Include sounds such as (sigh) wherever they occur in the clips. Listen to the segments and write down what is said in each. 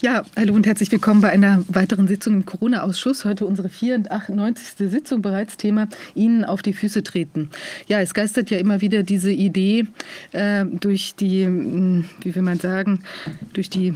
Ja, hallo und herzlich willkommen bei einer weiteren Sitzung im Corona-Ausschuss. Heute unsere 94. Sitzung bereits. Thema Ihnen auf die Füße treten. Ja, es geistert ja immer wieder diese Idee äh, durch die, hm, wie will man sagen, durch die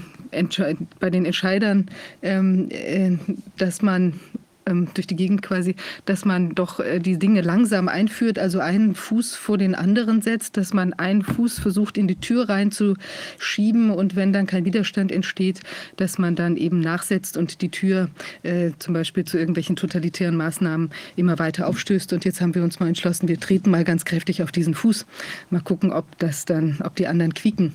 bei den Entscheidern, ähm, äh, dass man ähm, durch die Gegend quasi, dass man doch äh, die Dinge langsam einführt, also einen Fuß vor den anderen setzt, dass man einen Fuß versucht in die Tür reinzuschieben und wenn dann kein Widerstand entsteht, dass man dann eben nachsetzt und die Tür äh, zum Beispiel zu irgendwelchen totalitären Maßnahmen immer weiter aufstößt. Und jetzt haben wir uns mal entschlossen, wir treten mal ganz kräftig auf diesen Fuß. Mal gucken, ob das dann, ob die anderen quieken.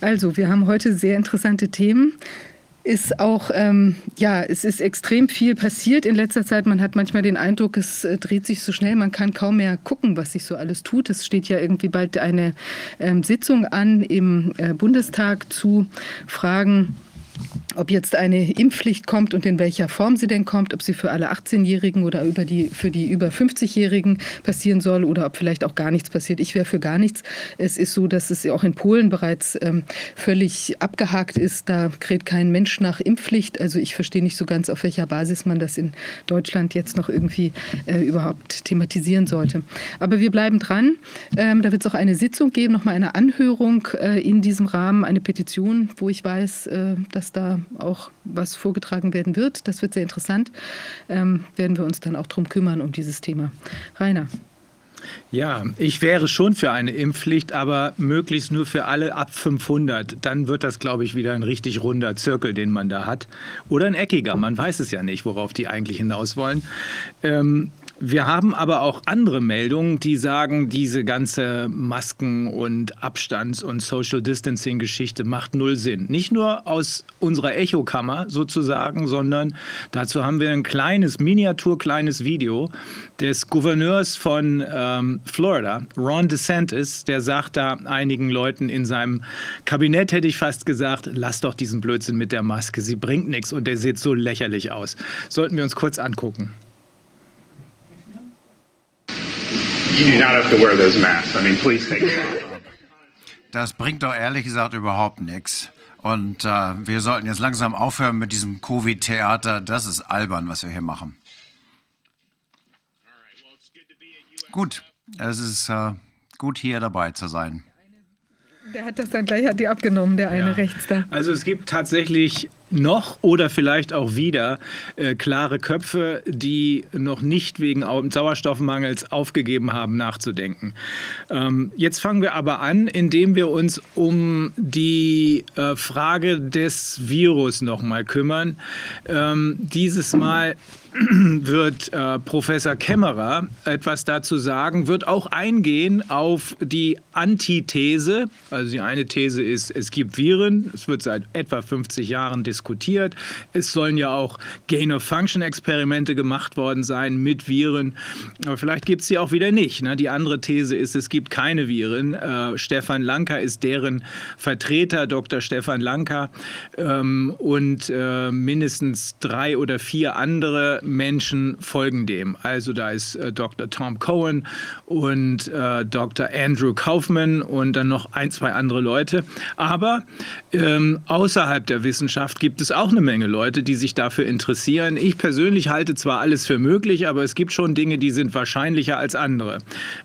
Also, wir haben heute sehr interessante Themen ist auch, ähm, ja, es ist extrem viel passiert in letzter Zeit. Man hat manchmal den Eindruck, es äh, dreht sich so schnell, man kann kaum mehr gucken, was sich so alles tut. Es steht ja irgendwie bald eine ähm, Sitzung an im äh, Bundestag zu Fragen ob jetzt eine Impfpflicht kommt und in welcher Form sie denn kommt, ob sie für alle 18-Jährigen oder über die, für die über 50-Jährigen passieren soll oder ob vielleicht auch gar nichts passiert. Ich wäre für gar nichts. Es ist so, dass es auch in Polen bereits ähm, völlig abgehakt ist. Da kräht kein Mensch nach Impfpflicht. Also ich verstehe nicht so ganz, auf welcher Basis man das in Deutschland jetzt noch irgendwie äh, überhaupt thematisieren sollte. Aber wir bleiben dran. Ähm, da wird es auch eine Sitzung geben, nochmal eine Anhörung äh, in diesem Rahmen, eine Petition, wo ich weiß, äh, dass dass da auch was vorgetragen werden wird. Das wird sehr interessant. Ähm, werden wir uns dann auch darum kümmern, um dieses Thema. Rainer. Ja, ich wäre schon für eine Impfpflicht, aber möglichst nur für alle ab 500. Dann wird das, glaube ich, wieder ein richtig runder Zirkel, den man da hat. Oder ein eckiger. Man weiß es ja nicht, worauf die eigentlich hinaus wollen. Ähm, wir haben aber auch andere Meldungen, die sagen, diese ganze Masken- und Abstands- und Social Distancing-Geschichte macht null Sinn. Nicht nur aus unserer Echokammer sozusagen, sondern dazu haben wir ein kleines, miniatur kleines Video des Gouverneurs von ähm, Florida, Ron DeSantis, der sagt da einigen Leuten in seinem Kabinett, hätte ich fast gesagt, lass doch diesen Blödsinn mit der Maske, sie bringt nichts und der sieht so lächerlich aus. Sollten wir uns kurz angucken. You do not have to wear those masks. I mean, please take Das bringt doch ehrlich gesagt überhaupt nichts. Und äh, wir sollten jetzt langsam aufhören mit diesem Covid-Theater. Das ist albern, was wir hier machen. Gut, es ist äh, gut, hier dabei zu sein. Der hat das dann gleich hat die abgenommen, der eine ja. rechts da. Also es gibt tatsächlich noch oder vielleicht auch wieder äh, klare Köpfe, die noch nicht wegen Sauerstoffmangels aufgegeben haben, nachzudenken. Ähm, jetzt fangen wir aber an, indem wir uns um die äh, Frage des Virus noch mal kümmern. Ähm, dieses Mal (clears throat) wird äh, Professor Kämmerer etwas dazu sagen, wird auch eingehen auf die Antithese. Also die eine These ist, es gibt Viren, es wird seit etwa 50 Jahren diskutiert. Es sollen ja auch Gain-of-Function-Experimente gemacht worden sein mit Viren. Aber vielleicht gibt es sie auch wieder nicht. Ne? Die andere These ist, es gibt keine Viren. Äh, Stefan Lanka ist deren Vertreter, Dr. Stefan Lanka. Ähm, und äh, mindestens drei oder vier andere Menschen folgen dem. Also da ist äh, Dr. Tom Cohen und äh, Dr. Andrew Kaufman und dann noch ein, zwei andere Leute. Aber ähm, außerhalb der Wissenschaft gibt es auch eine Menge Leute, die sich dafür interessieren. Ich persönlich halte zwar alles für möglich, aber es gibt schon Dinge, die sind wahrscheinlicher als andere.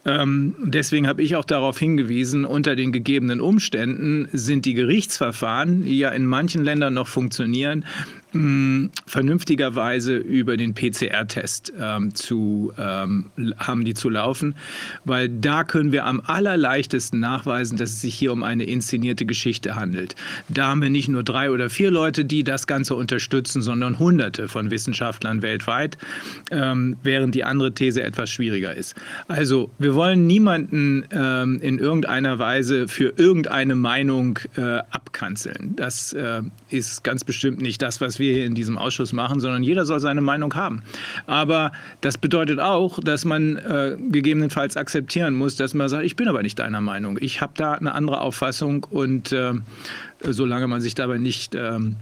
Ähm, deswegen habe ich auch darauf hingewiesen, unter den gegebenen Umständen sind die Gerichtsverfahren, die ja in manchen Ländern noch funktionieren, vernünftigerweise über den PCR-Test ähm, zu ähm, haben die zu laufen, weil da können wir am allerleichtesten nachweisen, dass es sich hier um eine inszenierte Geschichte handelt. Da haben wir nicht nur drei oder vier Leute, die das Ganze unterstützen, sondern Hunderte von Wissenschaftlern weltweit, ähm, während die andere These etwas schwieriger ist. Also wir wollen niemanden ähm, in irgendeiner Weise für irgendeine Meinung äh, abkanzeln. Das äh, ist ganz bestimmt nicht das, was wir hier in diesem Ausschuss machen, sondern jeder soll seine Meinung haben. Aber das bedeutet auch, dass man äh, gegebenenfalls akzeptieren muss, dass man sagt, ich bin aber nicht deiner Meinung. Ich habe da eine andere Auffassung und äh, solange man sich dabei nicht ähm,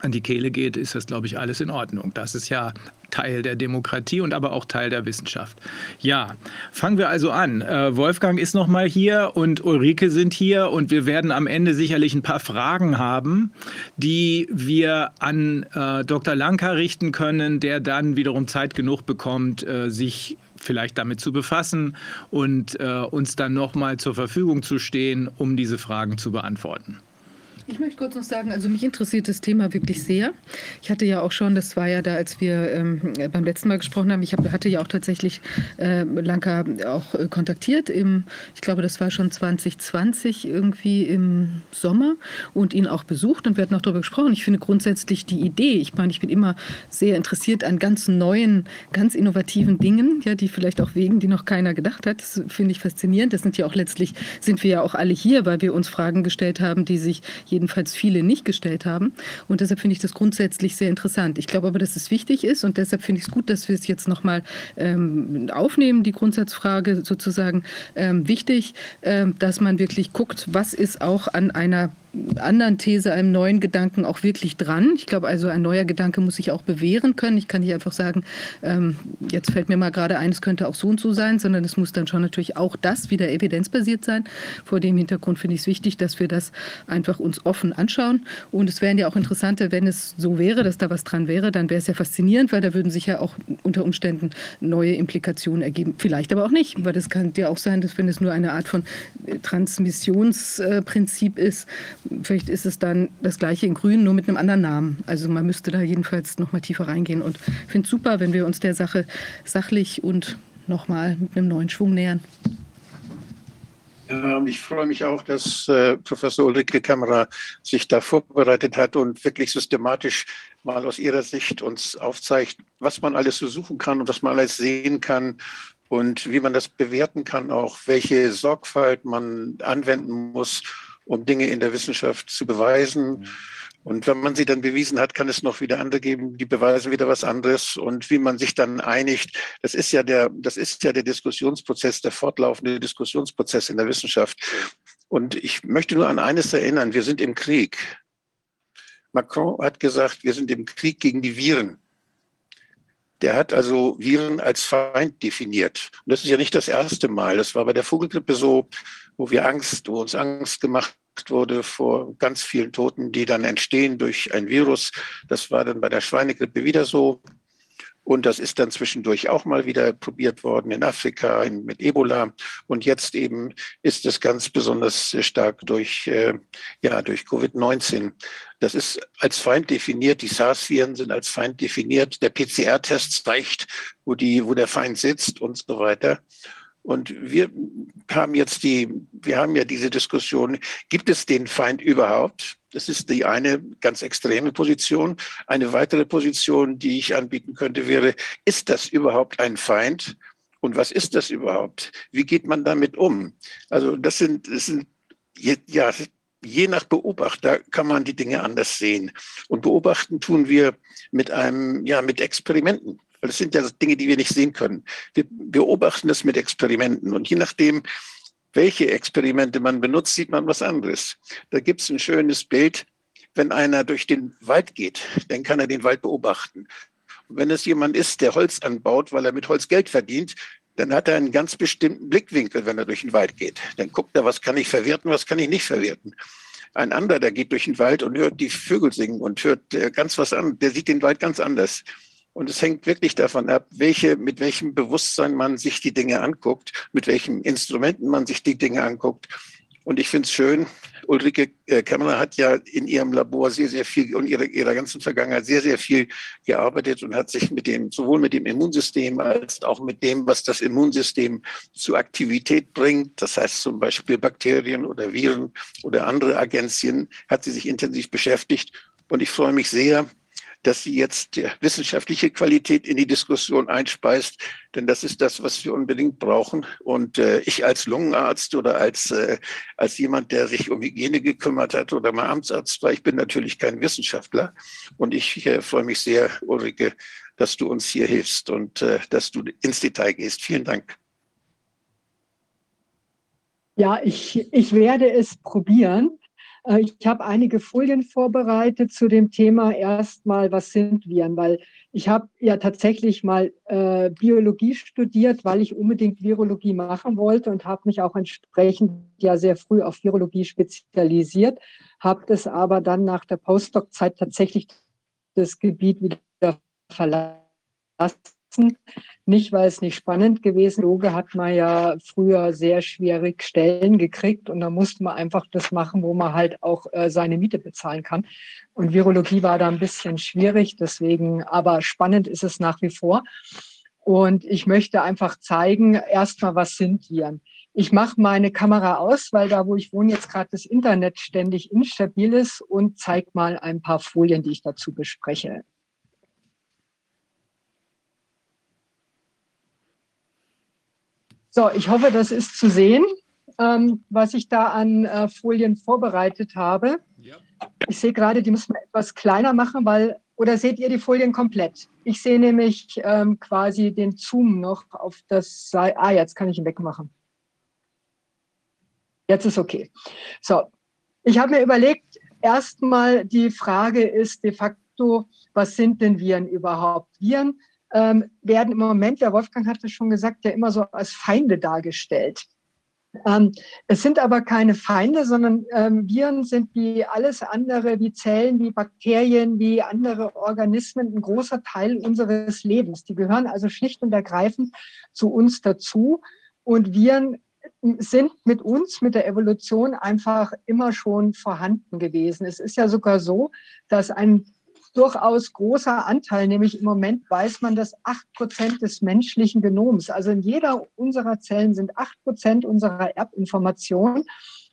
an die Kehle geht, ist das, glaube ich, alles in Ordnung. Das ist ja Teil der Demokratie und aber auch Teil der Wissenschaft. Ja, fangen wir also an. Äh, Wolfgang ist noch mal hier und Ulrike sind hier und wir werden am Ende sicherlich ein paar Fragen haben, die wir an äh, Dr. Lanka richten können, der dann wiederum Zeit genug bekommt, äh, sich vielleicht damit zu befassen und uns dann noch mal zur Verfügung zu stehen, um diese Fragen zu beantworten. Ich möchte kurz noch sagen, also mich interessiert das Thema wirklich sehr. Ich hatte ja auch schon, das war ja da, als wir ähm, beim letzten Mal gesprochen haben, ich hab, hatte ja auch tatsächlich äh, Lanka auch äh, kontaktiert. Im, ich glaube, das war schon 2020 irgendwie im Sommer und ihn auch besucht und wir hatten auch darüber gesprochen. Ich finde grundsätzlich die Idee, ich meine, ich bin immer sehr interessiert an ganz neuen, ganz innovativen Dingen, ja, die vielleicht auch wegen, die noch keiner gedacht hat. Das finde ich faszinierend. Das sind ja auch letztlich, sind wir ja auch alle hier, weil wir uns Fragen gestellt haben, die sich jedenfalls viele nicht gestellt haben. Und deshalb finde ich das grundsätzlich sehr interessant. Ich glaube aber, dass es wichtig ist und deshalb finde ich es gut, dass wir es jetzt nochmal ähm, aufnehmen, die Grundsatzfrage sozusagen ähm, wichtig, ähm, dass man wirklich guckt, was ist auch an einer anderen These, einem neuen Gedanken auch wirklich dran. Ich glaube also, ein neuer Gedanke muss sich auch bewähren können. Ich kann nicht einfach sagen, ähm, jetzt fällt mir mal gerade ein, es könnte auch so und so sein, sondern es muss dann schon natürlich auch das wieder evidenzbasiert sein. Vor dem Hintergrund finde ich es wichtig, dass wir das einfach uns offen anschauen. Und es wären ja auch interessanter, wenn es so wäre, dass da was dran wäre, dann wäre es ja faszinierend, weil da würden sich ja auch unter Umständen neue Implikationen ergeben. Vielleicht aber auch nicht, weil das kann ja auch sein, dass wenn es nur eine Art von äh, Transmissionsprinzip ist, vielleicht ist es dann das gleiche in Grün, nur mit einem anderen Namen. Also man müsste da jedenfalls noch mal tiefer reingehen und finde es super, wenn wir uns der Sache sachlich und noch mal mit einem neuen Schwung nähern. Ich freue mich auch, dass äh, Professor Ulrike Kammerer sich da vorbereitet hat und wirklich systematisch mal aus ihrer Sicht uns aufzeigt, was man alles so suchen kann und was man alles sehen kann und wie man das bewerten kann, auch welche Sorgfalt man anwenden muss, um Dinge in der Wissenschaft zu beweisen. Und wenn man sie dann bewiesen hat, kann es noch wieder andere geben, die beweisen wieder was anderes. Und wie man sich dann einigt, das ist ja der, das ist ja der Diskussionsprozess, der fortlaufende Diskussionsprozess in der Wissenschaft. Und ich möchte nur an eines erinnern. Wir sind im Krieg. Macron hat gesagt, wir sind im Krieg gegen die Viren. Der hat also Viren als Feind definiert. Und das ist ja nicht das erste Mal. Das war bei der Vogelgrippe so, wo wir Angst, wo uns Angst gemacht wurde vor ganz vielen Toten, die dann entstehen durch ein Virus. Das war dann bei der Schweinegrippe wieder so. Und das ist dann zwischendurch auch mal wieder probiert worden in Afrika in, mit Ebola. Und jetzt eben ist es ganz besonders stark durch, äh, ja, durch Covid-19. Das ist als Feind definiert. Die SARS-Viren sind als Feind definiert. Der PCR-Test zeigt, wo die, wo der Feind sitzt und so weiter. Und wir haben jetzt die, wir haben ja diese Diskussion, gibt es den Feind überhaupt? Das ist die eine ganz extreme Position. Eine weitere Position, die ich anbieten könnte, wäre, ist das überhaupt ein Feind? Und was ist das überhaupt? Wie geht man damit um? Also das sind, das sind ja, je nach Beobachter kann man die Dinge anders sehen. Und beobachten tun wir mit einem, ja, mit Experimenten. Weil das sind ja Dinge, die wir nicht sehen können. Wir beobachten das mit Experimenten und je nachdem, welche Experimente man benutzt, sieht man was anderes. Da gibt es ein schönes Bild. Wenn einer durch den Wald geht, dann kann er den Wald beobachten. Und wenn es jemand ist, der Holz anbaut, weil er mit Holz Geld verdient, dann hat er einen ganz bestimmten Blickwinkel, wenn er durch den Wald geht. Dann guckt er, was kann ich verwerten, was kann ich nicht verwerten. Ein anderer, der geht durch den Wald und hört die Vögel singen und hört äh, ganz was an, der sieht den Wald ganz anders. Und es hängt wirklich davon ab, welche, mit welchem Bewusstsein man sich die Dinge anguckt, mit welchen Instrumenten man sich die Dinge anguckt. Und ich finde es schön, Ulrike äh, Kämmerer hat ja in ihrem Labor sehr, sehr viel und ihrer, ihrer ganzen Vergangenheit sehr, sehr viel gearbeitet und hat sich mit dem, sowohl mit dem Immunsystem als auch mit dem, was das Immunsystem zu Aktivität bringt, das heißt zum Beispiel Bakterien oder Viren oder andere Agenzien, hat sie sich intensiv beschäftigt. Und ich freue mich sehr, dass sie jetzt wissenschaftliche Qualität in die Diskussion einspeist, denn das ist das, was wir unbedingt brauchen. Und äh, ich als Lungenarzt oder als, äh, als jemand, der sich um Hygiene gekümmert hat oder mal Amtsarzt war, ich bin natürlich kein Wissenschaftler. Und ich äh, freue mich sehr, Ulrike, dass du uns hier hilfst und äh, dass du ins Detail gehst. Vielen Dank. Ja, ich, ich werde es probieren. Äh, ich habe einige Folien vorbereitet zu dem Thema erstmal, was sind Viren, weil ich habe ja tatsächlich mal äh, Biologie studiert, weil ich unbedingt Virologie machen wollte und habe mich auch entsprechend ja sehr früh auf Virologie spezialisiert, habe das aber dann nach der Postdoc-Zeit tatsächlich das Gebiet wieder verlassen nicht, weil es nicht spannend gewesen Loge hat man ja früher sehr schwierig Stellen gekriegt und da musste man einfach das machen, wo man halt auch äh, seine Miete bezahlen kann. Und Virologie war da ein bisschen schwierig, deswegen, aber spannend ist es nach wie vor. Und ich möchte einfach zeigen, erstmal, was sind Viren? Ich mache meine Kamera aus, weil da, wo ich wohne, jetzt gerade das Internet ständig instabil ist und zeige mal ein paar Folien, die ich dazu bespreche. So, ich hoffe, das ist zu sehen, ähm, was ich da an äh, Folien vorbereitet habe. Ja. Ich sehe gerade, die müssen wir etwas kleiner machen, weil, oder seht ihr die Folien komplett? Ich sehe nämlich ähm, quasi den Zoom noch auf das, ah, jetzt kann ich ihn wegmachen. Jetzt ist okay. So, ich habe mir überlegt, erstmal die Frage ist de facto, was sind denn Viren überhaupt? Viren ähm, werden im Moment, der Wolfgang hat es schon gesagt, ja immer so als Feinde dargestellt. Ähm, es sind aber keine Feinde, sondern ähm, Viren sind wie alles andere, wie Zellen, wie Bakterien, wie andere Organismen ein großer Teil unseres Lebens. Die gehören also schlicht und ergreifend zu uns dazu. Und Viren sind mit uns, mit der Evolution einfach immer schon vorhanden gewesen. Es ist ja sogar so, dass ein durchaus großer Anteil, nämlich im Moment weiß man, dass acht Prozent des menschlichen Genoms, also in jeder unserer Zellen sind acht Prozent unserer Erbinformation,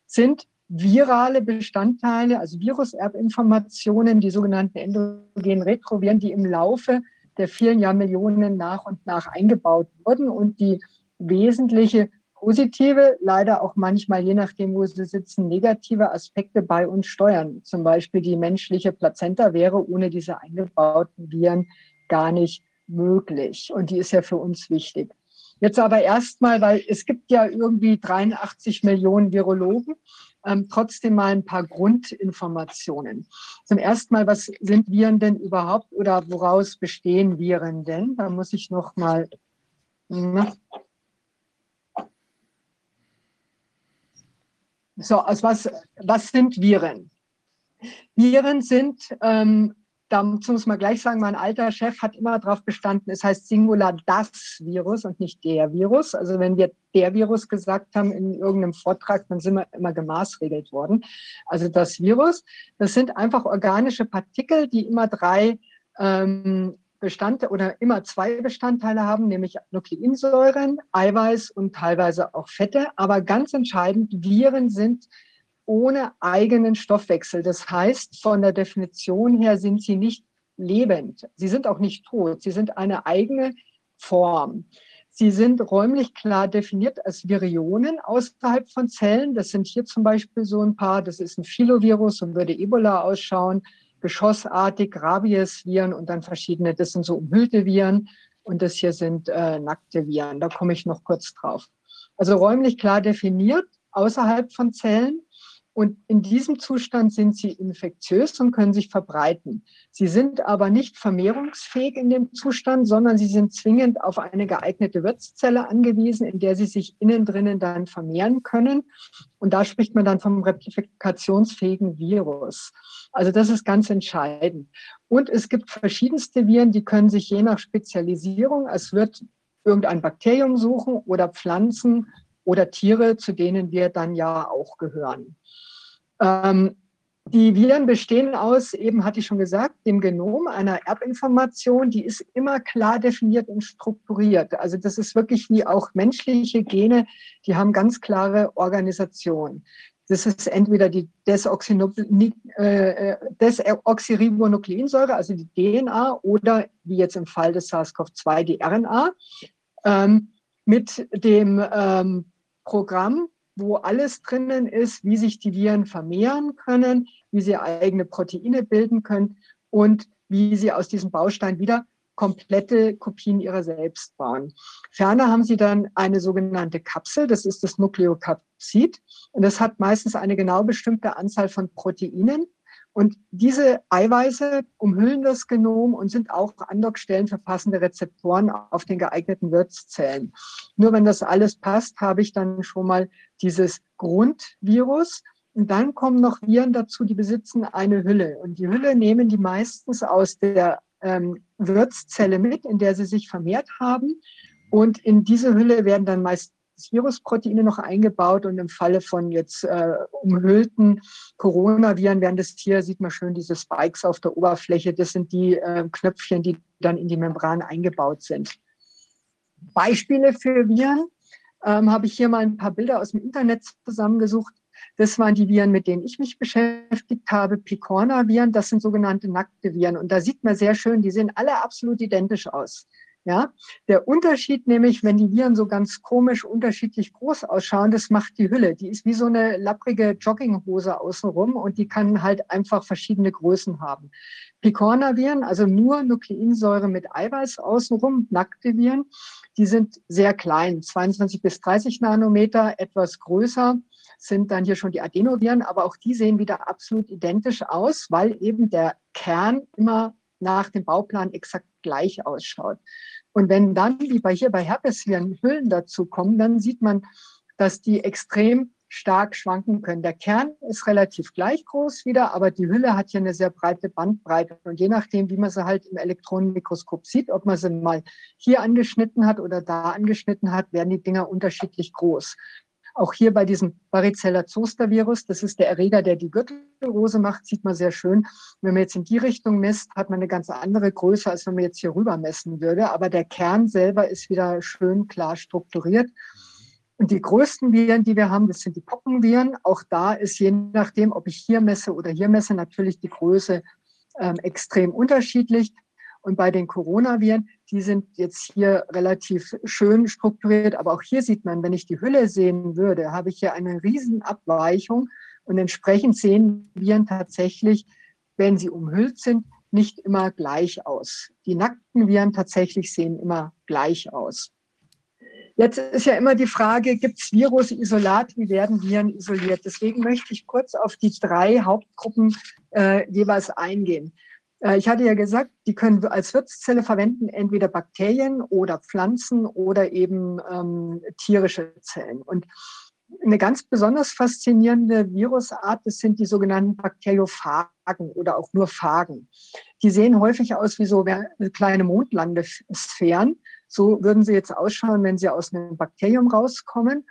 sind virale Bestandteile, also Viruserbinformationen, die sogenannten endogenen Retroviren, die im Laufe der vielen Jahrmillionen nach und nach eingebaut wurden und die wesentliche positive, leider auch manchmal, je nachdem, wo sie sitzen, negative Aspekte bei uns steuern. Zum Beispiel die menschliche Plazenta wäre ohne diese eingebauten Viren gar nicht möglich. Und die ist ja für uns wichtig. Jetzt aber erstmal, weil es gibt ja irgendwie 83 Millionen Virologen, ähm, trotzdem mal ein paar Grundinformationen. Zum ersten Mal, was sind Viren denn überhaupt oder woraus bestehen Viren denn? Da muss ich noch mal So, also was, was sind Viren? Viren sind, ähm, da muss man gleich sagen, mein alter Chef hat immer darauf bestanden, es heißt Singular das Virus und nicht der Virus. Also wenn wir der Virus gesagt haben in irgendeinem Vortrag, dann sind wir immer gemaßregelt worden. Also das Virus, das sind einfach organische Partikel, die immer drei ähm, Bestandteile oder immer zwei Bestandteile haben, nämlich Nukleinsäuren, Eiweiß und teilweise auch Fette. Aber ganz entscheidend, Viren sind ohne eigenen Stoffwechsel. Das heißt, von der Definition her sind sie nicht lebend. Sie sind auch nicht tot. Sie sind eine eigene Form. Sie sind räumlich klar definiert als Virionen außerhalb von Zellen. Das sind hier zum Beispiel so ein paar. Das ist ein Filovirus und würde Ebola ausschauen geschossartig, Rabies-Viren und dann verschiedene, das sind so umhüllte Viren und das hier sind äh, nackte Viren. Da komme ich noch kurz drauf. Also räumlich klar definiert, außerhalb von Zellen. Und in diesem Zustand sind sie infektiös und können sich verbreiten. Sie sind aber nicht vermehrungsfähig in dem Zustand, sondern sie sind zwingend auf eine geeignete Wirtszelle angewiesen, in der sie sich innen drinnen dann vermehren können. Und da spricht man dann vom replikationsfähigen Virus. Also das ist ganz entscheidend. Und es gibt verschiedenste Viren, die können sich je nach Spezialisierung, es wird irgendein Bakterium suchen oder Pflanzen oder Tiere, zu denen wir dann ja auch gehören. Ähm, die Viren bestehen aus, eben hatte ich schon gesagt, dem Genom einer Erbinformation, die ist immer klar definiert und strukturiert. Also das ist wirklich wie auch menschliche Gene, die haben ganz klare Organisation. Das ist entweder die äh, Desoxyribonukleinsäure, also die DNA, oder wie jetzt im Fall des SARS-CoV-2 die RNA, ähm, mit dem ähm, Programm, wo alles drinnen ist, wie sich die Viren vermehren können, wie sie eigene Proteine bilden können und wie sie aus diesem Baustein wieder komplette Kopien ihrer selbst bauen. Ferner haben sie dann eine sogenannte Kapsel, das ist das Nukleokapsid. Und das hat meistens eine genau bestimmte Anzahl von Proteinen. Und diese Eiweiße umhüllen das Genom und sind auch Andockstellen für passende Rezeptoren auf den geeigneten Wirtszellen. Nur wenn das alles passt, habe ich dann schon mal dieses Grundvirus. Und dann kommen noch Viren dazu, die besitzen eine Hülle. Und die Hülle nehmen die meistens aus der ähm, Wirtszelle mit, in der sie sich vermehrt haben. Und in diese Hülle werden dann meist Virusproteine noch eingebaut und im Falle von jetzt äh, umhüllten Coronaviren werden das hier, sieht man schön diese Spikes auf der Oberfläche, das sind die äh, Knöpfchen, die dann in die Membran eingebaut sind. Beispiele für Viren ähm, habe ich hier mal ein paar Bilder aus dem Internet zusammengesucht. Das waren die Viren, mit denen ich mich beschäftigt habe. Picorna-Viren, das sind sogenannte nackte Viren. Und da sieht man sehr schön, die sehen alle absolut identisch aus. Ja, der Unterschied nämlich, wenn die Viren so ganz komisch unterschiedlich groß ausschauen, das macht die Hülle. Die ist wie so eine lapprige Jogginghose außenrum und die kann halt einfach verschiedene Größen haben. Picorna-Viren, also nur Nukleinsäure mit Eiweiß außenrum, nackte Viren, die sind sehr klein, 22 bis 30 Nanometer, etwas größer sind dann hier schon die Adenoviren, aber auch die sehen wieder absolut identisch aus, weil eben der Kern immer nach dem Bauplan exakt gleich ausschaut. Und wenn dann, wie bei hier bei Herpesviren, Hüllen dazu kommen, dann sieht man, dass die extrem stark schwanken können. Der Kern ist relativ gleich groß wieder, aber die Hülle hat hier eine sehr breite Bandbreite. Und je nachdem, wie man sie halt im Elektronenmikroskop sieht, ob man sie mal hier angeschnitten hat oder da angeschnitten hat, werden die Dinger unterschiedlich groß. Auch hier bei diesem Varicella-Zoster-Virus, das ist der Erreger, der die Gürtelrose macht, sieht man sehr schön. Wenn man jetzt in die Richtung misst, hat man eine ganz andere Größe, als wenn man jetzt hier rüber messen würde. Aber der Kern selber ist wieder schön klar strukturiert. Und die größten Viren, die wir haben, das sind die Pockenviren. Auch da ist je nachdem, ob ich hier messe oder hier messe, natürlich die Größe ähm, extrem unterschiedlich. Und bei den Coronaviren, die sind jetzt hier relativ schön strukturiert. Aber auch hier sieht man, wenn ich die Hülle sehen würde, habe ich hier eine riesen Abweichung. Und entsprechend sehen Viren tatsächlich, wenn sie umhüllt sind, nicht immer gleich aus. Die nackten Viren tatsächlich sehen immer gleich aus. Jetzt ist ja immer die Frage, gibt es Virusisolat, wie werden Viren isoliert? Deswegen möchte ich kurz auf die drei Hauptgruppen äh, jeweils eingehen. Äh, ich hatte ja gesagt, die können wir als Wirtszelle verwenden, entweder Bakterien oder Pflanzen oder eben ähm, tierische Zellen. Und eine ganz besonders faszinierende Virusart, das sind die sogenannten Bakteriophagen oder auch nur Phagen. Die sehen häufig aus wie so kleine Mondlandesphären. So würden sie jetzt ausschauen, wenn sie aus einem Bakterium rauskommen.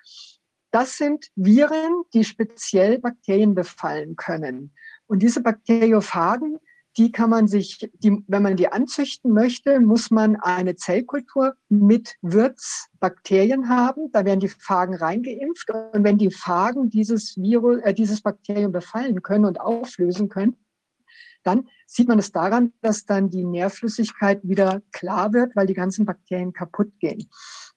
Das sind Viren, die speziell Bakterien befallen können. Und diese Bakteriophagen, die kann man sich, die, wenn man die anzüchten möchte, muss man eine Zellkultur mit Wirtsbakterien haben. Da werden die Phagen reingeimpft. Und wenn die Phagen dieses Virus, äh, dieses Bakterium befallen können und auflösen können, dann sieht man es daran, dass dann die Nährflüssigkeit wieder klar wird, weil die ganzen Bakterien kaputt gehen.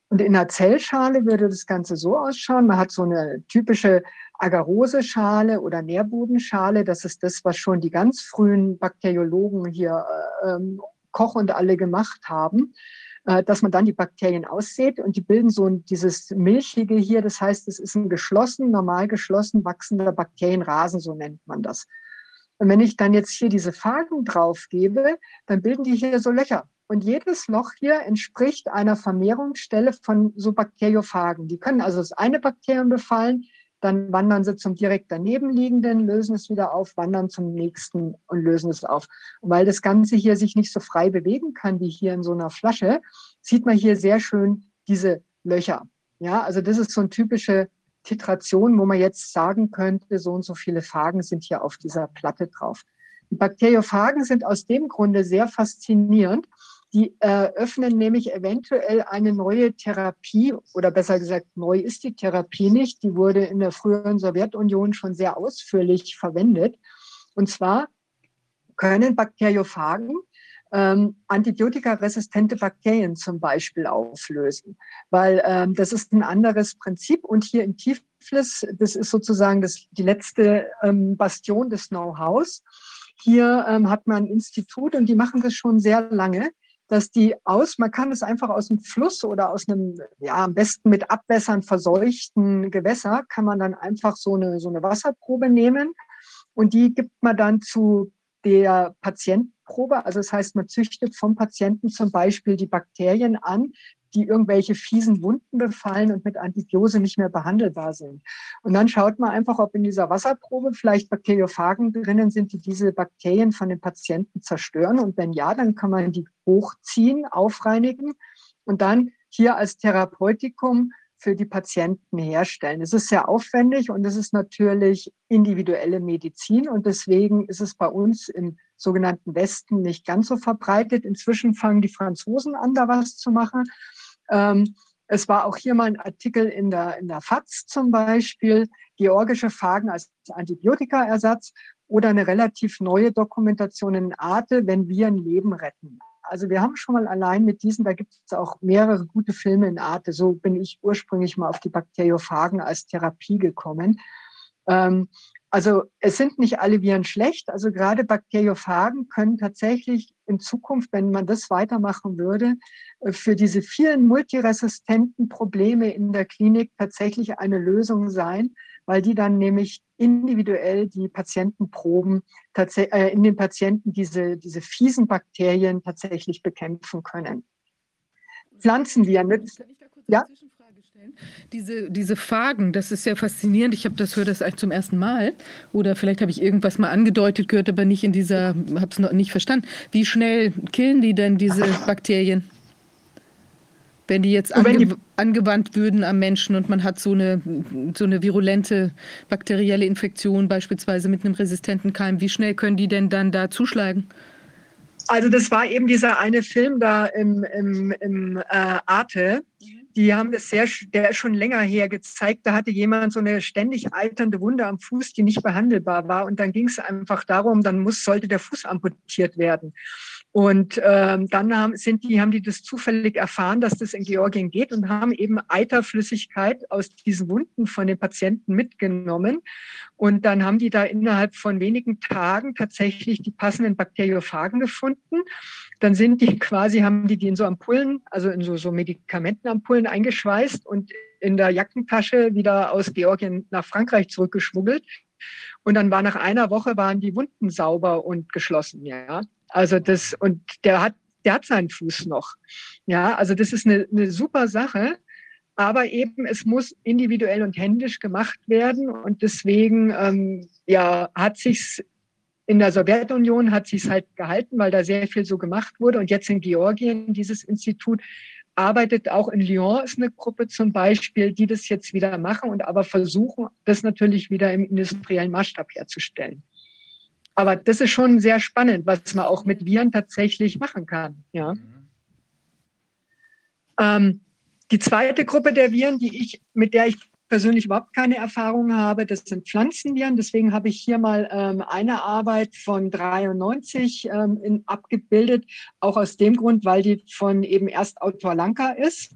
Und in der Zellschale würde das Ganze so ausschauen. Man hat so eine typische Agarose-Schale oder Nährbodenschale. Das ist das, was schon die ganz frühen Bakteriologen hier äh, ähm, Koch und alle gemacht haben, äh, dass man dann die Bakterien aussät und die bilden so ein, dieses Milchige hier. Das heißt, es ist ein geschlossen, normal geschlossen wachsender Bakterienrasen, so nennt man das. Und wenn ich dann jetzt hier diese Phagen drauf gebe, dann bilden die hier so Löcher. Und jedes Loch hier entspricht einer Vermehrungsstelle von so Bakteriophagen. Die können also das eine Bakterium befallen, dann wandern sie zum direkt daneben liegenden, lösen es wieder auf, wandern zum nächsten und lösen es auf. Und weil das Ganze hier sich nicht so frei bewegen kann wie hier in so einer Flasche, sieht man hier sehr schön diese Löcher. Ja, also das ist so eine typische Titration, wo man jetzt sagen könnte, so und so viele Phagen sind hier auf dieser Platte drauf. Die Bakteriophagen sind aus dem Grunde sehr faszinierend, die eröffnen nämlich eventuell eine neue Therapie oder besser gesagt, neu ist die Therapie nicht. Die wurde in der früheren Sowjetunion schon sehr ausführlich verwendet. Und zwar können Bakteriophagen ähm, antibiotikaresistente Bakterien zum Beispiel auflösen, weil ähm, das ist ein anderes Prinzip. Und hier in Tiflis, das ist sozusagen das, die letzte ähm, Bastion des Know-hows. Hier ähm, hat man ein Institut und die machen das schon sehr lange dass die aus, man kann es einfach aus dem Fluss oder aus einem, ja, am besten mit Abwässern verseuchten Gewässer, kann man dann einfach so eine, so eine Wasserprobe nehmen und die gibt man dann zu der Patientenprobe. Also das heißt, man züchtet vom Patienten zum Beispiel die Bakterien an, die irgendwelche fiesen Wunden befallen und mit Antibiose nicht mehr behandelbar sind. Und dann schaut man einfach, ob in dieser Wasserprobe vielleicht Bakteriophagen drinnen sind, die diese Bakterien von den Patienten zerstören. Und wenn ja, dann kann man die hochziehen, aufreinigen und dann hier als Therapeutikum für die Patienten herstellen. Es ist sehr aufwendig und es ist natürlich individuelle Medizin und deswegen ist es bei uns im sogenannten Westen nicht ganz so verbreitet. Inzwischen fangen die Franzosen an, da was zu machen. Ähm, es war auch hier mal ein Artikel in der, in der FAZ zum Beispiel, georgische Phagen als Antibiotikaersatz oder eine relativ neue Dokumentation in Arte, wenn wir ein Leben retten. Also wir haben schon mal allein mit diesen, da gibt es auch mehrere gute Filme in Arte. So bin ich ursprünglich mal auf die Bakteriophagen als Therapie gekommen. Ähm, also es sind nicht alle Viren schlecht. Also gerade Bakteriophagen können tatsächlich in Zukunft, wenn man das weitermachen würde, äh, für diese vielen multiresistenten Probleme in der Klinik tatsächlich eine Lösung sein, weil die dann nämlich individuell die Patientenproben äh, in den Patienten diese, diese fiesen Bakterien tatsächlich bekämpfen können. Pflanzenviren. Ja? Diese, diese Phagen, das ist ja faszinierend. Ich habe das höre das zum ersten Mal. Oder vielleicht habe ich irgendwas mal angedeutet gehört, aber nicht in dieser, habe es noch nicht verstanden. Wie schnell killen die denn diese Bakterien? Wenn die jetzt ange die angewandt würden am Menschen und man hat so eine, so eine virulente bakterielle Infektion, beispielsweise mit einem resistenten Keim, wie schnell können die denn dann da zuschlagen? Also das war eben dieser eine Film da im, im, im äh, Arte. Die haben das sehr, der ist schon länger her gezeigt. Da hatte jemand so eine ständig alternde Wunde am Fuß, die nicht behandelbar war. Und dann ging es einfach darum, dann muss, sollte der Fuß amputiert werden. Und ähm, dann haben, sind die, haben die das zufällig erfahren, dass das in Georgien geht und haben eben Eiterflüssigkeit aus diesen Wunden von den Patienten mitgenommen. Und dann haben die da innerhalb von wenigen Tagen tatsächlich die passenden Bakteriophagen gefunden. Dann sind die (laughs) quasi, haben die die in so Ampullen, also in so, so Medikamentenampullen eingeschweißt und in der Jackentasche wieder aus Georgien nach Frankreich zurückgeschmuggelt. Und dann war nach einer Woche waren die Wunden sauber und geschlossen, ja. Also das, und der hat, der hat seinen Fuß noch. Ja, also das ist eine, eine super Sache. Aber eben, es muss individuell und händisch gemacht werden. Und deswegen, ähm, ja, hat sich's in der Sowjetunion hat sich's halt gehalten, weil da sehr viel so gemacht wurde. Und jetzt in Georgien, dieses Institut arbeitet auch in Lyon, ist eine Gruppe zum Beispiel, die das jetzt wieder machen und aber versuchen, das natürlich wieder im industriellen Maßstab herzustellen. Aber das ist schon sehr spannend, was man auch mit Viren tatsächlich machen kann. Ja. Ähm, die zweite Gruppe der Viren, die ich, mit der ich persönlich überhaupt keine Erfahrung habe, das sind Pflanzenviren. Deswegen habe ich hier mal ähm, eine Arbeit von 93 ähm, in, abgebildet, auch aus dem Grund, weil die von eben erst Autor Lanka ist.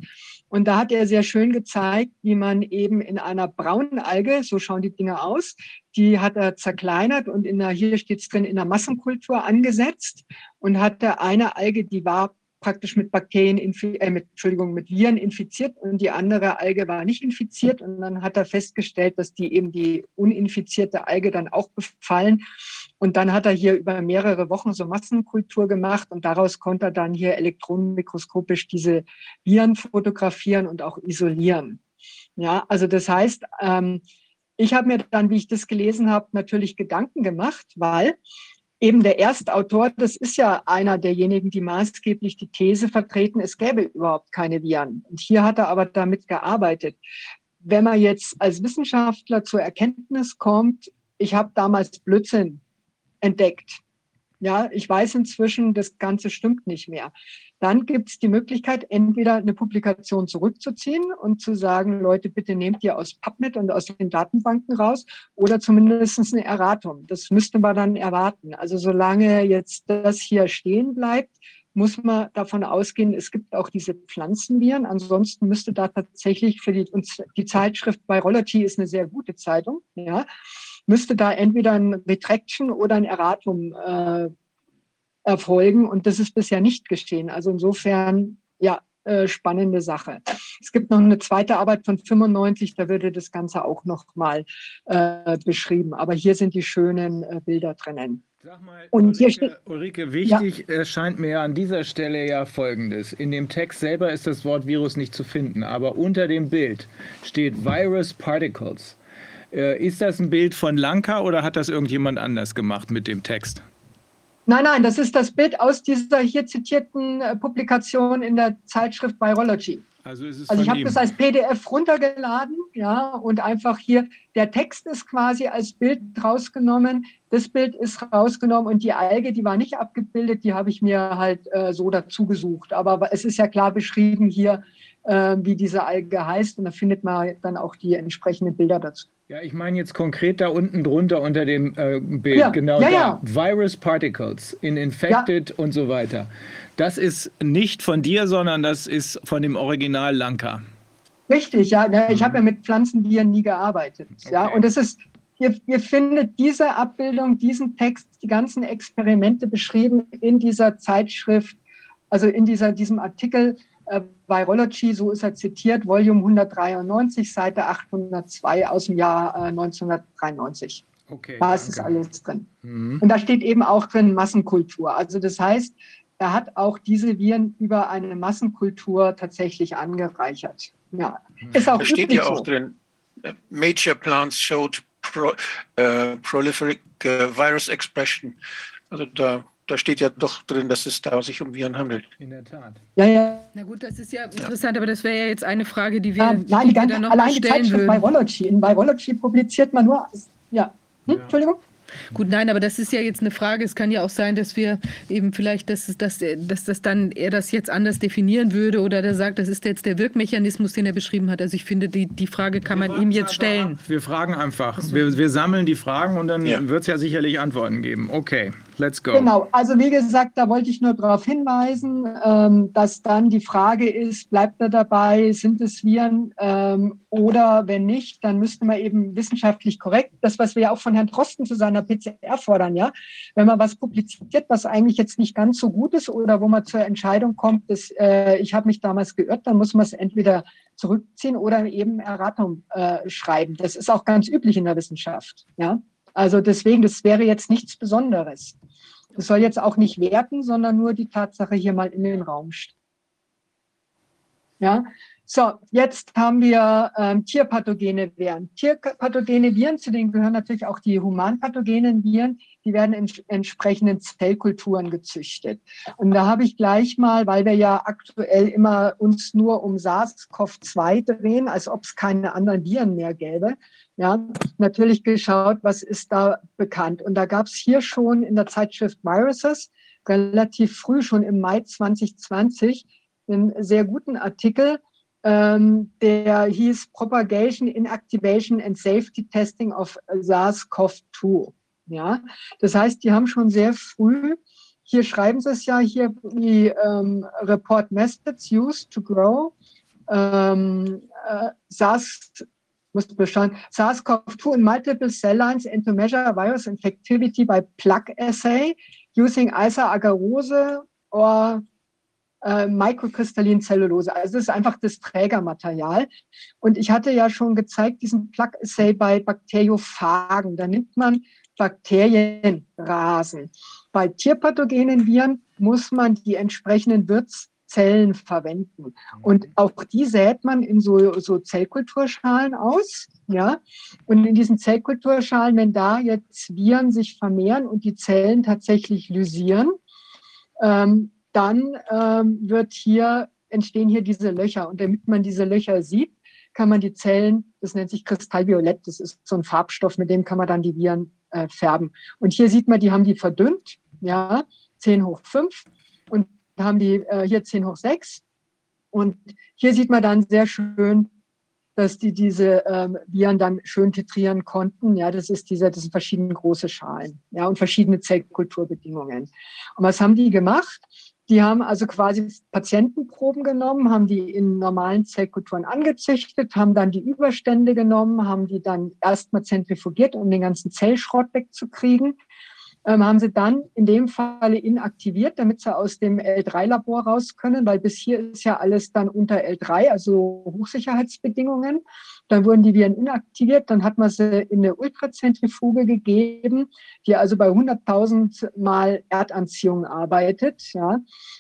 Und da hat er sehr schön gezeigt, wie man eben in einer braunen Alge, so schauen die Dinge aus, die hat er zerkleinert und in der, hier steht es drin, in der Massenkultur angesetzt und hatte eine Alge, die war praktisch mit Bakterien, äh, mit, Entschuldigung, mit Viren infiziert und die andere Alge war nicht infiziert. Und dann hat er festgestellt, dass die eben die uninfizierte Alge dann auch befallen. Und dann hat er hier über mehrere Wochen so Massenkultur gemacht und daraus konnte er dann hier elektronenmikroskopisch diese Viren fotografieren und auch isolieren. Ja, also das heißt, ähm, ich habe mir dann, wie ich das gelesen habe, natürlich Gedanken gemacht, weil eben der Erstautor, das ist ja einer derjenigen, die maßgeblich die These vertreten, es gäbe überhaupt keine Viren. Und hier hat er aber damit gearbeitet. Wenn man jetzt als Wissenschaftler zur Erkenntnis kommt, ich habe damals Blödsinn entdeckt, ja, ich weiß inzwischen, das Ganze stimmt nicht mehr. Dann gibt es die Möglichkeit, entweder eine Publikation zurückzuziehen und zu sagen, Leute, bitte nehmt ihr aus PubMed und aus den Datenbanken raus oder zumindest eine Erratung. Das müsste man dann erwarten. Also solange jetzt das hier stehen bleibt, muss man davon ausgehen, es gibt auch diese Pflanzenviren. Ansonsten müsste da tatsächlich für die, uns, die Zeitschrift Virology ist eine sehr gute Zeitung, ja, müsste da entweder ein Retraction oder ein Erratum äh, erfolgen. Und das ist bisher nicht geschehen. Also insofern, ja, äh, spannende Sache. Es gibt noch eine zweite Arbeit von 95, da würde das Ganze auch noch mal äh, beschrieben. Aber hier sind die schönen äh, Bilder drinnen. Sag mal, Und Ulrike, hier steht- Ulrike, wichtig erscheint mir an dieser Stelle ja Folgendes. In dem Text selber ist das Wort Virus nicht zu finden, aber unter dem Bild steht Virus Particles. Äh, ist das ein Bild von Lanka oder hat das irgendjemand anders gemacht mit dem Text? Nein, nein, das ist das Bild aus dieser hier zitierten äh, Publikation in der Zeitschrift Virology. Also Also ich habe das als PDF runtergeladen, ja, und einfach hier, der Text ist quasi als Bild rausgenommen, das Bild ist rausgenommen und die Alge, die war nicht abgebildet, die habe ich mir halt äh, so dazu gesucht. Aber es ist ja klar beschrieben hier, äh, wie diese Alge heißt und da findet man dann auch die entsprechenden Bilder dazu. Ja, ich meine jetzt konkret da unten drunter unter dem äh, Bild, Ja, genau ja, da. ja. Virus Particles in Infected und so weiter. Das ist nicht von dir, sondern das ist von dem Original Lanka. Richtig, ja. Ich habe ja mit Pflanzenviren nie gearbeitet. Ja, Mhm. Okay. und es ist, ihr, ihr findet diese Abbildung, diesen Text, die ganzen Experimente beschrieben in dieser Zeitschrift, also in dieser, diesem Artikel Virology, so ist er zitiert, Volume 193, Seite 802 aus dem Jahr äh, 1993. Okay. Da ist es danke. alles drin. Mhm. Und da steht eben auch drin Massenkultur. Also das heißt, er hat auch diese Viren über eine Massenkultur tatsächlich angereichert. Ja, ist auch Da steht ja auch so. drin, äh, Major Plants showed pro, äh, prolific äh, virus expression. Also da, da steht ja doch drin, dass es da sich um Viren handelt. In der Tat. Ja, ja. Na gut, das ist ja interessant, aber das wäre ja jetzt eine Frage, die wir, Ähm, nein, die die wir ganze, dann noch allein die stellen Zeitschrift würden. Virology. In Virology publiziert man nur, ja. Hm, Ja. Entschuldigung? Gut, nein, aber das ist ja jetzt eine Frage. Es kann ja auch sein, dass wir eben vielleicht, dass, dass, er- dass das dann er das jetzt anders definieren würde oder der sagt, das ist jetzt der Wirkmechanismus, den er beschrieben hat. Also ich finde, die, die Frage kann man ihm jetzt stellen. Wir fragen einfach. Wir, wir sammeln die Fragen und dann Ja. wird es ja sicherlich Antworten geben. Okay, let's go. Genau, also wie gesagt, da wollte ich nur darauf hinweisen, ähm, dass dann die Frage ist, bleibt er dabei, sind es Viren ähm, oder wenn nicht, dann müsste man eben wissenschaftlich korrekt, das, was wir ja auch von Herrn Drosten zu seiner PCR fordern, ja, wenn man was publiziert, was eigentlich jetzt nicht ganz so gut ist oder wo man zur Entscheidung kommt, dass äh, ich habe mich damals geirrt, dann muss man es entweder zurückziehen oder eben Erratung äh, schreiben. Das ist auch ganz üblich in der Wissenschaft, ja. Also deswegen, das wäre jetzt nichts Besonderes. Das soll jetzt auch nicht werten, sondern nur die Tatsache hier mal in den Raum stellen. Ja, so, jetzt haben wir ähm, tierpathogene Viren. Tierpathogene Viren, zu denen gehören natürlich auch die humanpathogenen Viren, die werden in entsprechenden Zellkulturen gezüchtet. Und da habe ich gleich mal, weil wir ja aktuell immer uns nur um SARS-CoV-2 drehen, als ob es keine anderen Viren mehr gäbe, ja, natürlich geschaut, was ist da bekannt. Und da gab es hier schon in der Zeitschrift Viruses relativ früh, schon im Mai 2020, einen sehr guten Artikel, ähm, der hieß Propagation, Inactivation and Safety Testing of SARS-CoV-2. Ja, das heißt, die haben schon sehr früh, hier schreiben sie es ja, hier die ähm, Report Methods used to grow ähm, äh, SARS muss bestanden, SARS-CoV-2 in multiple cell lines and to measure virus infectivity by plug assay using Isa-Agarose or äh, Microkristallin Zellulose. Also das ist einfach das Trägermaterial. Und ich hatte ja schon gezeigt, diesen Plug-Assay bei Bakteriophagen. Da nimmt man Bakterienrasen. Bei tierpathogenen Viren muss man die entsprechenden Wirtszellen verwenden. Und auch die sät man in so, so Zellkulturschalen aus. Ja? Und in diesen Zellkulturschalen, wenn da jetzt Viren sich vermehren und die Zellen tatsächlich lysieren, ähm, dann ähm, wird hier, entstehen hier diese Löcher. Und damit man diese Löcher sieht, kann man die Zellen, das nennt sich Kristallviolett, das ist so ein Farbstoff, mit dem kann man dann die Viren äh, färben. Und hier sieht man, die haben die verdünnt, ja, 10 hoch 5 und haben die äh, hier 10 hoch 6. Und hier sieht man dann sehr schön, dass die diese ähm, Viren dann schön titrieren konnten. Ja, das ist diese, das sind verschiedene große Schalen, ja, und verschiedene Zellkulturbedingungen. Und was haben die gemacht? Die haben also quasi Patientenproben genommen, haben die in normalen Zellkulturen angezüchtet, haben dann die Überstände genommen, haben die dann erstmal zentrifugiert, um den ganzen Zellschrott wegzukriegen. Ähm, haben sie dann in dem Falle inaktiviert, damit sie aus dem L3-Labor raus können, weil bis hier ist ja alles dann unter L3, also Hochsicherheitsbedingungen. Dann wurden die Viren inaktiviert, dann hat man sie in eine Ultrazentrifuge gegeben, die also bei 100.000 Mal Erdanziehung arbeitet. Ja.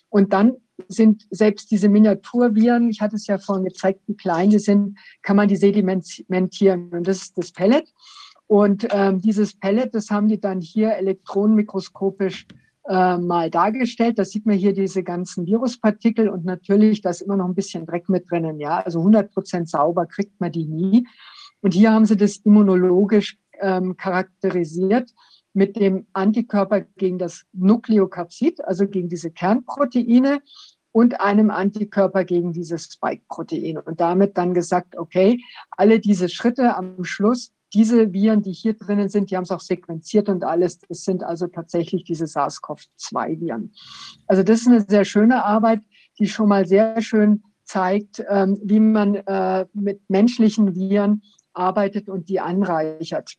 Und dann sind selbst diese Miniaturviren, ich hatte es ja vorhin gezeigt, wie klein die sind, kann man die sedimentieren. Und das ist das Pellet. Und ähm, dieses Pellet, das haben die dann hier elektronenmikroskopisch äh, mal dargestellt. Da sieht man hier diese ganzen Viruspartikel und natürlich, da ist immer noch ein bisschen Dreck mit drinnen. Ja, also 100 Prozent sauber kriegt man die nie. Und hier haben sie das immunologisch ähm, charakterisiert mit dem Antikörper gegen das Nukleokapsid, also gegen diese Kernproteine und einem Antikörper gegen dieses Spike-Protein. Und damit dann gesagt, okay, alle diese Schritte am Schluss diese Viren, die hier drinnen sind, die haben es auch sequenziert und alles. Das sind also tatsächlich diese SARS-CoV-2-Viren. Also das ist eine sehr schöne Arbeit, die schon mal sehr schön zeigt, ähm, wie man äh, mit menschlichen Viren arbeitet und die anreichert.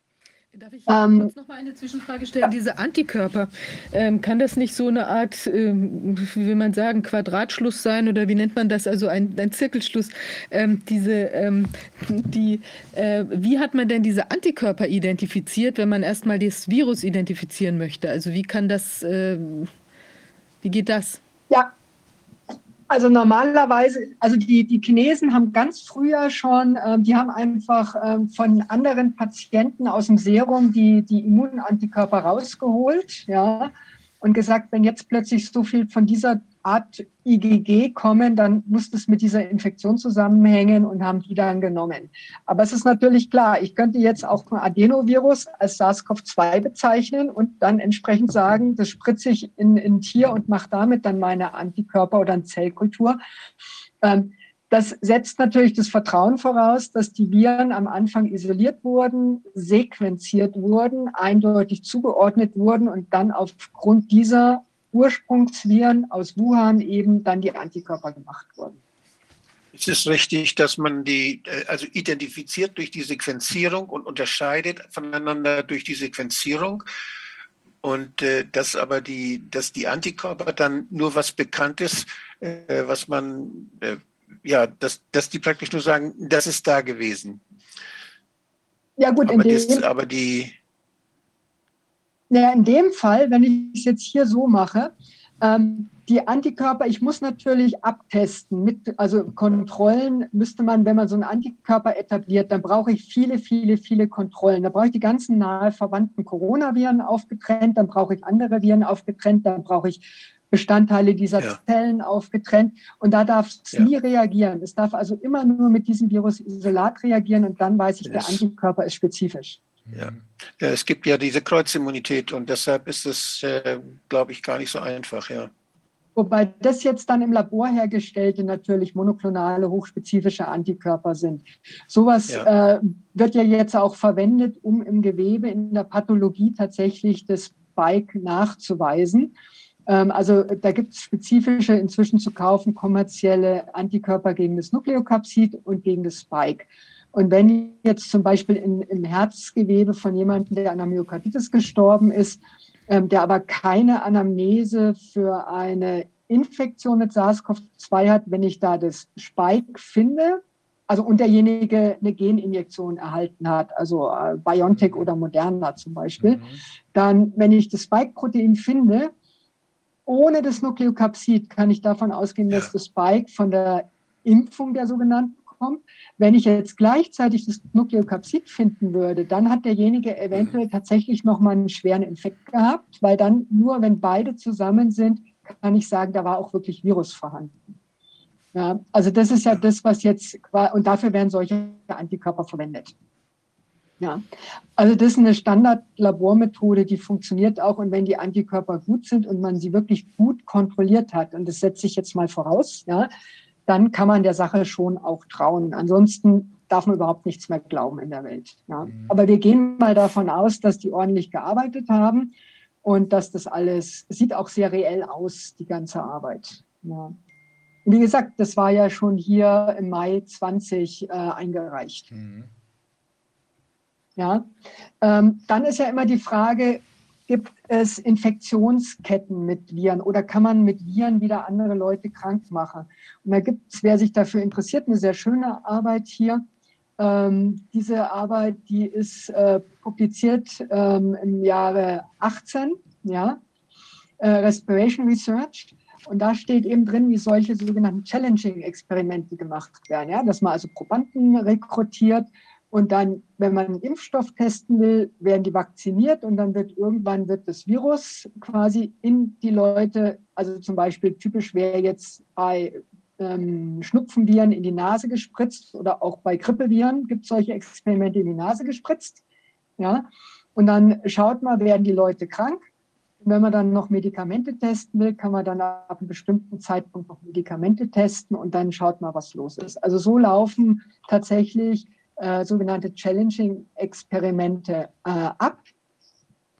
Darf ich ähm, kurz noch mal eine Zwischenfrage stellen? Ja. Diese Antikörper, ähm, kann das nicht so eine Art, ähm, wie will man sagen, Quadratschluss sein oder wie nennt man das, also ein, ein Zirkelschluss? Ähm, diese, ähm, die, äh, wie hat man denn diese Antikörper identifiziert, wenn man erstmal das Virus identifizieren möchte? Also wie kann das, äh, wie geht das? Ja, also normalerweise, also die, die Chinesen haben ganz früher schon, äh, die haben einfach äh, von anderen Patienten aus dem Serum die, die Immunantikörper rausgeholt, ja, und gesagt, wenn jetzt plötzlich so viel von dieser Art IgG kommen, dann muss das mit dieser Infektion zusammenhängen und haben die dann genommen. Aber es ist natürlich klar, ich könnte jetzt auch ein Adenovirus als SARS-CoV-2 bezeichnen und dann entsprechend sagen, das spritze ich in ein Tier und mache damit dann meine Antikörper oder eine Zellkultur. Ähm, das setzt natürlich das Vertrauen voraus, dass die Viren am Anfang isoliert wurden, sequenziert wurden, eindeutig zugeordnet wurden und dann aufgrund dieser Ursprungsviren aus Wuhan eben dann die Antikörper gemacht wurden. Ist es richtig, dass man die äh, also identifiziert durch die Sequenzierung und unterscheidet voneinander durch die Sequenzierung? Und äh, dass aber die, dass die Antikörper dann nur was Bekanntes, äh, was man, äh, ja, dass, dass die praktisch nur sagen, das ist da gewesen. Ja gut, aber, das, aber die, naja, in dem Fall, wenn ich es jetzt hier so mache, ähm, die Antikörper, ich muss natürlich abtesten. Mit, also Kontrollen müsste man, wenn man so einen Antikörper etabliert, dann brauche ich viele, viele, viele Kontrollen. Da brauche ich die ganzen nahe verwandten Coronaviren aufgetrennt, dann brauche ich andere Viren aufgetrennt, dann brauche ich Bestandteile dieser ja. Zellen aufgetrennt und da darf es ja. nie reagieren. Es darf also immer nur mit diesem Virus isolat reagieren und dann weiß ich, yes. der Antikörper ist spezifisch. Ja. Es gibt ja diese Kreuzimmunität und deshalb ist es, äh, glaube ich, gar nicht so einfach, ja. Wobei das jetzt dann im Labor hergestellte natürlich monoklonale, hochspezifische Antikörper sind. Sowas ja. äh, wird ja jetzt auch verwendet, um im Gewebe in der Pathologie tatsächlich das Spike nachzuweisen. Ähm, also da gibt es spezifische, inzwischen zu kaufen, kommerzielle Antikörper gegen das Nukleokapsid und gegen das Spike. Und wenn jetzt zum Beispiel in, im Herzgewebe von jemandem, der an einer Myokarditis gestorben ist, ähm, der aber keine Anamnese für eine Infektion mit SARS-CoV-2 hat, wenn ich da das Spike finde, also und derjenige eine Geninjektion erhalten hat, also äh, BioNTech oder Moderna zum Beispiel, mhm. dann, wenn ich das Spike-Protein finde, ohne das Nukleokapsid kann ich davon ausgehen, dass das Spike von der Impfung der sogenannten kommt. Wenn ich jetzt gleichzeitig das Nukleokapsid finden würde, dann hat derjenige eventuell tatsächlich nochmal einen schweren Infekt gehabt, weil dann nur, wenn beide zusammen sind, kann ich sagen, da war auch wirklich Virus vorhanden. Ja, also das ist ja das, was jetzt, und dafür werden solche Antikörper verwendet. Ja, also das ist eine Standardlabormethode, die funktioniert auch. Und wenn die Antikörper gut sind und man sie wirklich gut kontrolliert hat, und das setze ich jetzt mal voraus, ja, dann kann man der Sache schon auch trauen. Ansonsten darf man überhaupt nichts mehr glauben in der Welt. Ja. Mhm. Aber wir gehen mal davon aus, dass die ordentlich gearbeitet haben und dass das alles sieht auch sehr reell aus, die ganze Arbeit. Ja. Wie gesagt, das war ja schon hier im Mai 20 äh, eingereicht. Mhm. Ja, ähm, dann ist ja immer die Frage, gibt es Infektionsketten mit Viren oder kann man mit Viren wieder andere Leute krank machen? Und da gibt es, wer sich dafür interessiert, eine sehr schöne Arbeit hier. Ähm, diese Arbeit, die ist äh, publiziert ähm, im Jahre 18, ja, äh, Respiration Research. Und da steht eben drin, wie solche sogenannten Challenging-Experimente gemacht werden. Ja? Dass man also Probanden rekrutiert und dann, wenn man einen Impfstoff testen will, werden die vacciniert und dann wird irgendwann wird das Virus quasi in die Leute, also zum Beispiel typisch wäre jetzt bei ähm, Schnupfenviren in die Nase gespritzt oder auch bei Grippeviren gibt es solche Experimente in die Nase gespritzt. Ja? Und dann schaut man, werden die Leute krank wenn man dann noch Medikamente testen will, kann man dann ab einem bestimmten Zeitpunkt noch Medikamente testen und dann schaut man, was los ist. Also so laufen tatsächlich äh, sogenannte Challenging-Experimente äh, ab.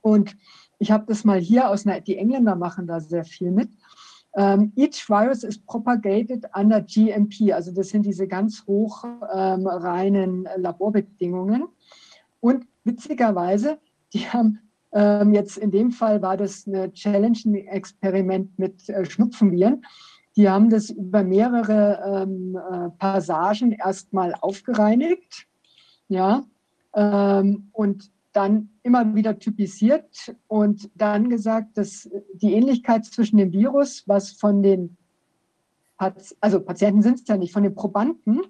Und ich habe das mal hier aus einer, die Engländer machen da sehr viel mit. Um, ähm, each virus is propagated under GMP, also das sind diese ganz hoch ähm, reinen Laborbedingungen. Und witzigerweise, die haben ähm, jetzt in dem Fall war das ein Challenge-Experiment mit äh, Schnupfenviren. Die haben das über mehrere ähm, äh, Passagen erstmal aufgereinigt, ja, ähm, und dann immer wieder typisiert und dann gesagt, dass die Ähnlichkeit zwischen dem Virus, was von den, also Patienten sind es ja nicht, von den Probanden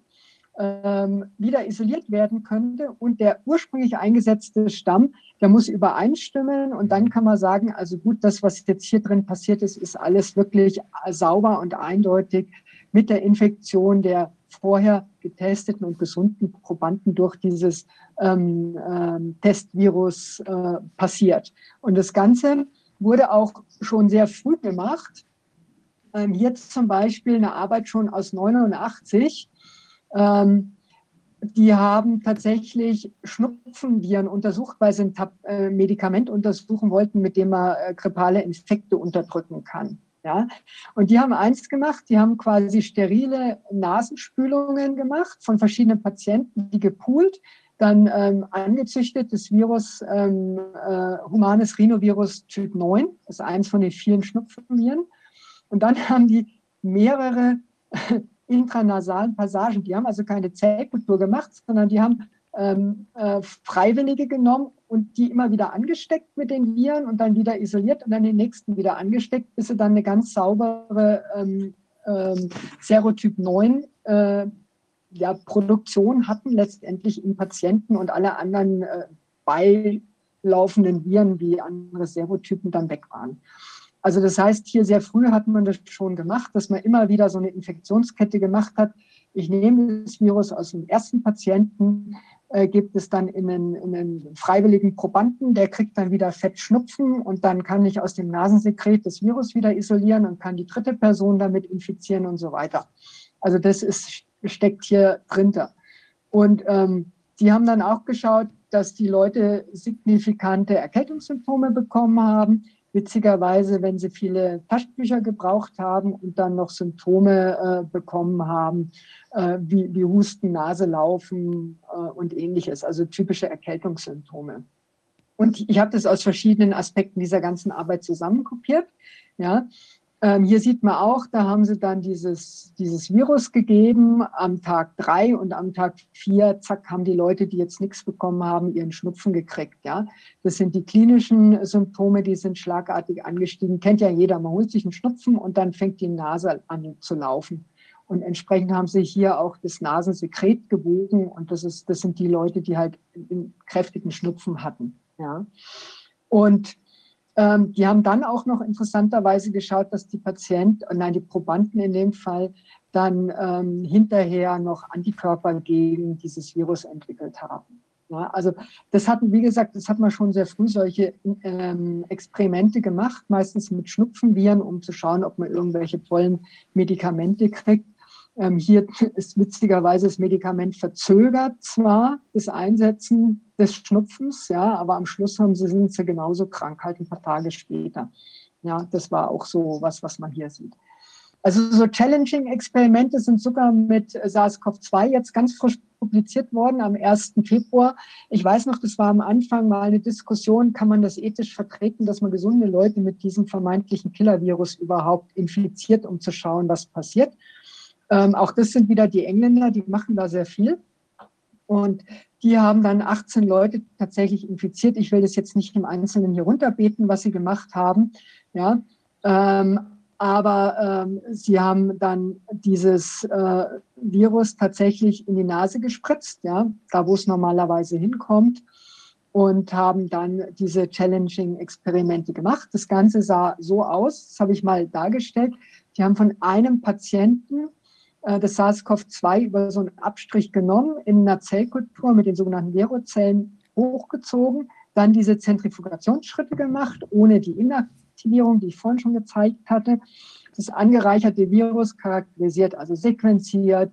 ähm, wieder isoliert werden könnte und der ursprünglich eingesetzte Stamm, der muss übereinstimmen und dann kann man sagen, also gut, das, was jetzt hier drin passiert ist, ist alles wirklich sauber und eindeutig mit der Infektion der vorher getesteten und gesunden Probanden durch dieses ähm, ähm, Testvirus äh, passiert. Und das Ganze wurde auch schon sehr früh gemacht. Ähm, hier zum Beispiel eine Arbeit schon aus 89, ähm, die haben tatsächlich Schnupfenviren untersucht, weil sie ein äh, Medikament untersuchen wollten, mit dem man äh, grippale Infekte unterdrücken kann. Ja? Und die haben eins gemacht, die haben quasi sterile Nasenspülungen gemacht von verschiedenen Patienten, die gepoolt, dann ähm, angezüchtet das Virus, ähm, äh, humanes Rhinovirus Typ 9, das ist eins von den vielen Schnupfenviren. Und dann (laughs) haben die mehrere (laughs) intranasalen Passagen. Die haben also keine Zellkultur gemacht, sondern die haben ähm, äh, Freiwillige genommen und die immer wieder angesteckt mit den Viren und dann wieder isoliert und dann den nächsten wieder angesteckt, bis sie dann eine ganz saubere ähm, ähm, Serotyp 9 äh, ja, Produktion hatten, letztendlich in Patienten und alle anderen äh, beilaufenden Viren wie andere Serotypen dann weg waren. Also das heißt, hier sehr früh hat man das schon gemacht, dass man immer wieder so eine Infektionskette gemacht hat. Ich nehme das Virus aus dem ersten Patienten, äh, gibt es dann in einen, in einen freiwilligen Probanden, der kriegt dann wieder Fettschnupfen und dann kann ich aus dem Nasensekret das Virus wieder isolieren und kann die dritte Person damit infizieren und so weiter. Also das ist, steckt hier drin. Und ähm, die haben dann auch geschaut, dass die Leute signifikante Erkältungssymptome bekommen haben witzigerweise, wenn sie viele Taschenbücher gebraucht haben und dann noch Symptome äh, bekommen haben, äh, wie, wie, Husten, Nase laufen äh, und ähnliches, also typische Erkältungssymptome. Und ich habe das aus verschiedenen Aspekten dieser ganzen Arbeit zusammenkopiert. Ja, ähm, hier sieht man auch, da haben sie dann dieses, dieses Virus gegeben am Tag drei und am Tag vier, zack, haben die Leute, die jetzt nichts bekommen haben, ihren Schnupfen gekriegt. Ja, das sind die klinischen Symptome, die sind schlagartig angestiegen. Kennt ja jeder, man holt sich einen Schnupfen und dann fängt die Nase an zu laufen. Und entsprechend haben sie hier auch das Nasensekret gewogen und das, ist, das sind die Leute, die halt einen kräftigen Schnupfen hatten. Ja. Und ähm, die haben dann auch noch interessanterweise geschaut, dass die Patienten, nein, die Probanden in dem Fall, dann ähm, hinterher noch Antikörper gegen dieses Virus entwickelt haben. Ja, also das hatten, wie gesagt, das hat man schon sehr früh solche ähm, Experimente gemacht, meistens mit Schnupfenviren, um zu schauen, ob man irgendwelche tollen Medikamente kriegt. Ähm, hier (laughs) ist witzigerweise das Medikament verzögert zwar das Einsetzen des Schnupfens, ja, aber am Schluss haben sie, sind sie genauso krank, halt ein paar Tage später. Ja, das war auch so was, was man hier sieht. Also so Challenging-Experimente sind sogar mit SARS-CoV-2 jetzt ganz frisch publiziert worden am 1. Februar. Ich weiß noch, das war am Anfang mal eine Diskussion, kann man das ethisch vertreten, dass man gesunde Leute mit diesem vermeintlichen Killer-Virus überhaupt infiziert, um zu schauen, was passiert. Ähm, auch das sind wieder die Engländer, die machen da sehr viel. Und die haben dann 18 Leute tatsächlich infiziert. Ich will das jetzt nicht im Einzelnen hier runterbeten, was sie gemacht haben. Ja, ähm, aber ähm, sie haben dann dieses äh, Virus tatsächlich in die Nase gespritzt, ja, da wo es normalerweise hinkommt und haben dann diese Challenging-Experimente gemacht. Das Ganze sah so aus, das habe ich mal dargestellt. Die haben von einem Patienten das SARS-CoV-2 über so einen Abstrich genommen, in einer Zellkultur mit den sogenannten Verozellen hochgezogen, dann diese Zentrifugationsschritte gemacht, ohne die Inaktivierung Aktivierung, die ich vorhin schon gezeigt hatte, das angereicherte Virus charakterisiert, also sequenziert,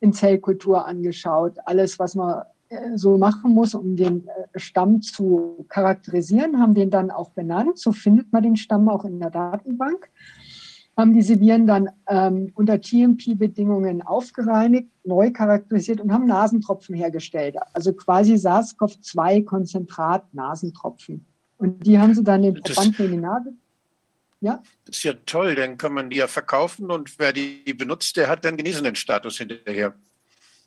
in Zellkultur angeschaut, alles, was man äh, so machen muss, um den äh, Stamm zu charakterisieren, haben den dann auch benannt. So findet man den Stamm auch in der Datenbank. Haben diese Viren dann ähm, unter GMP-Bedingungen aufgereinigt, neu charakterisiert und haben Nasentropfen hergestellt. Also quasi SARS-CoV-2-Konzentrat-Nasentropfen. Und die haben sie dann den Probanden in die Nase. Ja? Das ist ja toll, dann kann man die ja verkaufen und wer die benutzt, der hat dann genesenen Status hinterher.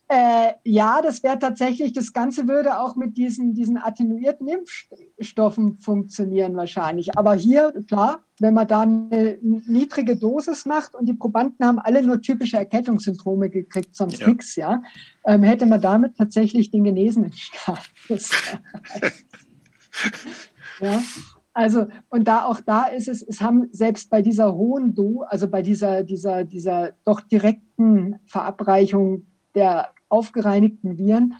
Äh, ja, das wäre tatsächlich, das Ganze würde auch mit diesen, diesen attenuierten Impfstoffen funktionieren wahrscheinlich. Aber hier, klar, wenn man da eine niedrige Dosis macht und die Probanden haben alle nur typische Erkältungssymptome gekriegt, sonst ja. nichts, ja, ähm, hätte man damit tatsächlich den genesenen Status. (laughs) Ja, also, und da auch da ist es, es haben selbst bei dieser hohen Do, also bei dieser, dieser, dieser doch direkten Verabreichung der aufgereinigten Viren,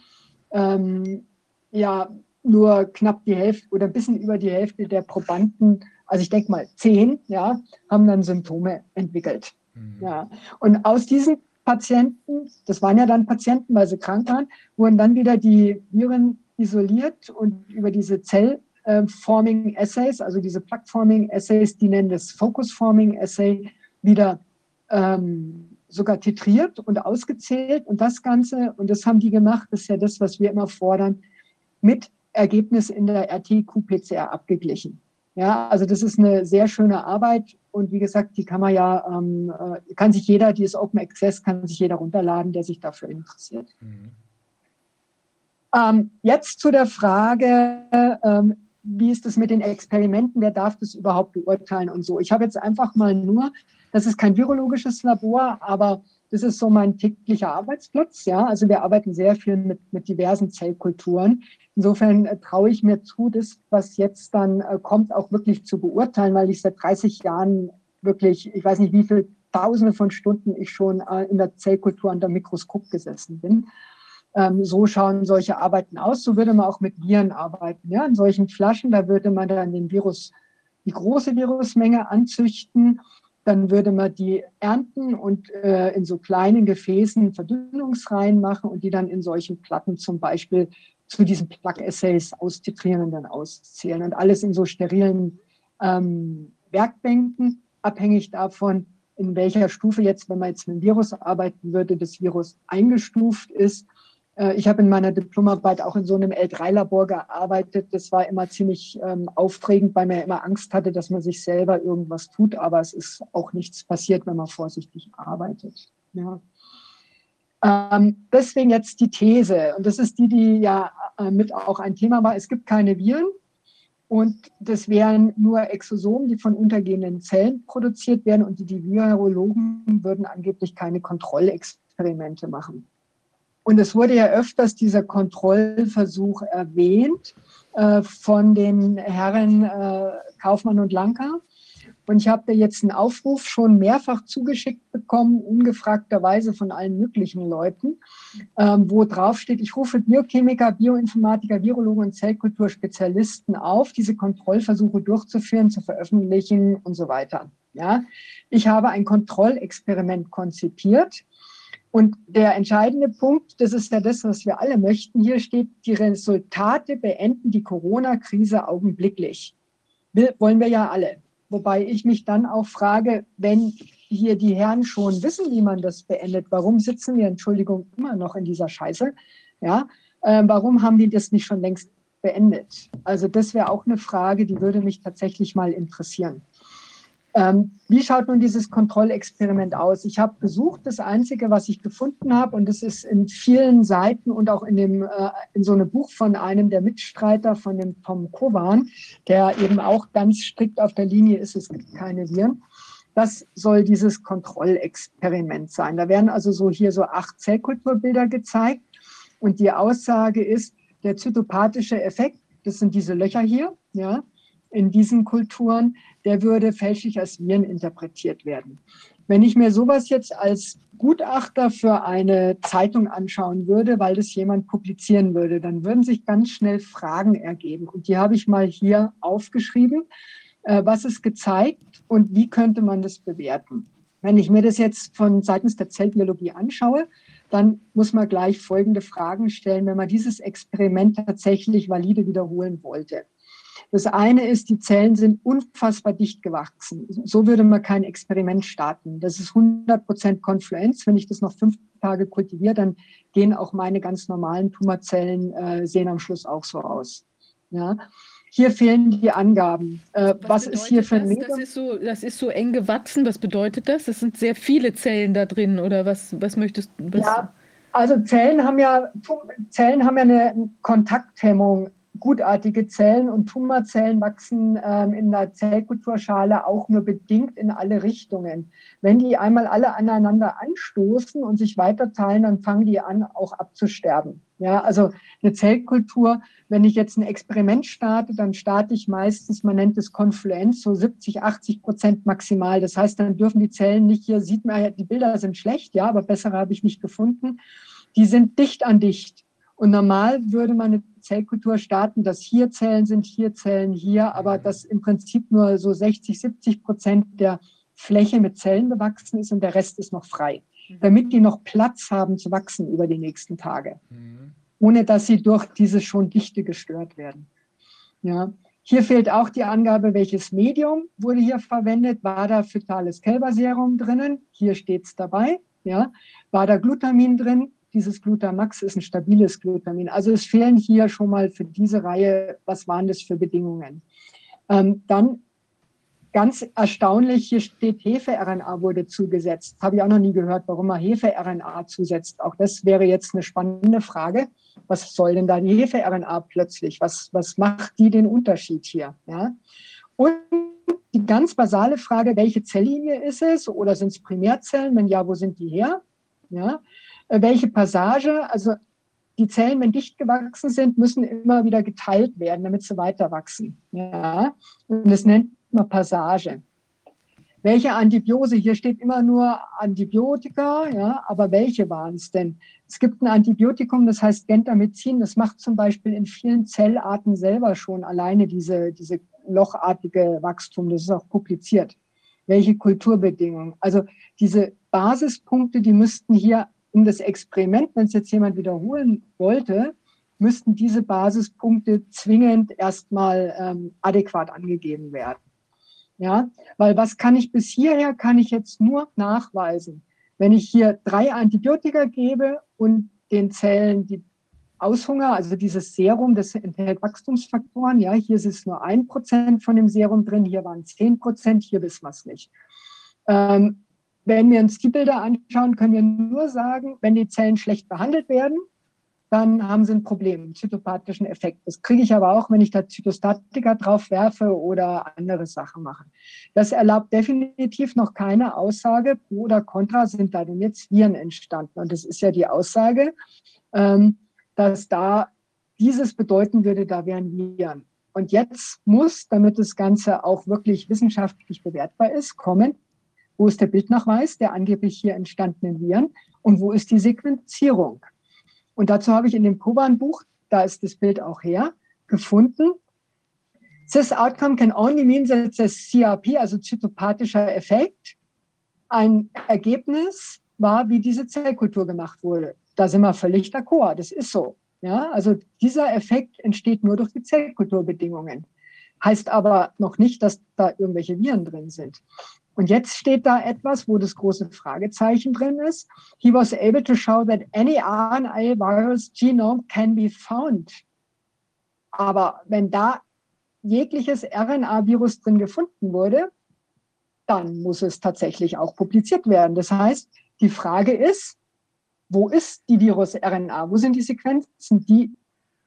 ähm, ja, nur knapp die Hälfte oder ein bisschen über die Hälfte der Probanden, also ich denke mal zehn, ja, haben dann Symptome entwickelt. Mhm. Ja. Und aus diesen Patienten, das waren ja dann Patienten, weil sie krank waren, wurden dann wieder die Viren isoliert und über diese Zell äh, Forming Essays, also diese Plug Forming Essays, die nennen das Focus Forming Essay, wieder ähm, sogar titriert und ausgezählt und das Ganze, und das haben die gemacht, das ist ja das, was wir immer fordern, mit Ergebnis in der RT-QPCR abgeglichen. Ja, also das ist eine sehr schöne Arbeit und wie gesagt, die kann man ja, ähm, äh, kann sich jeder, die ist Open Access, kann sich jeder runterladen, der sich dafür interessiert. Mhm. Ähm, jetzt zu der Frage, ähm, wie ist es mit den Experimenten, wer darf das überhaupt beurteilen und so. Ich habe jetzt einfach mal nur, das ist kein virologisches Labor, aber das ist so mein täglicher Arbeitsplatz. Ja, also wir arbeiten sehr viel mit, mit diversen Zellkulturen. Insofern äh, traue ich mir zu, das, was jetzt dann äh, kommt, auch wirklich zu beurteilen, weil ich seit 30 Jahren wirklich, ich weiß nicht, wie viele Tausende von Stunden ich schon äh, in der Zellkultur unter Mikroskop gesessen bin. Ähm, so schauen solche Arbeiten aus. So würde man auch mit Viren arbeiten. Ja? In solchen Flaschen, da würde man dann den Virus, die große Virusmenge anzüchten. Dann würde man die ernten und äh, in so kleinen Gefäßen Verdünnungsreihen machen und die dann in solchen Platten zum Beispiel zu diesen Plug-Essays austitrieren und dann auszählen. Und alles in so sterilen ähm, Werkbänken, abhängig davon, in welcher Stufe jetzt, wenn man jetzt mit dem Virus arbeiten würde, das Virus eingestuft ist ich habe in meiner Diplomarbeit auch in so einem L3-Labor gearbeitet. Das war immer ziemlich ähm, aufregend, weil man ja immer Angst hatte, dass man sich selber irgendwas tut. Aber es ist auch nichts passiert, wenn man vorsichtig arbeitet. Ja. Ähm, deswegen jetzt die These. Und das ist die, die ja äh, mit auch ein Thema war. Es gibt keine Viren. Und das wären nur Exosomen, die von untergehenden Zellen produziert werden. Und die, die Virologen würden angeblich keine Kontrollexperimente machen. Und es wurde ja öfters dieser Kontrollversuch erwähnt äh, von den Herren äh, Kaufmann und Lanka. Und ich habe da jetzt einen Aufruf schon mehrfach zugeschickt bekommen, ungefragterweise von allen möglichen Leuten, ähm, wo drauf steht, ich rufe Biochemiker, Bioinformatiker, Virologen und Zellkulturspezialisten auf, diese Kontrollversuche durchzuführen, zu veröffentlichen und so weiter. Ja, ich habe ein Kontrollexperiment konzipiert, und der entscheidende Punkt, das ist ja das, was wir alle möchten, hier steht, die Resultate beenden die Corona-Krise augenblicklich. Will, wollen wir ja alle. Wobei ich mich dann auch frage, wenn hier die Herren schon wissen, wie man das beendet, warum sitzen wir, Entschuldigung, immer noch in dieser Scheiße? Ja, äh, warum haben die das nicht schon längst beendet? Also das wäre auch eine Frage, die würde mich tatsächlich mal interessieren. Ähm, wie schaut nun dieses Kontrollexperiment aus? Ich habe gesucht, das Einzige, was ich gefunden habe, und das ist in vielen Seiten und auch in, dem, äh, in so einem Buch von einem der Mitstreiter, von dem Tom Kovan, der eben auch ganz strikt auf der Linie ist, es gibt keine Viren. Das soll dieses Kontrollexperiment sein. Da werden also so hier so acht Zellkulturbilder gezeigt. Und die Aussage ist, der zytopathische Effekt, das sind diese Löcher hier, ja, in diesen Kulturen, der würde fälschlich als Viren interpretiert werden. Wenn ich mir sowas jetzt als Gutachter für eine Zeitung anschauen würde, weil das jemand publizieren würde, dann würden sich ganz schnell Fragen ergeben. Und die habe ich mal hier aufgeschrieben. Äh, was ist gezeigt und wie könnte man das bewerten? Wenn ich mir das jetzt von seitens der Zellbiologie anschaue, dann muss man gleich folgende Fragen stellen, wenn man dieses Experiment tatsächlich valide wiederholen wollte. Das eine ist, die Zellen sind unfassbar dicht gewachsen. So würde man kein Experiment starten. Das ist 100 Prozent Konfluenz. Wenn ich das noch fünf Tage kultiviere, dann gehen auch meine ganz normalen Tumorzellen, äh, sehen am Schluss auch so aus. Ja. Hier fehlen die Angaben. Äh, was, was ist hier für ein das? Das ist, so, das ist so eng gewachsen. Was bedeutet das? Es sind sehr viele Zellen da drin oder was, was möchtest du? Ja, also Zellen haben ja, Zellen haben ja eine Kontakthemmung gutartige Zellen und Tumorzellen wachsen ähm, in der Zellkulturschale auch nur bedingt in alle Richtungen. Wenn die einmal alle aneinander anstoßen und sich weiterteilen, dann fangen die an, auch abzusterben. Ja, also eine Zellkultur, wenn ich jetzt ein Experiment starte, dann starte ich meistens, man nennt es Konfluenz, so 70, 80 Prozent maximal. Das heißt, dann dürfen die Zellen nicht, hier sieht man, die Bilder sind schlecht, ja, aber bessere habe ich nicht gefunden. Die sind dicht an dicht. Und normal würde man eine Zellkultur starten, dass hier Zellen sind, hier Zellen, hier, aber mhm. dass im Prinzip nur so 60, 70 Prozent der Fläche mit Zellen bewachsen ist und der Rest ist noch frei, mhm. damit die noch Platz haben zu wachsen über die nächsten Tage, mhm. ohne dass sie durch diese schon Dichte gestört werden. Ja. Hier fehlt auch die Angabe, welches Medium wurde hier verwendet. War da phytales Kälberserum drinnen? Hier steht es dabei. Ja. War da Glutamin drin? Dieses Glutamax ist ein stabiles Glutamin. Also es fehlen hier schon mal für diese Reihe, was waren das für Bedingungen. Ähm, dann ganz erstaunlich, hier steht Hefe-RNA wurde zugesetzt. Habe ich auch noch nie gehört, warum man Hefe-RNA zusetzt. Auch das wäre jetzt eine spannende Frage. Was soll denn da die Hefe-RNA plötzlich? Was, was macht die den Unterschied hier? Ja? Und die ganz basale Frage, welche Zelllinie ist es? Oder sind es Primärzellen? Wenn ja, wo sind die her? Ja? Äh, welche Passage, also die Zellen, wenn dicht gewachsen sind, müssen immer wieder geteilt werden, damit sie weiter wachsen. Ja? Und das nennt man Passage. Welche Antibiose? Hier steht immer nur Antibiotika, ja, aber welche waren es denn? Es gibt ein Antibiotikum, das heißt Gentamicin, das macht zum Beispiel in vielen Zellarten selber schon alleine diese, diese lochartige Wachstum. Das ist auch publiziert. Welche Kulturbedingungen? Also diese Basispunkte, die müssten hier um das Experiment, wenn es jetzt jemand wiederholen wollte, müssten diese Basispunkte zwingend erstmal ähm, adäquat angegeben werden. Ja, weil was kann ich bis hierher, kann ich jetzt nur nachweisen. Wenn ich hier drei Antibiotika gebe und den Zellen die Aushunger, also dieses Serum, das enthält Wachstumsfaktoren, ja, hier ist es nur ein Prozent von dem Serum drin, hier waren zehn Prozent, hier wissen wir es nicht. Ähm, wenn wir uns die Bilder anschauen, können wir nur sagen, wenn die Zellen schlecht behandelt werden, dann haben sie ein Problem, einen zytopathischen Effekt. Das kriege ich aber auch, wenn ich da Zytostatika drauf werfe oder andere Sachen mache. Das erlaubt definitiv noch keine Aussage, pro oder contra sind da denn jetzt Viren entstanden. Und das ist ja die Aussage, ähm, dass da dieses bedeuten würde, da wären Viren. Und jetzt muss, damit das Ganze auch wirklich wissenschaftlich bewertbar ist, kommen wo ist der Bildnachweis der angeblich hier entstandenen Viren und wo ist die Sequenzierung? Und dazu habe ich in dem Koban-Buch, da ist das Bild auch her, gefunden. This outcome can only mean that the CRP, also zytopathischer Effekt, ein Ergebnis war, wie diese Zellkultur gemacht wurde. Da sind wir völlig d'accord, das ist so. Ja, also dieser Effekt entsteht nur durch die Zellkulturbedingungen. heißt aber noch nicht, dass da irgendwelche Viren drin sind. Und jetzt steht da etwas, wo das große Fragezeichen drin ist. He was able to show that any RNA virus genome can be found. Aber wenn da jegliches RNA-Virus drin gefunden wurde, dann muss es tatsächlich auch publiziert werden. Das heißt, die Frage ist, wo ist die Virus-RNA? Wo sind die Sequenzen, die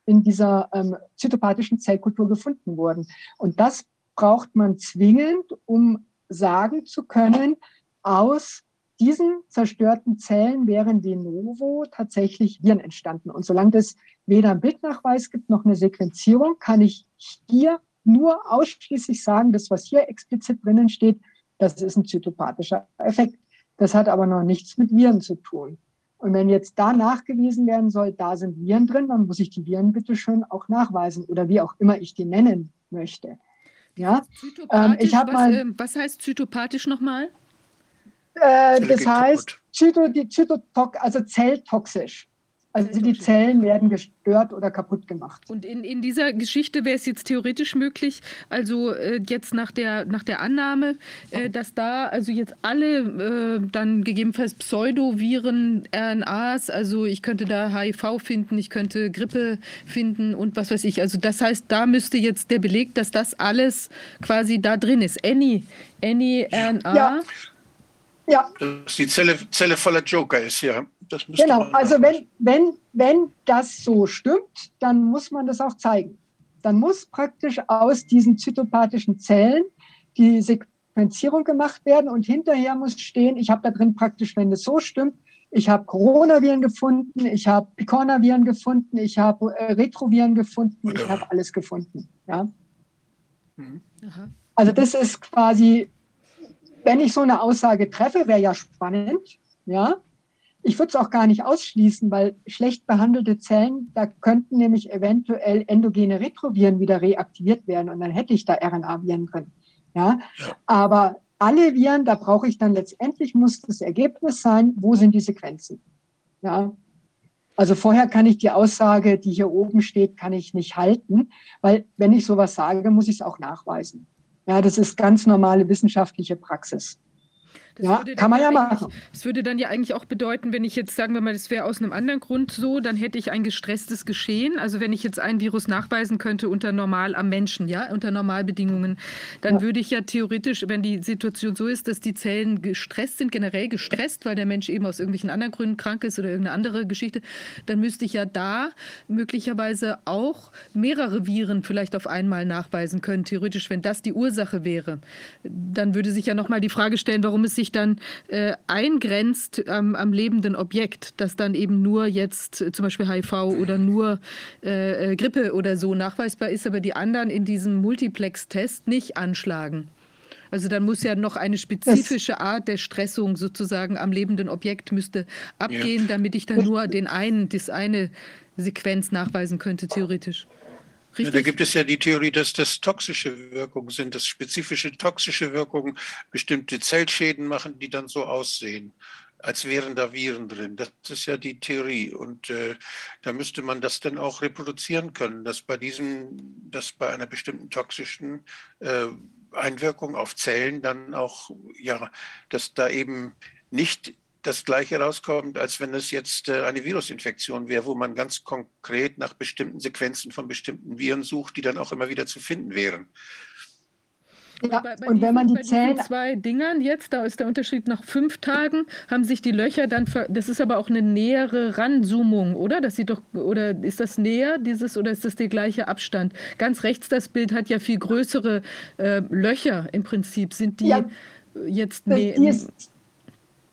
in dieser ähm, zytopathischen Zellkultur gefunden wurden? Und das braucht man zwingend, um sagen zu können, aus diesen zerstörten Zellen wären de novo tatsächlich Viren entstanden. Und solange es weder einen Bildnachweis gibt noch eine Sequenzierung, kann ich hier nur ausschließlich sagen, das, was hier explizit drinnen steht, das ist ein zytopathischer Effekt. Das hat aber noch nichts mit Viren zu tun. Und wenn jetzt da nachgewiesen werden soll, da sind Viren drin, dann muss ich die Viren bitte schön auch nachweisen oder wie auch immer ich die nennen möchte. Ja, ähm, ich habe mal. Äh, was heißt zytopathisch nochmal? Äh, das heißt, Zyto, die Zytotox, also zelltoxisch. Also die Zellen werden gestört oder kaputt gemacht. Und in, in dieser Geschichte wäre es jetzt theoretisch möglich, also äh, jetzt nach der, nach der Annahme, äh, dass da also jetzt alle äh, dann gegebenenfalls Pseudoviren, RNAs, also ich könnte da HIV finden, ich könnte Grippe finden und was weiß ich. Also das heißt, da müsste jetzt der Beleg, dass das alles quasi da drin ist. Any, any RNA. Ja. Ja. Dass die Zelle, Zelle voller Joker ist, ja. Genau, also wenn, wenn, wenn das so stimmt, dann muss man das auch zeigen. Dann muss praktisch aus diesen zytopathischen Zellen die Sequenzierung gemacht werden und hinterher muss stehen, ich habe da drin praktisch, wenn das so stimmt, ich habe Coronaviren gefunden, ich habe Picornaviren gefunden, ich habe äh, Retroviren gefunden, ich habe alles gefunden. Ja? Mhm. Also das ist quasi wenn ich so eine Aussage treffe, wäre ja spannend, ja. Ich würde es auch gar nicht ausschließen, weil schlecht behandelte Zellen, da könnten nämlich eventuell endogene Retroviren wieder reaktiviert werden und dann hätte ich da RNA-Viren drin. Ja? Aber alle Viren, da brauche ich dann letztendlich, muss das Ergebnis sein, wo sind die Sequenzen. Ja? Also vorher kann ich die Aussage, die hier oben steht, kann ich nicht halten, weil wenn ich sowas sage, muss ich es auch nachweisen. Ja, das ist ganz normale wissenschaftliche Praxis. Das ja, kann man ja machen. Das würde dann ja eigentlich auch bedeuten, wenn ich jetzt, sagen wir mal, das wäre aus einem anderen Grund so, dann hätte ich ein gestresstes Geschehen. Also wenn ich jetzt ein Virus nachweisen könnte unter normal am Menschen, ja, unter Normalbedingungen, dann ja. würde ich ja theoretisch, wenn die Situation so ist, dass die Zellen gestresst sind, generell gestresst, weil der Mensch eben aus irgendwelchen anderen Gründen krank ist oder irgendeine andere Geschichte, dann müsste ich ja da möglicherweise auch mehrere Viren vielleicht auf einmal nachweisen können, theoretisch, wenn das die Ursache wäre. Dann würde sich ja nochmal die Frage stellen, warum es sich dann äh, eingrenzt ähm, am lebenden Objekt, dass dann eben nur jetzt äh, zum Beispiel HIV oder nur äh, äh, Grippe oder so nachweisbar ist, aber die anderen in diesem Multiplex-Test nicht anschlagen. Also dann muss ja noch eine spezifische Art der Stressung sozusagen am lebenden Objekt müsste abgehen, ja. damit ich dann nur den einen, das eine Sequenz nachweisen könnte, theoretisch. Ja, da gibt es ja die Theorie, dass das toxische Wirkungen sind, dass spezifische toxische Wirkungen bestimmte Zellschäden machen, die dann so aussehen, als wären da Viren drin. Das ist ja die Theorie. Und äh, da müsste man das dann auch reproduzieren können, dass bei diesem, dass bei einer bestimmten toxischen äh, Einwirkung auf Zellen dann auch, ja, dass da eben nicht das Gleiche rauskommt, als wenn es jetzt äh, eine Virusinfektion wäre, wo man ganz konkret nach bestimmten Sequenzen von bestimmten Viren sucht, die dann auch immer wieder zu finden wären. Ja, bei, bei und diesen, wenn man die Zellen. zwei Dingern jetzt, da ist der Unterschied nach fünf Tagen, haben sich die Löcher dann. Ver das ist aber auch eine nähere Ranzoomung, oder? Das sieht doch. Oder ist das näher, dieses, oder ist das der gleiche Abstand? Ganz rechts, das Bild hat ja viel größere äh, Löcher im Prinzip. Sind die ja, jetzt näher?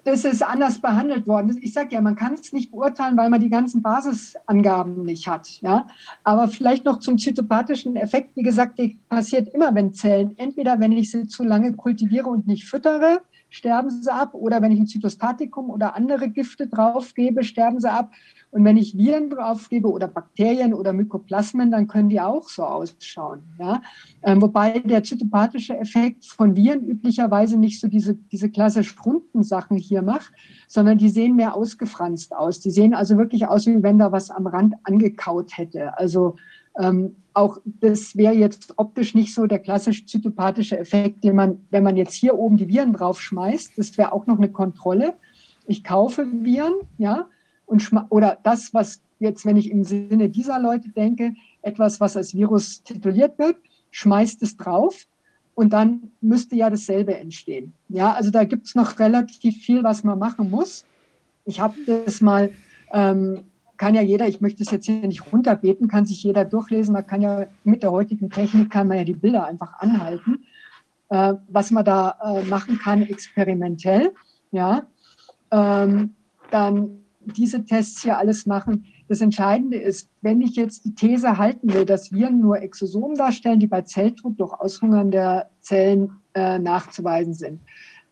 Das ist anders behandelt worden. Ich sage ja, man kann es nicht beurteilen, weil man die ganzen Basisangaben nicht hat. Ja? Aber vielleicht noch zum zytopathischen Effekt. Wie gesagt, die passiert immer, wenn Zellen, entweder wenn ich sie zu lange kultiviere und nicht füttere, sterben sie ab, oder wenn ich ein Zytostatikum oder andere Gifte draufgebe, sterben sie ab. Und wenn ich Viren draufgebe oder Bakterien oder Mykoplasmen, dann können die auch so ausschauen. Ja? Ähm, wobei der zytopathische Effekt von Viren üblicherweise nicht so diese, diese klassisch runden Sachen hier macht, sondern die sehen mehr ausgefranst aus. Die sehen also wirklich aus, wie wenn da was am Rand angekaut hätte. Also Ähm, auch das wäre jetzt optisch nicht so der klassisch zytopathische Effekt, den man, wenn man jetzt hier oben die Viren draufschmeißt, das wäre auch noch eine Kontrolle. Ich kaufe Viren, ja, und oder das, was jetzt, wenn ich im Sinne dieser Leute denke, etwas, was als Virus tituliert wird, schmeißt es drauf und dann müsste ja dasselbe entstehen. Ja, also da gibt es noch relativ viel, was man machen muss. Ich habe das mal ähm, kann ja jeder, ich möchte es jetzt hier nicht runterbeten, kann sich jeder durchlesen. Man kann ja mit der heutigen Technik kann man ja die Bilder einfach anhalten, äh, was man da äh, machen kann experimentell. Ja, ähm, dann diese Tests hier alles machen. Das Entscheidende ist, wenn ich jetzt die These halten will, dass Viren nur Exosomen darstellen, die bei Zelltod durch Aushungern der Zellen äh, nachzuweisen sind,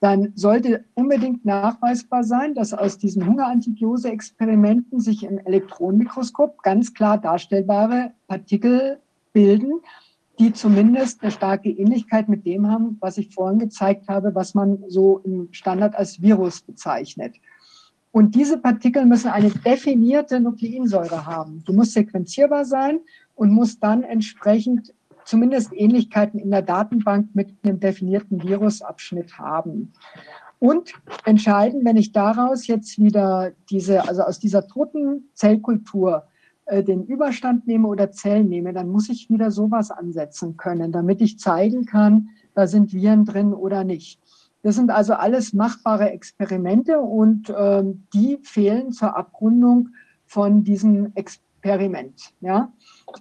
dann sollte unbedingt nachweisbar sein, dass aus diesen Hungerantibiose-Experimenten sich im Elektronenmikroskop ganz klar darstellbare Partikel bilden, die zumindest eine starke Ähnlichkeit mit dem haben, was ich vorhin gezeigt habe, was man so im Standard als Virus bezeichnet. Und diese Partikel müssen eine definierte Nukleinsäure haben. Die muss sequenzierbar sein und muss dann entsprechend zumindest Ähnlichkeiten in der Datenbank mit einem definierten Virusabschnitt haben. Und entscheidend, wenn ich daraus jetzt wieder diese, also aus dieser toten Zellkultur äh, den Überstand nehme oder Zellen nehme, dann muss ich wieder sowas ansetzen können, damit ich zeigen kann, da sind Viren drin oder nicht. Das sind also alles machbare Experimente und äh, die fehlen zur Abrundung von diesem Experiment. Ja?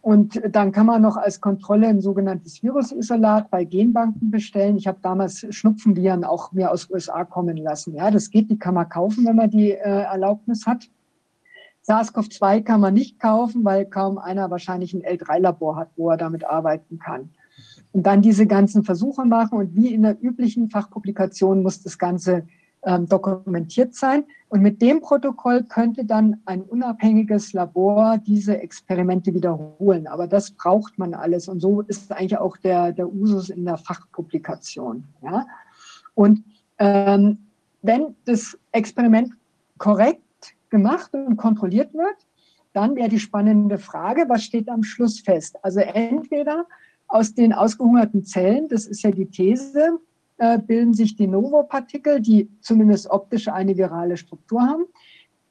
Und dann kann man noch als Kontrolle ein sogenanntes Virusisolat bei Genbanken bestellen. Ich habe damals Schnupfenviren auch mir aus USA kommen lassen. Ja, das geht, die kann man kaufen, wenn man die äh, Erlaubnis hat. SARS-CoV-2 kann man nicht kaufen, weil kaum einer wahrscheinlich ein L3-Labor hat, wo er damit arbeiten kann. Und dann diese ganzen Versuche machen und wie in der üblichen Fachpublikation muss das Ganze ähm, dokumentiert sein. Und mit dem Protokoll könnte dann ein unabhängiges Labor diese Experimente wiederholen. Aber das braucht man alles. Und so ist eigentlich auch der, der Usus in der Fachpublikation. Ja? Und ähm, wenn das Experiment korrekt gemacht und kontrolliert wird, dann wäre die spannende Frage, was steht am Schluss fest? Also entweder aus den ausgehungerten Zellen, das ist ja die These, äh, bilden sich die Novopartikel, die zumindest optisch eine virale Struktur haben,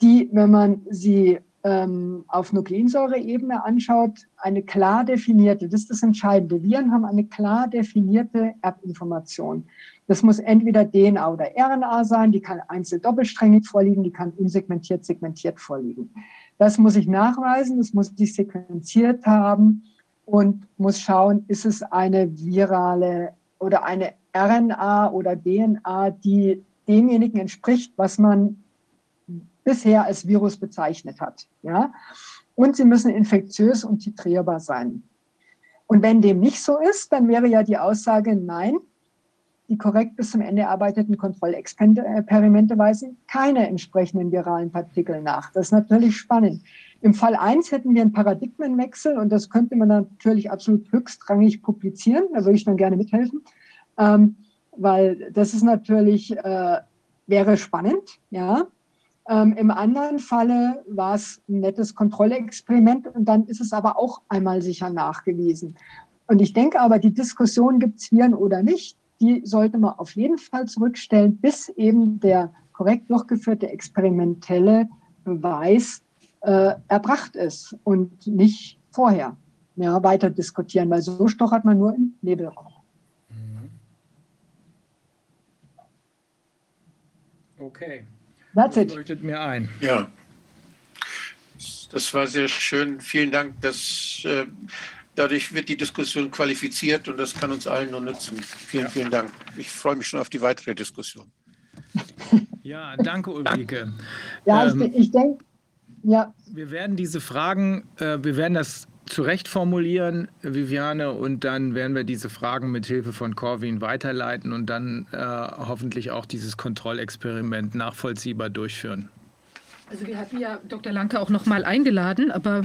die, wenn man sie ähm, auf Nukleinsäureebene anschaut, eine klar definierte, das ist das Entscheidende, Viren haben eine klar definierte Erbinformation. Das muss entweder DNA oder RNA sein, die kann einzeln doppelsträngig vorliegen, die kann unsegmentiert, segmentiert vorliegen. Das muss ich nachweisen, das muss ich sequenziert haben und muss schauen, ist es eine virale oder eine RNA oder DNA, die demjenigen entspricht, was man bisher als Virus bezeichnet hat. Ja? Und sie müssen infektiös und titrierbar sein. Und wenn dem nicht so ist, dann wäre ja die Aussage, nein, die korrekt bis zum Ende erarbeiteten Kontrollexperimente weisen keine entsprechenden viralen Partikel nach. Das ist natürlich spannend. Im Fall 1 hätten wir einen Paradigmenwechsel und das könnte man natürlich absolut höchstrangig publizieren. Da würde ich dann gerne mithelfen ähm, weil das ist natürlich, äh, wäre spannend, ja. Ähm, Im anderen Falle war es ein nettes Kontrollexperiment und dann ist es aber auch einmal sicher nachgewiesen. Und ich denke aber, die Diskussion, gibt es Viren oder nicht, die sollte man auf jeden Fall zurückstellen, bis eben der korrekt durchgeführte experimentelle Beweis äh, erbracht ist und nicht vorher ja, weiter diskutieren, weil so stochert man nur im Nebelraum. Okay. That's it. Leuchtet mir ein. Ja, das war sehr schön. Vielen Dank. Das, äh, dadurch wird die Diskussion qualifiziert und das kann uns allen nur nützen. Vielen, Ja. vielen Dank. Ich freue mich schon auf die weitere Diskussion. Ja, danke Ulrike. Ja, Ähm, ich, ich denke, ja, Wir werden diese Fragen, äh, wir werden das zurecht formulieren, Viviane, und dann werden wir diese Fragen mit Hilfe von Corwin weiterleiten und dann äh, hoffentlich auch dieses Kontrollexperiment nachvollziehbar durchführen. Also wir hatten ja Dr. Lanke auch noch mal eingeladen, aber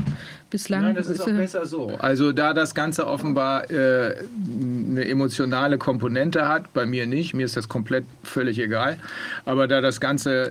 bislang Nein, das ist auch er- besser so. Also da das Ganze offenbar äh, eine emotionale Komponente hat, bei mir nicht, mir ist das komplett völlig egal, aber da das Ganze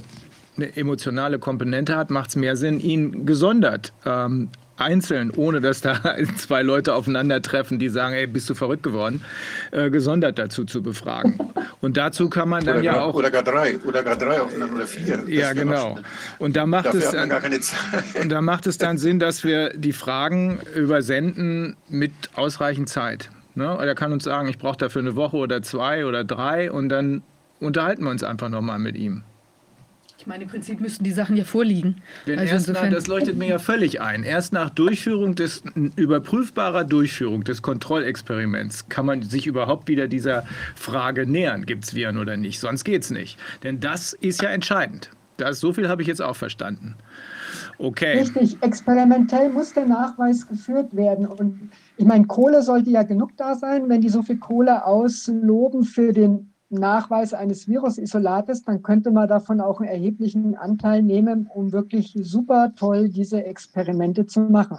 eine emotionale Komponente hat, macht es mehr Sinn, ihn gesondert ähm, einzeln, ohne dass da (laughs) zwei Leute aufeinandertreffen, die sagen, ey, bist du verrückt geworden, äh, gesondert dazu zu befragen. Und dazu kann man dann Oder, ja gar, auch. oder gar drei, oder gar drei oder vier. Ja, noch genau. Und da macht es dann, gar keine Zeit. (laughs) und da macht es dann Sinn, dass wir die Fragen übersenden mit ausreichend Zeit. Ne? Er kann uns sagen, ich brauche dafür eine Woche oder zwei oder drei und dann unterhalten wir uns einfach nochmal mit ihm. Ich meine, im Prinzip müssten die Sachen ja vorliegen. Denn Also erst nach, insofern- das leuchtet mir ja völlig ein. Erst nach Durchführung des überprüfbarer Durchführung des Kontrollexperiments kann man sich überhaupt wieder dieser Frage nähern, gibt es Viren oder nicht. Sonst geht es nicht. Denn das ist ja entscheidend. Das, so viel habe ich jetzt auch verstanden. Okay. Richtig, experimentell muss der Nachweis geführt werden. Und ich meine, Kohle sollte ja genug da sein. Wenn die so viel Kohle ausloben für den Nachweis eines Virusisolates, dann könnte man davon auch einen erheblichen Anteil nehmen, um wirklich super toll diese Experimente zu machen.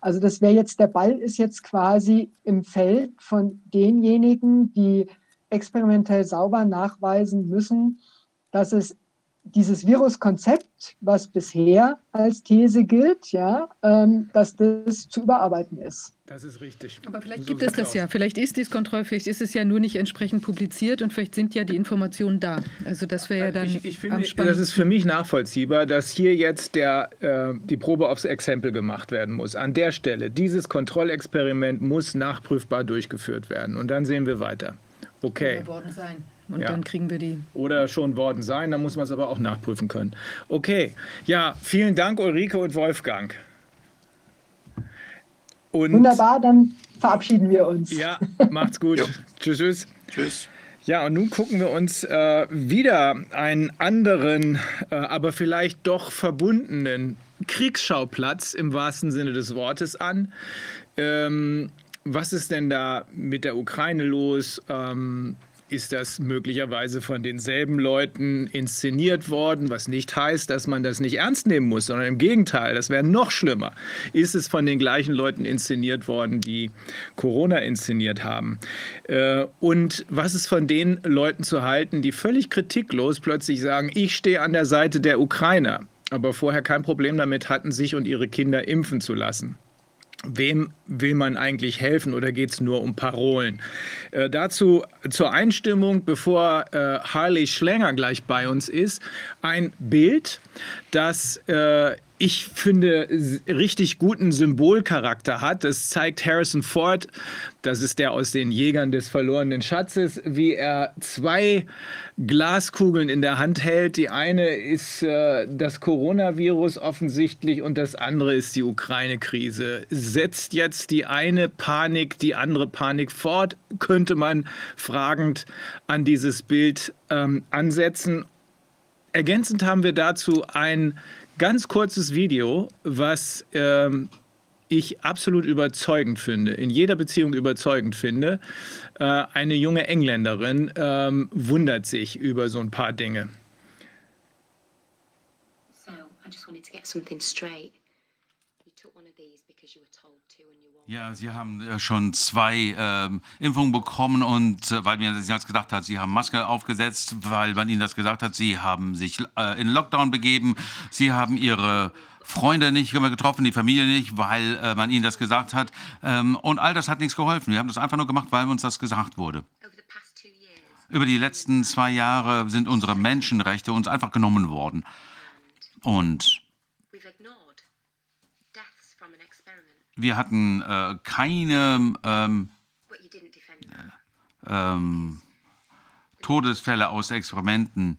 Also das wäre jetzt, der Ball ist jetzt quasi im Feld von denjenigen, die experimentell sauber nachweisen müssen, dass es dieses Viruskonzept, was bisher als These gilt, ja, ähm, dass das zu überarbeiten ist. Das ist richtig. Aber vielleicht So gibt es das aus. ja. Vielleicht ist dies Kontroll, vielleicht ist es ja nur nicht entsprechend publiziert und vielleicht sind ja die Informationen da. Also das wäre ja dann ich, ich finde, das ist für mich nachvollziehbar, dass hier jetzt der, äh, die Probe aufs Exempel gemacht werden muss. An der Stelle, dieses Kontrollexperiment muss nachprüfbar durchgeführt werden. Und dann sehen wir weiter. Okay. Und Ja. dann kriegen wir die. Oder schon worden sein, dann muss man es aber auch nachprüfen können. Okay. Ja, vielen Dank, Ulrike und Wolfgang. Und Wunderbar, dann verabschieden wir uns. Ja, (laughs) macht's gut. tschüss, tschüss. Tschüss. Ja, und nun gucken wir uns äh, wieder einen anderen, äh, aber vielleicht doch verbundenen Kriegsschauplatz im wahrsten Sinne des Wortes an. Ähm, was ist denn da mit der Ukraine los? Ähm, ist das möglicherweise von denselben Leuten inszeniert worden, was nicht heißt, dass man das nicht ernst nehmen muss, sondern im Gegenteil, das wäre noch schlimmer. Ist es von den gleichen Leuten inszeniert worden, die Corona inszeniert haben? Äh, Und was ist von den Leuten zu halten, die völlig kritiklos plötzlich sagen, ich stehe an der Seite der Ukrainer, aber vorher kein Problem damit hatten, sich und ihre Kinder impfen zu lassen? Wem will man eigentlich helfen oder geht es nur um Parolen? Äh, dazu zur Einstimmung, bevor äh, Harley Schlänger gleich bei uns ist, ein Bild, das äh, ich finde richtig guten Symbolcharakter hat. Das zeigt Harrison Ford, das ist der aus den Jägern des verlorenen Schatzes, wie er zwei Glaskugeln in der Hand hält. Die eine ist äh, das Coronavirus offensichtlich und das andere ist die Ukraine-Krise. Setzt jetzt die eine Panik die andere Panik fort, könnte man fragend an dieses Bild ähm, ansetzen. Ergänzend haben wir dazu ein ganz kurzes Video, was ähm, ich absolut überzeugend finde, in jeder Beziehung überzeugend finde. Äh, eine junge Engländerin ähm, wundert sich über so ein paar Dinge. So I just wanted to get something straight. You took one of these because you were told to and you won't. Ja, Sie haben äh, schon zwei ähm, Impfungen bekommen und äh, weil mir das gedacht hat, Sie haben Maske aufgesetzt, weil man Ihnen das gesagt hat, Sie haben sich äh, in Lockdown begeben, Sie haben Ihre Freunde nicht getroffen, die Familie nicht, weil äh, man Ihnen das gesagt hat. Ähm, und all das hat nichts geholfen. Wir haben das einfach nur gemacht, weil uns das gesagt wurde. Over the past two years, Über die letzten zwei Jahre sind unsere Menschenrechte uns einfach genommen worden. Und wir hatten äh, keine ähm, that. ähm, Todesfälle aus Experimenten.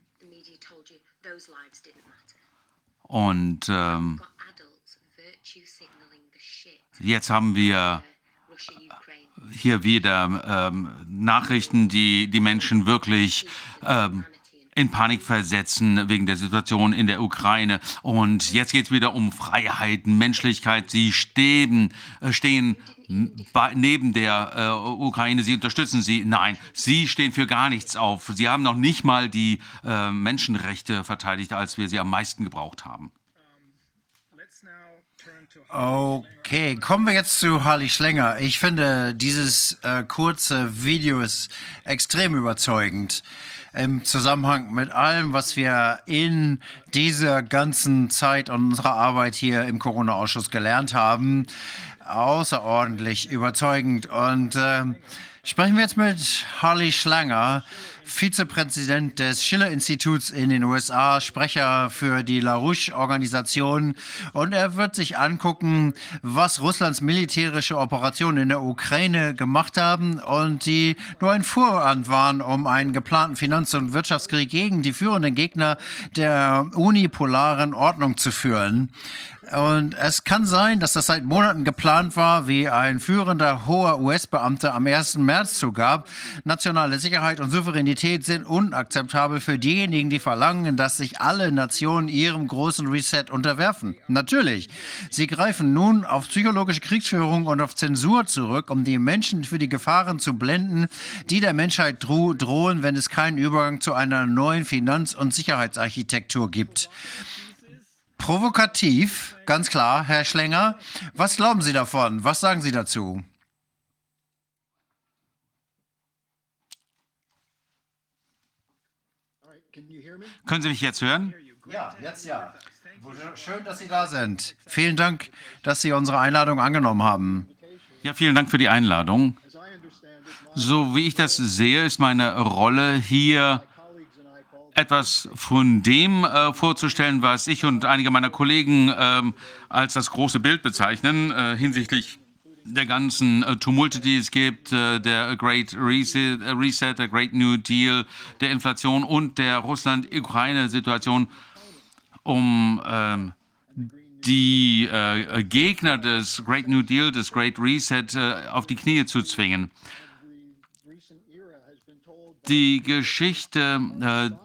Und ähm, jetzt haben wir Ukraine. hier wieder ähm, Nachrichten, die die Menschen wirklich ähm, in Panik versetzen wegen der Situation in der Ukraine. Und jetzt geht es wieder um Freiheiten, Menschlichkeit. Sie stehen, äh, stehen bei, neben der äh, Ukraine, sie unterstützen sie. Nein, sie stehen für gar nichts auf. Sie haben noch nicht mal die äh, Menschenrechte verteidigt, als wir sie am meisten gebraucht haben. Okay, kommen wir jetzt zu Harley Schlenger. Ich finde, dieses äh, kurze Video ist extrem überzeugend. Im Zusammenhang mit allem, was wir in dieser ganzen Zeit unserer Arbeit hier im Corona-Ausschuss gelernt haben. Außerordentlich überzeugend. Und äh, sprechen wir jetzt mit Harley Schlanger. Vizepräsident des Schiller-Instituts in den USA, Sprecher für die LaRouche-Organisation. Und er wird sich angucken, was Russlands militärische Operationen in der Ukraine gemacht haben und die nur ein Vorrand waren, um einen geplanten Finanz- und Wirtschaftskrieg gegen die führenden Gegner der unipolaren Ordnung zu führen. Und es kann sein, dass das seit Monaten geplant war, wie ein führender hoher US-Beamter am 1. März zugab. Nationale Sicherheit und Souveränität sind unakzeptabel für diejenigen, die verlangen, dass sich alle Nationen ihrem großen Reset unterwerfen. Natürlich. Sie greifen nun auf psychologische Kriegsführung und auf Zensur zurück, um die Menschen für die Gefahren zu blenden, die der Menschheit dro drohen, wenn es keinen Übergang zu einer neuen Finanz- und Sicherheitsarchitektur gibt. Provokativ, ganz klar, Herr Schlenger. Was glauben Sie davon? Was sagen Sie dazu? Können Sie mich jetzt hören? Ja, jetzt ja. Schön, dass Sie da sind. Vielen Dank, dass Sie unsere Einladung angenommen haben. Ja, vielen Dank für die Einladung. So wie ich das sehe, ist meine Rolle hier etwas von dem äh, vorzustellen, was ich und einige meiner Kollegen ähm, als das große Bild bezeichnen, äh, hinsichtlich der ganzen äh, Tumulte, die es gibt, äh, der Great Reset, äh, Reset, der Great New Deal, der Inflation und der Russland-Ukraine-Situation, um ähm, die äh, Gegner des Great New Deal, des Great Reset auf die Knie zu zwingen. Die Geschichte äh,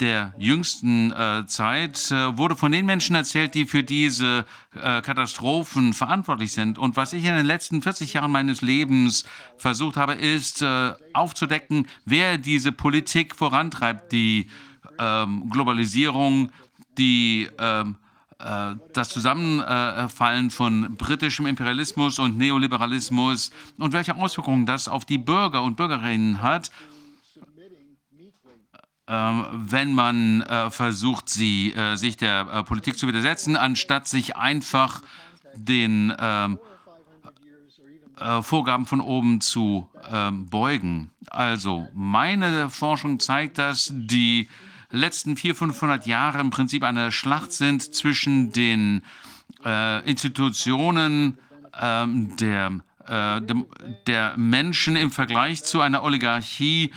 der jüngsten äh, Zeit äh, wurde von den Menschen erzählt, die für diese äh, Katastrophen verantwortlich sind. Und was ich in den letzten 40 Jahren meines Lebens versucht habe, ist äh, aufzudecken, wer diese Politik vorantreibt, die ähm, Globalisierung, die ähm, äh, das Zusammenfallen von britischem Imperialismus und Neoliberalismus und welche Auswirkungen das auf die Bürger und Bürgerinnen hat wenn man äh, versucht, sie, äh, sich der äh, Politik zu widersetzen, anstatt sich einfach den ähm, äh, Vorgaben von oben zu ähm, beugen. Also meine Forschung zeigt, dass die letzten 400, 500 Jahre im Prinzip eine Schlacht sind zwischen den Institutionen ähm, der, der Menschen im Vergleich zu einer Oligarchie,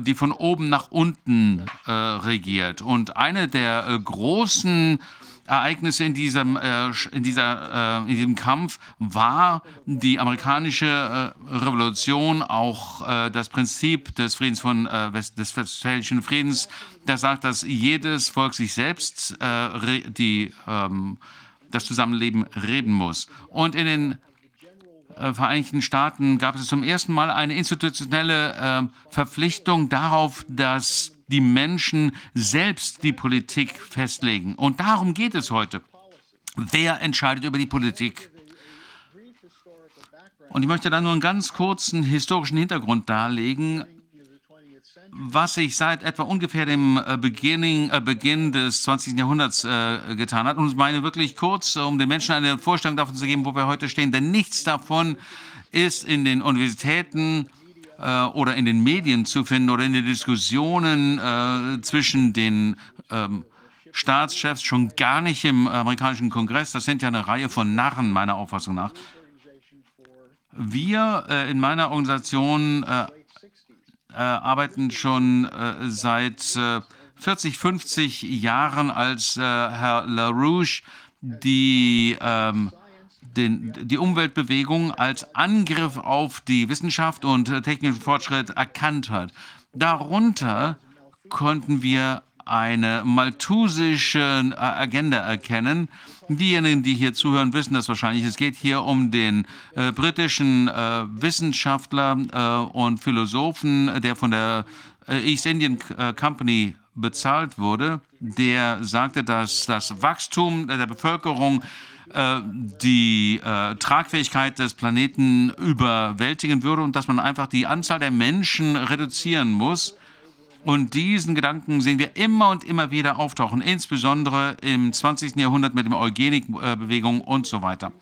die von oben nach unten äh, regiert. Und eine der äh, großen Ereignisse in diesem, äh, in, dieser, äh, in diesem Kampf war die amerikanische Revolution, auch das Prinzip des Friedens von des Westfälischen Friedens, der sagt, dass jedes Volk sich selbst die, ähm, das Zusammenleben reden muss. Und in den äh, Vereinigten Staaten gab es zum ersten Mal eine institutionelle äh, Verpflichtung darauf, dass die Menschen selbst die Politik festlegen. Und darum geht es heute. Wer entscheidet über die Politik? Und ich möchte da nur einen ganz kurzen historischen Hintergrund darlegen was sich seit etwa ungefähr dem äh, Beginning, äh, Beginn des 20. Jahrhunderts äh, getan hat. Und ich meine wirklich kurz, um den Menschen eine Vorstellung davon zu geben, wo wir heute stehen. Denn nichts davon ist in den Universitäten oder in den Medien zu finden oder in den Diskussionen zwischen den ähm, Staatschefs, schon gar nicht im amerikanischen Kongress. Das sind ja eine Reihe von Narren, meiner Auffassung nach. Wir in meiner Organisation äh, arbeiten schon äh, seit äh, 40, 50 Jahren als äh, Herr LaRouche die, ähm, den, die Umweltbewegung als Angriff auf die Wissenschaft und äh, technischen Fortschritt erkannt hat. Darunter konnten wir eine malthusische äh, Agenda erkennen. Diejenigen, die hier zuhören, wissen das wahrscheinlich. Es geht hier um den äh, britischen äh, Wissenschaftler äh, und Philosophen, der von der äh, East Indian äh, Company bezahlt wurde, der sagte, dass das Wachstum der Bevölkerung die äh, Tragfähigkeit des Planeten überwältigen würde und dass man einfach die Anzahl der Menschen reduzieren muss Und diesen Gedanken sehen wir immer und immer wieder auftauchen, insbesondere im 20. Jahrhundert mit der Eugenikbewegung und so weiter.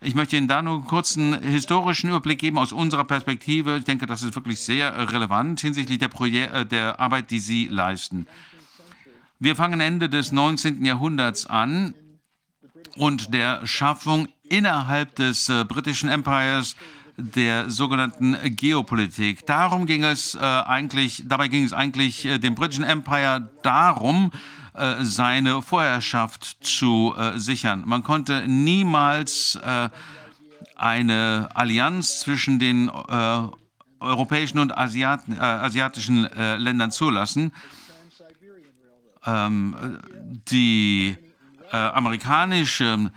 Ich möchte Ihnen da nur einen kurzen historischen Überblick geben aus unserer Perspektive. Ich denke, das ist wirklich sehr relevant hinsichtlich der, Projek äh, der Arbeit, die Sie leisten. Wir fangen Ende des 19. Jahrhunderts an und der Schaffung innerhalb des äh, britischen Empires der sogenannten Geopolitik. Darum ging es äh, eigentlich, dabei ging es eigentlich äh, dem britischen Empire darum, äh, seine Vorherrschaft zu äh, sichern. Man konnte niemals äh, eine Allianz zwischen den europäischen und Asiaten, äh, asiatischen Ländern zulassen. Ähm, die amerikanische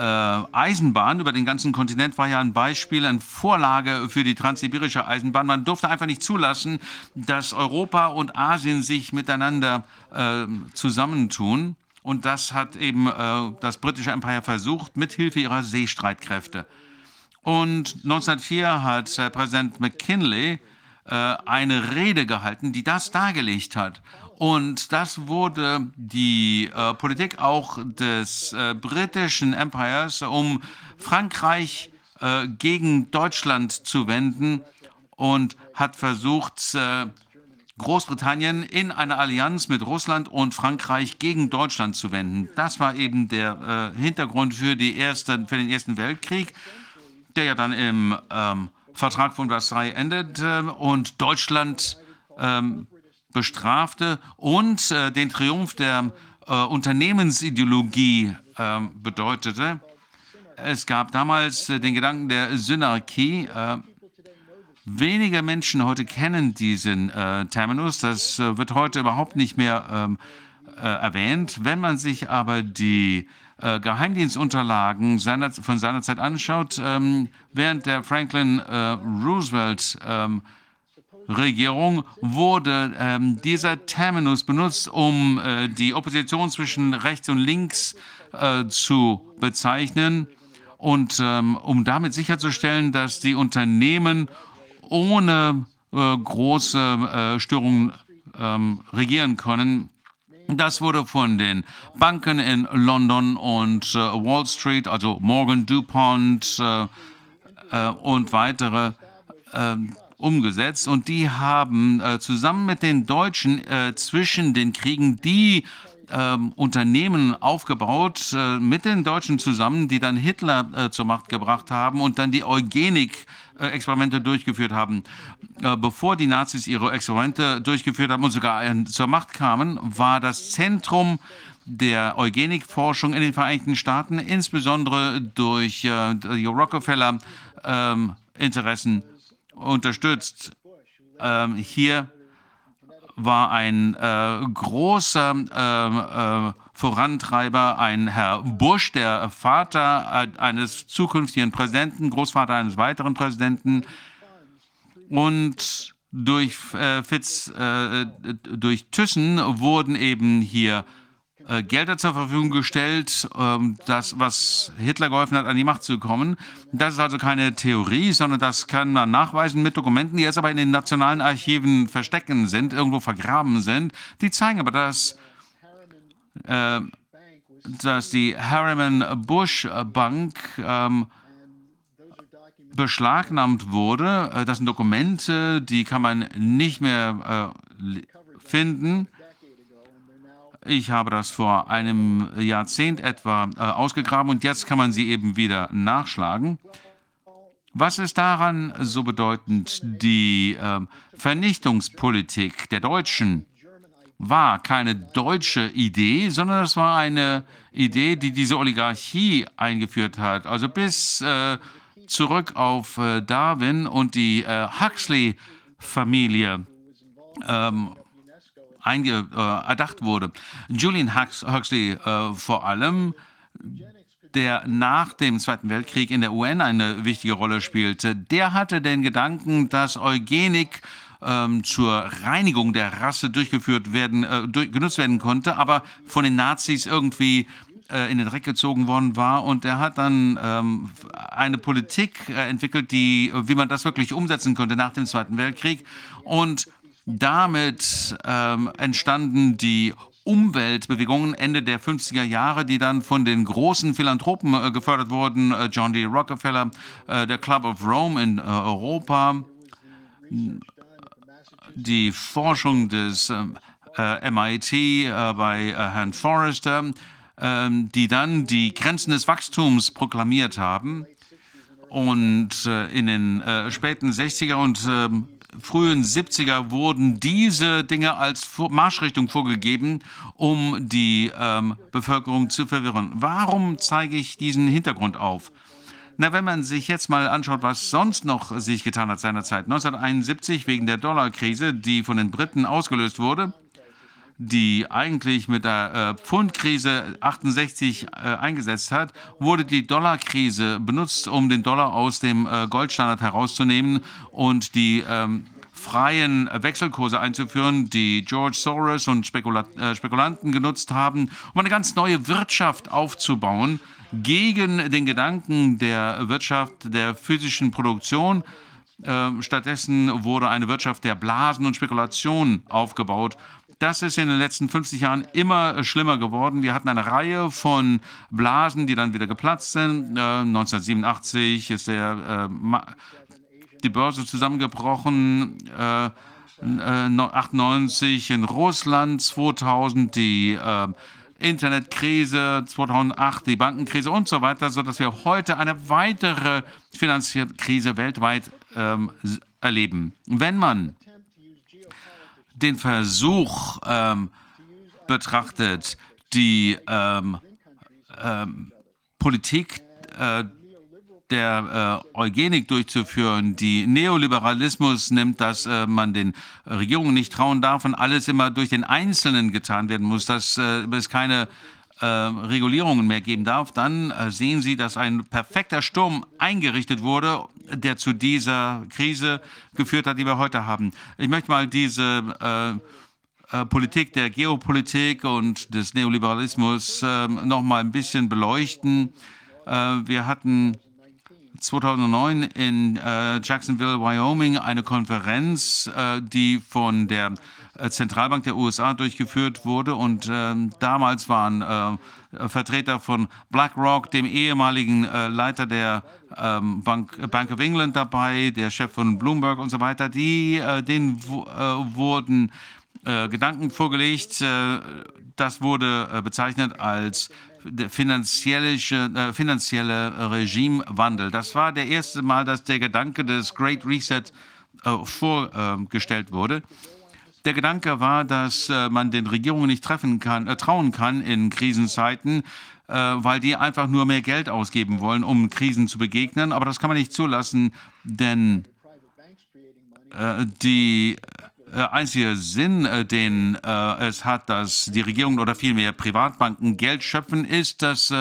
Eisenbahn über den ganzen Kontinent war ja ein Beispiel, eine Vorlage für die transsibirische Eisenbahn. Man durfte einfach nicht zulassen, dass Europa und Asien sich miteinander äh, zusammentun. Und das hat eben äh, das britische Empire versucht, mithilfe ihrer Seestreitkräfte. Und 1904 hat äh, Präsident McKinley äh, eine Rede gehalten, die das dargelegt hat. Und das wurde die äh, Politik auch des äh, britischen Empires, um Frankreich äh, gegen Deutschland zu wenden und hat versucht, äh, Großbritannien in eine Allianz mit Russland und Frankreich gegen Deutschland zu wenden. Das war eben der äh, Hintergrund für, erste, für den Ersten Weltkrieg, der ja dann im ähm, Vertrag von Versailles endet äh, und Deutschland ähm, bestrafte und äh, den Triumph der äh, Unternehmensideologie ähm, bedeutete. Es gab damals äh, den Gedanken der Synarchie äh, Wenige Menschen heute kennen diesen äh, Terminus. Das äh, wird heute überhaupt nicht mehr ähm, äh, erwähnt. Wenn man sich aber die äh, Geheimdienstunterlagen seiner, von seiner Zeit anschaut, ähm, während der Franklin äh, Roosevelt ähm, Regierung wurde ähm, dieser Terminus benutzt, um äh, die Opposition zwischen rechts und links zu bezeichnen und ähm, um damit sicherzustellen, dass die Unternehmen ohne äh, große äh, Störungen ähm, regieren können. Das wurde von den Banken in London und äh, Wall Street, also Morgan DuPont äh, äh, und weitere, ähm, umgesetzt. Und die haben äh, zusammen mit den Deutschen zwischen den Kriegen die ähm, Unternehmen aufgebaut, äh, mit den Deutschen zusammen, die dann Hitler äh, zur Macht gebracht haben und dann die Eugenik äh, Experimente durchgeführt haben. Äh, bevor die Nazis ihre Experimente durchgeführt haben und sogar zur Macht kamen, war das Zentrum der Eugenikforschung in den Vereinigten Staaten, insbesondere durch äh, die Rockefeller-Interessen ähm, unterstützt. Ähm, hier war ein äh, großer äh, äh, Vorantreiber, ein Herr Bush, der Vater äh, eines zukünftigen Präsidenten, Großvater eines weiteren Präsidenten. Und durch äh, Fitz, äh, durch Thyssen wurden eben hier äh, Gelder zur Verfügung gestellt, ähm, das, was Hitler geholfen hat, an die Macht zu kommen. Das ist also keine Theorie, sondern das kann man nachweisen mit Dokumenten, die jetzt aber in den nationalen Archiven verstecken sind, irgendwo vergraben sind. Die zeigen aber, dass, äh, dass die Harriman Bush Bank ähm, beschlagnahmt wurde. Äh, das sind Dokumente, die kann man nicht mehr äh, finden. Ich habe das vor einem Jahrzehnt etwa äh, ausgegraben und jetzt kann man sie eben wieder nachschlagen. Was ist daran so bedeutend? Die äh, Vernichtungspolitik der Deutschen war keine deutsche Idee, sondern es war eine Idee, die diese Oligarchie eingeführt hat. Also bis äh, zurück auf äh, Darwin und die äh, Huxley-Familie. Ähm, einge, äh, erdacht wurde. Julian Huxley äh, vor allem, der nach dem Zweiten Weltkrieg in der UN eine wichtige Rolle spielte, der hatte den Gedanken, dass Eugenik ähm, zur Reinigung der Rasse durchgeführt werden, äh, durch, genutzt werden konnte, aber von den Nazis irgendwie äh, in den Dreck gezogen worden war. Und er hat dann ähm, eine Politik äh, entwickelt, die, wie man das wirklich umsetzen konnte nach dem Zweiten Weltkrieg. Und Damit ähm, entstanden die Umweltbewegungen Ende der 50er Jahre, die dann von den großen Philanthropen äh, gefördert wurden, äh, John D. Rockefeller, äh, der Club of Rome in äh, Europa, die Forschung des äh, MIT äh, bei Herrn Forrester, ähm, die dann die Grenzen des Wachstums proklamiert haben. Und in den späten 60er und ähm, frühen 70er wurden diese Dinge als Marschrichtung vorgegeben, um die ähm, Bevölkerung zu verwirren. Warum zeige ich diesen Hintergrund auf? Na, wenn man sich jetzt mal anschaut, was sonst noch sich getan hat seinerzeit. 1971 wegen der Dollarkrise, die von den Briten ausgelöst wurde, die eigentlich mit der äh, Pfundkrise 68 äh, eingesetzt hat, wurde die Dollarkrise benutzt, um den Dollar aus dem äh, Goldstandard herauszunehmen und die ähm, freien Wechselkurse einzuführen, die George Soros und Spekula Spekulanten genutzt haben, um eine ganz neue Wirtschaft aufzubauen, gegen den Gedanken der Wirtschaft der physischen Produktion. Äh, stattdessen wurde eine Wirtschaft der Blasen und Spekulation aufgebaut. Das ist in den letzten 50 Jahren immer schlimmer geworden. Wir hatten eine Reihe von Blasen, die dann wieder geplatzt sind. Äh, 1987 ist der, äh, die Börse zusammengebrochen. Äh, 98 in Russland, 2000 die äh, Internetkrise, 2008 die Bankenkrise und so weiter, sodass wir heute eine weitere finanzielle Krise weltweit ähm, erleben. Wenn man den Versuch ähm, betrachtet, die ähm, ähm, Politik äh, der äh, Eugenik durchzuführen, die Neoliberalismus nimmt, dass äh, man den Regierungen nicht trauen darf und alles immer durch den Einzelnen getan werden muss, dass äh, es keine äh, Regulierungen mehr geben darf, dann äh, sehen Sie, dass ein perfekter Sturm eingerichtet wurde, der zu dieser Krise geführt hat, die wir heute haben. Ich möchte mal diese äh, Politik der Geopolitik und des Neoliberalismus ähm, noch mal ein bisschen beleuchten. wir hatten 2009 in äh, Jacksonville, Wyoming, eine Konferenz, äh, die von der äh, Zentralbank der USA durchgeführt wurde. Und ähm, damals waren äh, Vertreter von BlackRock, dem ehemaligen äh, Leiter der ähm, Bank, Bank of England dabei, der Chef von Bloomberg und so weiter. Die, äh, denen wurden Gedanken vorgelegt. das wurde bezeichnet als finanzielle, äh, finanzielle Regimewandel. Das war der erste Mal, dass der Gedanke des Great Reset äh, vorgestellt wurde. Der Gedanke war, dass äh, man den Regierungen nicht treffen kann, äh, trauen kann in Krisenzeiten, äh, weil die einfach nur mehr Geld ausgeben wollen, um Krisen zu begegnen. Aber das kann man nicht zulassen, denn äh, die äh, einzige Sinn, äh, den äh, es hat, dass die Regierung oder vielmehr Privatbanken Geld schöpfen, ist, dass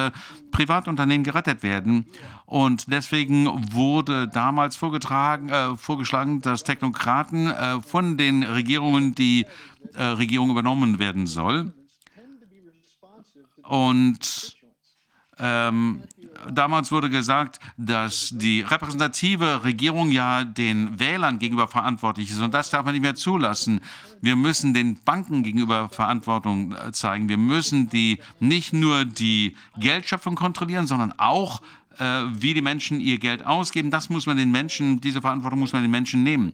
Privatunternehmen gerettet werden. Und deswegen wurde damals vorgetragen, äh, vorgeschlagen, dass Technokraten äh, von den Regierungen die äh, Regierung übernommen werden soll. Und ähm, damals wurde gesagt, dass die repräsentative Regierung ja den Wählern gegenüber verantwortlich ist. Und das darf man nicht mehr zulassen. Wir müssen den Banken gegenüber Verantwortung äh, zeigen. Wir müssen die nicht nur die Geldschöpfung kontrollieren, sondern auch wie die Menschen ihr Geld ausgeben. Das muss man den Menschen, diese Verantwortung muss man den Menschen nehmen.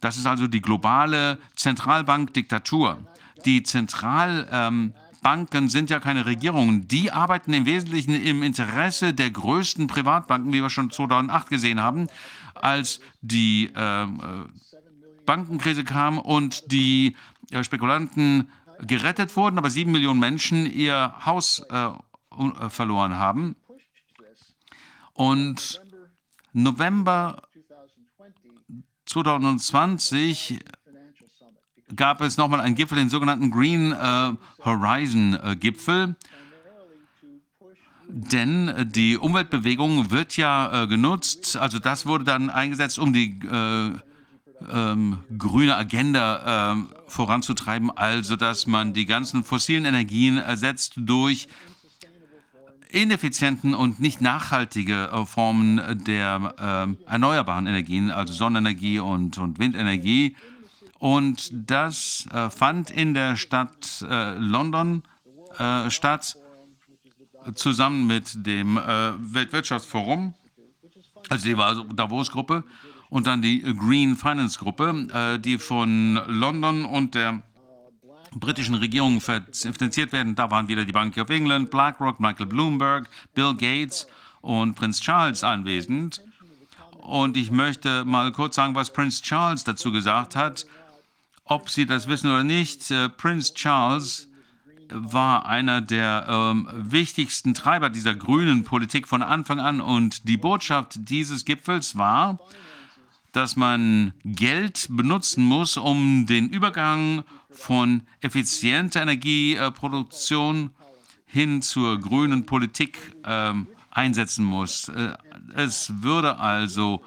Das ist also die globale Zentralbankdiktatur. Die Zentral ähm, Banken sind ja keine Regierungen. Die arbeiten im Wesentlichen im Interesse der größten Privatbanken, wie wir schon 2008 gesehen haben, als die äh, Bankenkrise kam und die äh, Spekulanten gerettet wurden, aber sieben Millionen Menschen ihr Haus äh, äh verloren haben. Und November 2020 gab es nochmal einen Gipfel, den sogenannten Green äh, Horizon äh, Gipfel. Denn äh, die Umweltbewegung wird ja äh, genutzt, also das wurde dann eingesetzt, um die äh, ähm, grüne Agenda ähm, voranzutreiben, also dass man die ganzen fossilen Energien ersetzt durch ineffizienten und nicht nachhaltige äh, Formen der äh, erneuerbaren Energien, also Sonnenenergie und, und Windenergie. Und das äh, fand in der Stadt äh, London äh, statt, zusammen mit dem äh, Weltwirtschaftsforum, also die war Davos-Gruppe, und dann die Green Finance Gruppe, äh, die von London und der britischen Regierung finanziert werden. Da waren wieder die Bank of England, BlackRock, Michael Bloomberg, Bill Gates und Prinz Charles anwesend. Und ich möchte mal kurz sagen, was Prinz Charles dazu gesagt hat. Ob Sie das wissen oder nicht, äh, Prinz Charles war einer der ähm, wichtigsten Treiber dieser grünen Politik von Anfang an. Und die Botschaft dieses Gipfels war, dass man Geld benutzen muss, um den Übergang von effizienter Energieproduktion hin zur grünen Politik äh, einsetzen muss. Äh, es würde also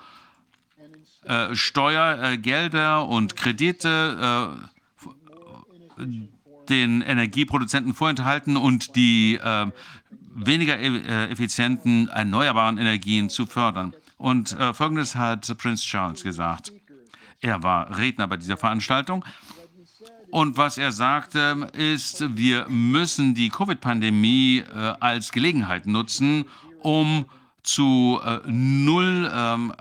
äh, Steuergelder und Kredite äh, den Energieproduzenten vorenthalten und die äh, weniger e-, effizienten erneuerbaren Energien zu fördern. Und äh, Folgendes hat Prince Charles gesagt. Er war Redner bei dieser Veranstaltung. Und was er sagte, ist, wir müssen die Covid-Pandemie äh, als Gelegenheit nutzen, um zu äh, Null ähm,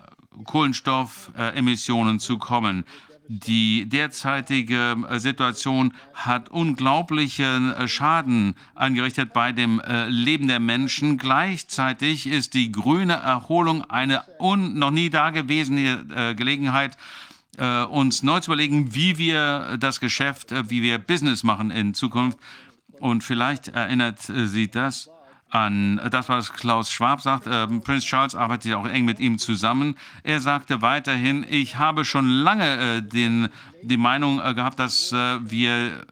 Kohlenstoffemissionen zu kommen. Die derzeitige äh, Situation hat unglaublichen äh, Schaden angerichtet bei dem äh, Leben der Menschen. Gleichzeitig ist die grüne Erholung eine noch nie dagewesene Gelegenheit, uns neu zu überlegen, wie wir das Geschäft, wie wir Business machen in Zukunft. Und vielleicht erinnert Sie das an das, was Klaus Schwab sagt. Äh, Prinz Charles arbeitet ja auch eng mit ihm zusammen. Er sagte weiterhin, ich habe schon lange äh, den, die Meinung äh, gehabt, dass äh, wir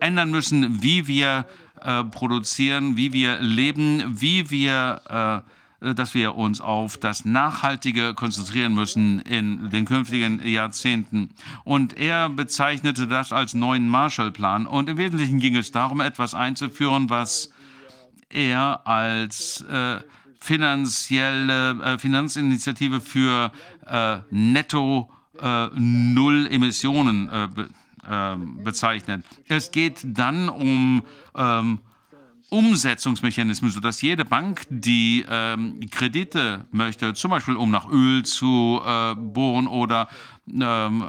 ändern müssen, wie wir äh, produzieren, wie wir leben, wie wir äh, dass wir uns auf das Nachhaltige konzentrieren müssen in den künftigen Jahrzehnten. Und er bezeichnete das als neuen Marshallplan. Und im Wesentlichen ging es darum, etwas einzuführen, was er als äh, finanzielle äh, Finanzinitiative für äh, netto äh, Null Emissionen äh, be, bezeichnet. Es geht dann um ähm, Umsetzungsmechanismen, sodass jede Bank, die ähm, Kredite möchte, zum Beispiel um nach Öl zu äh, bohren oder ähm,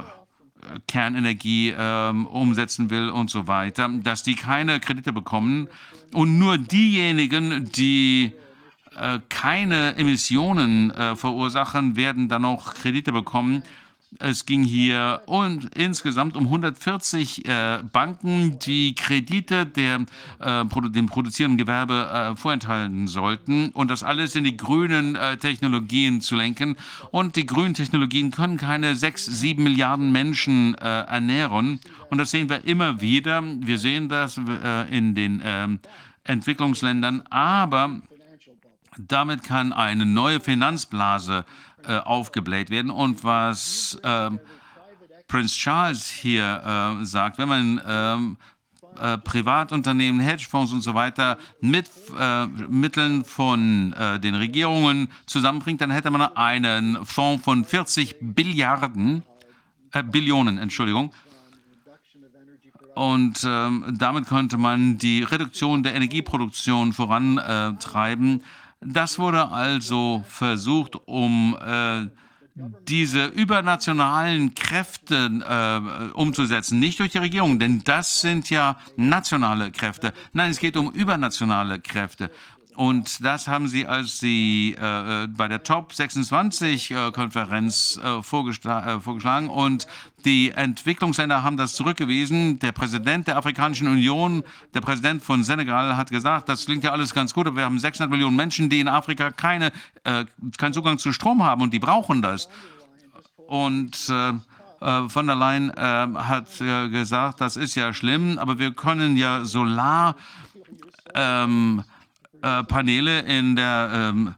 Kernenergie ähm, umsetzen will und so weiter, dass die keine Kredite bekommen, und nur diejenigen, die äh, keine Emissionen äh, verursachen, werden dann auch Kredite bekommen. Es ging hier und insgesamt um 140 äh, Banken, die Kredite der, äh, dem produzierenden Gewerbe äh, vorenthalten sollten und das alles in die grünen äh, Technologien zu lenken. Und die grünen Technologien können keine sechs, sieben Milliarden Menschen äh, ernähren. Und das sehen wir immer wieder. Wir sehen das äh, in den ähm, Entwicklungsländern, aber damit kann eine neue Finanzblase äh, aufgebläht werden. Und was äh, Prince Charles hier äh, sagt, wenn man ähm, äh, Privatunternehmen, Hedgefonds und so weiter mit äh, Mitteln von äh, den Regierungen zusammenbringt, dann hätte man einen Fonds von 40 Billiarden, Billionen, Entschuldigung, und ähm, damit konnte man die Reduktion der Energieproduktion vorantreiben. Das wurde also versucht, um äh, diese übernationalen Kräfte äh, umzusetzen, nicht durch die Regierung, denn das sind ja nationale Kräfte. Nein, es geht um übernationale Kräfte. Und das haben Sie, als Sie äh, äh bei der Top 26-Konferenz äh, äh, vorgeschl vorgeschlagen. Und die Entwicklungsländer haben das zurückgewiesen. Der Präsident der Afrikanischen Union, der Präsident von Senegal, hat gesagt, das klingt ja alles ganz gut, aber wir haben 600 Millionen Menschen, die in Afrika keine, äh, keinen Zugang zu Strom haben und die brauchen das. Und äh, von der Leyen hat gesagt, das ist ja schlimm, aber wir können ja Solar ähm, äh, in der ähm,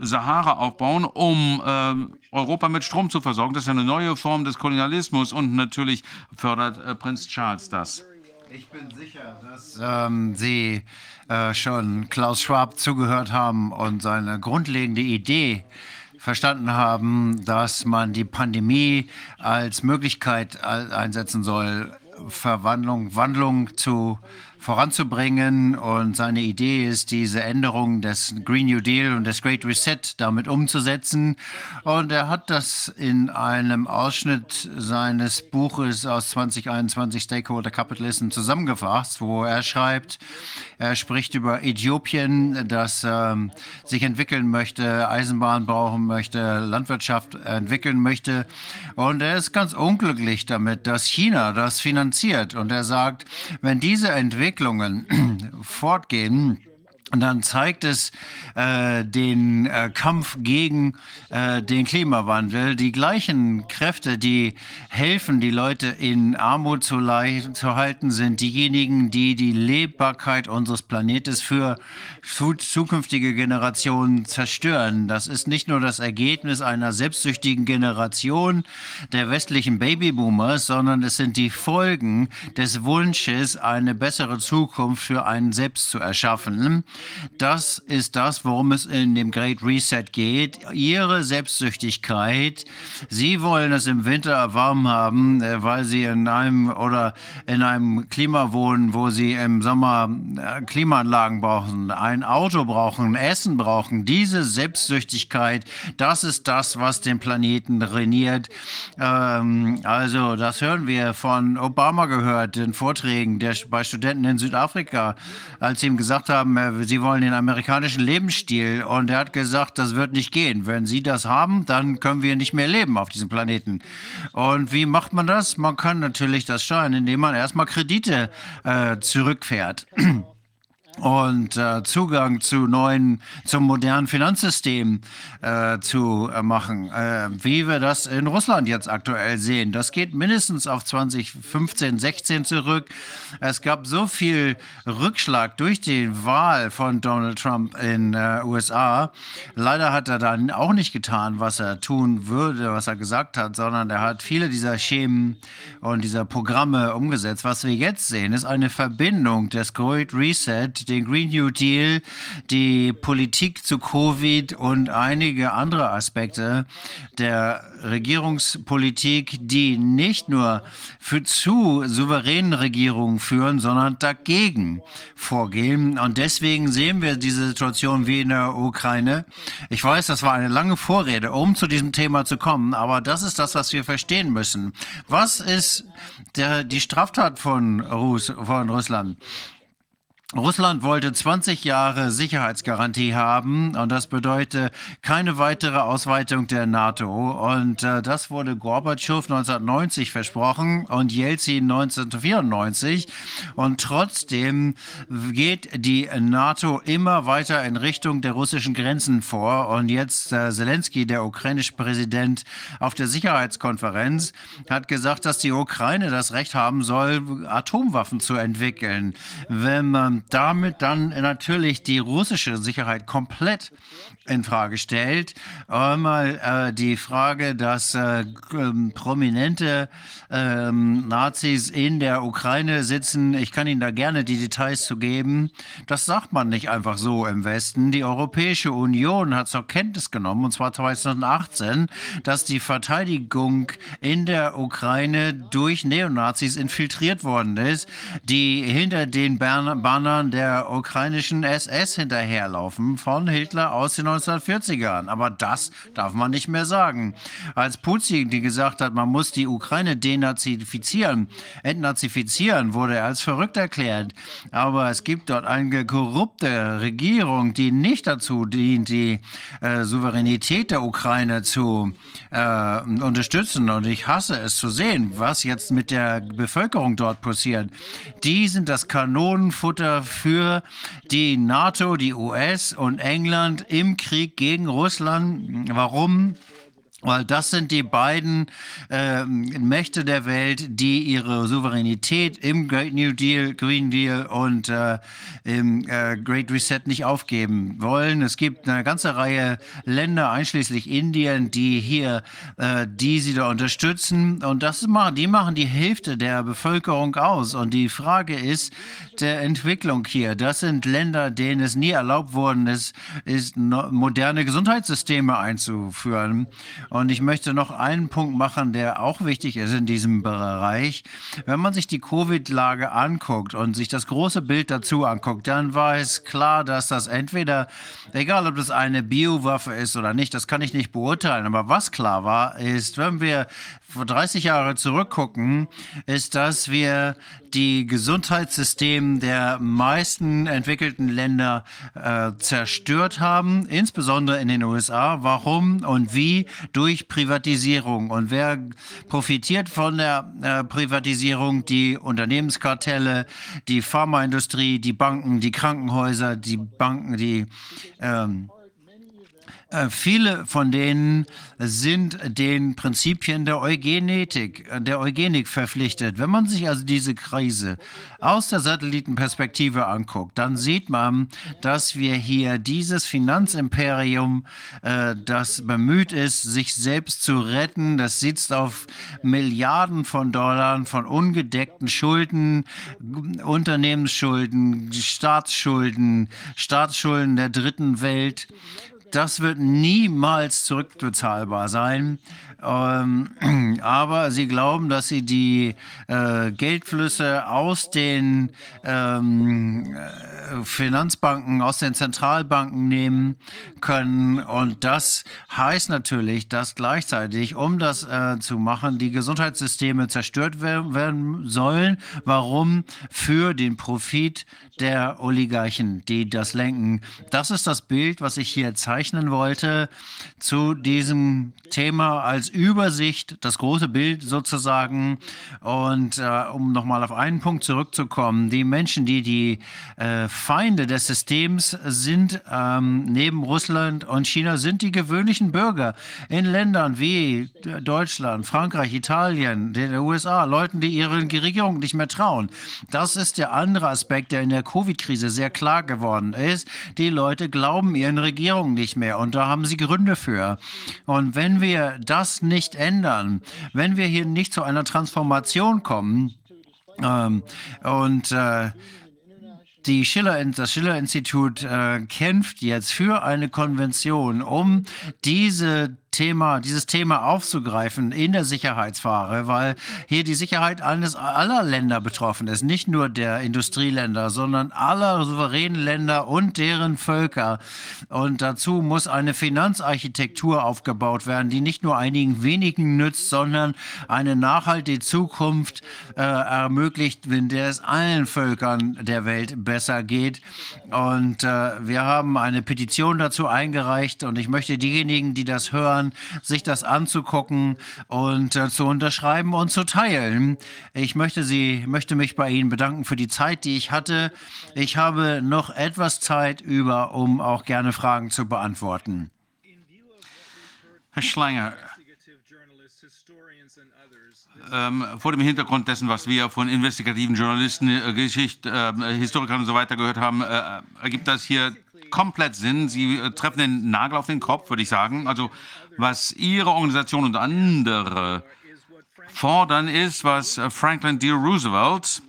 Sahara aufbauen, um ähm, Europa mit Strom zu versorgen. Das ist eine neue Form des Kolonialismus und natürlich fördert äh, Prinz Charles das. Ich bin sicher, dass ähm, Sie äh, schon Klaus Schwab zugehört haben und seine grundlegende Idee verstanden haben, dass man die Pandemie als Möglichkeit einsetzen soll, Verwandlung, Wandlung zu voranzubringen. Und seine Idee ist, diese Änderung des Green New Deal und des Great Reset damit umzusetzen. Und er hat das in einem Ausschnitt seines Buches aus 2021 Stakeholder Capitalism zusammengefasst, wo er schreibt, er spricht über Äthiopien, das ähm, sich entwickeln möchte, Eisenbahn brauchen möchte, Landwirtschaft entwickeln möchte. Und er ist ganz unglücklich damit, dass China das finanziert. Und er sagt, wenn diese Entwicklungen (clears throat) fortgehen, und dann zeigt es äh, den äh, Kampf gegen äh, den Klimawandel. Die gleichen Kräfte, die helfen, die Leute in Armut zu, zu halten, sind diejenigen, die die Lebbarkeit unseres Planetes für zukünftige Generationen zerstören. Das ist nicht nur das Ergebnis einer selbstsüchtigen Generation der westlichen Babyboomers, sondern es sind die Folgen des Wunsches, eine bessere Zukunft für einen selbst zu erschaffen. Das ist das, worum es in dem Great Reset geht. Ihre Selbstsüchtigkeit. Sie wollen es im Winter warm haben, äh, weil sie in einem oder in einem Klima wohnen, wo sie im Sommer äh, Klimaanlagen brauchen, ein Auto brauchen, Essen brauchen. Diese Selbstsüchtigkeit, das ist das, was den Planeten trainiert. Ähm, also das hören wir von Obama gehört, in Vorträgen der, bei Studenten in Südafrika, als sie ihm gesagt haben, äh, sie wollen den amerikanischen Lebensstil. Und er hat gesagt, das wird nicht gehen. Wenn Sie das haben, dann können wir nicht mehr leben auf diesem Planeten. Und wie macht man das? Man kann natürlich das steuern, indem man erstmal Kredite äh, zurückfährt (clears throat) und äh, Zugang zu neuen, zum modernen Finanzsystem äh, zu äh, machen, äh, wie wir das in Russland jetzt aktuell sehen. Das geht mindestens auf 2015, 16 zurück. Es gab so viel Rückschlag durch die Wahl von Donald Trump in äh, USA. Leider hat er dann auch nicht getan, was er tun würde, was er gesagt hat, sondern er hat viele dieser Schemen und dieser Programme umgesetzt. Was wir jetzt sehen, ist eine Verbindung des Great Reset den Green New Deal, die Politik zu Covid und einige andere Aspekte der Regierungspolitik, die nicht nur für zu souveränen Regierungen führen, sondern dagegen vorgehen. Und deswegen sehen wir diese Situation wie in der Ukraine. Ich weiß, das war eine lange Vorrede, um zu diesem Thema zu kommen, aber das ist das, was wir verstehen müssen. Was ist der, die Straftat von, Russ, von Russland? Russland wollte 20 Jahre Sicherheitsgarantie haben und das bedeutet keine weitere Ausweitung der NATO. Und äh, das wurde Gorbatschow 1990 versprochen und Jelzin 1994. Und trotzdem geht die NATO immer weiter in Richtung der russischen Grenzen vor. Und jetzt äh, Zelensky, der ukrainische Präsident, auf der Sicherheitskonferenz hat gesagt, dass die Ukraine das Recht haben soll, Atomwaffen zu entwickeln. Wenn man damit dann natürlich die russische Sicherheit komplett in Frage stellt. Einmal äh, die Frage, dass äh, ähm, prominente ähm, Nazis in der Ukraine sitzen. Ich kann Ihnen da gerne die Details zu geben. Das sagt man nicht einfach so im Westen. Die Europäische Union hat zur Kenntnis genommen, und zwar 2018, dass die Verteidigung in der Ukraine durch Neonazis infiltriert worden ist, die hinter den Bannern der ukrainischen SS hinterherlaufen, von Hitler aus den 1940ern. Aber das darf man nicht mehr sagen. Als Putin, gesagt hat, man muss die Ukraine denazifizieren, entnazifizieren, wurde er als verrückt erklärt. Aber es gibt dort eine korrupte Regierung, die nicht dazu dient, die äh, Souveränität der Ukraine zu äh, unterstützen. Und ich hasse es zu sehen, was jetzt mit der Bevölkerung dort passiert. Die sind das Kanonenfutter für die NATO, die US und England im Krieg gegen Russland. Warum? Weil das sind die beiden äh, Mächte der Welt, die ihre Souveränität im Great New Deal, Green Deal und äh, im äh, Great Reset nicht aufgeben wollen. Es gibt eine ganze Reihe Länder, einschließlich Indien, die hier, äh, die sie da unterstützen. Und das machen, die machen die Hälfte der Bevölkerung aus. Und die Frage ist der Entwicklung hier. Das sind Länder, denen es nie erlaubt worden ist, ist moderne Gesundheitssysteme einzuführen. Und ich möchte noch einen Punkt machen, der auch wichtig ist in diesem Bereich. Wenn man sich die Covid-Lage anguckt und sich das große Bild dazu anguckt, dann war es klar, dass das entweder, egal ob das eine Biowaffe ist oder nicht, das kann ich nicht beurteilen. Aber was klar war, ist, wenn wir 30 Jahre zurückgucken, ist, dass wir die Gesundheitssysteme der meisten entwickelten Länder äh, zerstört haben, insbesondere in den USA. Warum und wie? Durch Privatisierung. Und wer profitiert von der äh, Privatisierung? Die Unternehmenskartelle, die Pharmaindustrie, die Banken, die Krankenhäuser, die Banken, die ähm, äh, viele von denen sind den Prinzipien der Eugenetik, äh, der Eugenik verpflichtet. Wenn man sich also diese Krise aus der Satellitenperspektive anguckt, dann sieht man, dass wir hier dieses Finanzimperium, äh, das bemüht ist, sich selbst zu retten, das sitzt auf Milliarden von Dollar von ungedeckten Schulden, Unternehmensschulden, Staatsschulden, Staatsschulden der dritten Welt das wird niemals zurückbezahlbar sein. Ähm, (clears throat) aber sie glauben, dass sie die äh, Geldflüsse aus den ähm, äh, Finanzbanken, aus den Zentralbanken nehmen können. Und das heißt natürlich, dass gleichzeitig, um das äh, zu machen, die Gesundheitssysteme zerstört werden sollen. Warum? Für den Profit der Oligarchen, die das lenken. Das ist das Bild, was ich hier zeichnen wollte zu diesem Thema als Übersicht, das große Bild sozusagen. Und äh, um nochmal auf einen Punkt zurückzukommen, die Menschen, die die äh, Feinde des Systems sind, ähm, neben Russland und China, sind die gewöhnlichen Bürger in Ländern wie Deutschland, Frankreich, Italien, den USA, Leuten, die ihren Regierungen nicht mehr trauen. Das ist der andere Aspekt, der in der Covid-Krise sehr klar geworden ist. Die Leute glauben ihren Regierungen nicht mehr und da haben sie Gründe für. Und wenn wir das nicht ändern, wenn wir hier nicht zu einer Transformation kommen ähm, und äh, die Schiller, das Schiller-Institut äh, kämpft jetzt für eine Konvention, um diese Thema, dieses Thema aufzugreifen in der Sicherheitsfrage, weil hier die Sicherheit eines aller Länder betroffen ist, nicht nur der Industrieländer, sondern aller souveränen Länder und deren Völker. Und dazu muss eine Finanzarchitektur aufgebaut werden, die nicht nur einigen wenigen nützt, sondern eine nachhaltige Zukunft äh, ermöglicht, in der es allen Völkern der Welt besser geht. Und äh, wir haben eine Petition dazu eingereicht und ich möchte diejenigen, die das hören, Kindern, sich das anzugucken und äh, zu unterschreiben und zu teilen. Ich möchte Sie, möchte mich bei Ihnen bedanken für die Zeit, die ich hatte. Ich habe noch etwas Zeit über, um auch gerne Fragen zu beantworten. Herr Schleier, ähm, vor dem Hintergrund dessen, was wir von investigativen Journalisten, äh, Geschicht, äh, Historikern und so weiter gehört haben, äh, ergibt das hier komplett Sinn. Sie äh, treffen den Nagel auf den Kopf, würde ich sagen. Also was Ihre Organisation und andere fordern, ist, was Franklin D. Roosevelt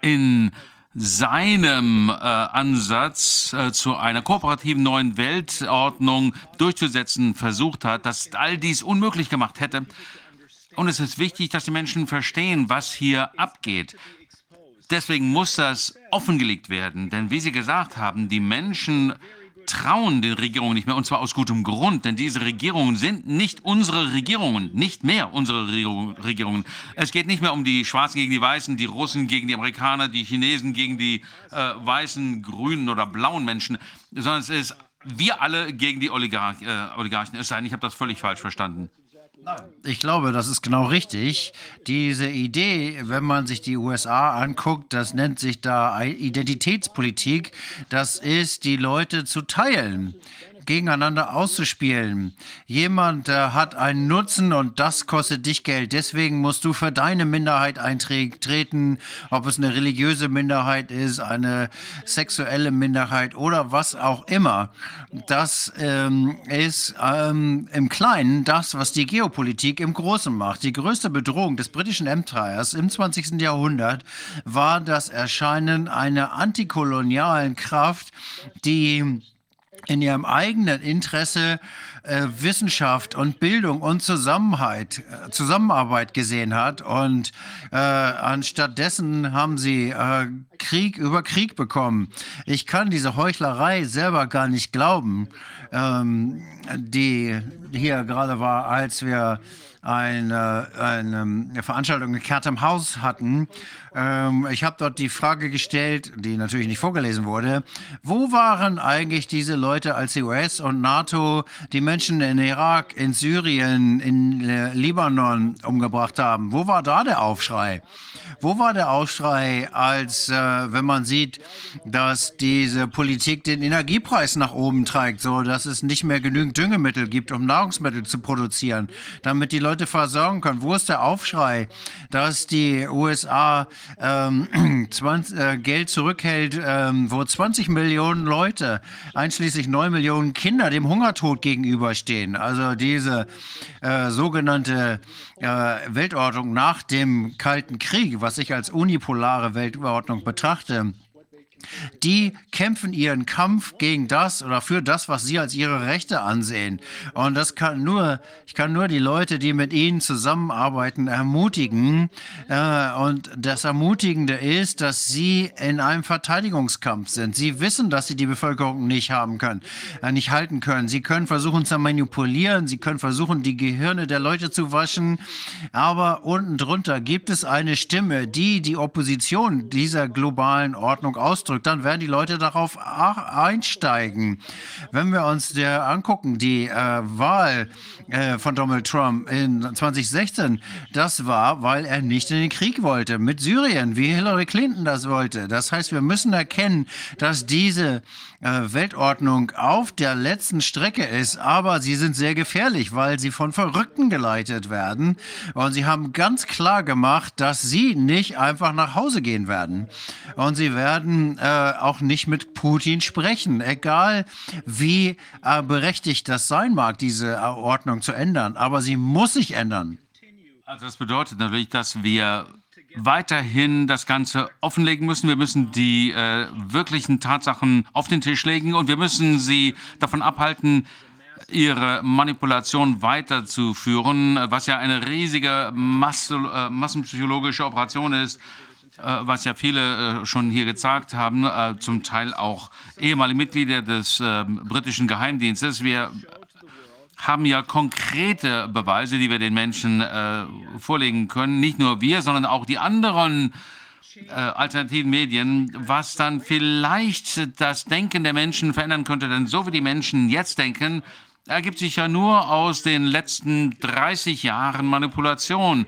in seinem äh, Ansatz äh, zu einer kooperativen neuen Weltordnung durchzusetzen versucht hat, dass all dies unmöglich gemacht hätte. Und es ist wichtig, dass die Menschen verstehen, was hier abgeht. Deswegen muss das offengelegt werden. Denn wie Sie gesagt haben, die Menschen trauen den Regierungen nicht mehr, und zwar aus gutem Grund, denn diese Regierungen sind nicht unsere Regierungen, nicht mehr unsere Regierungen. Es geht nicht mehr um die Schwarzen gegen die Weißen, die Russen gegen die Amerikaner, die Chinesen gegen die äh, weißen, grünen oder blauen Menschen, sondern es ist wir alle gegen die Oligarch, äh, Oligarchen. Es sei denn, ich habe das völlig falsch verstanden. Ich glaube, das ist genau richtig. Diese Idee, wenn man sich die USA anguckt, das nennt sich da Identitätspolitik, das ist, die Leute zu teilen. Gegeneinander auszuspielen. Jemand äh, hat einen Nutzen und das kostet dich Geld. Deswegen musst du für deine Minderheit eintreten, ob es eine religiöse Minderheit ist, eine sexuelle Minderheit oder was auch immer. Das ähm, ist ähm, im Kleinen das, was die Geopolitik im Großen macht. Die größte Bedrohung des britischen Empires im 20. Jahrhundert war das Erscheinen einer antikolonialen Kraft, die in ihrem eigenen Interesse äh, Wissenschaft und Bildung und Zusammenhalt, äh, Zusammenarbeit gesehen hat. Und äh, anstattdessen haben sie äh, Krieg über Krieg bekommen. Ich kann diese Heuchlerei selber gar nicht glauben, ähm, die hier gerade war, als wir eine, eine Veranstaltung in Chatham House hatten. Ähm, ich habe dort die Frage gestellt, die natürlich nicht vorgelesen wurde, wo waren eigentlich diese Leute, als die US und NATO die Menschen in Irak, in Syrien, in Libanon umgebracht haben? Wo war da der Aufschrei? Wo war der Aufschrei, als äh, wenn man sieht, dass diese Politik den Energiepreis nach oben trägt, so dass es nicht mehr genügend Düngemittel gibt, um Nahrungsmittel zu produzieren, damit die Leute versorgen können? Wo ist der Aufschrei, dass die USA ähm, (clears throat) 20, äh, Geld zurückhält, ähm, wo 20 Millionen Leute, einschließlich 9 Millionen Kinder, dem Hungertod gegenüberstehen? Also diese äh, sogenannte äh, Weltordnung nach dem Kalten Krieg, was ich als unipolare Weltordnung betrachte, die kämpfen ihren Kampf gegen das oder für das, was sie als ihre Rechte ansehen. Und das kann nur, ich kann nur die Leute, die mit ihnen zusammenarbeiten, ermutigen. Äh, und das Ermutigende ist, dass sie in einem Verteidigungskampf sind. Sie wissen, dass sie die Bevölkerung nicht haben können, äh, nicht halten können. Sie können versuchen zu manipulieren. Sie können versuchen, die Gehirne der Leute zu waschen. Aber unten drunter gibt es eine Stimme, die die Opposition dieser globalen Ordnung ausdrückt ausdrückt, dann werden die Leute darauf einsteigen. Wenn wir uns der angucken, die äh, Wahl äh, von Donald Trump in 2016, das war, weil er nicht in den Krieg wollte mit Syrien, wie Hillary Clinton das wollte. Das heißt, wir müssen erkennen, dass diese Weltordnung auf der letzten Strecke ist, aber sie sind sehr gefährlich, weil sie von Verrückten geleitet werden. Und sie haben ganz klar gemacht, dass sie nicht einfach nach Hause gehen werden. Und sie werden äh, auch nicht mit Putin sprechen, egal wie äh, berechtigt das sein mag, diese Ordnung zu ändern. Aber sie muss sich ändern. Also das bedeutet natürlich, dass wir weiterhin das Ganze offenlegen müssen. Wir müssen die äh, wirklichen Tatsachen auf den Tisch legen und wir müssen sie davon abhalten, ihre Manipulation weiterzuführen, was ja eine riesige Masse, äh, massenpsychologische Operation ist, äh, was ja viele äh, schon hier gezeigt haben, äh, zum Teil auch ehemalige Mitglieder des ähm, britischen Geheimdienstes. Wir haben ja konkrete Beweise, die wir den Menschen äh, vorlegen können. Nicht nur wir, sondern auch die anderen äh, alternativen Medien, was dann vielleicht das Denken der Menschen verändern könnte. Denn so wie die Menschen jetzt denken, ergibt sich ja nur aus den letzten 30 Jahren Manipulation.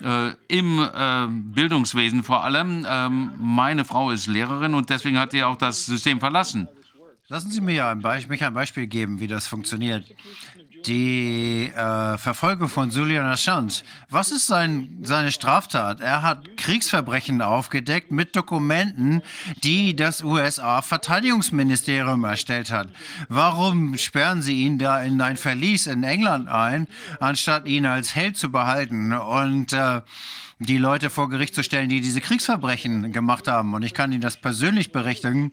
Äh, im äh, Bildungswesen vor allem. Ähm, meine Frau ist Lehrerin und deswegen hat sie auch das System verlassen. Lassen Sie mich ein Beispiel geben, wie das funktioniert die äh, Verfolgung von Julian Assange. Was ist sein, seine Straftat? Er hat Kriegsverbrechen aufgedeckt mit Dokumenten, die das USA-Verteidigungsministerium erstellt hat. Warum sperren Sie ihn da in ein Verlies in England ein, anstatt ihn als Held zu behalten und äh, die Leute vor Gericht zu stellen, die diese Kriegsverbrechen gemacht haben? Und ich kann Ihnen das persönlich berichten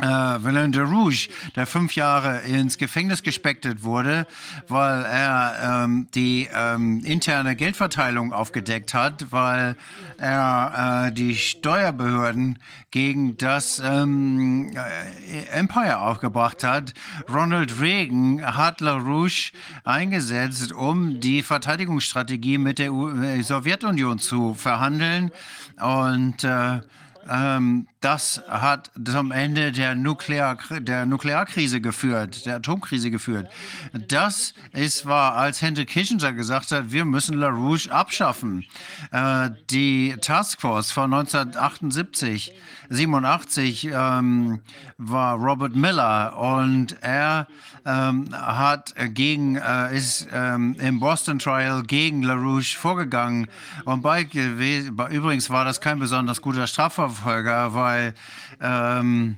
äh, Villain de Rouge, der fünf Jahre ins Gefängnis gespeckt wurde, weil er ähm, die ähm, interne Geldverteilung aufgedeckt hat, weil er äh, die Steuerbehörden gegen das ähm, äh, Empire aufgebracht hat. Ronald Reagan hat LaRouche eingesetzt, um die Verteidigungsstrategie mit der U äh, Sowjetunion zu verhandeln und äh, ähm, das hat zum Ende der, Nuklear, der Nuklearkrise geführt, der Atomkrise geführt. Das ist war, als Henry Kissinger gesagt hat, wir müssen LaRouche abschaffen. Äh, die Taskforce von 1978, 87 ähm, war Robert Miller und er ähm, hat gegen, äh, ist ähm, im Boston Trial gegen LaRouche vorgegangen. Und bei, übrigens war das kein besonders guter Strafverfolger, weil ähm,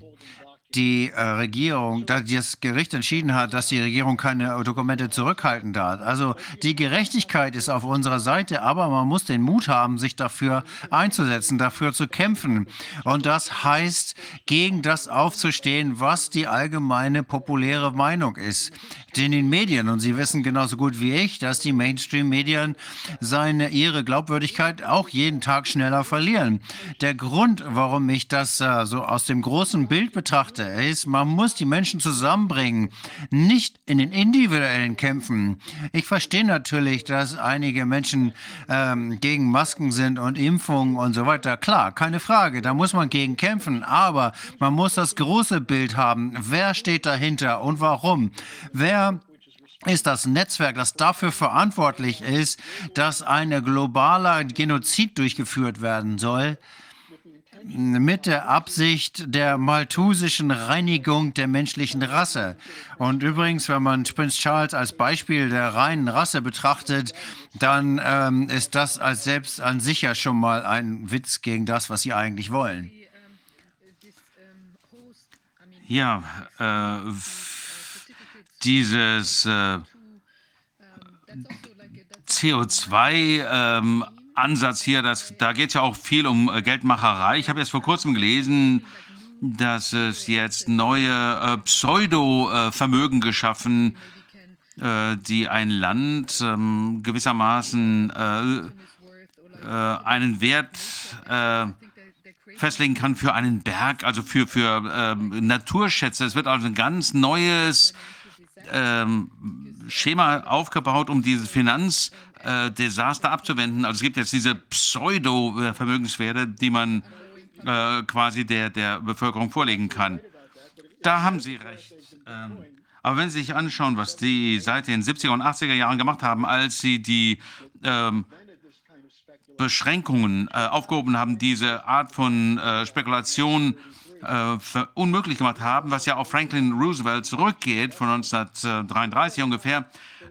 die äh, Regierung, da das Gericht entschieden hat, dass die Regierung keine Dokumente zurückhalten darf. Also die Gerechtigkeit ist auf unserer Seite, aber man muss den Mut haben, sich dafür einzusetzen, dafür zu kämpfen. Und das heißt, gegen das aufzustehen, was die allgemeine populäre Meinung ist in den Medien. Und Sie wissen genauso gut wie ich, dass die Mainstream-Medien seine, ihre Glaubwürdigkeit auch jeden Tag schneller verlieren. Der Grund, warum ich das äh, so aus dem großen Bild betrachte, ist, man muss die Menschen zusammenbringen, nicht in den individuellen Kämpfen. Ich verstehe natürlich, dass einige Menschen ähm, gegen Masken sind und Impfungen und so weiter. Klar, keine Frage, da muss man gegen kämpfen. Aber man muss das große Bild haben. Wer steht dahinter und warum? Wer ist das Netzwerk, das dafür verantwortlich ist, dass ein globaler Genozid durchgeführt werden soll, mit der Absicht der malthusischen Reinigung der menschlichen Rasse. Und übrigens, wenn man Prinz Charles als Beispiel der reinen Rasse betrachtet, dann ähm, ist das als selbst an sich ja schon mal ein Witz gegen das, was sie eigentlich wollen. Ja, äh, dieses äh, CO2-Ansatz ähm, hier, das, da geht es ja auch viel um äh, Geldmacherei. Ich habe jetzt vor kurzem gelesen, dass es jetzt neue äh, Pseudo-Vermögen geschaffen, äh, die ein Land ähm, gewissermaßen äh, äh, einen Wert festlegen kann für einen Berg, also für, für ähm, Naturschätze. Es wird also ein ganz neues ähm, Schema aufgebaut, um dieses Finanzdesaster äh, abzuwenden. Also es gibt jetzt diese Pseudo-Vermögenswerte, die man äh, quasi der, der Bevölkerung vorlegen kann. Da haben Sie recht. Ähm, aber wenn Sie sich anschauen, was die seit den 70er und 80er Jahren gemacht haben, als sie die ähm, Beschränkungen äh, aufgehoben haben, diese Art von äh, Spekulation äh, unmöglich gemacht haben, was ja auf Franklin Roosevelt zurückgeht, von 1933 ungefähr,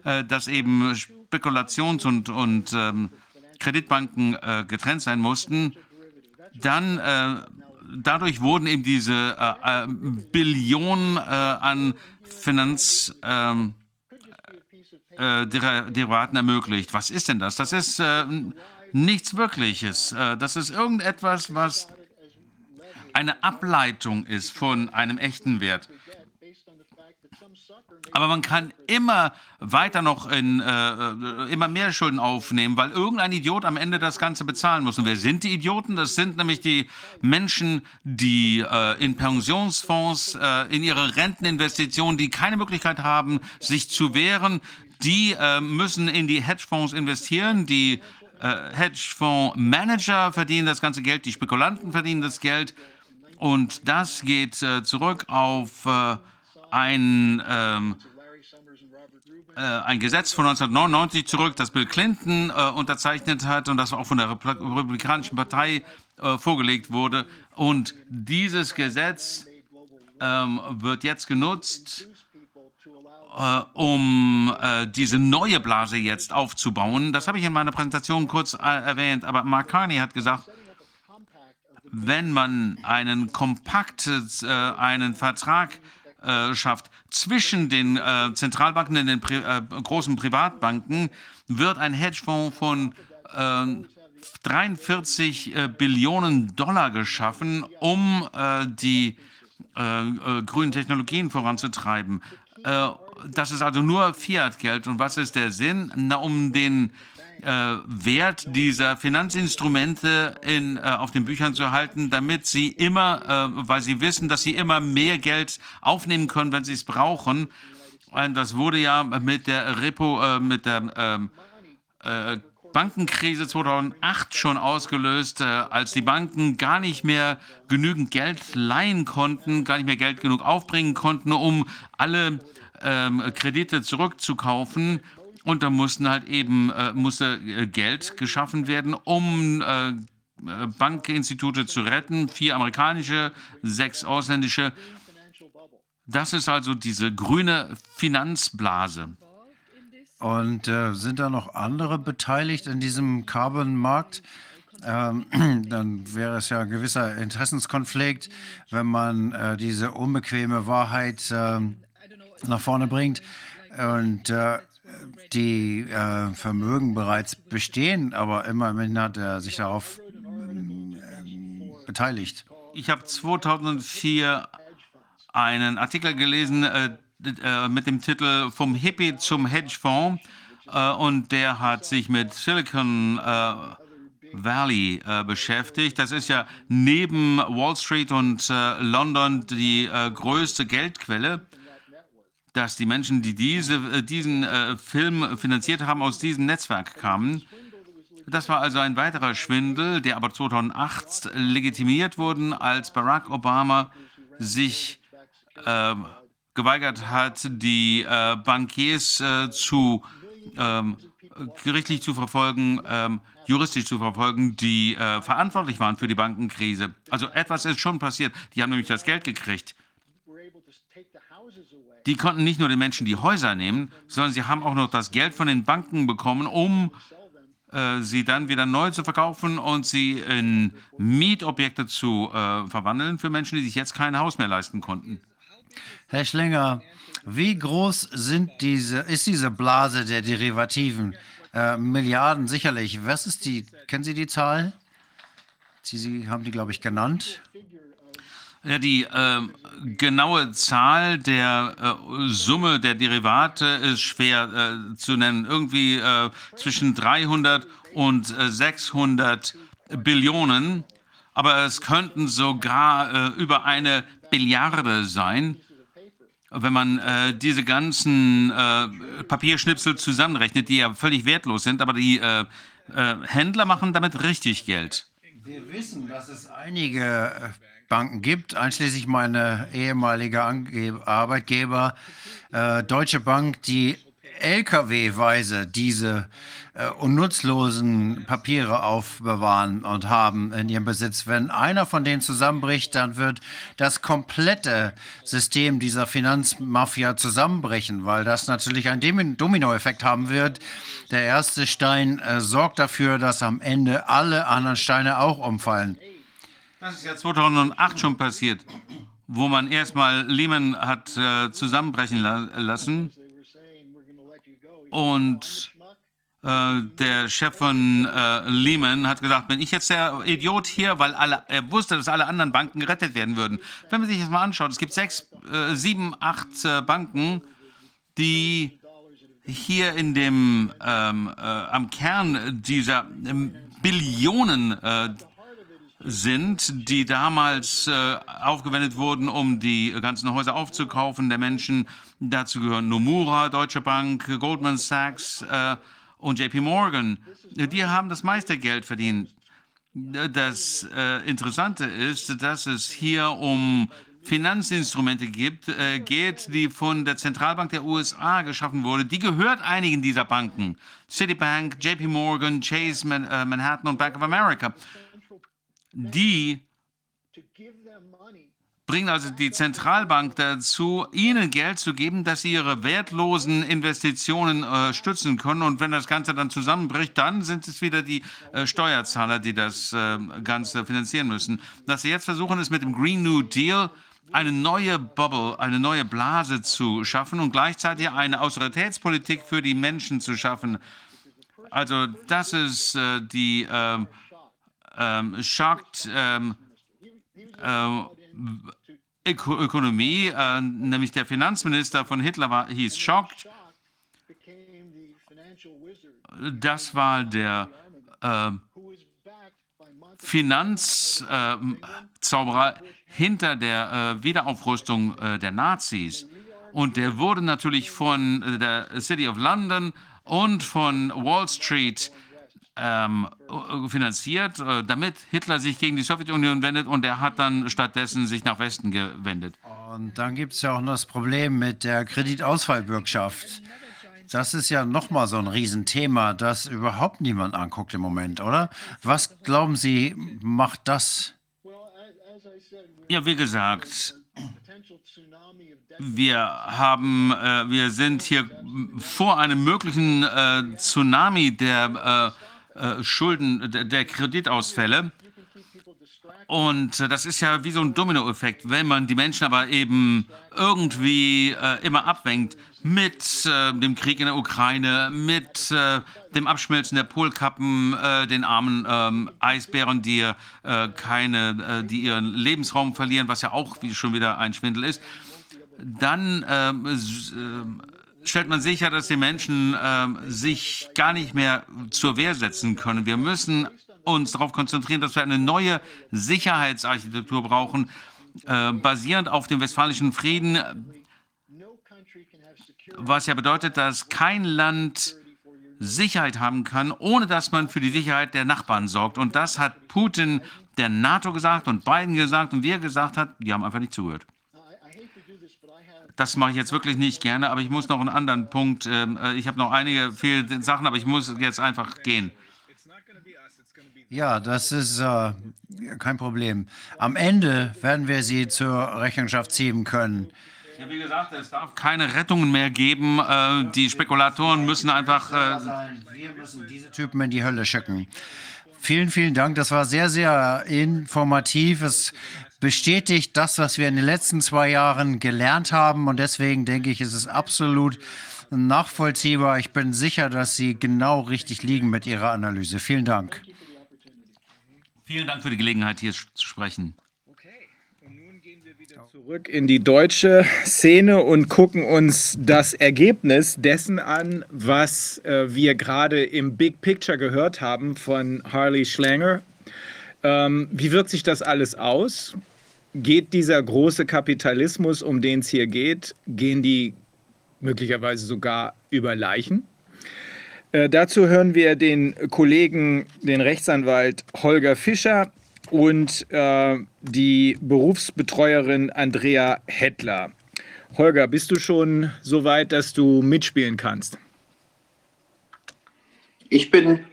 äh, dass eben Spekulations- und, und ähm, Kreditbanken äh, getrennt sein mussten, dann äh, dadurch wurden eben diese äh, äh, Billionen an Finanzderivaten ähm, ermöglicht. Was ist denn das? Das ist nichts Wirkliches. das ist irgendetwas, was eine Ableitung ist von einem echten Wert. Aber man kann immer weiter noch in, äh, äh, immer mehr Schulden aufnehmen, weil irgendein Idiot am Ende das Ganze bezahlen muss. Und wer sind die Idioten? Das sind nämlich die Menschen, die äh, in Pensionsfonds, äh, in ihre Renteninvestitionen, die keine Möglichkeit haben, sich zu wehren, die äh, müssen in die Hedgefonds investieren, die äh, Hedgefondsmanager verdienen das ganze Geld, die Spekulanten verdienen das Geld. Und das geht äh, zurück auf äh, ein, ähm, äh, ein Gesetz von 1999 zurück, das Bill Clinton äh, unterzeichnet hat und das auch von der Republikanischen Partei äh, vorgelegt wurde. Und dieses Gesetz ähm, wird jetzt genutzt, äh, um diese neue Blase jetzt aufzubauen. Das habe ich in meiner Präsentation kurz erwähnt, aber Mark Carney hat gesagt, wenn man einen Kompakt, äh, einen Vertrag äh, schafft zwischen den äh, Zentralbanken und den Pri äh, großen Privatbanken, wird ein Hedgefonds von 43 äh, äh, Billionen Dollar geschaffen, um die grünen Technologien voranzutreiben. das ist also nur Fiat-Geld. Und was ist der Sinn? Na, um den äh, Wert dieser Finanzinstrumente in, äh, auf den Büchern zu halten, damit sie immer, äh, weil sie wissen, dass sie immer mehr Geld aufnehmen können, wenn sie es brauchen. Und das wurde ja mit der Repo, äh, mit der ähm, äh, Bankenkrise 2008 schon ausgelöst, äh, als die Banken gar nicht mehr genügend Geld leihen konnten, gar nicht mehr Geld genug aufbringen konnten, um alle ähm, Kredite zurückzukaufen. Und da mussten halt eben äh, musste äh, Geld geschaffen werden, um äh, äh, Bankinstitute zu retten. Vier amerikanische, sechs ausländische. Das ist also diese grüne Finanzblase. Und äh, sind da noch andere beteiligt in diesem Carbon-Markt? Ähm, (clears throat) dann wäre es ja ein gewisser Interessenskonflikt, wenn man diese unbequeme Wahrheit äh, nach vorne bringt und äh, die äh, Vermögen bereits bestehen, aber immerhin hat er sich darauf äh, beteiligt. Ich habe 2004 einen Artikel gelesen äh, äh, mit dem Titel Vom Hippie zum Hedgefonds äh, und der hat sich mit Silicon äh, Valley äh, beschäftigt. Das ist ja neben Wall Street und äh, London die größte Geldquelle dass die Menschen, die diese, diesen äh, Film finanziert haben, aus diesem Netzwerk kamen. Das war also ein weiterer Schwindel, der aber 2008 legitimiert wurde, als Barack Obama sich äh, geweigert hat, die äh, Bankiers äh, zu ähm, gerichtlich zu verfolgen, ähm, juristisch zu verfolgen, die äh, verantwortlich waren für die Bankenkrise. Also etwas ist schon passiert. Die haben nämlich das Geld gekriegt. Die konnten nicht nur den Menschen die Häuser nehmen, sondern sie haben auch noch das Geld von den Banken bekommen, um äh, sie dann wieder neu zu verkaufen und sie in Mietobjekte zu äh, verwandeln für Menschen, die sich jetzt kein Haus mehr leisten konnten. Herr Schlinger, wie groß sind diese, ist diese Blase der Derivativen? Äh, Milliarden sicherlich. Was ist die, kennen Sie die Zahl? Sie, Sie haben die, glaube ich, genannt. Ja, die äh, genaue Zahl der äh, Summe der Derivate ist schwer äh, zu nennen. Irgendwie äh, zwischen 300 und 600 äh, Billionen. Aber es könnten sogar äh, über eine Billiarde sein, wenn man diese ganzen Papierschnipsel zusammenrechnet, die ja völlig wertlos sind. Aber die Händler machen damit richtig Geld. Wir wissen, dass es einige Banken gibt, einschließlich meine ehemalige Ange Arbeitgeber äh, Deutsche Bank, die LKW-weise diese äh, unnutzlosen Papiere aufbewahren und haben in ihrem Besitz. Wenn einer von denen zusammenbricht, dann wird das komplette System dieser Finanzmafia zusammenbrechen, weil das natürlich einen Dominoeffekt haben wird. Der erste Stein äh, sorgt dafür, dass am Ende alle anderen Steine auch umfallen. Das ist ja 2008 schon passiert, wo man erstmal Lehman hat äh, zusammenbrechen la lassen und äh, der Chef von äh, Lehman hat gesagt, bin ich jetzt der Idiot hier, weil alle, er wusste, dass alle anderen Banken gerettet werden würden. Wenn man sich das mal anschaut, es gibt sechs, äh, sieben, acht äh, Banken, die hier in dem ähm, äh, am Kern dieser ähm, Billionen sind, die damals äh, aufgewendet wurden, um die ganzen Häuser aufzukaufen der Menschen. Dazu gehören Nomura, Deutsche Bank, Goldman Sachs äh, und JP Morgan. Die haben das meiste Geld verdient. Das äh, Interessante ist, dass es hier um Finanzinstrumente gibt, äh, geht, die von der Zentralbank der USA geschaffen wurde. Die gehört einigen dieser Banken. Citibank, JP Morgan, Chase, Man äh, Manhattan und Bank of America die bringen also die Zentralbank dazu, ihnen Geld zu geben, dass sie ihre wertlosen Investitionen äh, stützen können. Und wenn das Ganze dann zusammenbricht, dann sind es wieder die äh, Steuerzahler, die das äh, Ganze finanzieren müssen. Was sie jetzt versuchen, ist mit dem Green New Deal eine neue Bubble, eine neue Blase zu schaffen und gleichzeitig eine Austeritätspolitik für die Menschen zu schaffen. Also das ist äh, die ähm, schockt ähm, äh, Öko Ökonomie, äh, nämlich der Finanzminister von Hitler war, hieß Schockt. Das war der äh, Finanzzauberer hinter der äh, Wiederaufrüstung äh, der Nazis. Und der wurde natürlich von äh, der City of London und von Wall Street ähm, äh, finanziert, äh, damit Hitler sich gegen die Sowjetunion wendet und er hat dann stattdessen sich nach Westen gewendet. Und dann gibt es ja auch noch das Problem mit der Kreditausfallbürgschaft. Das ist ja nochmal so ein Riesenthema, das überhaupt niemand anguckt im Moment, oder? Was glauben Sie, macht das? Ja, wie gesagt, wir haben, äh, wir sind hier vor einem möglichen äh, Tsunami der äh, Schulden, der, Kreditausfälle. Und äh, das ist ja wie so ein Dominoeffekt, wenn man die Menschen aber eben irgendwie äh, immer abwenkt mit dem Krieg in der Ukraine, mit dem Abschmelzen der Polkappen, den armen ähm, Eisbären, die keine, die ihren Lebensraum verlieren, was ja auch schon wieder ein Schwindel ist. Dann ähm, stellt man sicher, dass die Menschen ähm, sich gar nicht mehr zur Wehr setzen können. Wir müssen uns darauf konzentrieren, dass wir eine neue Sicherheitsarchitektur brauchen, äh, basierend auf dem Westfalischen Frieden, was ja bedeutet, dass kein Land Sicherheit haben kann, ohne dass man für die Sicherheit der Nachbarn sorgt. Und das hat Putin der NATO gesagt und Biden gesagt und wir gesagt hat, die haben einfach nicht zugehört. Das mache ich jetzt wirklich nicht gerne, aber ich muss noch einen anderen Punkt. Ähm, äh, ich habe noch einige viele Sachen, aber ich muss jetzt einfach gehen. Ja, das ist äh, kein Problem. Am Ende werden wir Sie zur Rechenschaft ziehen können. Ja, wie gesagt, es darf keine Rettungen mehr geben. Äh, die Spekulatoren müssen einfach. Äh wir müssen diese Typen in die Hölle schicken. Vielen, vielen Dank. Das war sehr, sehr informativ. Es bestätigt das, was wir in den letzten zwei Jahren gelernt haben. Und deswegen denke ich, ist es absolut nachvollziehbar. Ich bin sicher, dass Sie genau richtig liegen mit Ihrer Analyse. Vielen Dank. Vielen Dank für die Gelegenheit, hier zu sprechen. Okay, und nun gehen wir wieder zurück in die deutsche Szene und gucken uns das Ergebnis dessen an, was äh, wir gerade im Big Picture gehört haben von Harley Schlanger. Ähm, wie wirkt sich das alles aus? Geht dieser große Kapitalismus, um den es hier geht, gehen die möglicherweise sogar über Leichen? Äh, dazu hören wir den Kollegen, den Rechtsanwalt Holger Fischer und äh, die Berufsbetreuerin Andrea Hettler. Holger, bist du schon so weit, dass du mitspielen kannst? Ich bin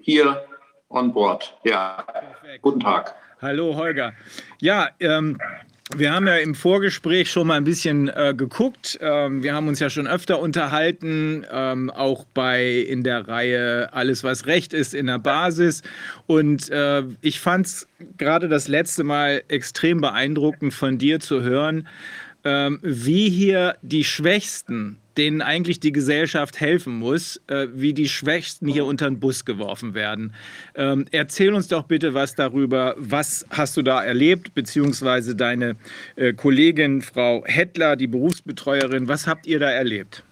hier on board. Ja, Perfekt. guten Tag. Hallo Holger. Ja, ähm, wir haben ja im Vorgespräch schon mal ein bisschen äh, geguckt. Ähm, wir haben uns ja schon öfter unterhalten, ähm, auch bei in der Reihe Alles, was Recht ist in der Basis. Und äh, ich fand es gerade das letzte Mal extrem beeindruckend von dir zu hören, ähm, wie hier die Schwächsten denen eigentlich die Gesellschaft helfen muss, äh, wie die Schwächsten hier unter den Bus geworfen werden. Ähm, erzähl uns doch bitte was darüber. Was hast du da erlebt, beziehungsweise deine äh, Kollegin Frau Hettler, die Berufsbetreuerin, was habt ihr da erlebt?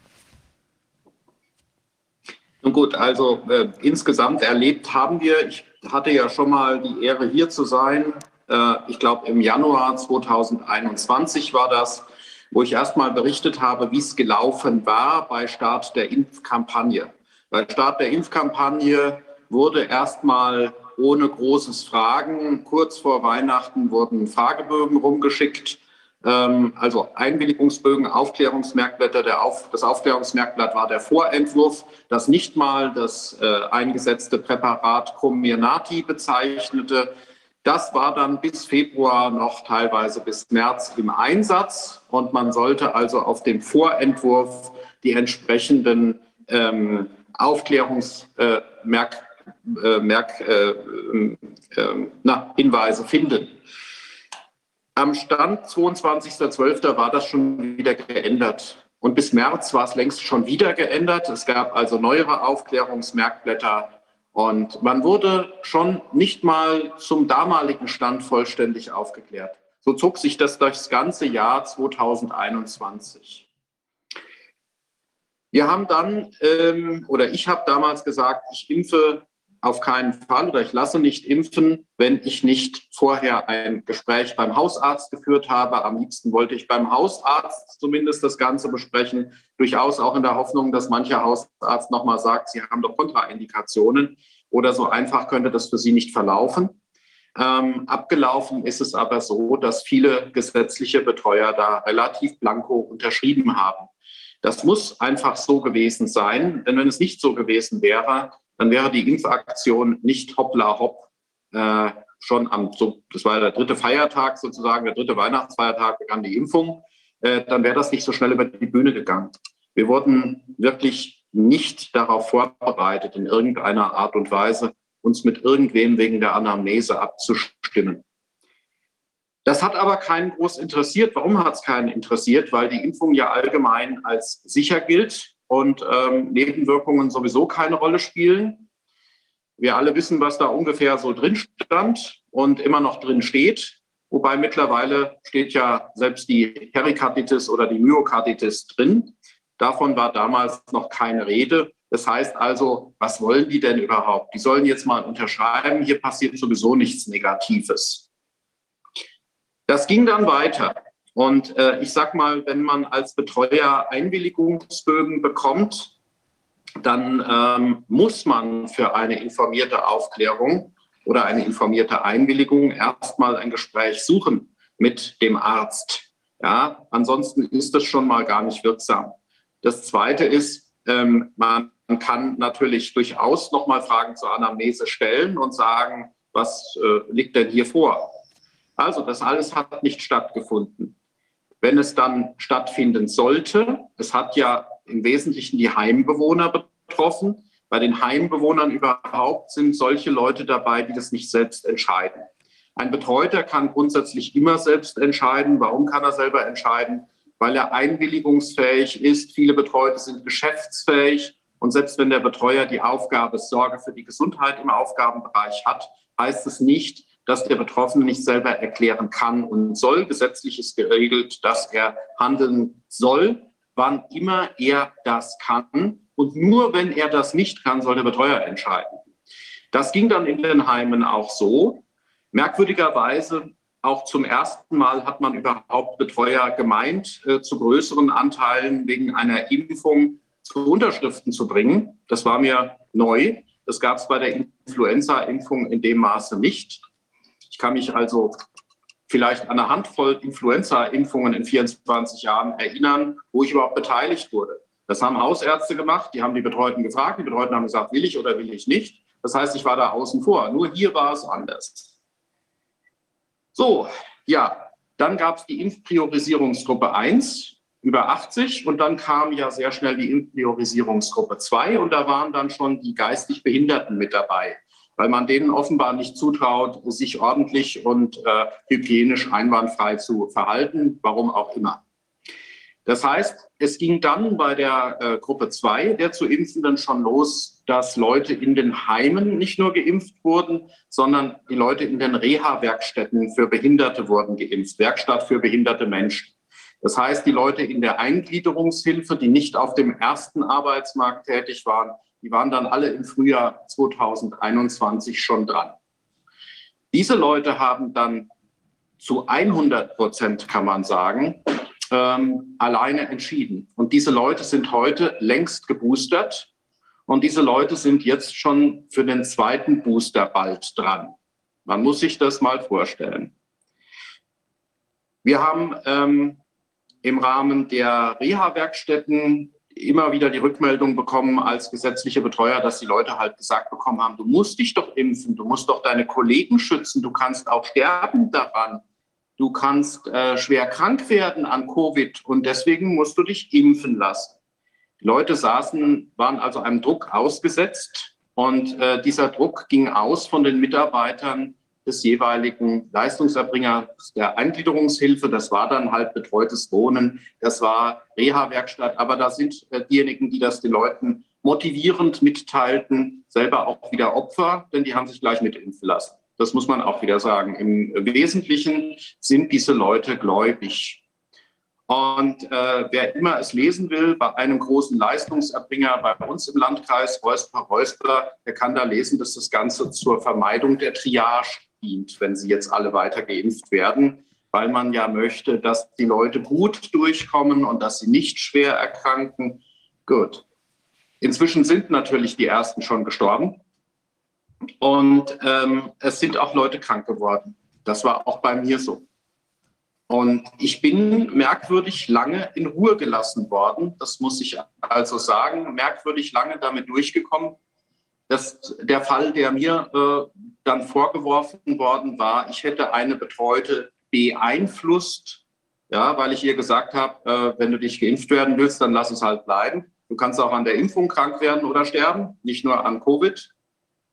Nun gut, also äh, insgesamt erlebt haben wir, ich hatte ja schon mal die Ehre hier zu sein, äh, ich glaube im Januar 2021 war das wo ich erstmal berichtet habe, wie es gelaufen war bei Start der Impfkampagne. Bei Start der Impfkampagne wurde erstmal ohne großes Fragen, kurz vor Weihnachten wurden Fragebögen rumgeschickt, ähm, also Einwilligungsbögen, Aufklärungsmerkblätter. Auf, das Aufklärungsmerkblatt war der Vorentwurf, das nicht mal das äh, eingesetzte Präparat Comirnaty bezeichnete. Das war dann bis Februar noch teilweise bis März im Einsatz und man sollte also auf dem Vorentwurf die entsprechenden ähm, Aufklärungshinweise äh, äh, äh, finden. Am Stand 22.12. war das schon wieder geändert. Und bis März war es längst schon wieder geändert. Es gab also neuere Aufklärungsmerkblätter und man wurde schon nicht mal zum damaligen Stand vollständig aufgeklärt. So zog sich das durch das ganze Jahr 2021. Wir haben dann, ähm, oder ich habe damals gesagt, ich impfe auf keinen Fall oder ich lasse nicht impfen, wenn ich nicht vorher ein Gespräch beim Hausarzt geführt habe. Am liebsten wollte ich beim Hausarzt zumindest das Ganze besprechen, durchaus auch in der Hoffnung, dass mancher Hausarzt nochmal sagt, Sie haben doch Kontraindikationen oder so einfach könnte das für sie nicht verlaufen. Ähm, abgelaufen ist es aber so, dass viele gesetzliche Betreuer da relativ blanko unterschrieben haben. Das muss einfach so gewesen sein, denn wenn es nicht so gewesen wäre, dann wäre die Impfaktion nicht hoppla hopp äh, schon am, das war der dritte Feiertag sozusagen, der dritte Weihnachtsfeiertag begann die Impfung, äh, dann wäre das nicht so schnell über die Bühne gegangen. Wir wurden wirklich nicht darauf vorbereitet, in irgendeiner Art und Weise uns mit irgendwem wegen der Anamnese abzustimmen. Das hat aber keinen groß interessiert. Warum hat es keinen interessiert? Weil die Impfung ja allgemein als sicher gilt und ähm, Nebenwirkungen sowieso keine Rolle spielen. Wir alle wissen, was da ungefähr so drin stand und immer noch drin steht. Wobei mittlerweile steht ja selbst die Perikarditis oder die Myokarditis drin. Davon war damals noch keine Rede. Das heißt also, was wollen die denn überhaupt? Die sollen jetzt mal unterschreiben, hier passiert sowieso nichts Negatives. Das ging dann weiter. Und äh, ich sag mal, wenn man als Betreuer Einwilligungsbögen bekommt, dann ähm, muss man für eine informierte Aufklärung oder eine informierte Einwilligung erstmal ein Gespräch suchen mit dem Arzt. Ja, ansonsten ist das schon mal gar nicht wirksam. Das zweite ist, ähm, man kann natürlich durchaus nochmal Fragen zur Anamnese stellen und sagen, was äh, liegt denn hier vor? Also das alles hat nicht stattgefunden. Wenn es dann stattfinden sollte, es hat ja im Wesentlichen die Heimbewohner betroffen. Bei den Heimbewohnern überhaupt sind solche Leute dabei, die das nicht selbst entscheiden. Ein Betreuter kann grundsätzlich immer selbst entscheiden. Warum kann er selber entscheiden? Weil er einwilligungsfähig ist. Viele Betreute sind geschäftsfähig und selbst wenn der Betreuer die Aufgabe Sorge für die Gesundheit im Aufgabenbereich hat, heißt es nicht, dass der Betroffene nicht selber erklären kann und soll. Gesetzlich ist geregelt, dass er handeln soll, wann immer er das kann. Und nur wenn er das nicht kann, soll der Betreuer entscheiden. Das ging dann in den Heimen auch so. Merkwürdigerweise auch zum ersten Mal hat man überhaupt Betreuer gemeint, äh, zu größeren Anteilen wegen einer Impfung zu Unterschriften zu bringen. Das war mir neu. Das gab es bei der Influenza-Impfung in dem Maße nicht. Ich kann mich also vielleicht an eine Handvoll Influenza-Impfungen in 24 Jahren erinnern, wo ich überhaupt beteiligt wurde. Das haben Hausärzte gemacht, die haben die Betreuten gefragt, die Betreuten haben gesagt, will ich oder will ich nicht. Das heißt, ich war da außen vor. Nur hier war es anders. So, ja, dann gab es die Impfpriorisierungsgruppe 1 über 80 und dann kam ja sehr schnell die Priorisierungsgruppe 2 und da waren dann schon die geistig Behinderten mit dabei, weil man denen offenbar nicht zutraut, sich ordentlich und äh, hygienisch einwandfrei zu verhalten, warum auch immer. Das heißt, es ging dann bei der äh, Gruppe 2 der zu Impfenden schon los, dass Leute in den Heimen nicht nur geimpft wurden, sondern die Leute in den Reha-Werkstätten für Behinderte wurden geimpft, Werkstatt für behinderte Menschen. Das heißt, die Leute in der Eingliederungshilfe, die nicht auf dem ersten Arbeitsmarkt tätig waren, die waren dann alle im Frühjahr 2021 schon dran. Diese Leute haben dann zu 100 Prozent, kann man sagen, ähm, alleine entschieden. Und diese Leute sind heute längst geboostert und diese Leute sind jetzt schon für den zweiten Booster bald dran. Man muss sich das mal vorstellen. Wir haben ähm, im Rahmen der Reha-Werkstätten immer wieder die Rückmeldung bekommen als gesetzliche Betreuer, dass die Leute halt gesagt bekommen haben, du musst dich doch impfen, du musst doch deine Kollegen schützen, du kannst auch sterben daran, du kannst äh, schwer krank werden an Covid und deswegen musst du dich impfen lassen. Die Leute saßen, waren also einem Druck ausgesetzt und äh, dieser Druck ging aus von den Mitarbeitern des jeweiligen Leistungserbringers der Eingliederungshilfe. Das war dann halt betreutes Wohnen, das war Reha-Werkstatt. Aber da sind äh, diejenigen, die das den Leuten motivierend mitteilten, selber auch wieder Opfer, denn die haben sich gleich mitimpfen lassen. Das muss man auch wieder sagen. Im Wesentlichen sind diese Leute gläubig. Und äh, wer immer es lesen will, bei einem großen Leistungserbringer bei uns im Landkreis, Räusper-Räusper, der kann da lesen, dass das Ganze zur Vermeidung der Triage dient, wenn sie jetzt alle weiter geimpft werden, weil man ja möchte, dass die Leute gut durchkommen und dass sie nicht schwer erkranken. Gut. Inzwischen sind natürlich die ersten schon gestorben. Und ähm, es sind auch Leute krank geworden. Das war auch bei mir so. Und ich bin merkwürdig lange in Ruhe gelassen worden. Das muss ich also sagen. Merkwürdig lange damit durchgekommen. Das, der Fall, der mir äh, dann vorgeworfen worden war, ich hätte eine Betreute beeinflusst, ja, weil ich ihr gesagt habe, äh, wenn du dich geimpft werden willst, dann lass es halt bleiben. Du kannst auch an der Impfung krank werden oder sterben, nicht nur an Covid.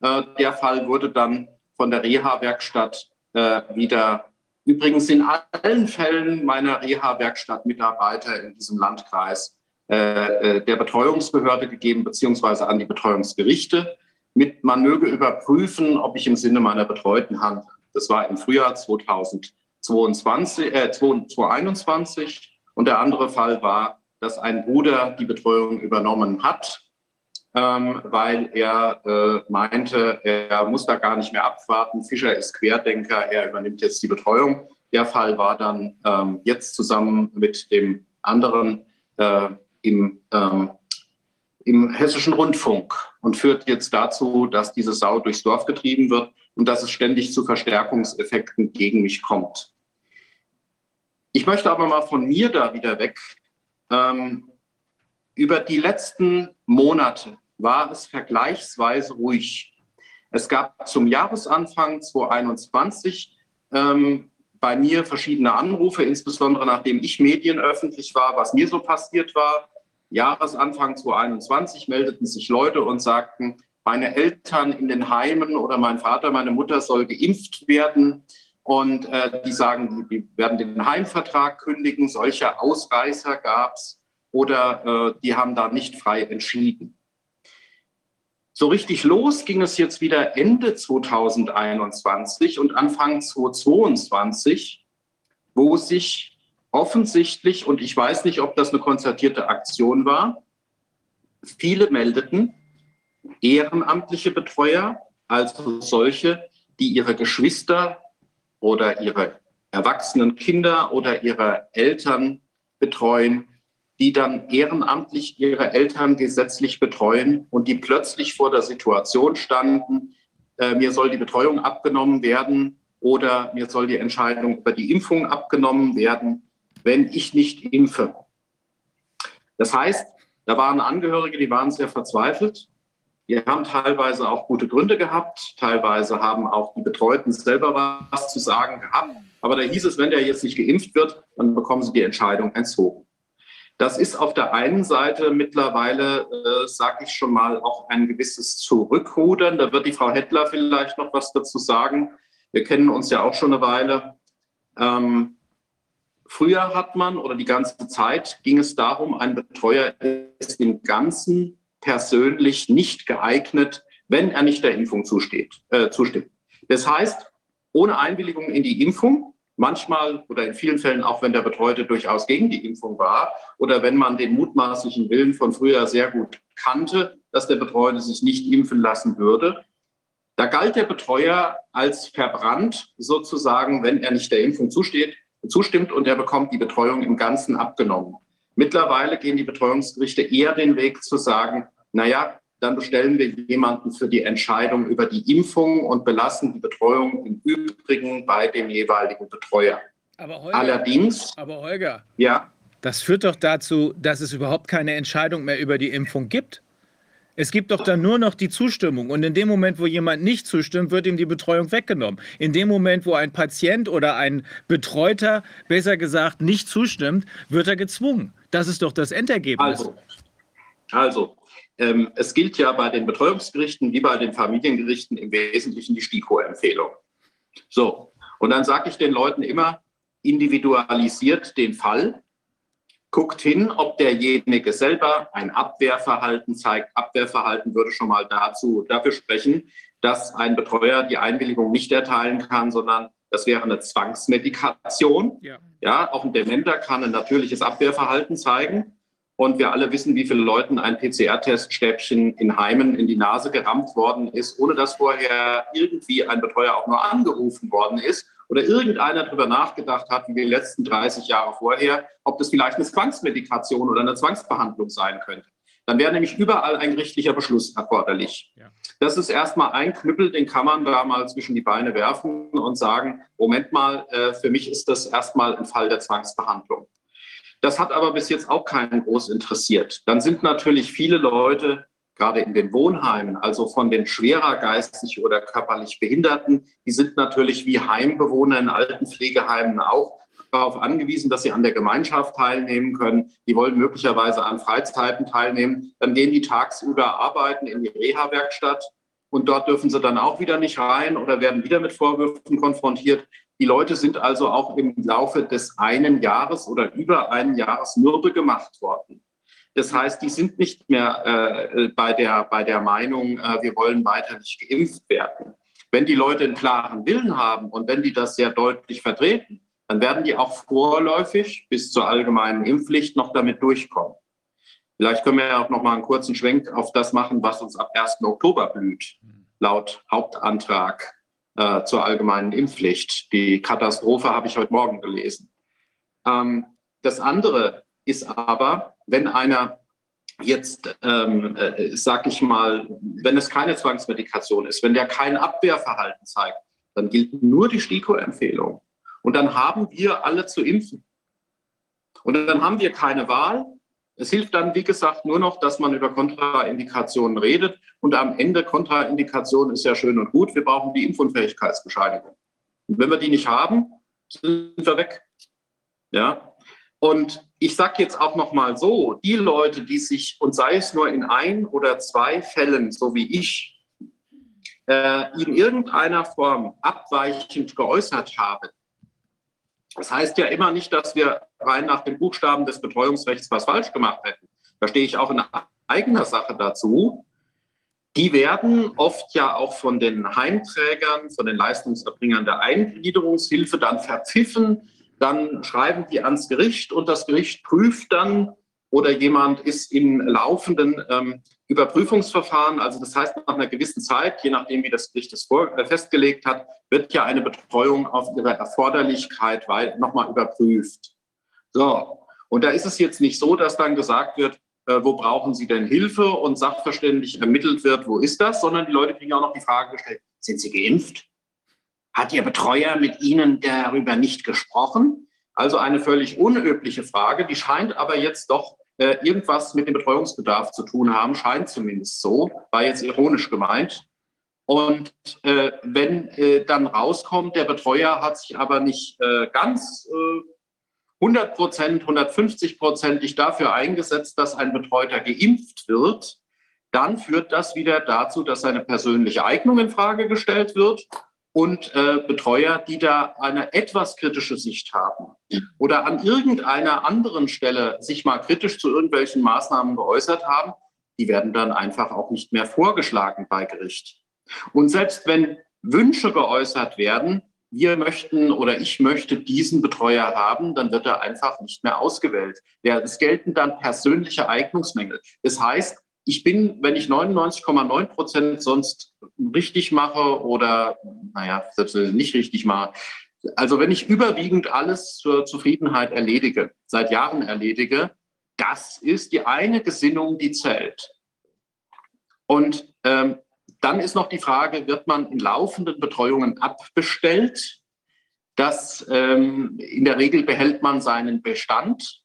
Äh, der Fall wurde dann von der Reha-Werkstatt äh, wieder, übrigens in allen Fällen meiner Reha-Werkstatt-Mitarbeiter in diesem Landkreis, äh, äh, der Betreuungsbehörde gegeben, beziehungsweise an die Betreuungsgerichte, mit man möge überprüfen, ob ich im Sinne meiner Betreuten handle. Das war im Frühjahr 2022, äh, 2021. Und der andere Fall war, dass ein Bruder die Betreuung übernommen hat, ähm, weil er äh, meinte, er muss da gar nicht mehr abwarten. Fischer ist Querdenker, er übernimmt jetzt die Betreuung. Der Fall war dann ähm, jetzt zusammen mit dem anderen äh, im, ähm, im hessischen Rundfunk und führt jetzt dazu, dass diese Sau durchs Dorf getrieben wird und dass es ständig zu Verstärkungseffekten gegen mich kommt. Ich möchte aber mal von mir da wieder weg. Ähm, über die letzten Monate war es vergleichsweise ruhig. Es gab zum Jahresanfang 2021 ähm, bei mir verschiedene Anrufe, insbesondere nachdem ich medienöffentlich war, was mir so passiert war. Jahresanfang 2021 meldeten sich Leute und sagten, meine Eltern in den Heimen oder mein Vater, meine Mutter soll geimpft werden. Und äh, die sagen, die werden den Heimvertrag kündigen. Solche Ausreißer gab es oder äh, die haben da nicht frei entschieden. So richtig los ging es jetzt wieder Ende 2021 und Anfang 2022, wo sich offensichtlich, und ich weiß nicht, ob das eine konzertierte Aktion war, viele meldeten, ehrenamtliche Betreuer, also solche, die ihre Geschwister oder ihre erwachsenen Kinder oder ihre Eltern betreuen, die dann ehrenamtlich ihre Eltern gesetzlich betreuen und die plötzlich vor der Situation standen, äh, mir soll die Betreuung abgenommen werden oder mir soll die Entscheidung über die Impfung abgenommen werden, wenn ich nicht impfe. Das heißt, da waren Angehörige, die waren sehr verzweifelt. Die haben teilweise auch gute Gründe gehabt, teilweise haben auch die Betreuten selber was zu sagen gehabt. Aber da hieß es, wenn der jetzt nicht geimpft wird, dann bekommen sie die Entscheidung entzogen. Das ist auf der einen Seite mittlerweile, äh, sage ich schon mal, auch ein gewisses Zurückrudern. Da wird die Frau Hettler vielleicht noch was dazu sagen. Wir kennen uns ja auch schon eine Weile. Ähm, früher hat man oder die ganze Zeit ging es darum, ein Betreuer ist im Ganzen persönlich nicht geeignet, wenn er nicht der Impfung zusteht, äh, zustimmt. Das heißt, ohne Einwilligung in die Impfung manchmal oder in vielen Fällen auch, wenn der Betreute durchaus gegen die Impfung war oder wenn man den mutmaßlichen Willen von früher sehr gut kannte, dass der Betreute sich nicht impfen lassen würde. Da galt der Betreuer als verbrannt sozusagen, wenn er nicht der Impfung zusteht, zustimmt und er bekommt die Betreuung im Ganzen abgenommen. Mittlerweile gehen die Betreuungsgerichte eher den Weg zu sagen, naja, dann bestellen wir jemanden für die Entscheidung über die Impfung und belassen die Betreuung im Übrigen bei dem jeweiligen Betreuer. Aber Holger, Allerdings, aber Holger, ja, das führt doch dazu, dass es überhaupt keine Entscheidung mehr über die Impfung gibt. Es gibt doch dann nur noch die Zustimmung. Und in dem Moment, wo jemand nicht zustimmt, wird ihm die Betreuung weggenommen. In dem Moment, wo ein Patient oder ein Betreuter, besser gesagt, nicht zustimmt, wird er gezwungen. Das ist doch das Endergebnis. also, also ähm, es gilt ja bei den Betreuungsgerichten wie bei den Familiengerichten im Wesentlichen die STIKO-Empfehlung. So, und dann sage ich den Leuten immer, individualisiert den Fall, guckt hin, ob derjenige selber ein Abwehrverhalten zeigt. Abwehrverhalten würde schon mal dazu, dafür sprechen, dass ein Betreuer die Einwilligung nicht erteilen kann, sondern das wäre eine Zwangsmedikation. Ja. ja, auch ein Dementer kann ein natürliches Abwehrverhalten zeigen. Und wir alle wissen, wie viele Leuten ein PCR-Teststäbchen in Heimen in die Nase gerammt worden ist, ohne dass vorher irgendwie ein Betreuer auch nur angerufen worden ist oder irgendeiner darüber nachgedacht hat, wie die letzten 30 Jahre vorher, ob das vielleicht eine Zwangsmedikation oder eine Zwangsbehandlung sein könnte. Dann wäre nämlich überall ein gerichtlicher Beschluss erforderlich. Ja. Das ist erstmal ein Knüppel, den kann man da mal zwischen die Beine werfen und sagen, Moment mal, äh, für mich ist das erstmal ein Fall der Zwangsbehandlung. Das hat aber bis jetzt auch keinen groß interessiert. Dann sind natürlich viele Leute, gerade in den Wohnheimen, also von den schwerer geistig oder körperlich Behinderten, die sind natürlich wie Heimbewohner in Altenpflegeheimen auch darauf angewiesen, dass sie an der Gemeinschaft teilnehmen können. Die wollen möglicherweise an Freizeiten teilnehmen. Dann gehen die tagsüber arbeiten in die Reha-Werkstatt und dort dürfen sie dann auch wieder nicht rein oder werden wieder mit Vorwürfen konfrontiert. Die Leute sind also auch im Laufe des einen Jahres oder über einen Jahres mürbe gemacht worden. Das heißt, die sind nicht mehr äh, bei, der, bei der Meinung, äh, wir wollen weiter nicht geimpft werden. Wenn die Leute einen klaren Willen haben und wenn die das sehr deutlich vertreten, dann werden die auch vorläufig bis zur allgemeinen Impfpflicht noch damit durchkommen. Vielleicht können wir ja auch noch mal einen kurzen Schwenk auf das machen, was uns ab 1. Oktober blüht, laut Hauptantrag äh, zur allgemeinen Impfpflicht. Die Katastrophe habe ich heute Morgen gelesen. Ähm, das andere ist aber, wenn einer jetzt, ähm, äh, sag ich mal, wenn es keine Zwangsmedikation ist, wenn der kein Abwehrverhalten zeigt, dann gilt nur die STIKO-Empfehlung. Und dann haben wir alle zu impfen. Und dann haben wir keine Wahl. Es hilft dann, wie gesagt, nur noch, dass man über Kontraindikationen redet. Und am Ende Kontraindikation ist ja schön und gut. Wir brauchen die Impfunfähigkeitsbescheinigung. Und wenn wir die nicht haben, sind wir weg. Ja. Und ich sage jetzt auch noch mal so: Die Leute, die sich und sei es nur in ein oder zwei Fällen, so wie ich, äh, in irgendeiner Form abweichend geäußert haben, das heißt ja immer nicht, dass wir rein nach dem Buchstaben des Betreuungsrechts was falsch gemacht hätten. Da stehe ich auch in eigener Sache dazu. Die werden oft ja auch von den Heimträgern, von den Leistungserbringern der Eingliederungshilfe dann verpfiffen. Dann schreiben die ans Gericht und das Gericht prüft dann oder jemand ist in laufenden ähm, Überprüfungsverfahren, also das heißt nach einer gewissen Zeit, je nachdem wie das Gericht es äh, festgelegt hat, wird ja eine Betreuung auf ihre Erforderlichkeit nochmal überprüft. So, und da ist es jetzt nicht so, dass dann gesagt wird, äh, wo brauchen Sie denn Hilfe und sachverständig ermittelt wird, wo ist das, sondern die Leute kriegen auch noch die Frage gestellt, sind Sie geimpft? Hat Ihr Betreuer mit Ihnen darüber nicht gesprochen? Also eine völlig unübliche Frage, die scheint aber jetzt doch äh, irgendwas mit dem Betreuungsbedarf zu tun haben, scheint zumindest so, war jetzt ironisch gemeint. Und äh, wenn äh, dann rauskommt, der Betreuer hat sich aber nicht äh, ganz 100 Prozent, 150 Prozentig dafür eingesetzt, dass ein Betreuter geimpft wird, dann führt das wieder dazu, dass seine persönliche Eignung in Frage gestellt wird und äh, Betreuer, die da eine etwas kritische Sicht haben oder an irgendeiner anderen Stelle sich mal kritisch zu irgendwelchen Maßnahmen geäußert haben, die werden dann einfach auch nicht mehr vorgeschlagen bei Gericht. Und selbst wenn Wünsche geäußert werden, wir möchten oder ich möchte diesen Betreuer haben, dann wird er einfach nicht mehr ausgewählt. Ja, es gelten dann persönliche Eignungsmängel. Das heißt, ich bin, wenn ich 99,9 Prozent sonst richtig mache oder, naja, selbst wenn ich nicht richtig mache, also wenn ich überwiegend alles zur Zufriedenheit erledige, seit Jahren erledige, das ist die eine Gesinnung, die zählt. Und ähm, dann ist noch die Frage, wird man in laufenden Betreuungen abbestellt? Das ähm, in der Regel behält man seinen Bestand,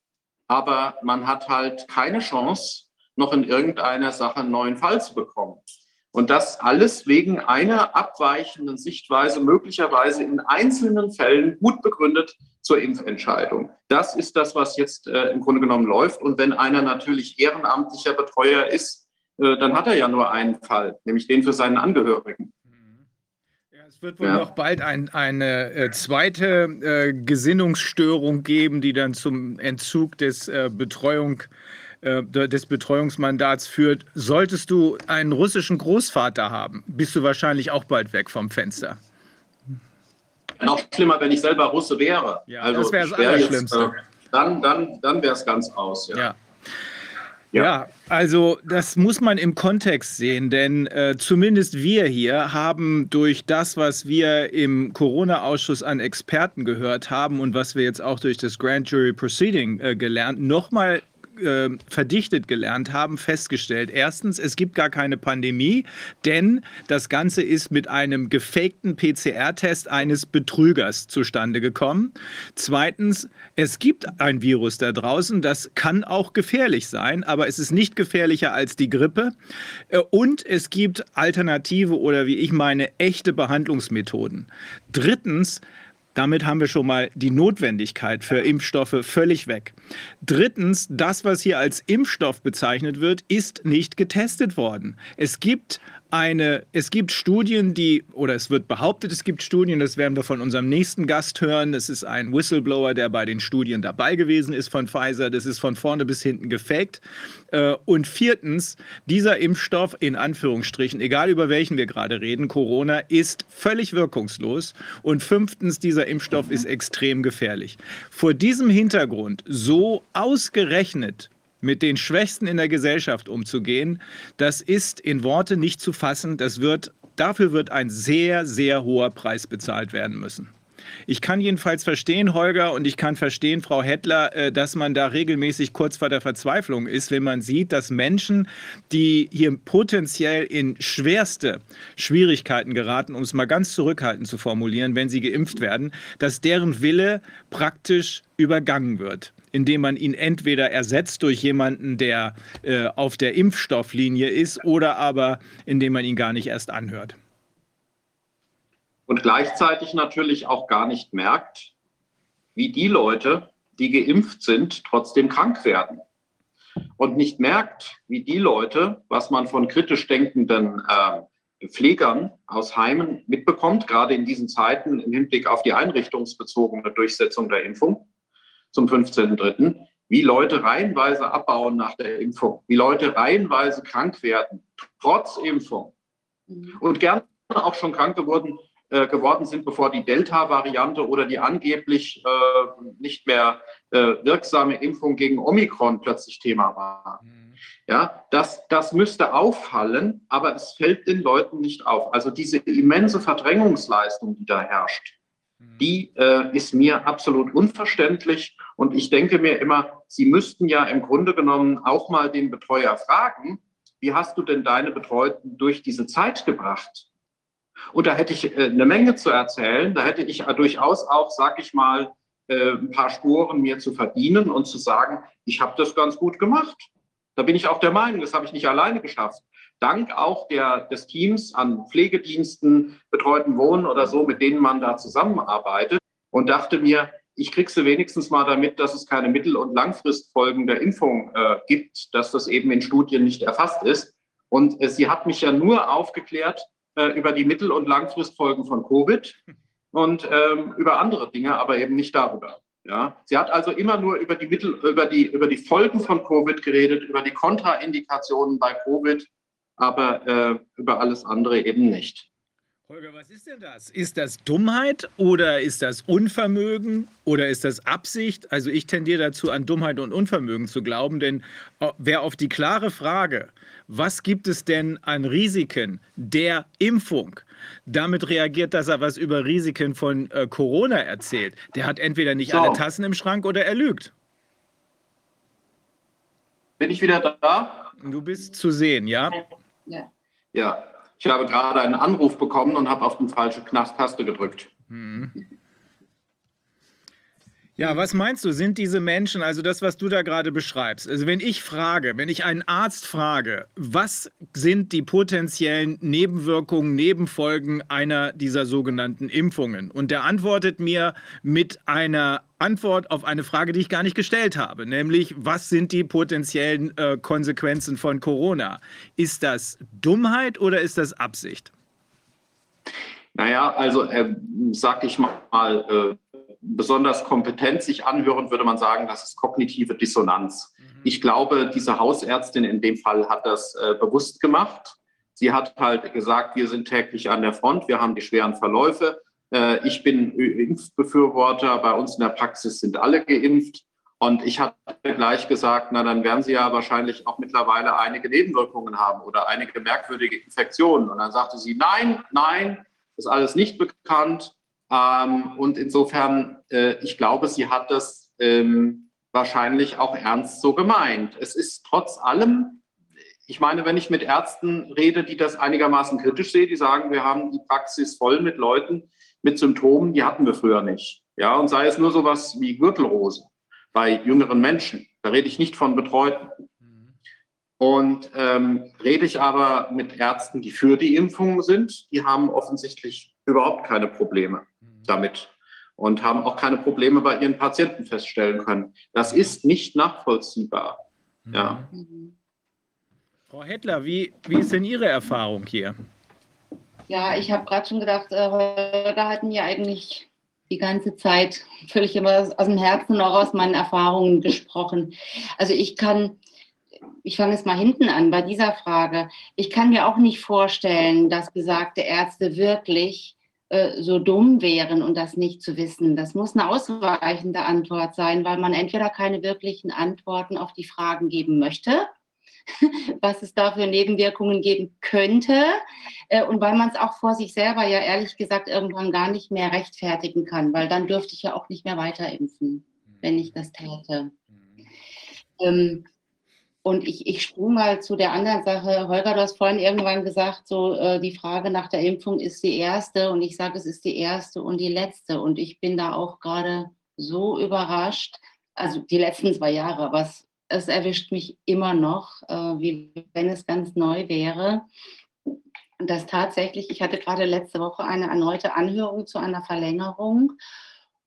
aber man hat halt keine Chance, noch in irgendeiner Sache einen neuen Fall zu bekommen. Und das alles wegen einer abweichenden Sichtweise, möglicherweise in einzelnen Fällen gut begründet zur Impfentscheidung. Das ist das, was jetzt äh, im Grunde genommen läuft. Und wenn einer natürlich ehrenamtlicher Betreuer ist, äh, dann hat er ja nur einen Fall, nämlich den für seinen Angehörigen. Es wird wohl ja. noch bald ein, eine äh, zweite äh, Gesinnungsstörung geben, die dann zum Entzug des äh, Betreuung äh, des Betreuungsmandats führt. Solltest du einen russischen Großvater haben, bist du wahrscheinlich auch bald weg vom Fenster. Noch schlimmer, wenn ich selber Russe wäre. Ja, also das wäre das Allerschlimmste. Jetzt, äh, dann dann, dann wäre es ganz aus. ja. ja. Ja. ja. also das muss man im Kontext sehen, denn äh, zumindest wir hier haben durch das, was wir im Corona-Ausschuss an Experten gehört haben und was wir jetzt auch durch das Grand Jury Proceeding äh, gelernt, nochmal äh, verdichtet gelernt haben, festgestellt. Erstens, es gibt gar keine Pandemie, denn das Ganze ist mit einem gefakten PCR-Test eines Betrügers zustande gekommen. Zweitens, es gibt ein Virus da draußen, das kann auch gefährlich sein, aber es ist nicht gefährlicher als die Grippe. Äh, und es gibt alternative oder wie ich meine, echte Behandlungsmethoden. Drittens, damit haben wir schon mal die Notwendigkeit für Impfstoffe völlig weg. Drittens, das, was hier als Impfstoff bezeichnet wird, ist nicht getestet worden. Es gibt eine, es gibt Studien, die, oder es wird behauptet, es gibt Studien, das werden wir von unserem nächsten Gast hören. Das ist ein Whistleblower, der bei den Studien dabei gewesen ist von Pfizer. Das ist von vorne bis hinten gefaked. Äh, und viertens, dieser Impfstoff, in Anführungsstrichen, egal über welchen wir gerade reden, Corona, ist völlig wirkungslos. Und fünftens, dieser Impfstoff ist extrem gefährlich. Vor diesem Hintergrund so ausgerechnet mit den Schwächsten in der Gesellschaft umzugehen, das ist in Worte nicht zu fassen. Das wird, dafür wird ein sehr, sehr hoher Preis bezahlt werden müssen. Ich kann jedenfalls verstehen, Holger, und ich kann verstehen, Frau Hettler, äh, dass man da regelmäßig kurz vor der Verzweiflung ist, wenn man sieht, dass Menschen, die hier potenziell in schwerste Schwierigkeiten geraten, um es mal ganz zurückhaltend zu formulieren, wenn sie geimpft werden, dass deren Wille praktisch übergangen wird indem man ihn entweder ersetzt durch jemanden, der äh, auf der Impfstofflinie ist, oder aber indem man ihn gar nicht erst anhört. Und gleichzeitig natürlich auch gar nicht merkt, wie die Leute, die geimpft sind, trotzdem krank werden. Und nicht merkt, wie die Leute, was man von kritisch denkenden äh, Pflegern aus Heimen mitbekommt, gerade in diesen Zeiten im Hinblick auf die einrichtungsbezogene Durchsetzung der Impfung, zum 15.03., wie Leute reihenweise abbauen nach der Impfung, wie Leute reihenweise krank werden, trotz Impfung mhm. und gerne auch schon krank geworden, äh, geworden sind, bevor die Delta-Variante oder die angeblich äh, nicht mehr äh, wirksame Impfung gegen Omikron plötzlich Thema war. Mhm. Ja, das, das müsste auffallen, aber es fällt den Leuten nicht auf. Also diese immense Verdrängungsleistung, die da herrscht. Die äh, ist mir absolut unverständlich. Und ich denke mir immer, Sie müssten ja im Grunde genommen auch mal den Betreuer fragen, wie hast du denn deine Betreuten durch diese Zeit gebracht? Und da hätte ich äh, eine Menge zu erzählen. Da hätte ich durchaus auch, sag ich mal, äh, ein paar Spuren mir zu verdienen und zu sagen, ich habe das ganz gut gemacht. Da bin ich auch der Meinung, das habe ich nicht alleine geschafft dank auch der, des Teams an Pflegediensten, betreuten Wohnen oder so, mit denen man da zusammenarbeitet und dachte mir, ich kriege sie wenigstens mal damit, dass es keine Mittel- und Langfristfolgen der Impfung äh, gibt, dass das eben in Studien nicht erfasst ist. Und äh, sie hat mich ja nur aufgeklärt äh, über die Mittel- und Langfristfolgen von Covid und ähm, über andere Dinge, aber eben nicht darüber. Ja, sie hat also immer nur über die Mittel, über die, über die Folgen von Covid geredet, über die Kontraindikationen bei Covid aber äh, über alles andere eben nicht. Holger, was ist denn das? Ist das Dummheit oder ist das Unvermögen oder ist das Absicht? Also ich tendiere dazu, an Dummheit und Unvermögen zu glauben, denn äh, wer auf die klare Frage, was gibt es denn an Risiken der Impfung, damit reagiert, dass er was über Risiken von äh, Corona erzählt, der hat entweder nicht so. alle Tassen im Schrank oder er lügt. Bin ich wieder da? Du bist zu sehen, ja? Ja. Ja, ich habe gerade einen Anruf bekommen und habe auf die falsche Taste gedrückt. Mhm. Ja, was meinst du, sind diese Menschen, also das, was du da gerade beschreibst, also wenn ich frage, wenn ich einen Arzt frage, was sind die potenziellen Nebenwirkungen, Nebenfolgen einer dieser sogenannten Impfungen? Und der antwortet mir mit einer Antwort auf eine Frage, die ich gar nicht gestellt habe, nämlich was sind die potenziellen äh, Konsequenzen von Corona? Ist das Dummheit oder ist das Absicht? Naja, also äh, sag ich mal, äh, besonders kompetent sich anhören, würde man sagen, das ist kognitive Dissonanz. Mhm. Ich glaube, diese Hausärztin in dem Fall hat das äh, bewusst gemacht. Sie hat halt gesagt, wir sind täglich an der Front, wir haben die schweren Verläufe. Äh, ich bin Impfbefürworter, bei uns in der Praxis sind alle geimpft. Und ich hatte gleich gesagt, na dann werden Sie ja wahrscheinlich auch mittlerweile einige Nebenwirkungen haben oder einige merkwürdige Infektionen. Und dann sagte sie, nein, nein, ist alles nicht bekannt. Ähm, und insofern, äh, ich glaube, sie hat das ähm, wahrscheinlich auch ernst so gemeint. Es ist trotz allem, ich meine, wenn ich mit Ärzten rede, die das einigermaßen kritisch sehen, die sagen, wir haben die Praxis voll mit Leuten mit Symptomen, die hatten wir früher nicht. Ja, und sei es nur sowas wie Gürtelrose bei jüngeren Menschen. Da rede ich nicht von Betreuten. Und ähm, rede ich aber mit Ärzten, die für die Impfung sind, die haben offensichtlich überhaupt keine Probleme damit und haben auch keine Probleme bei ihren Patienten feststellen können. Das ist nicht nachvollziehbar. Ja. Frau Hettler, wie, wie ist denn Ihre Erfahrung hier? Ja, ich habe gerade schon gedacht, äh, Holger hat mir eigentlich die ganze Zeit völlig immer aus dem Herzen und auch aus meinen Erfahrungen gesprochen. Also ich kann, ich fange jetzt mal hinten an bei dieser Frage. Ich kann mir auch nicht vorstellen, dass besagte Ärzte wirklich äh, so dumm wären und das nicht zu wissen. Das muss eine ausweichende Antwort sein, weil man entweder keine wirklichen Antworten auf die Fragen geben möchte (laughs) was es da für Nebenwirkungen geben könnte äh, und weil man es auch vor sich selber ja ehrlich gesagt irgendwann gar nicht mehr rechtfertigen kann, weil dann dürfte ich ja auch nicht mehr weiter impfen, wenn ich das täte. Ähm, und ich, ich sprung mal zu der anderen Sache. Holger, du hast vorhin irgendwann gesagt, so äh, die Frage nach der Impfung ist die erste und ich sage, es ist die erste und die letzte. Und ich bin da auch gerade so überrascht, also die letzten zwei Jahre, was es erwischt mich immer noch, äh, wie wenn es ganz neu wäre. dass tatsächlich, ich hatte gerade letzte Woche eine erneute Anhörung zu einer Verlängerung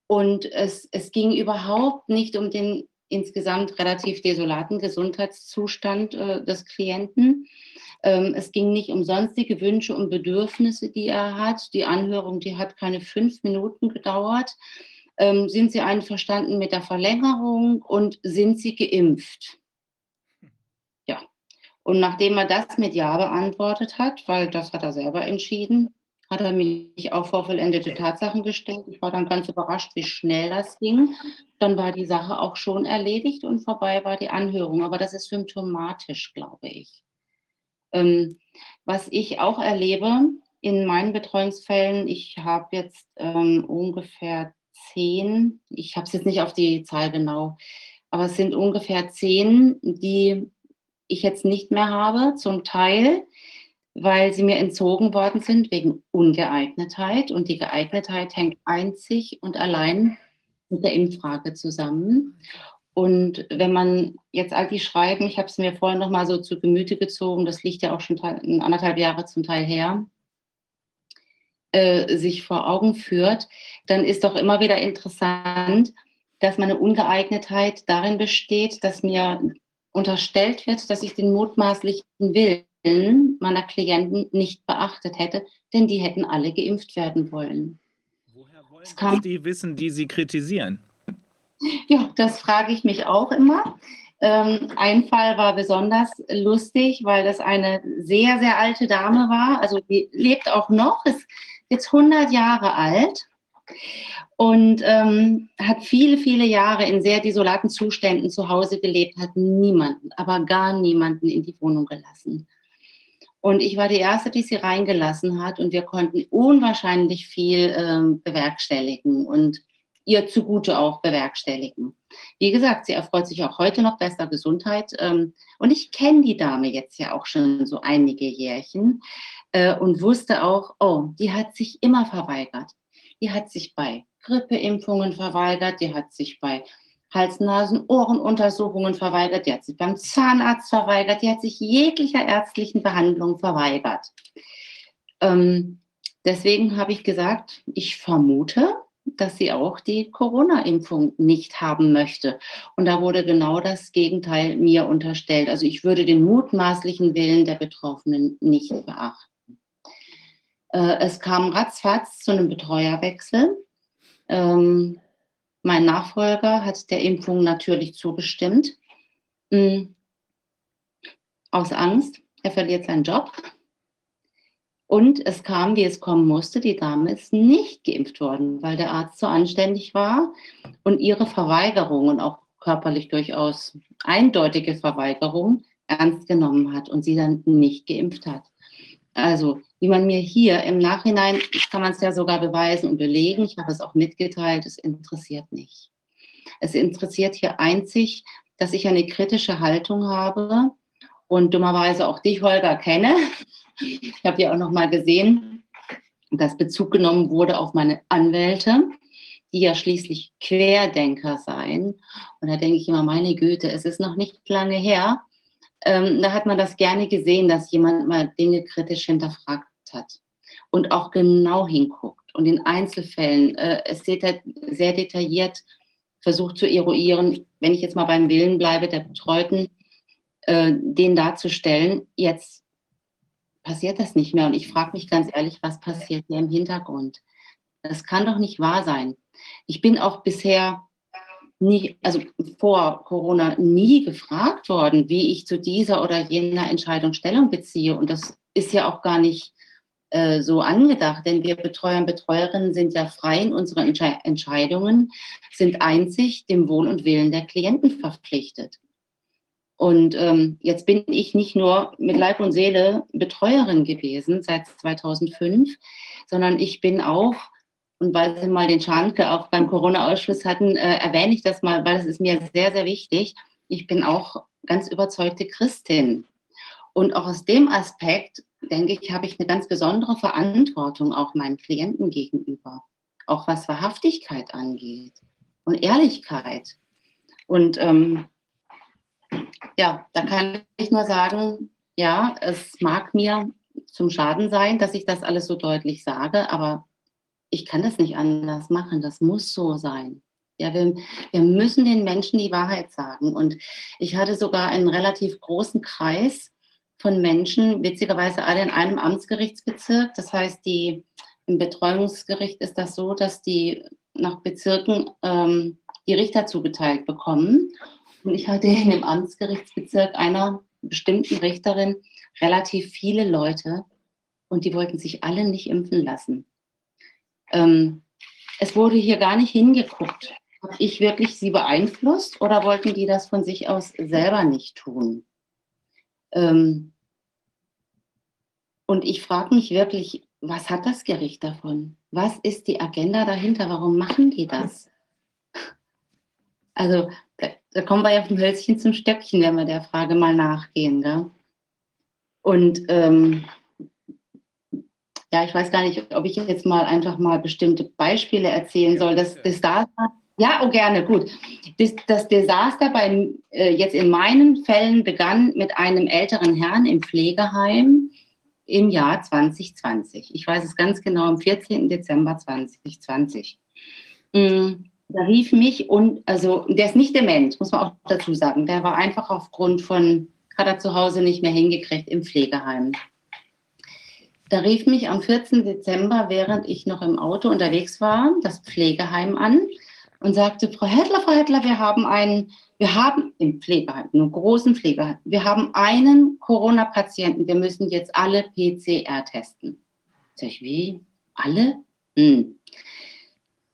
und es, es ging überhaupt nicht um den insgesamt relativ desolaten Gesundheitszustand äh, des Klienten. Ähm, es ging nicht um sonstige Wünsche und Bedürfnisse, die er hat. Die Anhörung, die hat keine fünf Minuten gedauert. Ähm, sind Sie einverstanden mit der Verlängerung und sind Sie geimpft? Ja. Und nachdem er das mit Ja beantwortet hat, weil das hat er selber entschieden, hat er mich auch vor vollendete Tatsachen gestellt. Ich war dann ganz überrascht, wie schnell das ging. Dann war die Sache auch schon erledigt und vorbei war die Anhörung. Aber das ist symptomatisch, glaube ich. Ähm, was ich auch erlebe in meinen Betreuungsfällen, ich habe jetzt ähm, ungefähr zehn, ich habe es jetzt nicht auf die Zahl genau, aber es sind ungefähr zehn, die ich jetzt nicht mehr habe, zum Teil, weil sie mir entzogen worden sind wegen Ungeeignetheit. Und die Geeignetheit hängt einzig und allein mit der Impffrage zusammen. Und wenn man jetzt all die Schreiben, ich habe es mir vorhin noch mal so zu Gemüte gezogen, das liegt ja auch schon anderthalb Jahre zum Teil her, äh, sich vor Augen führt, dann ist doch immer wieder interessant, dass meine Ungeeignetheit darin besteht, dass mir unterstellt wird, dass ich den mutmaßlichen Willen meiner Klienten nicht beachtet hätte, denn die hätten alle geimpft werden wollen. Woher wollen es kam, die wissen, die Sie kritisieren? Ja, das frage ich mich auch immer. Ähm, ein Fall war besonders lustig, weil das eine sehr, sehr alte Dame war. Also die lebt auch noch, ist jetzt 100 Jahre alt und ähm, hat viele, viele Jahre in sehr desolaten Zuständen zu Hause gelebt, hat niemanden, aber gar niemanden in die Wohnung gelassen. Und ich war die Erste, die sie reingelassen hat und wir konnten unwahrscheinlich viel ähm, bewerkstelligen und ihr zugute auch bewerkstelligen. Wie gesagt, sie erfreut sich auch heute noch bester Gesundheit. Ähm, und ich kenne die Dame jetzt ja auch schon so einige Jährchen äh, und wusste auch, oh, die hat sich immer verweigert. Die hat sich bei Grippeimpfungen verweigert, die hat sich bei Hals-Nasen-Ohren-Untersuchungen verweigert, die hat sich beim Zahnarzt verweigert, die hat sich jeglicher ärztlichen Behandlung verweigert. Ähm, deswegen habe ich gesagt, ich vermute, dass sie auch die Corona-Impfung nicht haben möchte. Und da wurde genau das Gegenteil mir unterstellt. Also ich würde den mutmaßlichen Willen der Betroffenen nicht beachten. Äh, es kam ratzfatz zu einem Betreuerwechsel. Ähm, mein Nachfolger hat der Impfung natürlich zugestimmt. Mhm. Aus Angst, er verliert seinen Job. Und es kam, wie es kommen musste, die Dame ist nicht geimpft worden, weil der Arzt so anständig war und ihre Verweigerung und auch körperlich durchaus eindeutige Verweigerung ernst genommen hat und sie dann nicht geimpft hat. Also wie man mir hier im Nachhinein, kann man es ja sogar beweisen und belegen, ich habe es auch mitgeteilt, es interessiert nicht. Es interessiert hier einzig, dass ich eine kritische Haltung habe und dummerweise auch dich, Holger, kenne. Ich habe ja auch noch mal gesehen, dass Bezug genommen wurde auf meine Anwälte, die ja schließlich Querdenker seien. Und da denke ich immer, meine Güte, es ist noch nicht lange her. Ähm, da hat man das gerne gesehen, dass jemand mal Dinge kritisch hinterfragt hat und auch genau hinguckt und in Einzelfällen äh, es sehr, sehr detailliert versucht zu eruieren, wenn ich jetzt mal beim Willen bleibe, der Betreuten, äh, den darzustellen. Jetzt passiert das nicht mehr. Und ich frage mich ganz ehrlich, was passiert hier im Hintergrund? Das kann doch nicht wahr sein. Ich bin auch bisher nie, also vor Corona nie gefragt worden, wie ich zu dieser oder jener Entscheidung Stellung beziehe. Und das ist ja auch gar nicht äh, so angedacht, denn wir Betreuer und Betreuerinnen sind ja frei in unseren Entsche Entscheidungen, sind einzig dem Wohl und Willen der Klienten verpflichtet. Und ähm, jetzt bin ich nicht nur mit Leib und Seele Betreuerin gewesen seit 2005, sondern ich bin auch, und weil Sie mal den Schanke auch beim Corona-Ausschuss hatten, äh, erwähne ich das mal, weil es ist mir sehr, sehr wichtig. Ich bin auch ganz überzeugte Christin. Und auch aus dem Aspekt, denke ich, habe ich eine ganz besondere Verantwortung auch meinen Klienten gegenüber, auch was Wahrhaftigkeit angeht und Ehrlichkeit. Und ähm, ja, da kann ich nur sagen, ja, es mag mir zum Schaden sein, dass ich das alles so deutlich sage, aber ich kann das nicht anders machen. Das muss so sein. Ja, wir, wir müssen den Menschen die Wahrheit sagen. Und ich hatte sogar einen relativ großen Kreis von Menschen, witzigerweise alle in einem Amtsgerichtsbezirk. Das heißt, die, im Betreuungsgericht ist das so, dass die nach Bezirken ähm, die Richter zugeteilt bekommen. Und ich hatte in dem Amtsgerichtsbezirk einer bestimmten Richterin relativ viele Leute und die wollten sich alle nicht impfen lassen. Ähm, es wurde hier gar nicht hingeguckt. Habe ich wirklich sie beeinflusst oder wollten die das von sich aus selber nicht tun? Ähm, und ich frage mich wirklich, was hat das Gericht davon? Was ist die Agenda dahinter? Warum machen die das? Also da, da kommen wir ja vom Hölzchen zum Stöckchen, wenn wir der Frage mal nachgehen. Gell? Und ähm, ja, ich weiß gar nicht, ob ich jetzt mal einfach mal bestimmte Beispiele erzählen soll. Das Desaster, ja, oh gerne, gut. Das, das Desaster bei, äh, jetzt in meinen Fällen begann mit einem älteren Herrn im Pflegeheim im Jahr 2020. Ich weiß es ganz genau, am 14. Dezember 2020. Mhm da rief mich und, also der ist nicht dement, muss man auch dazu sagen. Der war einfach aufgrund von, hat er zu Hause nicht mehr hingekriegt im Pflegeheim. Da rief mich am 14. Dezember, während ich noch im Auto unterwegs war, das Pflegeheim an und sagte, Frau Hettler, Frau Hettler, wir haben einen, wir haben im Pflegeheim, einem großen Pflegeheim, wir haben einen Corona-Patienten, wir müssen jetzt alle PCR testen. Sag ich, wie? Alle? Hm.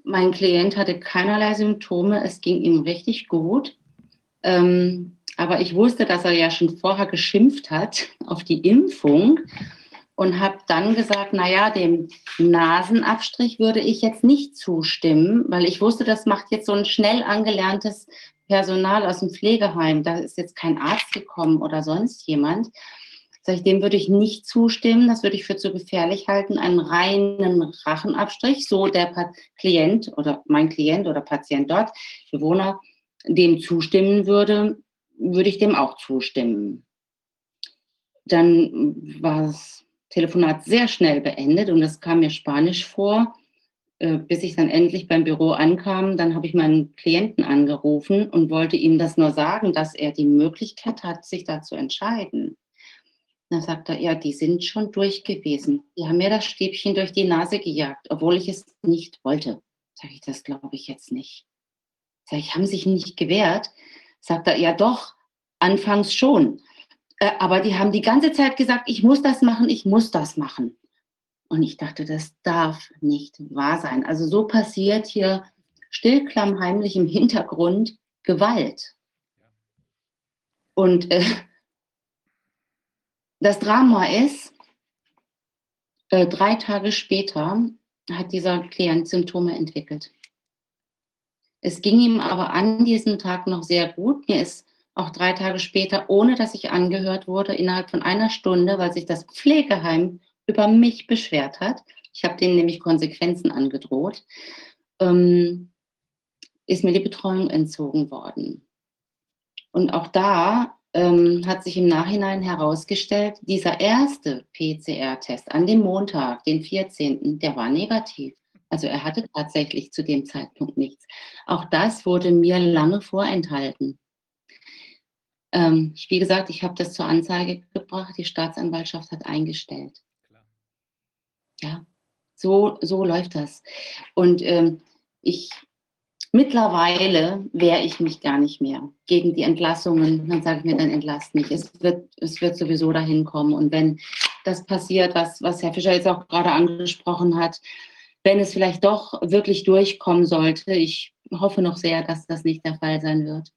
Mein Klient hatte keinerlei Symptome, es ging ihm richtig gut. Ähm, aber ich wusste, dass er ja schon vorher geschimpft hat auf die Impfung und habe dann gesagt, naja, dem Nasenabstrich würde ich jetzt nicht zustimmen, weil ich wusste, das macht jetzt so ein schnell angelerntes Personal aus dem Pflegeheim. Da ist jetzt kein Arzt gekommen oder sonst jemand. Sag ich, dem würde ich nicht zustimmen, das würde ich für zu gefährlich halten, einen reinen Rachenabstrich, so der Klient oder mein Klient oder Patient dort, Bewohner, dem zustimmen würde, würde ich dem auch zustimmen. Dann war das Telefonat sehr schnell beendet und das kam mir spanisch vor, äh, bis ich dann endlich beim Büro ankam. Dann habe ich meinen Klienten angerufen und wollte ihm das nur sagen, dass er die Möglichkeit hat, sich da zu entscheiden. Dann sagt er, ja, die sind schon durch gewesen. Die haben mir das Stäbchen durch die Nase gejagt, obwohl ich es nicht wollte. Sag ich, das glaube ich jetzt nicht. Sag ich, haben sich nicht gewehrt? Sagt er, ja doch, anfangs schon. Äh, aber die haben die ganze Zeit gesagt, ich muss das machen, ich muss das machen. Und ich dachte, das darf nicht wahr sein. Also so passiert hier stillklammheimlich im Hintergrund Gewalt. Und äh, das Drama ist, äh, drei Tage später hat dieser Klient Symptome entwickelt. Es ging ihm aber an diesem Tag noch sehr gut. Mir ist auch drei Tage später, ohne dass ich angehört wurde, innerhalb von einer Stunde, weil sich das Pflegeheim über mich beschwert hat. Ich habe denen nämlich Konsequenzen angedroht. Ähm, ist mir die Betreuung entzogen worden. Und auch da ähm, hat sich im Nachhinein herausgestellt, dieser erste PCR-Test an dem Montag, den 14., der war negativ. Also er hatte tatsächlich zu dem Zeitpunkt nichts. Auch das wurde mir lange vorenthalten. Ähm, wie gesagt, ich habe das zur Anzeige gebracht, die Staatsanwaltschaft hat eingestellt. Ja, so, so läuft das. Und ähm, ich Mittlerweile wehre ich mich gar nicht mehr gegen die Entlassungen. Dann sage ich mir, dann entlasst mich. Es wird, es wird sowieso dahin kommen. Und wenn das passiert, was, was Herr Fischer jetzt auch gerade angesprochen hat, wenn es vielleicht doch wirklich durchkommen sollte, ich hoffe noch sehr, dass das nicht der Fall sein wird,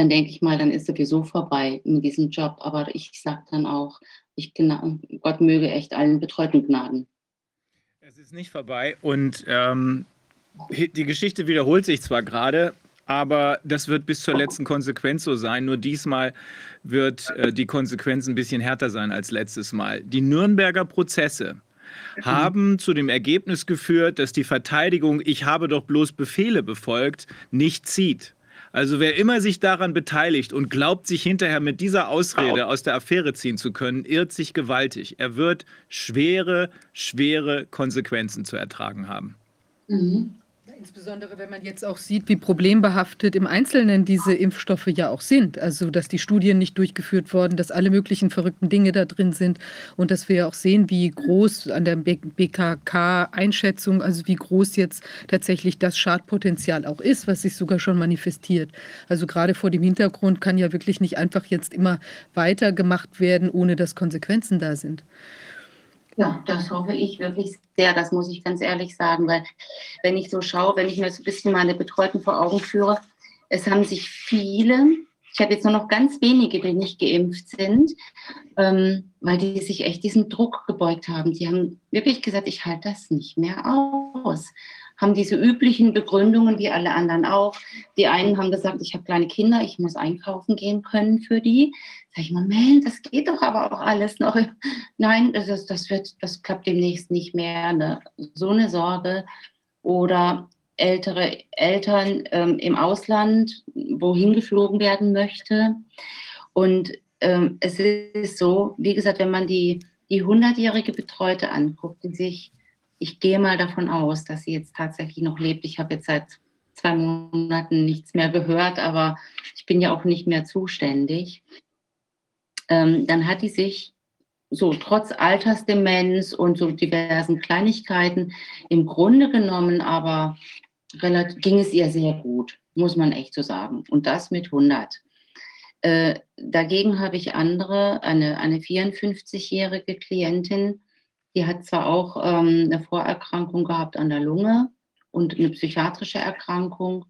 dann denke ich mal, dann ist sowieso vorbei mit diesem Job. Aber ich sage dann auch, ich, Gott möge echt allen Betreuten Gnaden. Es ist nicht vorbei und ähm, die Geschichte wiederholt sich zwar gerade, aber das wird bis zur letzten Konsequenz so sein. Nur diesmal wird äh, die Konsequenz ein bisschen härter sein als letztes Mal. Die Nürnberger Prozesse haben zu dem Ergebnis geführt, dass die Verteidigung, ich habe doch bloß Befehle befolgt, nicht zieht. Also wer immer sich daran beteiligt und glaubt, sich hinterher mit dieser Ausrede aus der Affäre ziehen zu können, irrt sich gewaltig. Er wird schwere, schwere Konsequenzen zu ertragen haben. Mhm. Insbesondere wenn man jetzt auch sieht, wie problembehaftet im Einzelnen diese Impfstoffe ja auch sind. Also, dass die Studien nicht durchgeführt wurden, dass alle möglichen verrückten Dinge da drin sind und dass wir auch sehen, wie groß an der BKK-Einschätzung, also wie groß jetzt tatsächlich das Schadpotenzial auch ist, was sich sogar schon manifestiert. Also gerade vor dem Hintergrund kann ja wirklich nicht einfach jetzt immer weitergemacht werden, ohne dass Konsequenzen da sind. Ja, das hoffe ich wirklich sehr, das muss ich ganz ehrlich sagen, weil wenn ich so schaue, wenn ich mir so ein bisschen meine Betreuten vor Augen führe, es haben sich viele, ich habe jetzt nur noch ganz wenige, die nicht geimpft sind, ähm, weil die sich echt diesem Druck gebeugt haben. Die haben wirklich gesagt, ich halte das nicht mehr aus haben diese üblichen Begründungen wie alle anderen auch. Die einen haben gesagt, ich habe kleine Kinder, ich muss einkaufen gehen können für die. Sag ich, Moment, das geht doch aber auch alles noch. (laughs) Nein, das, das, wird, das klappt demnächst nicht mehr. Ne? So eine Sorge. Oder ältere Eltern ähm, im Ausland, wohin geflogen werden möchte. Und ähm, es ist so, wie gesagt, wenn man die, die 100-jährige Betreute anguckt, die sich ich gehe mal davon aus, dass sie jetzt tatsächlich noch lebt. Ich habe jetzt seit zwei Monaten nichts mehr gehört, aber ich bin ja auch nicht mehr zuständig. Ähm, dann hat die sich so trotz Altersdemenz und so diversen Kleinigkeiten im Grunde genommen aber ging es ihr sehr gut, muss man echt so sagen. Und das mit 100. Äh, dagegen habe ich andere, eine, eine 54-jährige Klientin, die hat zwar auch ähm, eine Vorerkrankung gehabt an der Lunge und eine psychiatrische Erkrankung,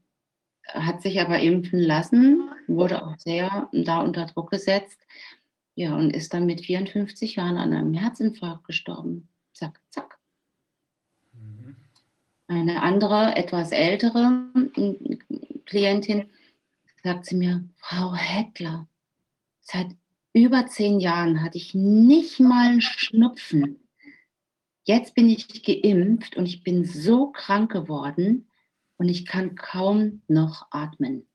hat sich aber impfen lassen, wurde auch sehr da unter Druck gesetzt. Ja, und ist dann mit 54 Jahren an einem Herzinfarkt gestorben. Zack, zack. Mhm. Eine andere, etwas ältere Klientin sagt sie mir, Frau Heckler, seit über zehn Jahren hatte ich nicht mal einen Schnupfen. Jetzt bin ich geimpft und ich bin so krank geworden und ich kann kaum noch atmen.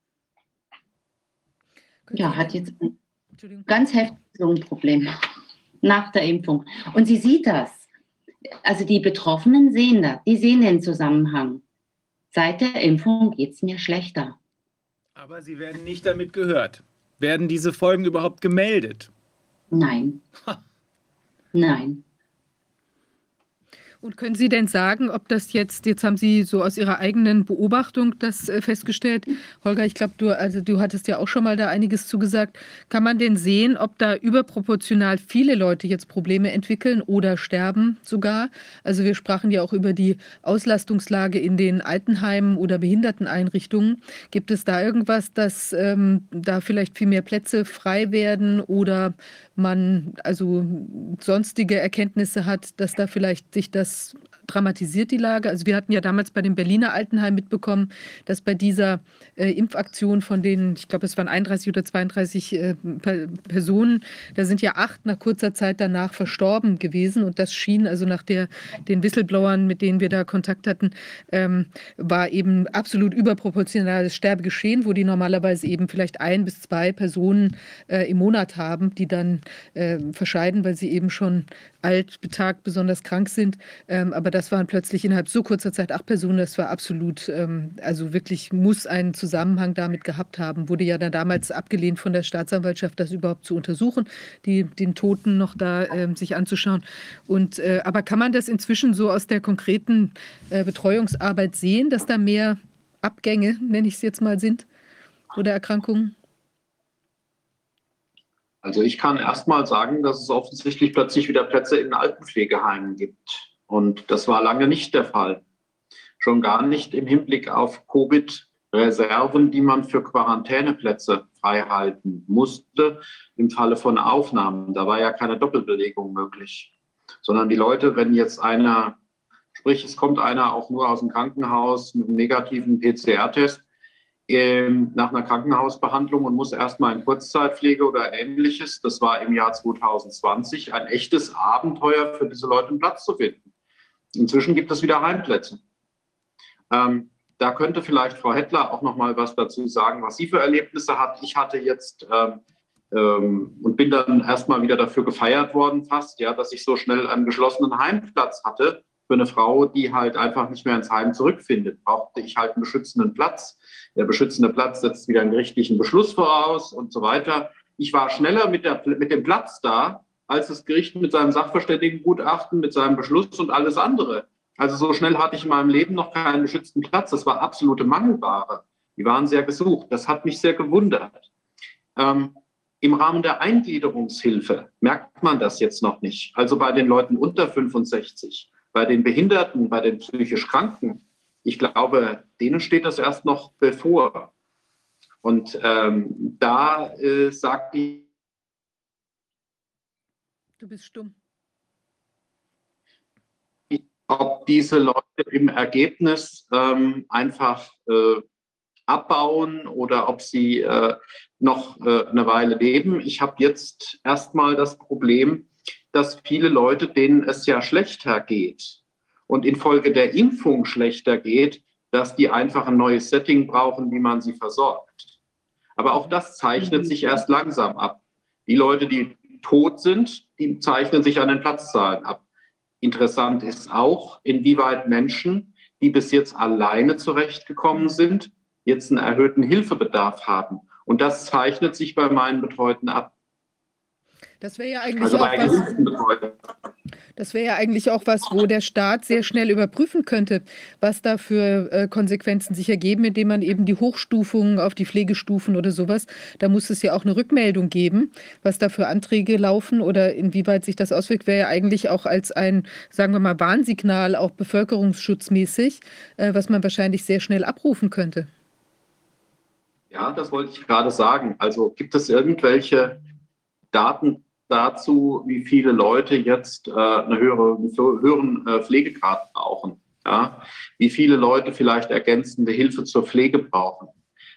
Ja, hat jetzt ganz heftiges Lungenproblem nach der Impfung. Und sie sieht das. Also die Betroffenen sehen das, die sehen den Zusammenhang. Seit der Impfung geht es mir schlechter. Aber sie werden nicht damit gehört. Werden diese Folgen überhaupt gemeldet? Nein. (laughs) Nein. Und können Sie denn sagen, ob das jetzt, jetzt haben Sie so aus Ihrer eigenen Beobachtung das äh, festgestellt, Holger, ich glaube, du, also du hattest ja auch schon mal da einiges zugesagt. Kann man denn sehen, ob da überproportional viele Leute jetzt Probleme entwickeln oder sterben sogar? Also wir sprachen ja auch über die Auslastungslage in den Altenheimen oder Behinderteneinrichtungen. Gibt es da irgendwas, dass ähm, da vielleicht viel mehr Plätze frei werden oder man also sonstige Erkenntnisse hat, dass da vielleicht sich das dramatisiert die Lage. Also wir hatten ja damals bei dem Berliner Altenheim mitbekommen, dass bei dieser äh, Impfaktion von den, ich glaube, es waren 31 oder 32 äh, Personen, da sind ja acht nach kurzer Zeit danach verstorben gewesen. Und das schien, also nach der, den Whistleblowern, mit denen wir da Kontakt hatten, ähm, war eben absolut überproportionales Sterbegeschehen, wo die normalerweise eben vielleicht ein bis zwei Personen äh, im Monat haben, die dann äh, verscheiden, weil sie eben schon alt, betagt, besonders krank sind. Ähm, aber das waren plötzlich innerhalb so kurzer Zeit acht Personen. Das war absolut, ähm, also wirklich muss einen Zusammenhang damit gehabt haben. Wurde ja dann damals abgelehnt von der Staatsanwaltschaft, das überhaupt zu untersuchen, die, den Toten noch da ähm, sich anzuschauen. Und, äh, aber kann man das inzwischen so aus der konkreten äh, Betreuungsarbeit sehen, dass da mehr Abgänge, nenne ich es jetzt mal, sind oder Erkrankungen? Also ich kann erst mal sagen, dass es offensichtlich plötzlich wieder Plätze in Altenpflegeheimen gibt. Und das war lange nicht der Fall. Schon gar nicht im Hinblick auf Covid-Reserven, die man für Quarantäneplätze freihalten musste im Falle von Aufnahmen. Da war ja keine Doppelbelegung möglich, sondern die Leute, wenn jetzt einer, sprich es kommt einer auch nur aus dem Krankenhaus mit einem negativen PCR-Test, nach einer Krankenhausbehandlung und muss erstmal in Kurzzeitpflege oder ähnliches. Das war im Jahr 2020 ein echtes Abenteuer für diese Leute einen Platz zu finden. Inzwischen gibt es wieder Heimplätze. Ähm, da könnte vielleicht Frau Hettler auch noch mal was dazu sagen, was sie für Erlebnisse hat. Ich hatte jetzt ähm, ähm, und bin dann erstmal wieder dafür gefeiert worden, fast, ja, dass ich so schnell einen geschlossenen Heimplatz hatte. Für eine Frau, die halt einfach nicht mehr ins Heim zurückfindet, brauchte ich halt einen beschützenden Platz. Der beschützende Platz setzt wieder einen gerichtlichen Beschluss voraus und so weiter. Ich war schneller mit, der, mit dem Platz da, als das Gericht mit seinem Sachverständigengutachten, mit seinem Beschluss und alles andere. Also so schnell hatte ich in meinem Leben noch keinen geschützten Platz. Das war absolute Mangelware. Die waren sehr gesucht. Das hat mich sehr gewundert. Ähm, Im Rahmen der Eingliederungshilfe merkt man das jetzt noch nicht. Also bei den Leuten unter 65, bei den Behinderten, bei den psychisch Kranken, ich glaube, denen steht das erst noch bevor. Und ähm, da äh, sagt die. Du bist stumm. Ob diese Leute im Ergebnis ähm, einfach äh, abbauen oder ob sie äh, noch äh, eine Weile leben. Ich habe jetzt erstmal das Problem, dass viele Leute, denen es ja schlechter geht, und infolge der Impfung schlechter geht, dass die einfach ein neues Setting brauchen, wie man sie versorgt. Aber auch das zeichnet mhm. sich erst langsam ab. Die Leute, die tot sind, die zeichnen sich an den Platzzahlen ab. Interessant ist auch, inwieweit Menschen, die bis jetzt alleine zurechtgekommen sind, jetzt einen erhöhten Hilfebedarf haben. Und das zeichnet sich bei meinen Betreuten ab. Das wäre ja eigentlich also auch was, das wäre ja eigentlich auch was, wo der Staat sehr schnell überprüfen könnte, was da für äh, Konsequenzen sich ergeben, indem man eben die Hochstufungen auf die Pflegestufen oder sowas, da muss es ja auch eine Rückmeldung geben, was da für Anträge laufen oder inwieweit sich das auswirkt, wäre ja eigentlich auch als ein, sagen wir mal, Warnsignal, auch bevölkerungsschutzmäßig, äh, was man wahrscheinlich sehr schnell abrufen könnte. Ja, das wollte ich gerade sagen. Also gibt es irgendwelche Daten dazu, wie viele Leute jetzt äh, eine höhere, höheren äh, Pflegegrad brauchen. Ja? Wie viele Leute vielleicht ergänzende Hilfe zur Pflege brauchen.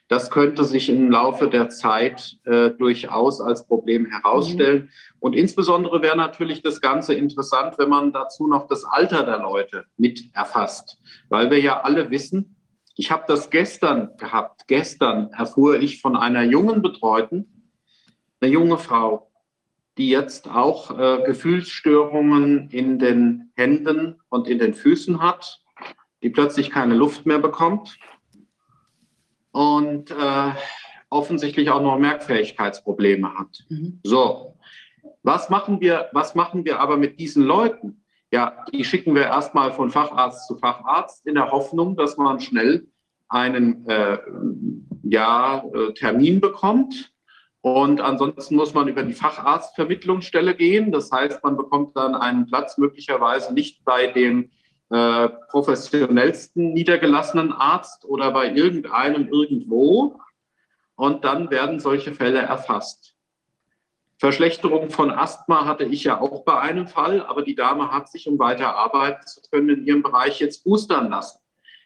Das könnte sich im Laufe der Zeit äh, durchaus als Problem herausstellen. Mhm. Und insbesondere wäre natürlich das Ganze interessant, wenn man dazu noch das Alter der Leute mit erfasst. Weil wir ja alle wissen, ich habe das gestern gehabt. Gestern erfuhr ich von einer jungen Betreuten, eine junge Frau, die jetzt auch äh, Gefühlsstörungen in den Händen und in den Füßen hat, die plötzlich keine Luft mehr bekommt und äh, offensichtlich auch noch Merkfähigkeitsprobleme hat. Mhm. So, was machen wir, was machen wir aber mit diesen Leuten? Ja, die schicken wir erstmal von Facharzt zu Facharzt in der Hoffnung, dass man schnell einen äh, ja, äh, Termin bekommt und ansonsten muss man über die Facharztvermittlungsstelle gehen. Das heißt, man bekommt dann einen Platz möglicherweise nicht bei dem äh, professionellsten niedergelassenen Arzt oder bei irgendeinem irgendwo. Und dann werden solche Fälle erfasst. Verschlechterung von Asthma hatte ich ja auch bei einem Fall, aber die Dame hat sich, um weiter arbeiten zu können, in ihrem Bereich jetzt boostern lassen.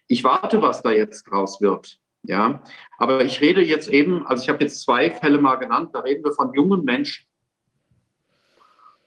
Ich warte, was da jetzt draus wird. Ja, aber ich rede jetzt eben, also ich habe jetzt zwei Fälle mal genannt, da reden wir von jungen Menschen.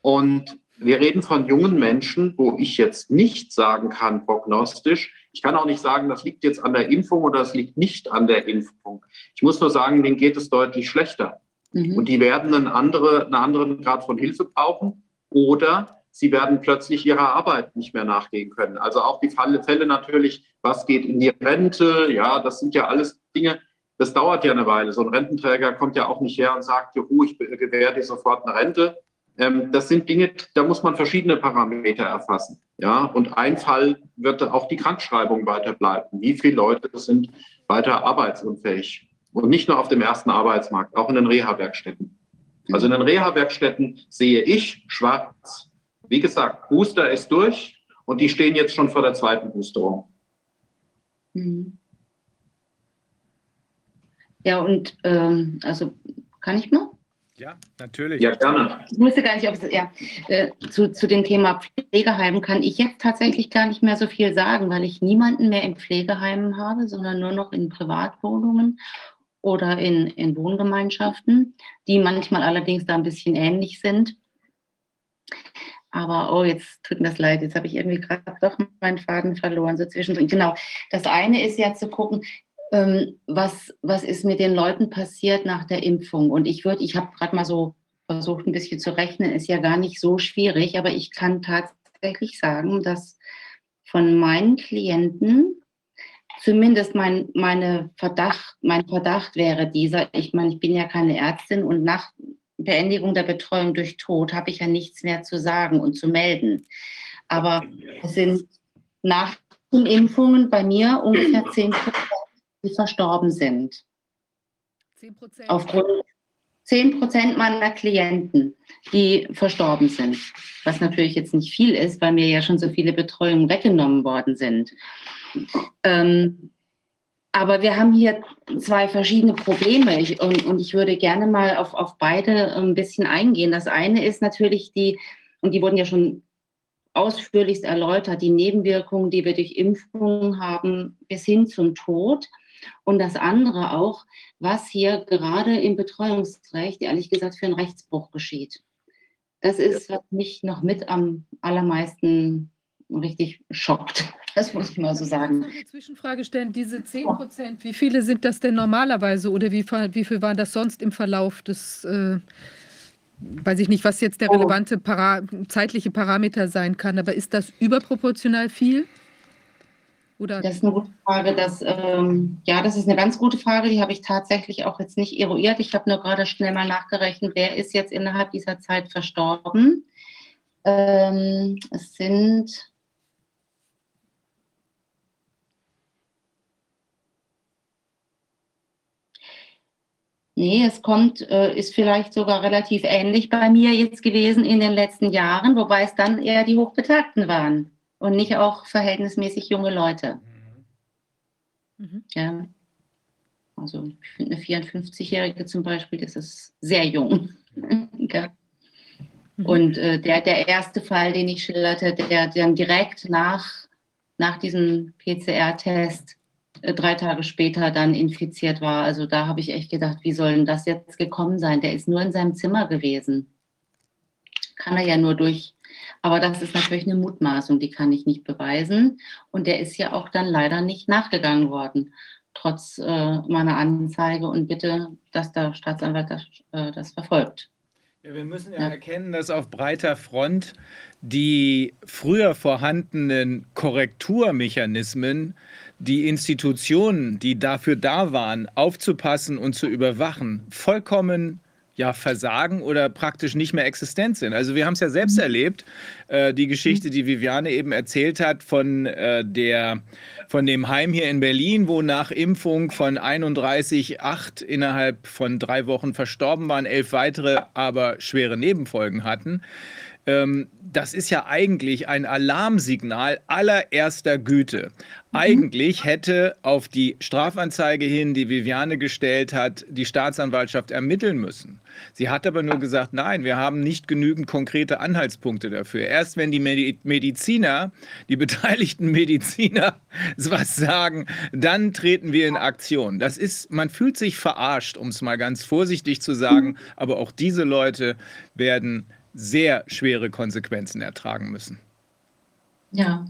Und wir reden von jungen Menschen, wo ich jetzt nicht sagen kann, prognostisch, ich kann auch nicht sagen, das liegt jetzt an der Impfung oder das liegt nicht an der Impfung. Ich muss nur sagen, denen geht es deutlich schlechter. Mhm. Und die werden einen, andere, einen anderen Grad von Hilfe brauchen oder sie werden plötzlich ihrer Arbeit nicht mehr nachgehen können. Also auch die Fälle natürlich, was geht in die Rente, ja, das sind ja alles Dinge, das dauert ja eine Weile. So ein Rententräger kommt ja auch nicht her und sagt, juhu, ich gewähre dir sofort eine Rente. Ähm, das sind Dinge, da muss man verschiedene Parameter erfassen. Ja, und ein Fall wird auch die Krankschreibung weiter bleiben. Wie viele Leute sind weiter arbeitsunfähig? Und nicht nur auf dem ersten Arbeitsmarkt, auch in den Reha-Werkstätten. Also in den Reha-Werkstätten sehe ich schwarz. Wie gesagt, Booster ist durch und die stehen jetzt schon vor der zweiten Boosterung. Mhm. Ja, und ähm, also kann ich mal? Ja, natürlich. Ja, gerne. Ich wusste gar nicht, ob es, ja, äh, zu, zu dem Thema Pflegeheimen kann ich jetzt tatsächlich gar nicht mehr so viel sagen, weil ich niemanden mehr in Pflegeheimen habe, sondern nur noch in Privatwohnungen oder in, in Wohngemeinschaften, die manchmal allerdings da ein bisschen ähnlich sind. Aber, oh, jetzt tut mir das leid, jetzt habe ich irgendwie gerade doch meinen Faden verloren, so zwischendrin. Genau, das eine ist ja zu gucken, ähm, was, was ist mit den Leuten passiert nach der Impfung. Und ich würde, ich habe gerade mal so versucht, ein bisschen zu rechnen, ist ja gar nicht so schwierig, aber ich kann tatsächlich sagen, dass von meinen Klienten zumindest mein, meine Verdacht, mein Verdacht wäre dieser, ich meine, ich bin ja keine Ärztin und nach Beendigung der Betreuung durch Tod habe ich ja nichts mehr zu sagen und zu melden. Aber es sind nach den Impfungen bei mir ungefähr 10 Prozent, die verstorben sind. 10 Prozent? Aufgrund 10 Prozent meiner Klienten, die verstorben sind. Was natürlich jetzt nicht viel ist, weil mir ja schon so viele Betreuungen weggenommen worden sind. Ähm, aber wir haben hier zwei verschiedene Probleme ich, und, und, ich würde gerne mal auf, auf beide ein bisschen eingehen. Das eine ist natürlich die, und die wurden ja schon ausführlichst erläutert, die Nebenwirkungen, die wir durch Impfungen haben, bis hin zum Tod. Und das andere auch, was hier gerade im Betreuungsrecht, ehrlich gesagt, für einen Rechtsbruch geschieht. Das ist, was mich noch mit am allermeisten richtig schockt. Das muss ich mal so sagen. Ich eine Zwischenfrage stellen, diese 10 Prozent, wie viele sind das denn normalerweise oder wie, wie viel war das sonst im Verlauf des, äh, weiß ich nicht, was jetzt der oh. relevante para zeitliche Parameter sein kann, aber ist das überproportional viel? Oder? Das ist eine gute Frage. Das, ähm, ja, das ist eine ganz gute Frage. Die habe ich tatsächlich auch jetzt nicht eruiert. Ich habe nur gerade schnell mal nachgerechnet, wer ist jetzt innerhalb dieser Zeit verstorben. Ähm, es sind Nee, es kommt, äh, ist vielleicht sogar relativ ähnlich bei mir jetzt gewesen in den letzten Jahren, wobei es dann eher die Hochbetagten waren und nicht auch verhältnismäßig junge Leute. Mhm. Ja. Also ich finde eine 54-Jährige zum Beispiel, das ist sehr jung. (laughs) ja. Mhm. Und äh, der, der erste Fall, den ich schilderte, der dann direkt nach, nach diesem PCR-Test drei Tage später dann infiziert war. Also da habe ich echt gedacht, wie soll denn das jetzt gekommen sein? Der ist nur in seinem Zimmer gewesen. Kann er ja nur durch. Aber das ist natürlich eine Mutmaßung, die kann ich nicht beweisen. Und der ist ja auch dann leider nicht nachgegangen worden, trotz äh, meiner Anzeige und bitte, dass der Staatsanwalt das, äh, das verfolgt. Ja, wir müssen ja, ja. erkennen, dass auf breiter Front die früher vorhandenen Korrekturmechanismen, die Institutionen, die dafür da waren, aufzupassen und zu überwachen, vollkommen ja, versagen oder praktisch nicht mehr existent sind. Also wir haben es ja selbst mhm. erlebt, äh, die Geschichte, die Viviane eben erzählt hat von, äh, der, von dem Heim hier in Berlin, wo nach Impfung von 31 acht innerhalb von drei Wochen verstorben waren, elf weitere aber schwere Nebenfolgen hatten. ähm, das ist ja eigentlich ein Alarmsignal allererster Güte. Eigentlich hätte auf die Strafanzeige hin, die Viviane gestellt hat, die Staatsanwaltschaft ermitteln müssen. Sie hat aber nur gesagt, nein, wir haben nicht genügend konkrete Anhaltspunkte dafür. Erst wenn die Mediziner, die beteiligten (laughs) Mediziner was sagen, dann treten wir in Aktion. Das ist, man fühlt sich verarscht, um es mal ganz vorsichtig zu sagen, aber auch diese Leute werden sehr schwere Konsequenzen ertragen müssen. Ja.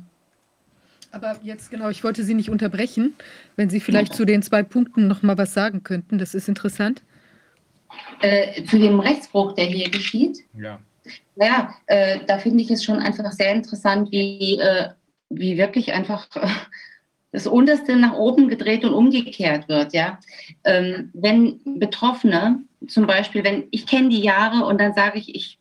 Aber jetzt genau, ich wollte Sie nicht unterbrechen, wenn Sie vielleicht ja. zu den zwei Punkten noch mal was sagen könnten. Das ist interessant. Äh, zu dem Rechtsbruch, der hier geschieht. Ja. Ja, äh, da finde ich es schon einfach sehr interessant, wie, äh, wie wirklich einfach das Unterste nach oben gedreht und umgekehrt wird. Ja, ähm, wenn Betroffene zum Beispiel, wenn ich kenne die Jahre und dann sage ich, ich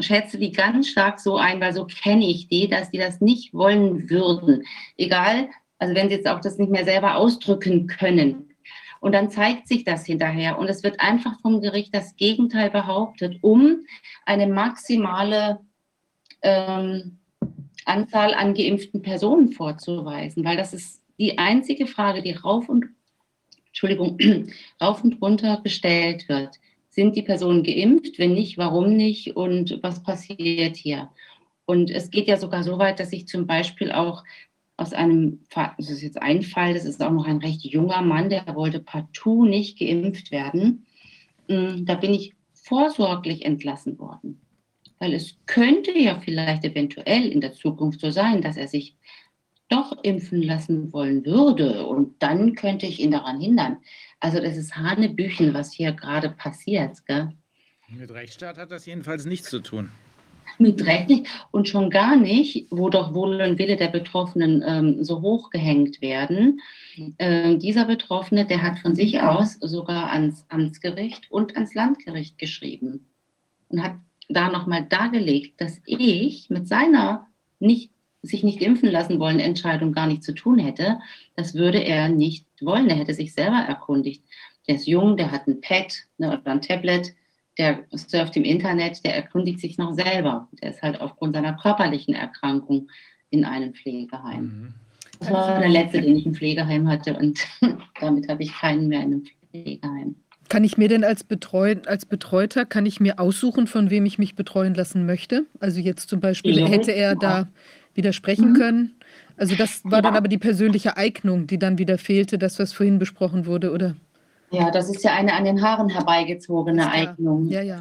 schätze die ganz stark so ein, weil so kenne ich die, dass die das nicht wollen würden. Egal, also wenn sie jetzt auch das nicht mehr selber ausdrücken können. Und dann zeigt sich das hinterher und es wird einfach vom Gericht das Gegenteil behauptet, um eine maximale ähm, Anzahl an geimpften Personen vorzuweisen, weil das ist die einzige Frage, die rauf und Entschuldigung, (clears throat) rauf und runter gestellt wird. Sind die Personen geimpft? Wenn nicht, warum nicht? Und was passiert hier? Und es geht ja sogar so weit, dass ich zum Beispiel auch aus einem, das ist jetzt ein Fall, das ist auch noch ein recht junger Mann, der wollte partout nicht geimpft werden. Mm, da bin ich vorsorglich entlassen worden. Weil es könnte ja vielleicht eventuell in der Zukunft so sein, dass er sich doch impfen lassen wollen würde. Und dann könnte ich ihn daran hindern. Also das ist Hanebüchen, was hier gerade passiert. Gell? Mit Rechtsstaat hat das jedenfalls nichts zu tun. Mit Recht nicht und schon gar nicht, wo doch Wohl und Wille der Betroffenen ähm, so hochgehängt werden. Äh, dieser Betroffene, der hat von sich aus sogar ans Amtsgericht und ans Landgericht geschrieben und hat da nochmal dargelegt, dass ich mit seiner nicht sich nicht impfen lassen wollen, Entscheidung gar nicht zu tun hätte, das würde er nicht wollen. Er hätte sich selber erkundigt. Der ist jung, der hat ein Pad ne, oder ein Tablet, der surft im Internet, der erkundigt sich noch selber. Der ist halt aufgrund seiner körperlichen Erkrankung in einem Pflegeheim. Mhm. Das war der letzte, den ich im Pflegeheim hatte und (laughs) damit habe ich keinen mehr in einem Pflegeheim. Kann ich mir denn als, Betreu als Betreuter, kann ich mir aussuchen, von wem ich mich betreuen lassen möchte? Also jetzt zum Beispiel, hätte er da widersprechen mhm. können. Also das war dann aber die persönliche Eignung, die dann wieder fehlte, das, was vorhin besprochen wurde, oder? Ja, das ist ja eine an den Haaren herbeigezogene ja. Eignung. Ja, ja.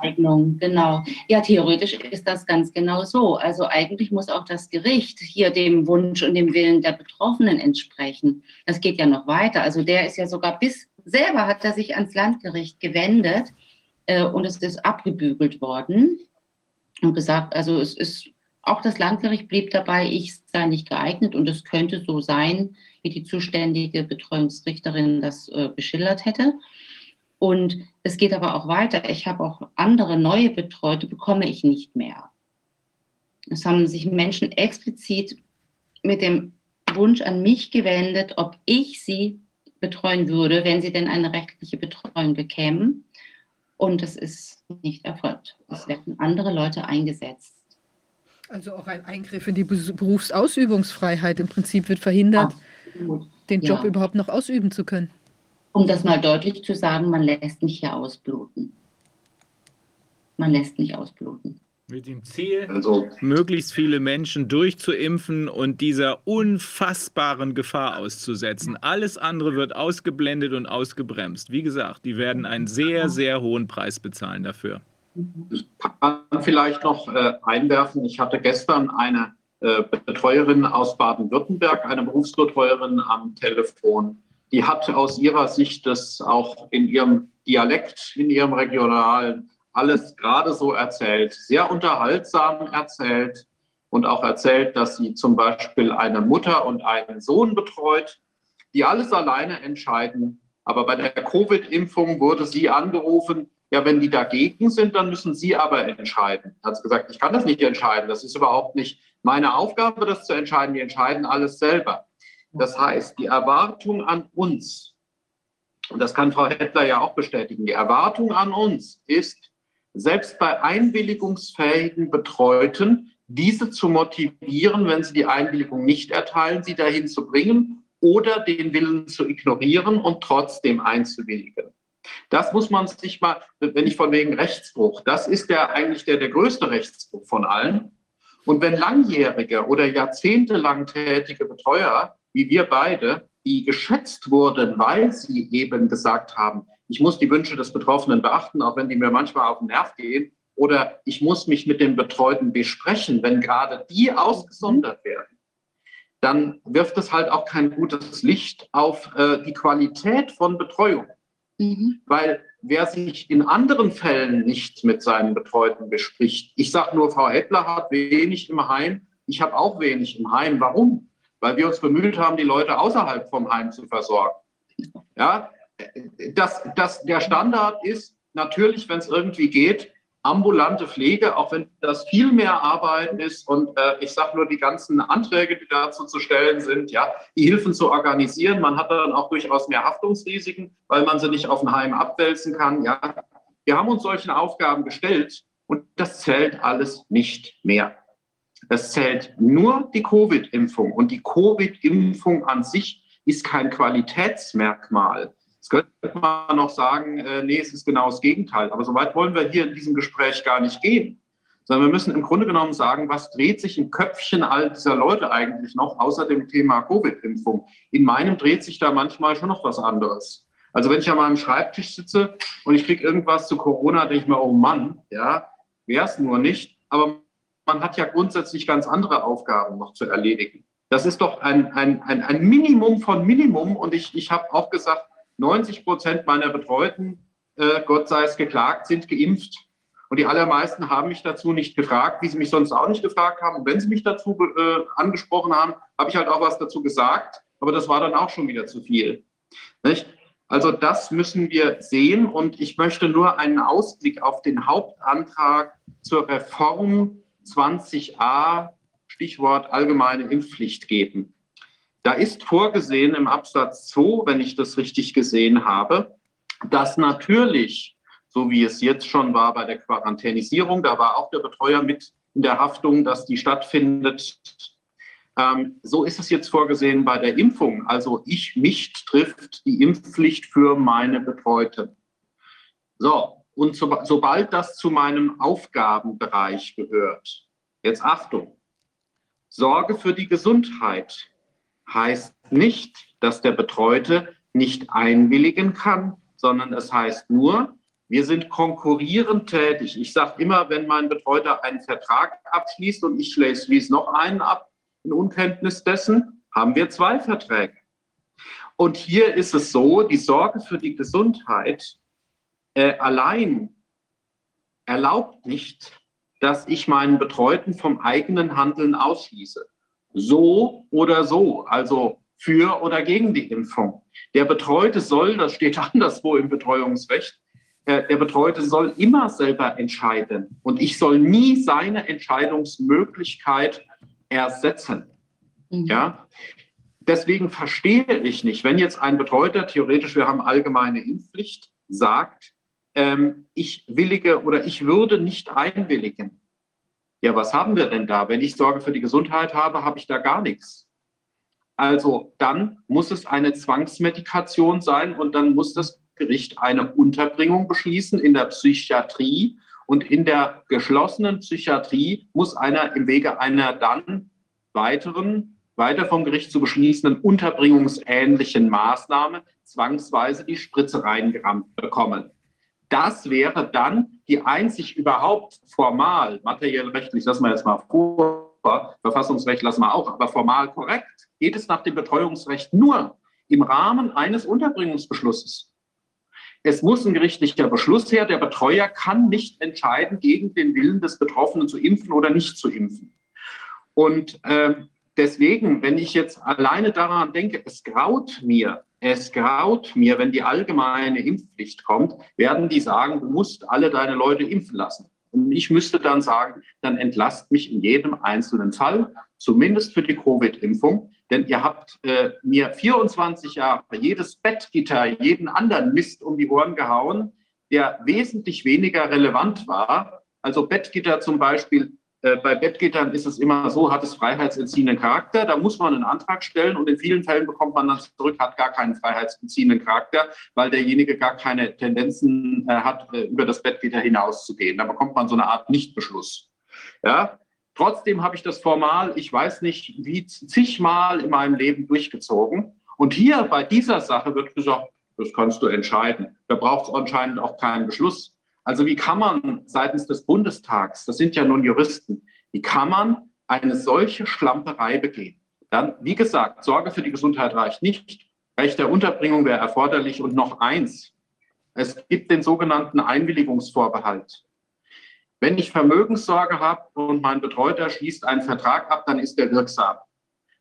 Eignung, genau. Ja, theoretisch ist das ganz genau so. Also eigentlich muss auch das Gericht hier dem Wunsch und dem Willen der Betroffenen entsprechen. Das geht ja noch weiter. Also der ist ja sogar bis selber hat er sich ans Landgericht gewendet äh, und es ist abgebügelt worden und gesagt, also es ist auch das Landgericht blieb dabei, ich sei nicht geeignet und es könnte so sein, wie die zuständige Betreuungsrichterin das äh, beschildert hätte. Und es geht aber auch weiter. Ich habe auch andere neue Betreute, bekomme ich nicht mehr. Es haben sich Menschen explizit mit dem Wunsch an mich gewendet, ob ich sie betreuen würde, wenn sie denn eine rechtliche Betreuung bekämen. Und es ist nicht erfolgt. Es werden andere Leute eingesetzt. Also auch ein Eingriff in die Berufsausübungsfreiheit im Prinzip wird verhindert, Absolut. den Job ja. überhaupt noch ausüben zu können. Um das mal deutlich zu sagen, man lässt mich hier ausbluten. Man lässt mich ausbluten. Mit dem Ziel, also, möglichst viele Menschen durchzuimpfen und dieser unfassbaren Gefahr auszusetzen. Alles andere wird ausgeblendet und ausgebremst. Wie gesagt, die werden einen sehr, sehr hohen Preis bezahlen dafür. Ich kann vielleicht noch äh, einwerfen, ich hatte gestern eine äh, Betreuerin aus Baden-Württemberg, eine Berufsbetreuerin am Telefon. Die hat aus ihrer Sicht das auch in ihrem Dialekt, in ihrem regionalen, alles gerade so erzählt, sehr unterhaltsam erzählt und auch erzählt, dass sie zum Beispiel eine Mutter und einen Sohn betreut, die alles alleine entscheiden. Aber bei der Covid-Impfung wurde sie angerufen, ja, wenn die dagegen sind, dann müssen Sie aber entscheiden. Hat sie gesagt, ich kann das nicht entscheiden. Das ist überhaupt nicht meine Aufgabe, das zu entscheiden. Die entscheiden alles selber. Das heißt, die Erwartung an uns, und das kann Frau Hettler ja auch bestätigen, die Erwartung an uns ist, selbst bei einwilligungsfähigen Betreuten, diese zu motivieren, wenn sie die Einwilligung nicht erteilen, sie dahin zu bringen oder den Willen zu ignorieren und trotzdem einzuwilligen. Das muss man sich mal, wenn ich von wegen Rechtsbruch, das ist der eigentlich der, der größte Rechtsbruch von allen. Und wenn langjährige oder jahrzehntelang tätige Betreuer, wie wir beide, die geschätzt wurden, weil sie eben gesagt haben, ich muss die Wünsche des Betroffenen beachten, auch wenn die mir manchmal auf den Nerv gehen, oder ich muss mich mit den Betreuten besprechen, wenn gerade die ausgesondert werden, dann wirft es halt auch kein gutes Licht auf äh, die Qualität von Betreuung. Mhm. Weil wer sich in anderen Fällen nicht mit seinen Betreuten bespricht, ich sage nur, Frau Hettler hat wenig im Heim, ich habe auch wenig im Heim. Warum? Weil wir uns bemüht haben, die Leute außerhalb vom Heim zu versorgen. Ja, das, das, der Standard ist natürlich, wenn es irgendwie geht, ambulante Pflege, auch wenn das viel mehr Arbeit ist und äh, ich sage nur die ganzen Anträge, die dazu zu stellen sind, ja, die Hilfen zu organisieren. Man hat dann auch durchaus mehr Haftungsrisiken, weil man sie nicht auf ein Heim abwälzen kann. Ja, wir haben uns solchen Aufgaben gestellt und das zählt alles nicht mehr. Es zählt nur die Covid-Impfung und die Covid-Impfung an sich ist kein Qualitätsmerkmal. Jetzt könnte man noch sagen, äh, nee, es ist genau das Gegenteil. Aber so weit wollen wir hier in diesem Gespräch gar nicht gehen. Sondern wir müssen im Grunde genommen sagen, was dreht sich im Köpfchen all dieser Leute eigentlich noch, außer dem Thema Covid-Impfung? In meinem dreht sich da manchmal schon noch was anderes. Also wenn ich an meinem Schreibtisch sitze und ich kriege irgendwas zu Corona, denke ich mir, oh Mann, ja, wäre es nur nicht. Aber man hat ja grundsätzlich ganz andere Aufgaben noch zu erledigen. Das ist doch ein, ein, ein, ein Minimum von Minimum. Und ich, ich habe auch gesagt, 90 Prozent meiner Betreuten, äh, Gott sei es geklagt, sind geimpft. Und die allermeisten haben mich dazu nicht gefragt, wie sie mich sonst auch nicht gefragt haben. Und wenn sie mich dazu äh, angesprochen haben, habe ich halt auch was dazu gesagt. Aber das war dann auch schon wieder zu viel. Nicht? Also das müssen wir sehen. Und ich möchte nur einen Ausblick auf den Hauptantrag zur Reform 20a, Stichwort allgemeine Impfpflicht geben. Da ist vorgesehen im Absatz 2, wenn ich das richtig gesehen habe, dass natürlich, so wie es jetzt schon war bei der Quarantänisierung, da war auch der Betreuer mit in der Haftung, dass die stattfindet. Ähm, so ist es jetzt vorgesehen bei der Impfung. Also ich, mich trifft die Impfpflicht für meine Betreute. So, und so, sobald das zu meinem Aufgabenbereich gehört, jetzt Achtung, Sorge für die Gesundheit heißt nicht, dass der Betreute nicht einwilligen kann, sondern es heißt nur, wir sind konkurrierend tätig. Ich sage immer, wenn mein Betreuter einen Vertrag abschließt und ich schließe noch einen ab, in Unkenntnis dessen, haben wir zwei Verträge. Und hier ist es so, die Sorge für die Gesundheit äh, allein erlaubt nicht, dass ich meinen Betreuten vom eigenen Handeln ausschließe so oder so, also für oder gegen die Impfung. Der Betreute soll, das steht (laughs) anderswo im Betreuungsrecht, äh, der Betreute soll immer selber entscheiden und ich soll nie seine Entscheidungsmöglichkeit ersetzen. Mhm. Ja, deswegen verstehe ich nicht, wenn jetzt ein Betreuter, theoretisch, wir haben allgemeine Impfpflicht, sagt, ähm, ich willige oder ich würde nicht einwilligen. Ja, was haben wir denn da? Wenn ich Sorge für die Gesundheit habe, habe ich da gar nichts. Also dann muss es eine Zwangsmedikation sein und dann muss das Gericht eine Unterbringung beschließen in der Psychiatrie. Und in der geschlossenen Psychiatrie muss einer im Wege einer dann weiteren, weiter vom Gericht zu beschließenden unterbringungsähnlichen Maßnahme zwangsweise die Spritze reingerammt bekommen. Das wäre dann die einzig überhaupt formal, materiell rechtlich, lassen wir jetzt mal vor, Verfassungsrecht lassen wir auch, aber formal korrekt, geht es nach dem Betreuungsrecht nur im Rahmen eines Unterbringungsbeschlusses. Es muss ein gerichtlicher Beschluss her. Der Betreuer kann nicht entscheiden, gegen den Willen des Betroffenen zu impfen oder nicht zu impfen. Und äh, deswegen, wenn ich jetzt alleine daran denke, es graut mir, es graut mir, wenn die allgemeine Impfpflicht kommt, werden die sagen, du musst alle deine Leute impfen lassen. Und ich müsste dann sagen, dann entlast mich in jedem einzelnen Fall, zumindest für die Covid-Impfung. Denn ihr habt äh, mir 24 Jahre jedes Bettgitter, jeden anderen Mist um die Ohren gehauen. der wesentlich weniger relevant war. Also Bettgitter zum Beispiel, bei Bettgittern ist es immer so, hat es freiheitsentziehenden Charakter. Da muss man einen Antrag stellen und in vielen Fällen bekommt man dann zurück, hat gar keinen freiheitsentziehenden Charakter, weil derjenige gar keine Tendenzen äh, hat, äh, über das Bettgitter hinauszugehen. Da bekommt man so eine Art Nichtbeschluss. Ja? Trotzdem habe ich das formal, ich weiß nicht, wie zigmal in meinem Leben durchgezogen. Und hier bei dieser Sache wird gesagt, das kannst du entscheiden. Da braucht es anscheinend auch keinen Beschluss. Also wie kann man seitens des Bundestags, das sind ja nun Juristen, wie kann man eine solche Schlamperei begehen? Dann, wie gesagt, Sorge für die Gesundheit reicht nicht. Recht der Unterbringung wäre erforderlich. Und noch eins, es gibt den sogenannten Einwilligungsvorbehalt. Wenn ich Vermögenssorge habe und mein Betreuter schließt einen Vertrag ab, dann ist der wirksam.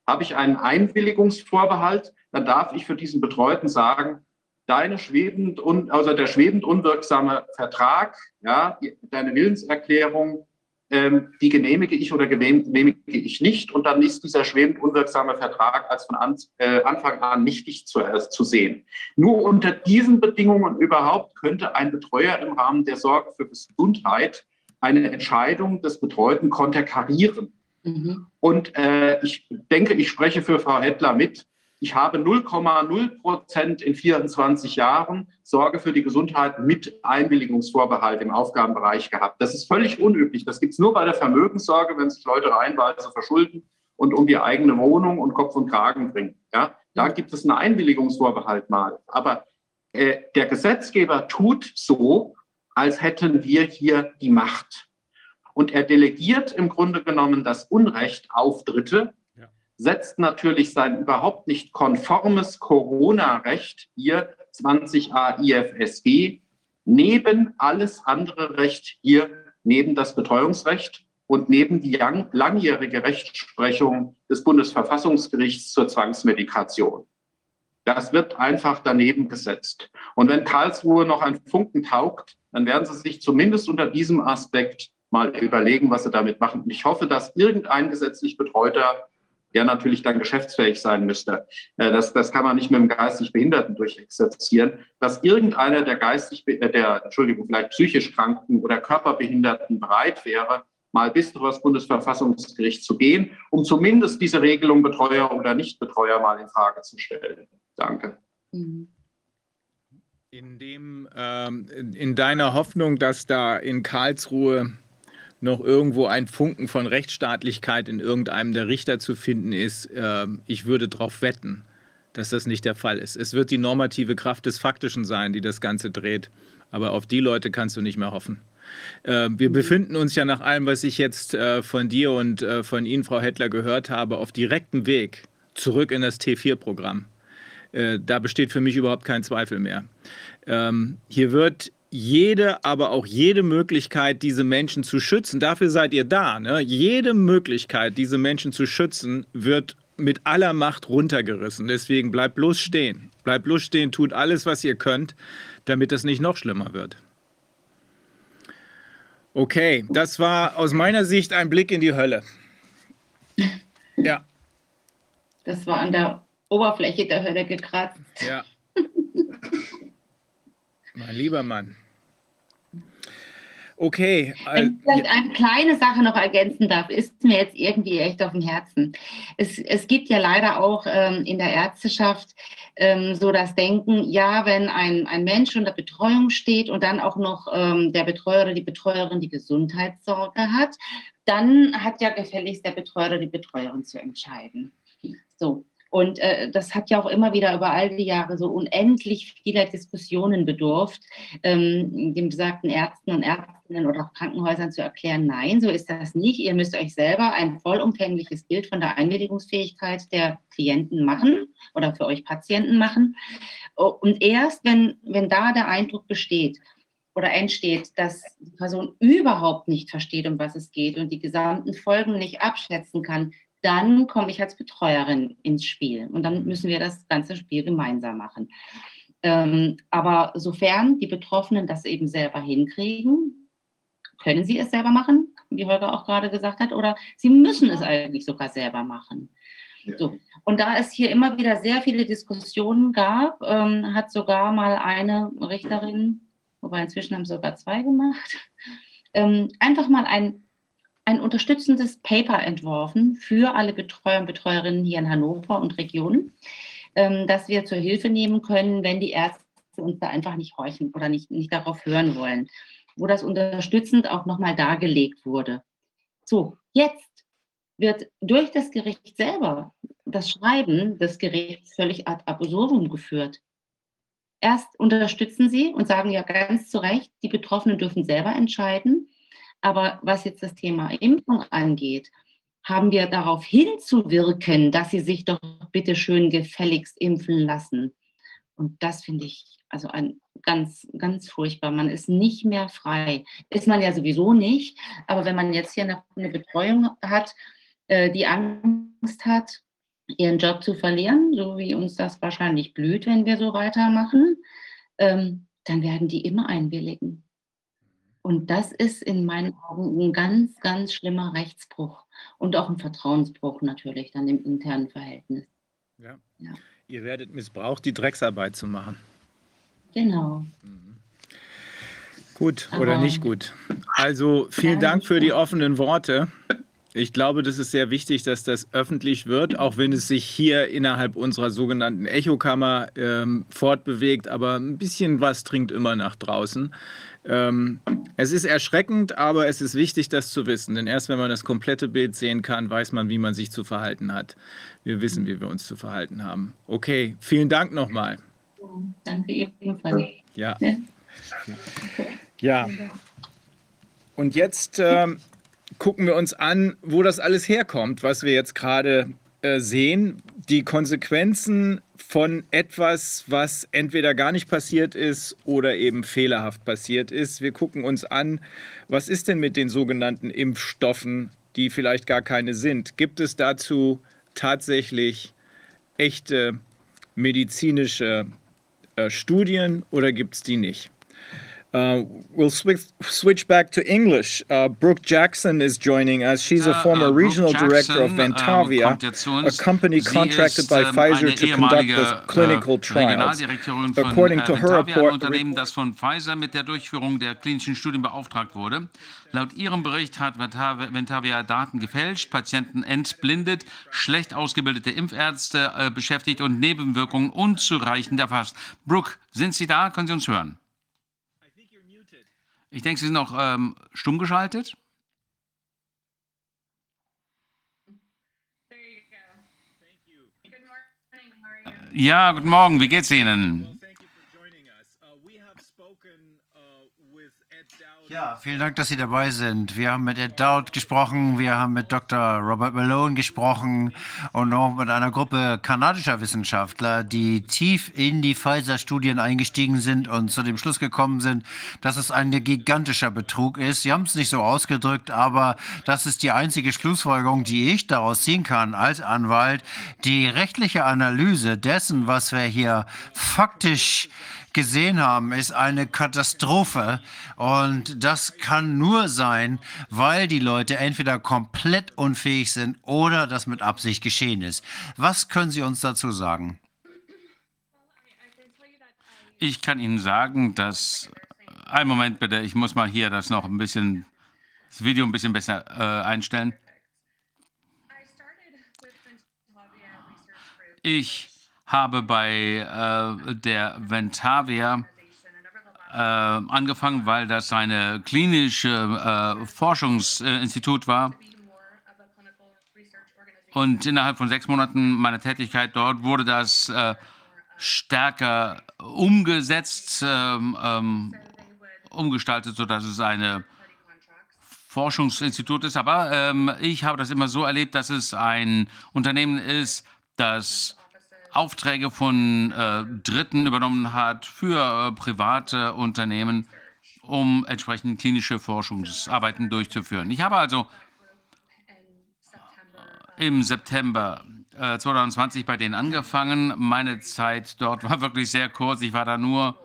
Habe ich einen Einwilligungsvorbehalt, dann darf ich für diesen Betreuten sagen, deine schwebend un, also der schwebend unwirksame Vertrag, ja, die, deine Willenserklärung, ähm, die genehmige ich oder genehmige ich nicht. Und dann ist dieser schwebend unwirksame Vertrag als von an, äh, Anfang an nichtig zu, äh, zu sehen. Nur unter diesen Bedingungen überhaupt könnte ein Betreuer im Rahmen der Sorge für Gesundheit eine Entscheidung des Betreuten konterkarieren. Mhm. Und äh, ich denke, ich spreche für Frau Hettler mit. Ich habe 0,0 Prozent in 24 Jahren Sorge für die Gesundheit mit Einwilligungsvorbehalt im Aufgabenbereich gehabt. Das ist völlig unüblich. Das gibt es nur bei der Vermögenssorge, wenn sich Leute reinweise verschulden und um die eigene Wohnung und Kopf und Kragen bringen. Ja, da gibt es einen Einwilligungsvorbehalt mal. Aber äh, der Gesetzgeber tut so, als hätten wir hier die Macht. Und er delegiert im Grunde genommen das Unrecht auf Dritte, setzt natürlich sein überhaupt nicht konformes Corona-Recht, hier 20a IFSG, neben alles andere Recht hier, neben das Betreuungsrecht und neben die langjährige Rechtsprechung des Bundesverfassungsgerichts zur Zwangsmedikation. Das wird einfach daneben gesetzt. Und wenn Karlsruhe noch ein Funken taugt, dann werden Sie sich zumindest unter diesem Aspekt mal überlegen, was Sie damit machen. Und ich hoffe, dass irgendein gesetzlich Betreuter, der natürlich dann geschäftsfähig sein müsste, äh, das, das kann man nicht mit dem geistig Behinderten durchexerzieren, dass irgendeiner der geistig, äh, der, Entschuldigung, vielleicht psychisch Kranken oder Körperbehinderten bereit wäre, mal bis vor das Bundesverfassungsgericht zu gehen, um zumindest diese Regelung Betreuer oder Nichtbetreuer mal in Frage zu stellen. Danke. Mhm. In, dem, ähm, in deiner Hoffnung, dass da in Karlsruhe noch irgendwo ein Funken von Rechtsstaatlichkeit in irgendeinem der Richter zu finden ist, äh, ich würde darauf wetten, dass das nicht der Fall ist. Es wird die normative Kraft des Faktischen sein, die das Ganze dreht. Aber auf die Leute kannst du nicht mehr hoffen. Äh, wir mhm. befinden uns ja nach allem, was ich jetzt äh, von dir und äh, von Ihnen, Frau Hettler, gehört habe, auf direktem Weg zurück in das T4-Programm. Äh, da besteht für mich überhaupt kein Zweifel mehr. Ähm, hier wird jede, aber auch jede Möglichkeit, diese Menschen zu schützen, dafür seid ihr da, ne? jede Möglichkeit, diese Menschen zu schützen, wird mit aller Macht runtergerissen. Deswegen bleibt bloß stehen. Bleibt bloß stehen, tut alles, was ihr könnt, damit es nicht noch schlimmer wird. Okay, das war aus meiner Sicht ein Blick in die Hölle. Ja. Das war an der Oberfläche der Hölle gekratzt. Ja. (laughs) mein lieber Mann. Okay. Wenn ich vielleicht eine kleine Sache noch ergänzen darf, ist mir jetzt irgendwie echt auf dem Herzen. Es, es gibt ja leider auch ähm, in der Ärzteschaft ähm, so das Denken, ja, wenn ein, ein Mensch unter Betreuung steht und dann auch noch ähm, der Betreuer oder die Betreuerin die Gesundheitssorge hat, dann hat ja gefälligst der Betreuer oder die Betreuerin zu entscheiden. So, und äh, das hat ja auch immer wieder über all die Jahre so unendlich vieler Diskussionen bedurft, ähm, den besagten Ärzten und Ärztinnen oder auch Krankenhäusern zu erklären, nein, so ist das nicht. Ihr müsst euch selber ein vollumfängliches Bild von der Einwilligungsfähigkeit der Klienten machen oder für euch Patienten machen. Und erst, wenn, wenn da der Eindruck besteht, oder entsteht, dass die Person überhaupt nicht versteht, um was es geht und die gesamten Folgen nicht abschätzen kann, dann komme ich als Betreuerin ins Spiel und dann müssen wir das ganze Spiel gemeinsam machen. Ähm, aber sofern die Betroffenen das eben selber hinkriegen, können sie es selber machen, wie Holger auch gerade gesagt hat, oder sie müssen es eigentlich sogar selber machen. Ja. So. Und da es hier immer wieder sehr viele Diskussionen gab, ähm, hat sogar mal eine Richterin wobei inzwischen haben sie sogar zwei gemacht, ähm, einfach mal ein, ein unterstützendes Paper entworfen für alle Betreuer und Betreuerinnen hier in Hannover und Regionen, ähm, das wir zur Hilfe nehmen können, wenn die Ärzte uns da einfach nicht horchen oder nicht, nicht darauf hören wollen, wo das unterstützend auch nochmal dargelegt wurde. So, jetzt wird durch das Gericht selber das Schreiben des Gerichts völlig ad absurdum geführt. Erst unterstützen sie und sagen ja ganz zu Recht, die Betroffenen dürfen selber entscheiden. Aber was jetzt das Thema Impfung angeht, haben wir darauf hinzuwirken, dass sie sich doch bitte schön gefälligst impfen lassen. Und das finde ich also ein ganz, ganz furchtbar. Man ist nicht mehr frei. Ist man ja sowieso nicht. Aber wenn man jetzt hier eine, eine Betreuung hat, äh, die Angst hat, ihren Job zu verlieren, so wie uns das wahrscheinlich blüht, wenn wir so weitermachen, ähm, dann werden die immer einwilligen. Und das ist in meinen Augen ein ganz, ganz schlimmer Rechtsbruch und auch ein Vertrauensbruch natürlich dann im internen Verhältnis. Ja. ja. Ihr werdet missbraucht, die Drecksarbeit zu machen. Genau. Gut oder Aber nicht gut. Also vielen Dank für die offenen Worte. Ich glaube, das ist sehr wichtig, dass das öffentlich wird, auch wenn es sich hier innerhalb unserer sogenannten Echokammer ähm, fortbewegt. Aber ein bisschen was dringt immer nach draußen. Ähm, es ist erschreckend, aber es ist wichtig, das zu wissen. Denn erst wenn man das komplette Bild sehen kann, weiß man, wie man sich zu verhalten hat. Wir wissen, wie wir uns zu verhalten haben. Okay, vielen Dank nochmal. Danke ebenfalls. Ja. Ja. Und jetzt. Ähm, gucken wir uns an, wo das alles herkommt, was wir jetzt gerade äh, sehen. Die Konsequenzen von etwas, was entweder gar nicht passiert ist oder eben fehlerhaft passiert ist. Wir gucken uns an, was ist denn mit den sogenannten Impfstoffen, die vielleicht gar keine sind. Gibt es dazu tatsächlich echte medizinische Studien oder gibt es die nicht? Uh, we'll switch, switch back to English. Uh, Brooke Jackson is joining us. She's a former uh, regional Jackson, director of Ventavia, um, a company contracted by Pfizer to conduct the clinical trials. According to her report, Unternehmen, das von Pfizer mit der Durchführung der klinischen Studien beauftragt wurde. Laut ihrem Bericht hat Ventavia Daten gefälscht, Patienten entblindet, schlecht ausgebildete Impfärzte äh, beschäftigt und Nebenwirkungen unzureichend erfasst. Brooke, sind Sie da? Können Sie uns hören? Ich denke, Sie sind noch ähm, stumm geschaltet. Ja, guten Morgen. Wie geht's Ihnen? Ja, vielen Dank, dass Sie dabei sind. Wir haben mit Ed Dowd gesprochen, wir haben mit Dr. Robert Malone gesprochen und auch mit einer Gruppe kanadischer Wissenschaftler, die tief in die Pfizer-Studien eingestiegen sind und zu dem Schluss gekommen sind, dass es ein gigantischer Betrug ist. Sie haben es nicht so ausgedrückt, aber das ist die einzige Schlussfolgerung, die ich daraus ziehen kann als Anwalt. Die rechtliche Analyse dessen, was wir hier faktisch gesehen haben, ist eine Katastrophe. Und das kann nur sein, weil die Leute entweder komplett unfähig sind oder das mit Absicht geschehen ist. Was können Sie uns dazu sagen? Ich kann Ihnen sagen, dass. Einen Moment bitte, ich muss mal hier das noch ein bisschen, das Video ein bisschen besser äh, einstellen. Ich habe bei äh, der Ventavia äh, angefangen, weil das ein klinisches äh, Forschungsinstitut war. Und innerhalb von sechs Monaten meiner Tätigkeit dort wurde das äh, stärker umgesetzt, ähm, ähm, umgestaltet, sodass es ein Forschungsinstitut ist. Aber ähm, ich habe das immer so erlebt, dass es ein Unternehmen ist, das Aufträge von äh, Dritten übernommen hat für äh, private Unternehmen, um entsprechend klinische Forschungsarbeiten durchzuführen. Ich habe also im September äh, 2020 bei denen angefangen. Meine Zeit dort war wirklich sehr kurz. Ich war da nur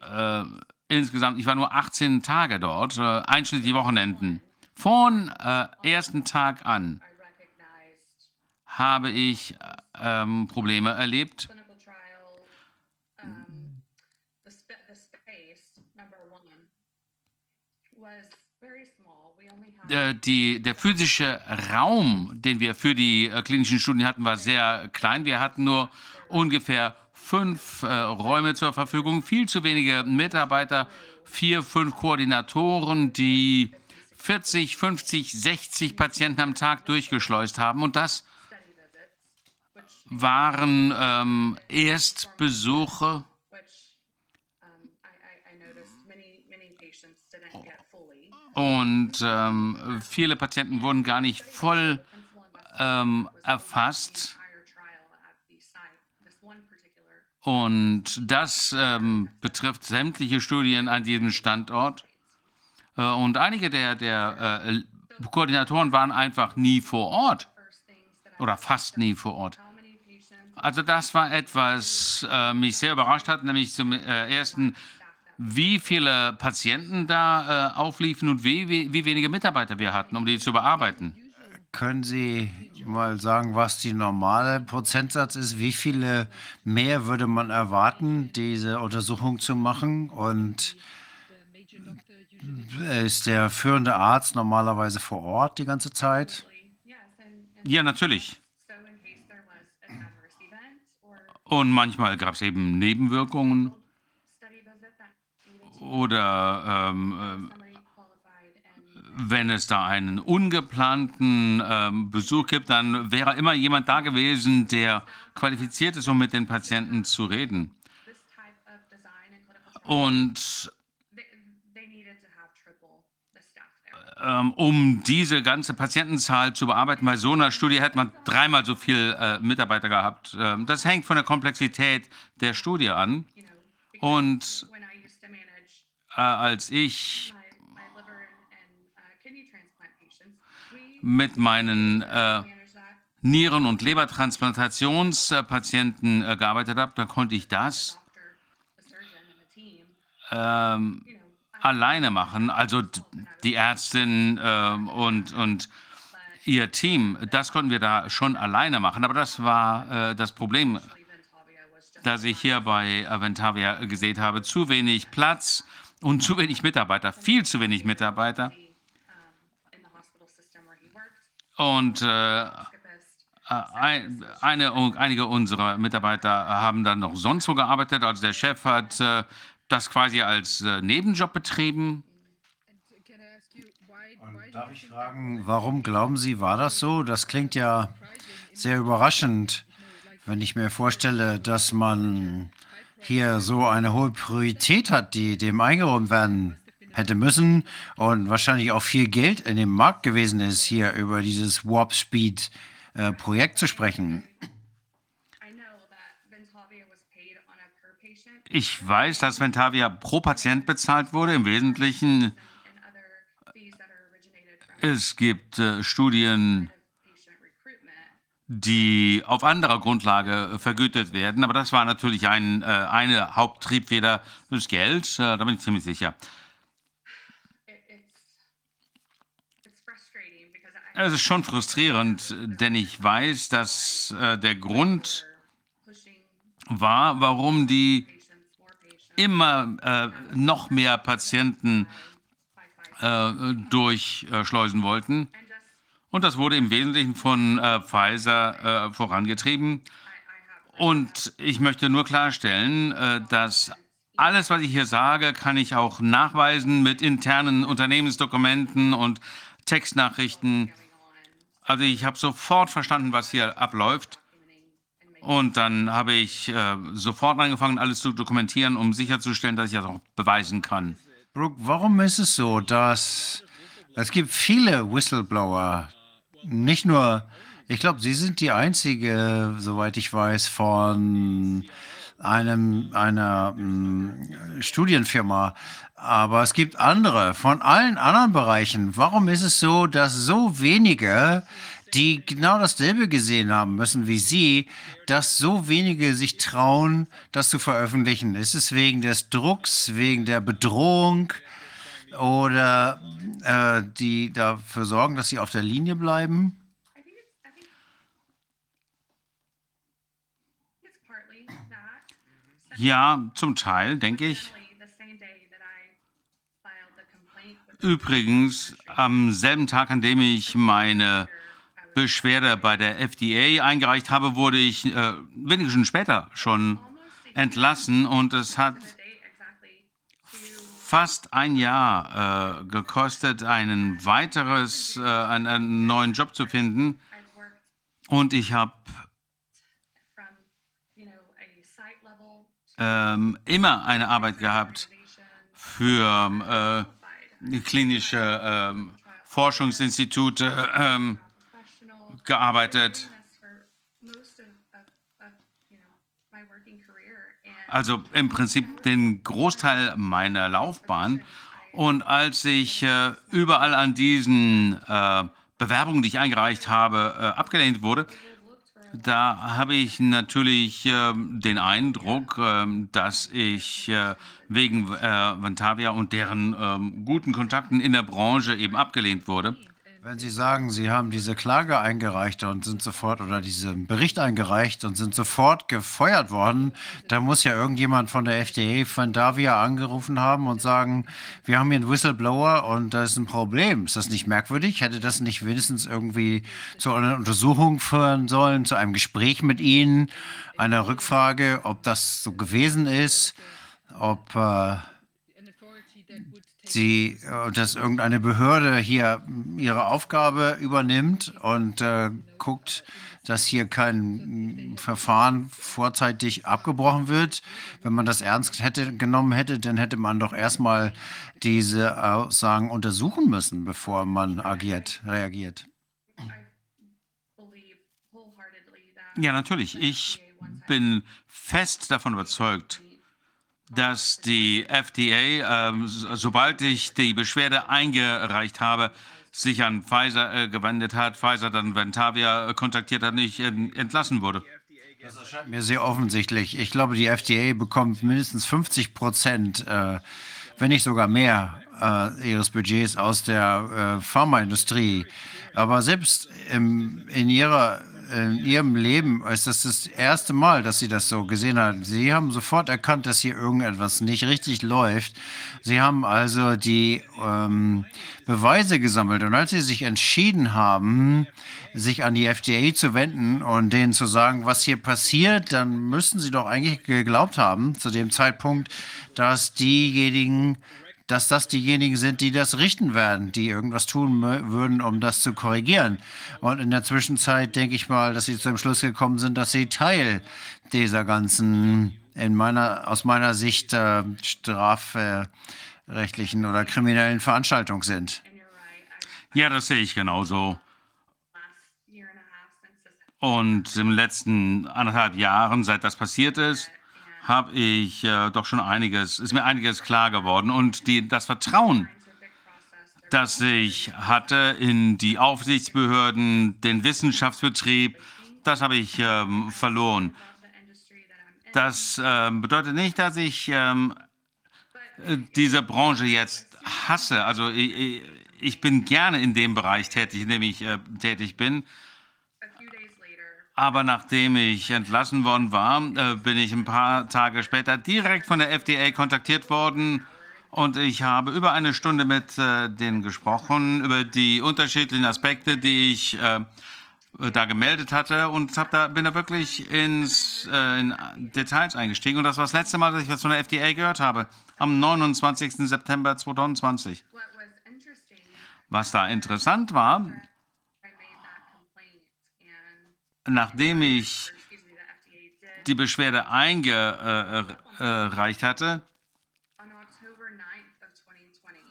äh, insgesamt, ich war nur 18 Tage dort, äh, einschließlich Wochenenden. Von äh, ersten Tag an habe ich ähm, Probleme erlebt. had. Äh, die, der physische Raum, den wir für die äh, klinischen Studien hatten, war sehr klein. Wir hatten nur ungefähr fünf äh, Räume zur Verfügung, viel zu wenige Mitarbeiter, vier, fünf Koordinatoren, die 40, 50, 60 Patienten am Tag durchgeschleust haben. Und das waren ähm, Erstbesuche. which um, I, I, I noticed many, many patients didn't get fully. Und ähm, viele Patienten wurden gar nicht voll ähm, erfasst. Und das ähm, betrifft sämtliche Studien an diesem Standort. Äh, und einige der, der äh, Koordinatoren waren einfach nie vor Ort oder fast nie vor Ort. Also das war etwas, äh, mich sehr überrascht hat, nämlich zum äh, ersten, wie viele Patienten da äh, aufliefen und wie, wie, wie wenige Mitarbeiter wir hatten, um die zu bearbeiten. Können Sie mal sagen, was die normale Prozentsatz ist? Wie viele mehr würde man erwarten, diese Untersuchung zu machen? Und ist der führende Arzt normalerweise vor Ort die ganze Zeit? Ja, natürlich. Und manchmal gab es eben Nebenwirkungen oder ähm, and wenn es da einen ungeplanten ähm, Besuch gibt, dann wäre immer jemand da gewesen, der qualifiziert ist, um mit den Patienten zu reden. Und they, they needed to have triple the staff there. ähm, um diese ganze Patientenzahl zu bearbeiten, bei so einer Studie hätte man dreimal so viel äh, Mitarbeiter gehabt. Ähm, das hängt von der Komplexität der Studie an. Und äh, als ich mit meinen äh, Nieren- und Lebertransplantationspatienten gearbeitet habe, da konnte ich das ähm, alleine machen. Also die Ärztin ähm, und, und ihr Team, das konnten wir da schon alleine machen. Aber das war äh, das Problem, das ich hier bei Aventavia gesehen habe. Zu wenig Platz und zu wenig Mitarbeiter, viel zu wenig Mitarbeiter. Und äh, Äh, ein, eine, einige unserer Mitarbeiter haben dann noch sonst wo gearbeitet. Also der Chef hat äh, das quasi als äh, Nebenjob betrieben. Do Darf ich fragen, warum glauben Sie, war das so? Das klingt ja sehr überraschend, wenn ich mir vorstelle, dass man hier so eine hohe Priorität hat, die dem eingeräumt werden hätte müssen und wahrscheinlich auch viel Geld in dem Markt gewesen ist, hier über dieses Warp Speed äh, Projekt zu sprechen. I know that Ventavia was paid on a per patient Ich weiß, dass Ventavia pro Patient bezahlt wurde. Im Wesentlichen, es gibt äh, Studien, die auf anderer Grundlage äh, vergütet werden. Aber das war natürlich ein, äh, eine Haupttriebfeder des Gelds. Äh, da bin ich ziemlich sicher. Es ist schon frustrierend, denn ich weiß, dass äh, der Grund war, warum die immer äh, noch mehr Patienten äh, durchschleusen wollten. Und das wurde im Wesentlichen von äh, Pfizer äh, vorangetrieben. Und ich möchte nur klarstellen, äh, dass alles, was ich hier sage, kann ich auch nachweisen mit internen Unternehmensdokumenten und Textnachrichten. Also ich habe sofort verstanden, was hier abläuft. Und dann habe ich äh, sofort angefangen, alles zu dokumentieren, um sicherzustellen, dass ich das auch beweisen kann. Brooke, warum ist es so, dass es gibt viele Whistleblower, nicht nur, ich glaube, Sie sind die einzige, soweit ich weiß, von einem, einer mm, Studienfirma, aber es gibt andere von allen anderen Bereichen. Warum ist es so, dass so wenige, die genau dasselbe gesehen haben müssen wie Sie, dass so wenige sich trauen, das zu veröffentlichen? Ist es wegen des Drucks, wegen der Bedrohung oder äh, die dafür sorgen, dass sie auf der Linie bleiben? Ja, zum Teil, denke ich. Übrigens, am selben Tag, an dem ich meine Beschwerde bei der FDA eingereicht habe, wurde ich äh, wenige Stunden später schon entlassen und es hat fast ein Jahr äh, gekostet, einen weiteres, äh, einen, einen neuen Job zu finden. Und ich habe ähm, immer eine Arbeit gehabt für qualified, äh, klinische ähm, Forschungsinstitute ähm. Gearbeitet. Also im Prinzip den Großteil meiner Laufbahn. Und als ich äh, überall an diesen äh, Bewerbungen, die ich eingereicht habe, äh, abgelehnt wurde, da habe ich natürlich äh, den Eindruck, äh, dass ich äh, wegen äh, Vantavia und deren ähm, guten Kontakten in der Branche eben abgelehnt wurde. Wenn Sie sagen, Sie haben diese Klage eingereicht und sind sofort oder diesen Bericht eingereicht und sind sofort gefeuert worden, dann muss ja irgendjemand von der FDA von Davia angerufen haben und sagen, wir haben hier einen Whistleblower und da ist ein Problem. Ist das nicht merkwürdig? Hätte das nicht wenigstens irgendwie zu einer Untersuchung führen sollen, zu einem Gespräch mit Ihnen, einer Rückfrage, ob das so gewesen ist, ob äh, sie, äh, dass irgendeine Behörde hier ihre Aufgabe übernimmt und äh, guckt, dass hier kein mm, Verfahren vorzeitig abgebrochen wird. Wenn man das ernst hätte genommen hätte, dann hätte man doch erstmal diese Aussagen untersuchen müssen, bevor man agiert, reagiert. Ja, natürlich. Ich bin fest davon überzeugt, dass die FDA, so- sobald ich die Beschwerde eingereicht habe, sich an Pfizer äh, gewendet hat, Pfizer dann Ventavia äh, kontaktiert hat und ich äh, entlassen wurde. Das erscheint mir sehr offensichtlich. Ich glaube, die FDA bekommt mindestens 50 Prozent, äh, wenn nicht sogar mehr, äh, ihres Budgets aus der äh, Pharmaindustrie. Aber selbst im, in, ihrer, in ihrem Leben ist das das erste Mal, dass sie das so gesehen hat. Sie haben sofort erkannt, dass hier irgendetwas nicht richtig läuft. Sie haben also die ähm, Beweise gesammelt. Und als sie sich entschieden haben, sich an die FDA zu wenden und denen zu sagen, was hier passiert, dann müssten sie doch eigentlich geglaubt haben, zu dem Zeitpunkt, dass diejenigen, dass das diejenigen sind, die das richten werden, die irgendwas tun würden, um das zu korrigieren. Und in der Zwischenzeit denke ich mal, dass sie zum Schluss gekommen sind, dass sie Teil dieser ganzen, in meiner, aus meiner Sicht, äh, strafrechtlichen oder kriminellen Veranstaltung sind. Ja, das sehe ich genauso. Und im letzten anderthalb Jahren, seit das passiert ist, habe ich äh, doch schon einiges, ist mir einiges klar geworden. Und die, das Vertrauen, das ich hatte in die Aufsichtsbehörden, den Wissenschaftsbetrieb, das habe ich ähm, verloren. Das ähm, bedeutet nicht, dass ich ähm, äh, diese Branche jetzt hasse. Also ich, ich- ich bin gerne in dem Bereich tätig, in dem ich äh, tätig bin. Aber nachdem ich entlassen worden war, äh, bin ich ein paar Tage später direkt von der FDA kontaktiert worden und ich habe über eine Stunde mit äh, denen gesprochen über die unterschiedlichen Aspekte, die ich äh, da gemeldet hatte und hab da, bin da wirklich ins, äh, in Details eingestiegen. Und das war das letzte Mal, dass ich was von der FDA gehört habe, am 29. September 2020. what was interesting Was da interessant war, I made that complaint and nachdem ich die Beschwerde eingereicht hatte, on October 9th of 2020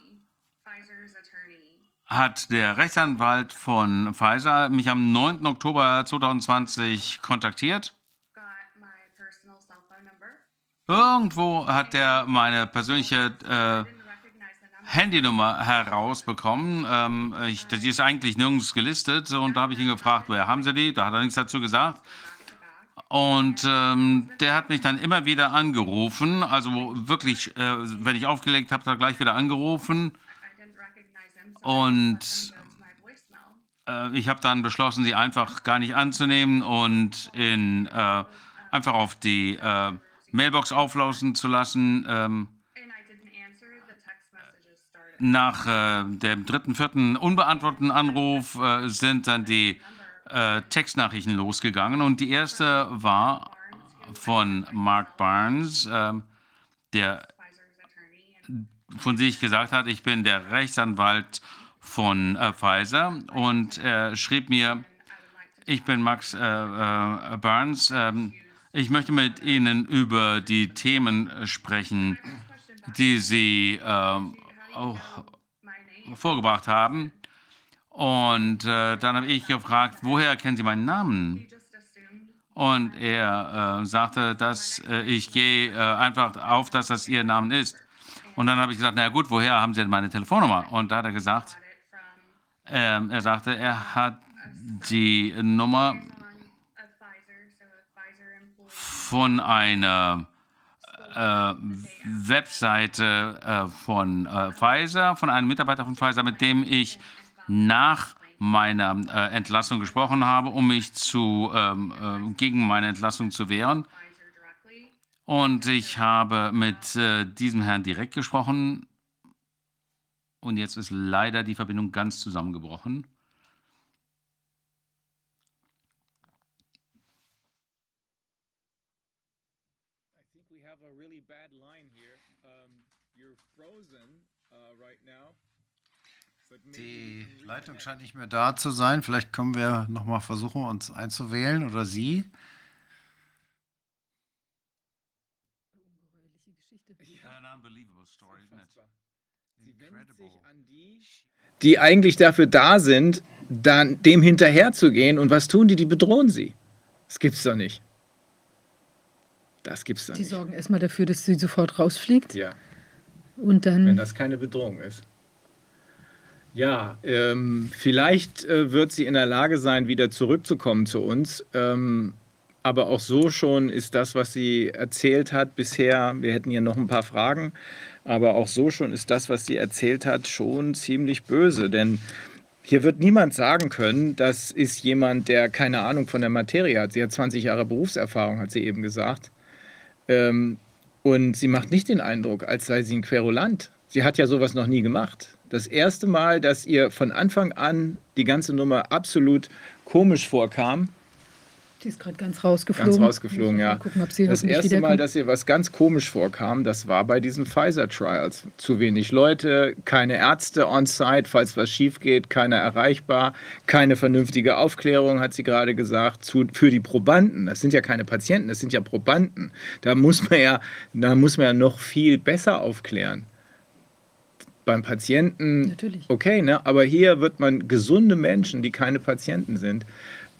Pfizer's attorney hat der Rechtsanwalt von Pfizer mich am 9. Oktober 2020 kontaktiert. Irgendwo hat er meine persönliche äh, Handynummer herausbekommen. Ähm, ich, die ist eigentlich nirgends gelistet und da habe ich ihn gefragt, woher haben Sie die? Da hat er nichts dazu gesagt. Und ähm, der hat mich dann immer wieder angerufen. Also wirklich, äh, wenn ich aufgelegt habe, hat er gleich wieder angerufen. Und äh, ich habe dann beschlossen, sie einfach gar nicht anzunehmen und in, äh, einfach auf die äh, Mailbox auflaufen zu lassen. Ähm, and I didn't answer, the text messages started. Nach äh, dem dritten, vierten unbeantworteten Anruf äh, sind dann die äh, Textnachrichten losgegangen. Und die erste war von Mark Barnes, ähm, der von sich gesagt hat, ich bin der Rechtsanwalt von äh, Pfizer. Und er schrieb mir, ich bin Max äh, äh, Barnes, ich möchte mit Ihnen über die Themen äh, sprechen, die Sie ähm, vorgebracht haben. Und äh, dann habe ich gefragt, woher kennen Sie meinen Namen? Und er äh, sagte, dass äh, ich gehe äh, einfach auf, dass das Ihr Name ist. Und dann habe ich gesagt, na gut, woher haben Sie denn meine Telefonnummer? Und da hat er gesagt, ähm, er sagte, er hat die Nummer von einer äh, Webseite äh, von äh, Pfizer, von einem Mitarbeiter von Pfizer, mit dem ich nach meiner äh, Entlassung gesprochen habe, um mich zu, ähm, äh, gegen meine Entlassung zu wehren. Und ich habe mit äh, diesem Herrn direkt gesprochen. Und jetzt ist leider die Verbindung ganz zusammengebrochen. Leitung scheint nicht mehr da zu sein. Vielleicht können wir noch mal versuchen, uns einzuwählen oder Sie. Die, die eigentlich dafür da sind, dann dem hinterherzugehen. Und was tun die? Die bedrohen sie. Das gibt's doch nicht. Das gibt's doch Die nicht. sorgen erstmal dafür, dass sie sofort rausfliegt. Ja. Und wenn dann. das keine Bedrohung ist. Ja, ähm, vielleicht äh, wird sie in der Lage sein, wieder zurückzukommen zu uns. Ähm, aber auch so schon ist das, was sie erzählt hat bisher, wir hätten hier noch ein paar Fragen, aber auch so schon ist das, was sie erzählt hat, schon ziemlich böse. Denn hier wird niemand sagen können, das ist jemand, der keine Ahnung von der Materie hat. Sie hat 20 Jahre Berufserfahrung, hat sie eben gesagt. Ähm, und sie macht nicht den Eindruck, als sei sie ein Querulant. Sie hat ja sowas noch nie gemacht. Das erste Mal, dass ihr von Anfang an die ganze Nummer absolut komisch vorkam, Die ist gerade ganz rausgeflogen. ganz rausgeflogen, ja. Gucken, ob sie Das erste Mal, dass ihr was ganz komisch vorkam, das war bei diesen Pfizer-Trials. Zu wenig Leute, keine Ärzte on-site, falls was schief geht, keiner erreichbar, keine vernünftige Aufklärung, hat sie gerade gesagt, zu, für die Probanden. Das sind ja keine Patienten, das sind ja Probanden. Da muss man ja, da muss man ja noch viel besser aufklären. Beim Patienten, Natürlich. okay, ne? aber hier wird man gesunde Menschen, die keine Patienten sind,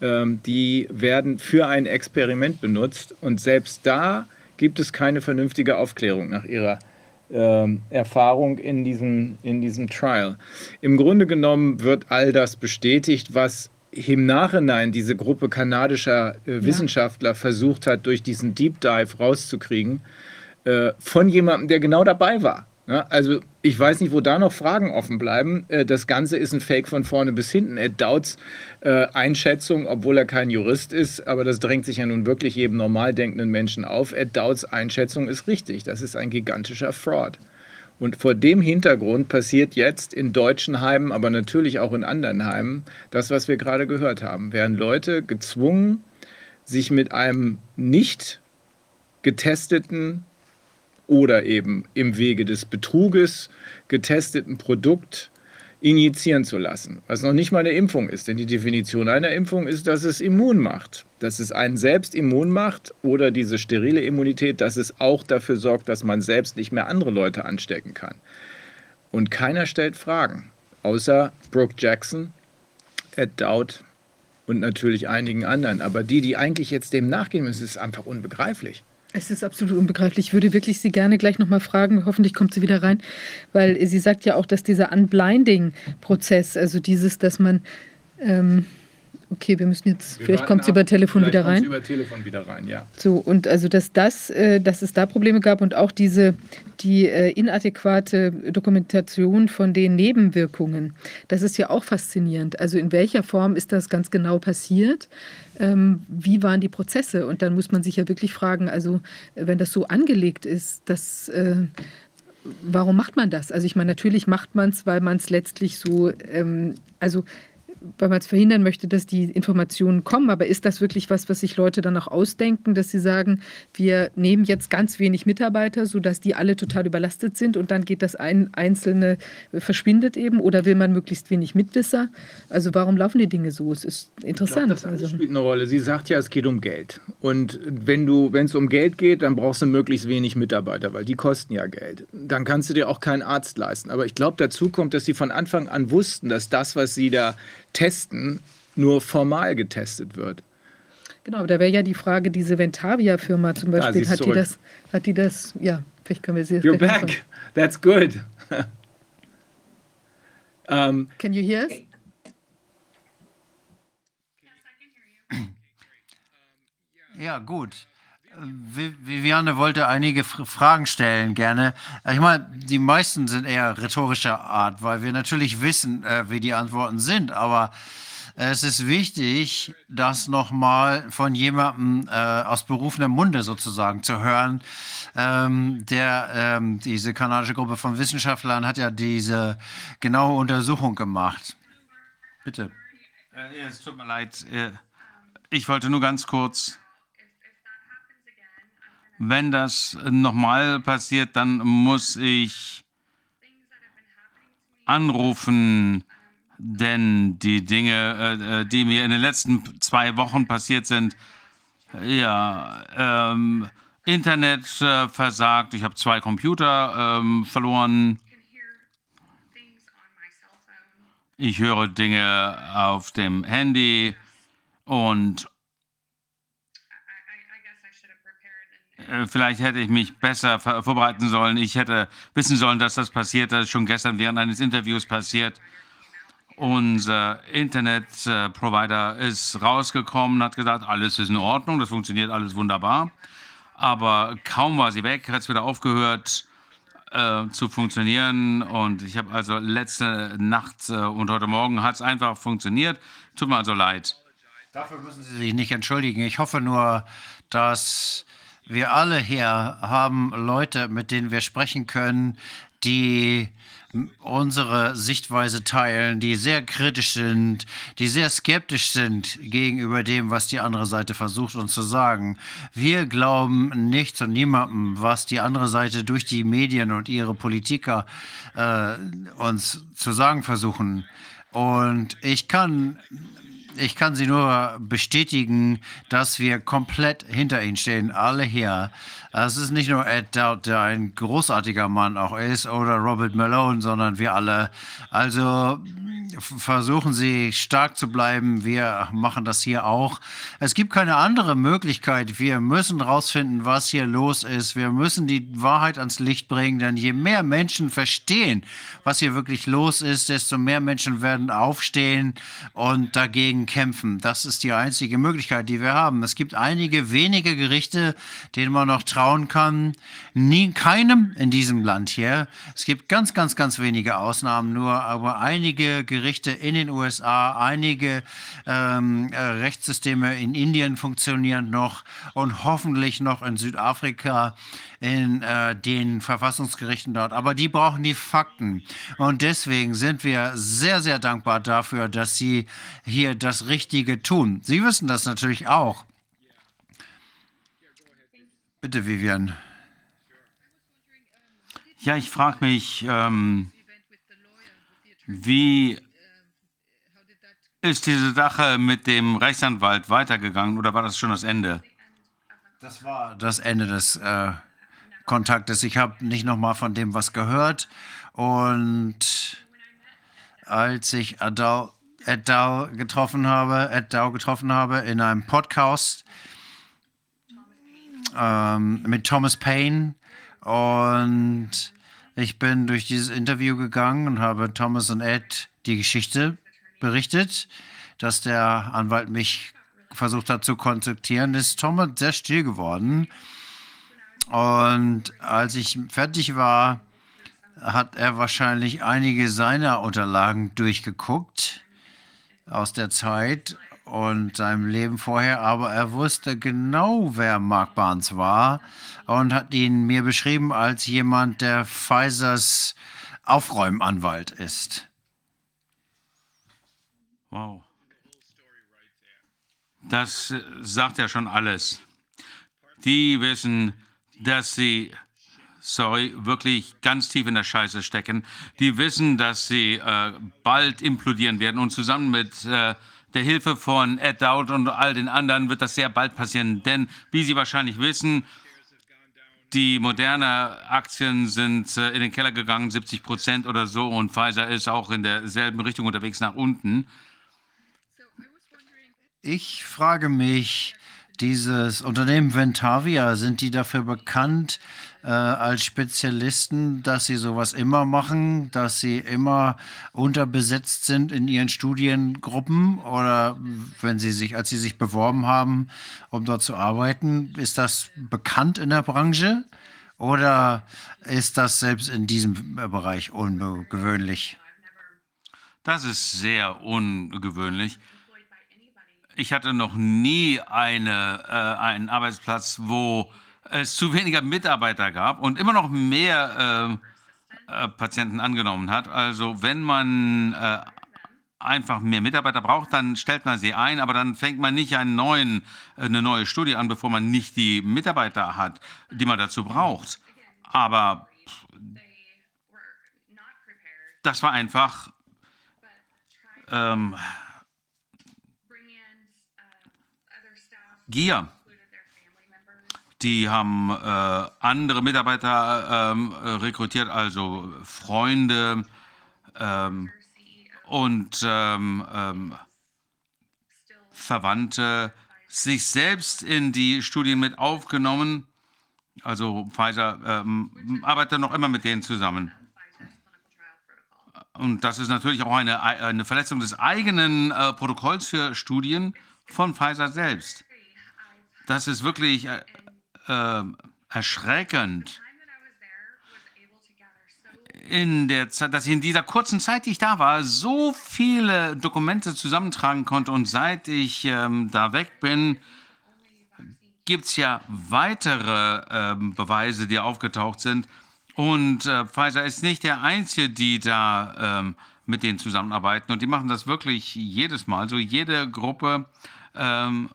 ähm, die werden für ein Experiment benutzt und selbst da gibt es keine vernünftige Aufklärung nach ihrer ähm, Erfahrung in diesem, in diesem Trial. Im Grunde genommen wird all das bestätigt, was im Nachhinein diese Gruppe kanadischer äh, Wissenschaftler versucht hat, durch diesen Deep Dive rauszukriegen, äh, von jemandem, der genau dabei war. Ja, also ich weiß nicht, wo da noch Fragen offen bleiben. Äh, das Ganze ist ein Fake von vorne bis hinten. Ed Dowds äh, Einschätzung, obwohl er kein Jurist ist, aber das drängt sich ja nun wirklich jedem normal denkenden Menschen auf. Ed Dowds Einschätzung ist richtig. Das ist ein gigantischer Fraud. Und vor dem Hintergrund passiert jetzt in deutschen Heimen, aber natürlich auch in anderen Heimen, das, was wir gerade gehört haben. Werden Leute gezwungen, sich mit einem nicht getesteten oder eben im Wege des Betruges getesteten Produkt injizieren zu lassen, was noch nicht mal eine Impfung ist. Denn die Definition einer Impfung ist, dass es immun macht, dass es einen selbst immun macht oder diese sterile Immunität, dass es auch dafür sorgt, dass man selbst nicht mehr andere Leute anstecken kann. Und keiner stellt Fragen, außer Brooke Jackson, Ed Dowd und natürlich einigen anderen. Aber die, die eigentlich jetzt dem nachgehen müssen, ist einfach unbegreiflich. Es ist absolut unbegreiflich. Ich würde wirklich Sie gerne gleich nochmal fragen. Hoffentlich kommt sie wieder rein, weil sie sagt ja auch, dass dieser Unblinding-Prozess, also dieses, dass man ähm, Okay, wir müssen jetzt, Wir vielleicht kommt sie über Telefon wieder rein. über Telefon wieder rein, ja. So, und also, dass das, äh, dass es da Probleme gab und auch diese, die äh, inadäquate Dokumentation von den Nebenwirkungen, das ist ja auch faszinierend. Also in welcher Form ist das ganz genau passiert? Ähm, wie waren die Prozesse? Und dann muss man sich ja wirklich fragen, also wenn das so angelegt ist, dass äh, warum macht man das? Also ich meine, natürlich macht man es, weil man es letztlich so, ähm, also weil man es verhindern möchte, dass die Informationen kommen. Aber ist das wirklich was, was sich Leute dann auch ausdenken, dass sie sagen, wir nehmen jetzt ganz wenig Mitarbeiter, sodass die alle total überlastet sind und dann geht das ein Einzelne, äh, verschwindet eben? Oder will man möglichst wenig Mitwisser? Also warum laufen die Dinge so? Es ist interessant. Das alles also. spielt eine Rolle. Sie sagt ja, es geht um Geld. Und wenn du, wenn es um Geld geht, dann brauchst du möglichst wenig Mitarbeiter, weil die kosten ja Geld. Dann kannst du dir auch keinen Arzt leisten. Aber ich glaube, dazu kommt, dass sie von Anfang an wussten, dass das, was sie da testen, nur formal getestet wird. Genau, da wäre ja die Frage, diese Ventavia-Firma zum Beispiel, hat die das, hat die das, ja, vielleicht können wir sie You're gleich anfangen. back. That's good. ähm, (laughs) Can you hear us? Ja, gut. Vi- Viviane wollte einige Fragen stellen, gerne. Ich meine, die meisten sind eher rhetorischer Art, weil wir natürlich wissen, äh, wie die Antworten sind. Aber es ist wichtig, das nochmal von jemandem äh, aus berufenem Munde sozusagen zu hören. Ähm, der, ähm, diese kanadische Gruppe von Wissenschaftlern hat ja diese genaue Untersuchung gemacht. Bitte. Äh, es tut mir leid. äh, Ich wollte nur ganz kurz, wenn das nochmal passiert, dann muss ich anrufen, denn die Dinge, äh, äh, die mir in den letzten zwei Wochen passiert sind, ja, ähm, Internet äh, versagt, ich habe zwei Computer ähm, verloren. Ich höre Dinge auf dem Handy und vielleicht hätte ich mich besser vorbereiten sollen. Ich hätte wissen sollen, dass das passiert. Das ist schon gestern während eines Interviews passiert. Unser Internetprovider ist rausgekommen, hat gesagt, alles ist in Ordnung, das funktioniert alles wunderbar. Aber kaum war sie weg, hat es wieder aufgehört äh, zu funktionieren. Und ich habe also letzte Nacht äh, und heute Morgen hat es einfach funktioniert. Tut mir also leid. Dafür müssen Sie sich nicht entschuldigen. Ich hoffe nur, dass wir alle hier haben Leute, mit denen wir sprechen können, die unsere Sichtweise teilen, die sehr kritisch sind, die sehr skeptisch sind gegenüber dem, was die andere Seite versucht uns zu sagen. Wir glauben nichts und niemandem, was die andere Seite durch die Medien und ihre Politiker äh, uns zu sagen versuchen. Und ich kann ich kann Sie nur bestätigen, dass wir komplett hinter Ihnen stehen, alle hier. Es ist nicht nur Ed Dowd, der ein großartiger Mann auch ist, oder Robert Malone, sondern wir alle. Also versuchen Sie stark zu bleiben. Wir machen das hier auch. Es gibt keine andere Möglichkeit. Wir müssen rausfinden, was hier los ist. Wir müssen die Wahrheit ans Licht bringen, denn je mehr Menschen verstehen, was hier wirklich los ist, desto mehr Menschen werden aufstehen und dagegen kämpfen. Das ist die einzige Möglichkeit, die wir haben. Es gibt einige wenige Gerichte, denen man noch trauen kann. Nie, keinem in diesem Land hier. Es gibt ganz, ganz, ganz wenige Ausnahmen nur, aber einige Gerichte in den USA, einige ähm, äh, Rechtssysteme in Indien funktionieren noch und hoffentlich noch in Südafrika in äh, den Verfassungsgerichten dort. Aber die brauchen die Fakten. Und deswegen sind wir sehr, sehr dankbar dafür, dass Sie hier das Richtige tun. Sie wissen das natürlich auch. Bitte, Vivian. Ja, ich frage mich, ähm, wie ist diese Sache mit dem Rechtsanwalt weitergegangen oder war das schon das Ende? Das war das Ende des äh, Kontaktes. Ich habe nicht noch mal von dem was gehört. Und als ich Adal, Dow getroffen habe, Dow getroffen habe in einem Podcast ähm, mit Thomas Paine und ich bin durch dieses Interview gegangen und habe Thomas und Ed die Geschichte berichtet, dass der Anwalt mich versucht hat zu kontaktieren, ist Thomas sehr still geworden. Und als ich fertig war, hat er wahrscheinlich einige seiner Unterlagen durchgeguckt aus der Zeit und seinem Leben vorher, aber er wusste genau, wer Mark Barnes war und hat ihn mir beschrieben als jemand, der Pfizers Aufräumanwalt ist. Wow. Das sagt ja schon alles. Die wissen, dass sie, sorry, wirklich ganz tief in der Scheiße stecken. Die wissen, dass sie äh, bald implodieren werden und zusammen mit äh, der Hilfe von Ed Dowd und all den anderen wird das sehr bald passieren. Denn, wie Sie wahrscheinlich wissen, die moderne Aktien sind äh, in den Keller gegangen, 70 Prozent oder so, und Pfizer ist auch in derselben Richtung unterwegs nach unten. Ich frage mich, dieses Unternehmen Ventavia, sind die dafür bekannt äh, als Spezialisten, dass sie sowas immer machen, dass sie immer unterbesetzt sind in ihren Studiengruppen oder wenn sie sich, als sie sich beworben haben, um dort zu arbeiten, ist das bekannt in der Branche oder ist das selbst in diesem Bereich ungewöhnlich? Das ist sehr ungewöhnlich. Ich hatte noch nie eine, äh, einen Arbeitsplatz, wo es zu weniger Mitarbeiter gab und immer noch mehr äh, äh, Patienten angenommen hat. Also wenn man äh, einfach mehr Mitarbeiter braucht, dann stellt man sie ein, aber dann fängt man nicht einen neuen, eine neue Studie an, bevor man nicht die Mitarbeiter hat, die man dazu braucht. Aber das war einfach ähm, Gier. Die haben äh, andere Mitarbeiter ähm, rekrutiert, also Freunde ähm, und ähm, ähm, Verwandte, sich selbst in die Studien mit aufgenommen. Also Pfizer ähm, arbeitet noch immer mit denen zusammen. Und das ist natürlich auch eine, eine Verletzung des eigenen äh, Protokolls für Studien von Pfizer selbst. Das ist wirklich äh, äh, erschreckend. In der Zeit, dass ich in dieser kurzen Zeit, die ich da war, so viele Dokumente zusammentragen konnte und seit ich ähm, da weg bin, gibt es ja weitere ähm, Beweise, die aufgetaucht sind. Und äh, Pfizer ist nicht der Einzige, die da ähm, mit denen zusammenarbeiten. Und die machen das wirklich jedes Mal. So jede Gruppe ähm,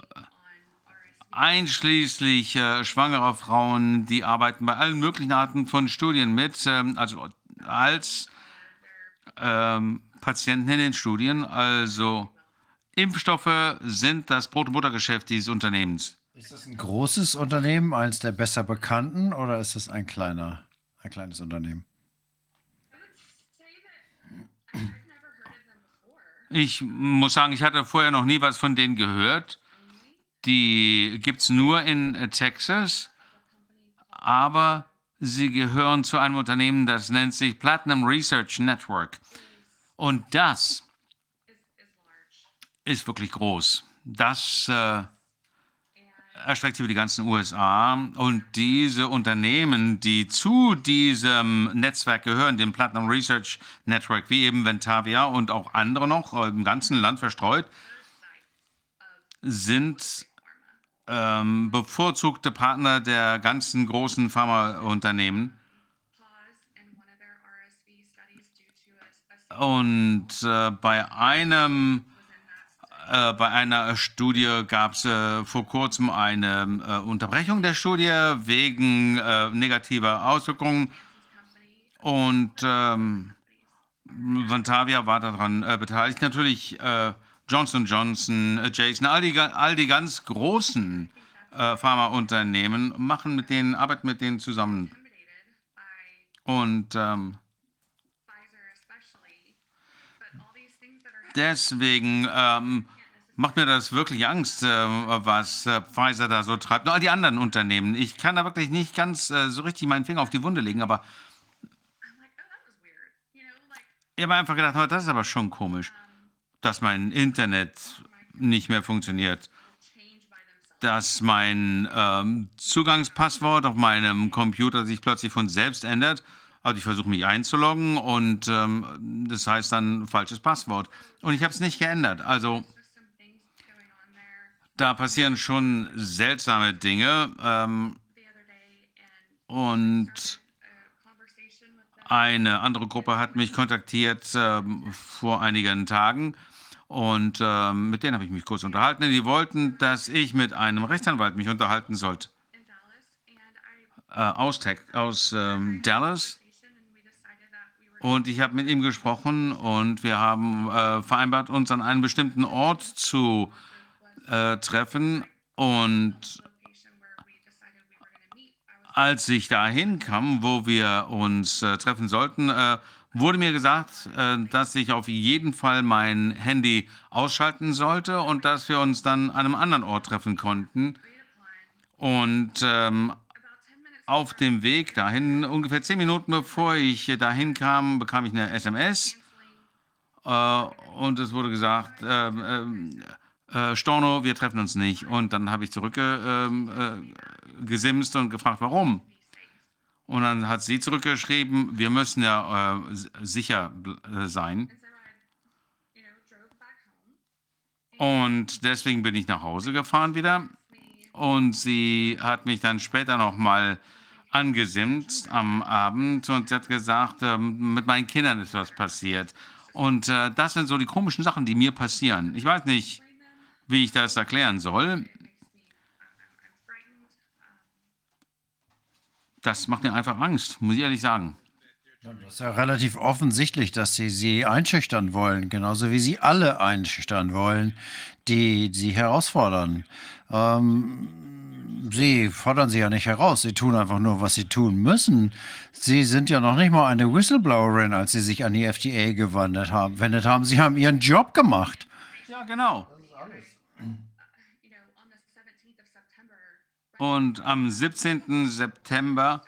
einschließlich äh, schwangerer Frauen, die arbeiten bei allen möglichen Arten von Studien mit, ähm, also als ähm, Patienten in den Studien. Also Impfstoffe sind das Brot- und Buttergeschäft dieses Unternehmens. Ist das ein großes Unternehmen, eines der besser bekannten, oder ist das ein kleiner, ein kleines Unternehmen? Ich muss sagen, ich hatte vorher noch nie was von denen gehört. Die gibt es nur in äh, Texas, aber sie gehören zu einem Unternehmen, das nennt sich Platinum Research Network. Und das ist wirklich groß. Das äh, erstreckt über die ganzen USA. Und diese Unternehmen, die zu diesem Netzwerk gehören, dem Platinum Research Network, wie eben Ventavia und auch andere noch im ganzen Land verstreut, sind ähm, bevorzugte Partner der ganzen großen Pharmaunternehmen. Und äh, bei einem äh, bei einer Studie gab es äh, vor kurzem eine äh, Unterbrechung der Studie wegen äh, negativer Auswirkungen. Und ähm, Vantavia war daran äh, beteiligt. Natürlich Johnson Johnson, Jason, all die, all die ganz großen Pharmaunternehmen machen mit denen, arbeiten mit denen zusammen. Und ähm, deswegen ähm, macht mir das wirklich Angst, äh, was äh, Pfizer da so treibt. Und all die anderen Unternehmen. Ich kann da wirklich nicht ganz äh, so richtig meinen Finger auf die Wunde legen, aber ich habe einfach gedacht, das ist aber schon komisch. Dass mein Internet nicht mehr funktioniert, dass mein ähm, Zugangspasswort auf meinem Computer sich plötzlich von selbst ändert. Also ich versuche mich einzuloggen und ähm, das heißt dann falsches Passwort. Und ich habe es nicht geändert. Also da passieren schon seltsame Dinge. Ähm, und eine andere Gruppe hat mich kontaktiert ähm, vor einigen Tagen und ähm, mit denen habe ich mich kurz unterhalten. Die wollten, dass ich mit einem Rechtsanwalt mich unterhalten sollte. Äh, aus, aus ähm, Dallas. Und ich habe mit ihm gesprochen und wir haben äh, vereinbart, uns an einem bestimmten Ort zu äh, treffen. Und als ich dahin kam, wo wir uns äh, treffen sollten, äh, wurde mir gesagt, äh, dass ich auf jeden Fall mein Handy ausschalten sollte und dass wir uns dann an einem anderen Ort treffen konnten. Und ähm, auf dem Weg dahin, ungefähr zehn Minuten bevor ich dahin kam, bekam ich eine SMS äh, und es wurde gesagt, äh, äh, Storno, wir treffen uns nicht. Und dann habe ich zurückgesimst und gefragt, warum. Und dann hat sie zurückgeschrieben, wir müssen ja äh, sicher äh, sein. Und deswegen bin ich nach Hause gefahren wieder. Und sie hat mich dann später noch mal angesimmt am Abend und sie hat gesagt, äh, mit meinen Kindern ist was passiert. Und äh, das sind so die komischen Sachen, die mir passieren. Ich weiß nicht, wie ich das erklären soll. Das macht mir einfach Angst, muss ich ehrlich sagen. Das ist ja relativ offensichtlich, dass sie sie einschüchtern wollen, genauso wie sie alle einschüchtern wollen, die sie herausfordern. Ähm, sie fordern sie ja nicht heraus, sie tun einfach nur, was sie tun müssen. Sie sind ja noch nicht mal eine Whistleblowerin, als sie sich an die FDA gewandt haben. Wendet haben. Sie haben ihren Job gemacht. Ja, genau. Und am 17. September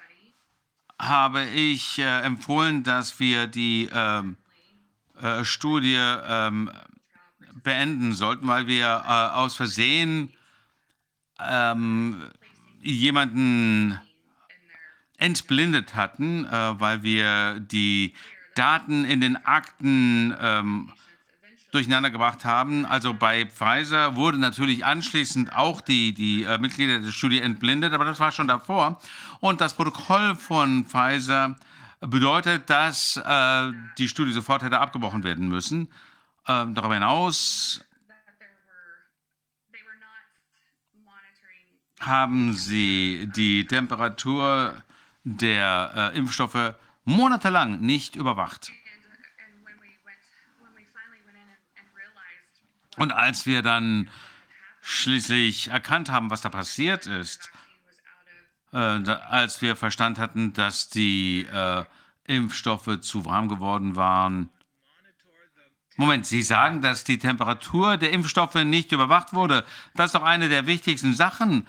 habe ich äh, empfohlen, dass wir die ähm, äh, Studie ähm, beenden sollten, weil wir äh, aus Versehen ähm, jemanden entblindet hatten, äh, weil wir die Daten in den Akten ähm, durcheinander gebracht haben. Also bei Pfizer wurde natürlich anschließend auch die, die äh, Mitglieder der Studie entblindet, aber das war schon davor. Und das Protokoll von Pfizer bedeutet, dass äh, die Studie sofort hätte abgebrochen werden müssen. Äh, darüber hinaus haben sie die Temperatur der äh, Impfstoffe monatelang nicht überwacht. Und als wir dann schließlich erkannt haben, was da passiert ist, äh, als wir Verstand hatten, dass die äh, Impfstoffe zu warm geworden waren. Moment, Sie sagen, dass die Temperatur der Impfstoffe nicht überwacht wurde. Das ist doch eine der wichtigsten Sachen,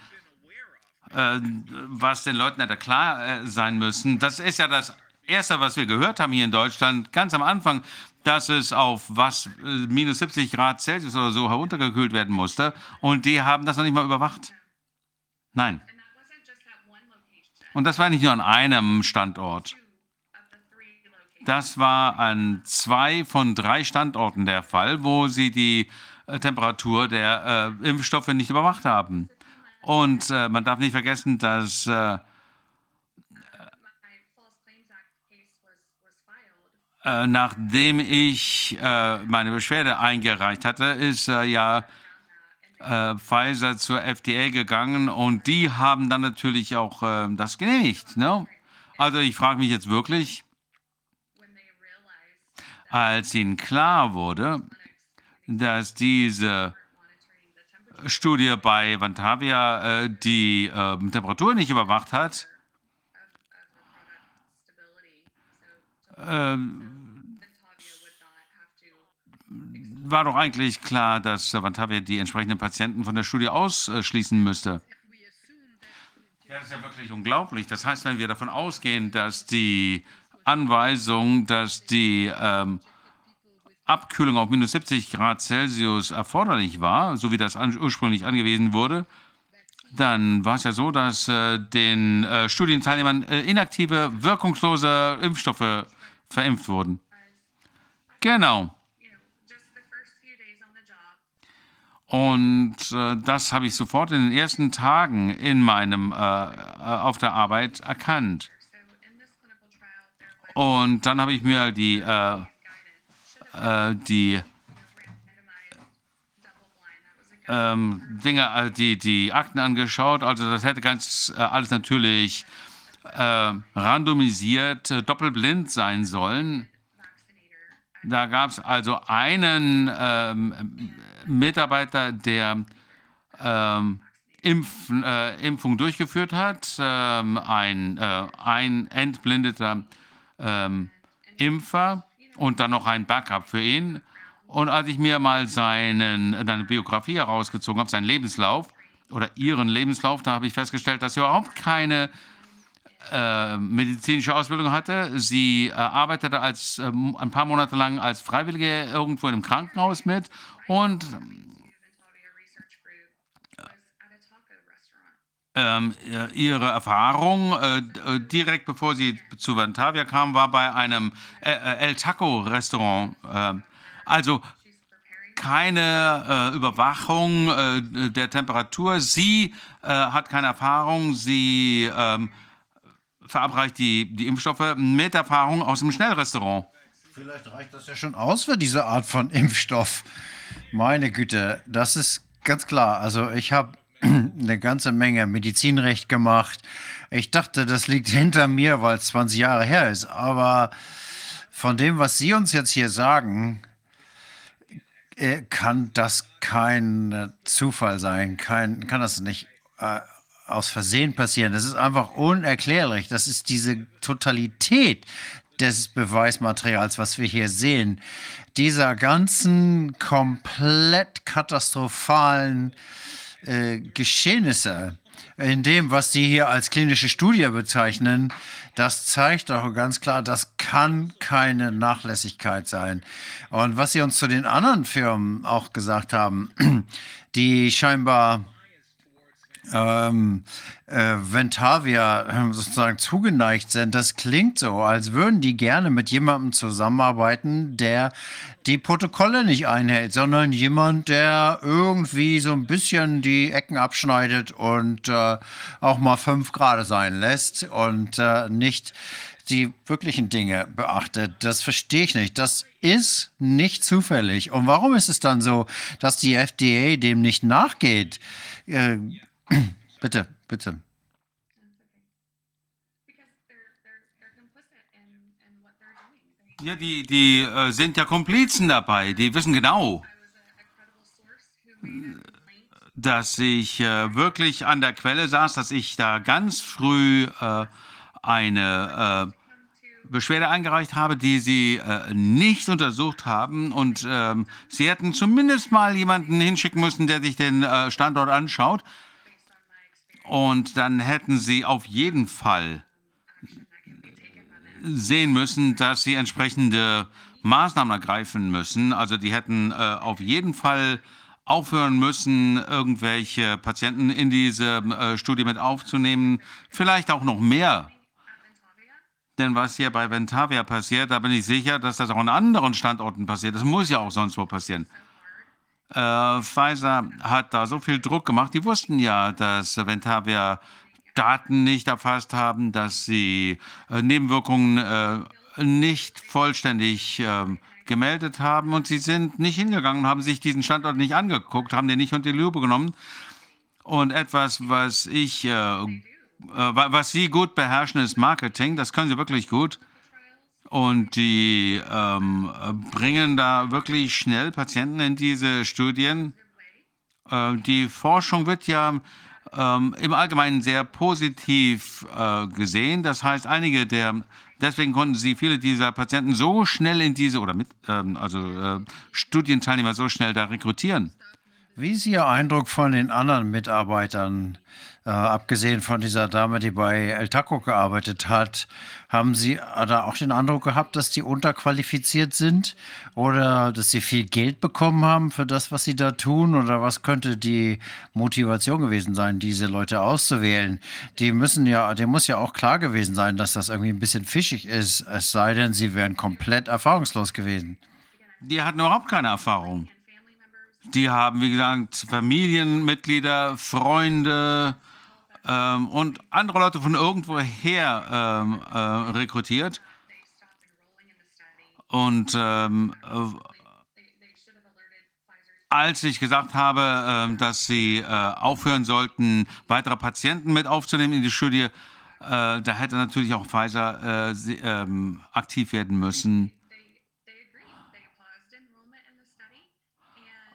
äh, was den Leuten hätte klar äh, sein müssen. Das ist ja das Erste, was wir gehört haben hier in Deutschland, ganz am Anfang, dass es auf was äh, minus 70 Grad Celsius oder so heruntergekühlt werden musste. Und die haben das noch nicht mal überwacht. Nein. Und das war nicht nur an einem Standort. Das war an zwei von drei Standorten der Fall, wo sie die äh, Temperatur der äh, Impfstoffe nicht überwacht haben. Und äh, man darf nicht vergessen, dass äh, Äh, nachdem ich äh, meine Beschwerde eingereicht hatte, ist äh, ja äh, Pfizer zur FDA gegangen und die haben dann natürlich auch äh, das genehmigt. Ne? Also ich frage mich jetzt wirklich, als ihnen klar wurde, dass diese Studie bei Vantavia die Temperatur nicht überwacht hat, ähm, war doch eigentlich klar, dass Vantavia die entsprechenden Patienten von der Studie ausschließen müsste. Ja, das ist ja wirklich unglaublich. Das heißt, wenn wir davon ausgehen, dass die Anweisung, dass die ähm, Abkühlung auf minus 70 Grad Celsius erforderlich war, so wie das an, ursprünglich angewiesen wurde, dann war es ja so, dass äh, den äh, Studienteilnehmern äh, inaktive, wirkungslose Impfstoffe verimpft wurden. Genau. Und äh, das habe ich sofort in den ersten Tagen in meinem äh, auf der Arbeit erkannt. Und dann habe ich mir die äh, äh, die ähm, Dinge, äh, die, die Akten angeschaut. Also das hätte ganz äh, alles natürlich äh, randomisiert, äh, doppelblind sein sollen. Da gab es also einen ähm, Mitarbeiter, der ähm, Impf, äh, Impfung durchgeführt hat, ähm, ein, äh, ein entblindeter ähm, Impfer und dann noch ein Backup für ihn. Und als ich mir mal seinen, seine Biografie herausgezogen habe, seinen Lebenslauf oder ihren Lebenslauf, da habe ich festgestellt, dass sie überhaupt keine äh, medizinische Ausbildung hatte. Sie äh, arbeitete als, äh, ein paar Monate lang als Freiwillige irgendwo in einem Krankenhaus mit und ähm, ihre Erfahrung äh, direkt bevor sie zu Vantavia kam, war bei einem äh, El Taco Restaurant. Äh, also keine äh, Überwachung äh, der Temperatur. Sie äh, hat keine Erfahrung. Sie ähm, verabreicht die, die Impfstoffe mit Erfahrung aus dem Schnellrestaurant. Vielleicht reicht das ja schon aus für diese Art von (laughs) Impfstoff. Meine Güte, das ist ganz klar. Also ich habe (clears throat) eine ganze Menge Medizinrecht gemacht. Ich dachte, das liegt hinter mir, weil es 20 Jahre her ist. Aber von dem, was Sie uns jetzt hier sagen, äh, kann das kein Zufall sein. Kein, kann das nicht äh, aus Versehen passieren. Das ist einfach unerklärlich. Das ist diese Totalität des Beweismaterials, was wir hier sehen. Dieser ganzen komplett katastrophalen äh, Geschehnisse in dem, was Sie hier als klinische Studie bezeichnen, das zeigt doch ganz klar, das kann keine Nachlässigkeit sein. Und was Sie uns zu den anderen Firmen auch gesagt haben, (clears throat) die scheinbar ähm, äh, Ventavia äh, sozusagen zugeneigt sind, das klingt so, als würden die gerne mit jemandem zusammenarbeiten, der die Protokolle nicht einhält, sondern jemand, der irgendwie so ein bisschen die Ecken abschneidet und äh, auch mal fünf Grad sein lässt und äh, nicht die wirklichen Dinge beachtet. Das verstehe ich nicht. Das ist nicht zufällig. Und warum ist es dann so, dass die FDA dem nicht nachgeht? Äh, bitte, bitte. Ja, die, die äh, sind ja Komplizen dabei. Die wissen genau, dass ich äh, wirklich an der Quelle saß, dass ich da ganz früh äh, eine äh, Beschwerde eingereicht habe, die sie äh, nicht untersucht haben. Und ähm, sie hätten zumindest mal jemanden hinschicken müssen, der sich den äh, Standort anschaut. Und dann hätten sie auf jeden Fall sehen müssen, dass sie entsprechende Maßnahmen ergreifen müssen. Also die hätten äh, auf jeden Fall aufhören müssen, irgendwelche Patienten in diese äh, Studie mit aufzunehmen. Vielleicht auch noch mehr. Denn was hier bei Ventavia passiert, da bin ich sicher, dass das auch an anderen Standorten passiert. Das muss ja auch sonst wo passieren. Äh, Pfizer hat da so viel Druck gemacht. Die wussten ja, dass Ventavia Daten nicht erfasst haben, dass sie äh, Nebenwirkungen äh, nicht vollständig äh, gemeldet haben und sie sind nicht hingegangen, haben sich diesen Standort nicht angeguckt, haben den nicht unter die Lupe genommen. Und etwas, was ich, äh, äh, was sie gut beherrschen, ist Marketing. Das können sie wirklich gut. Und die ähm, bringen da wirklich schnell Patienten in diese Studien. Äh, die Forschung wird ja ähm, im Allgemeinen sehr positiv äh, gesehen. Das heißt, einige der, deswegen konnten sie viele dieser Patienten so schnell in diese, oder mit, ähm, also äh, Studienteilnehmer so schnell da rekrutieren. Wie ist Ihr Eindruck von den anderen Mitarbeitern? Äh, abgesehen von dieser Dame, die bei El Taco gearbeitet hat, haben Sie da auch den Eindruck gehabt, dass die unterqualifiziert sind oder dass sie viel Geld bekommen haben für das, was sie da tun? Oder was könnte die Motivation gewesen sein, diese Leute auszuwählen? Die müssen ja, dem muss ja auch klar gewesen sein, dass das irgendwie ein bisschen fischig ist, es sei denn, sie wären komplett erfahrungslos gewesen. Die hatten überhaupt keine Erfahrung. Die haben, wie gesagt, Familienmitglieder, Freunde ähm, und andere Leute von irgendwoher ähm, äh, rekrutiert. Und ähm, äh, als ich gesagt habe, äh, dass sie äh, aufhören sollten, weitere Patienten mit aufzunehmen in die Studie, äh, da hätte natürlich auch Pfizer äh, sie, ähm, aktiv werden müssen.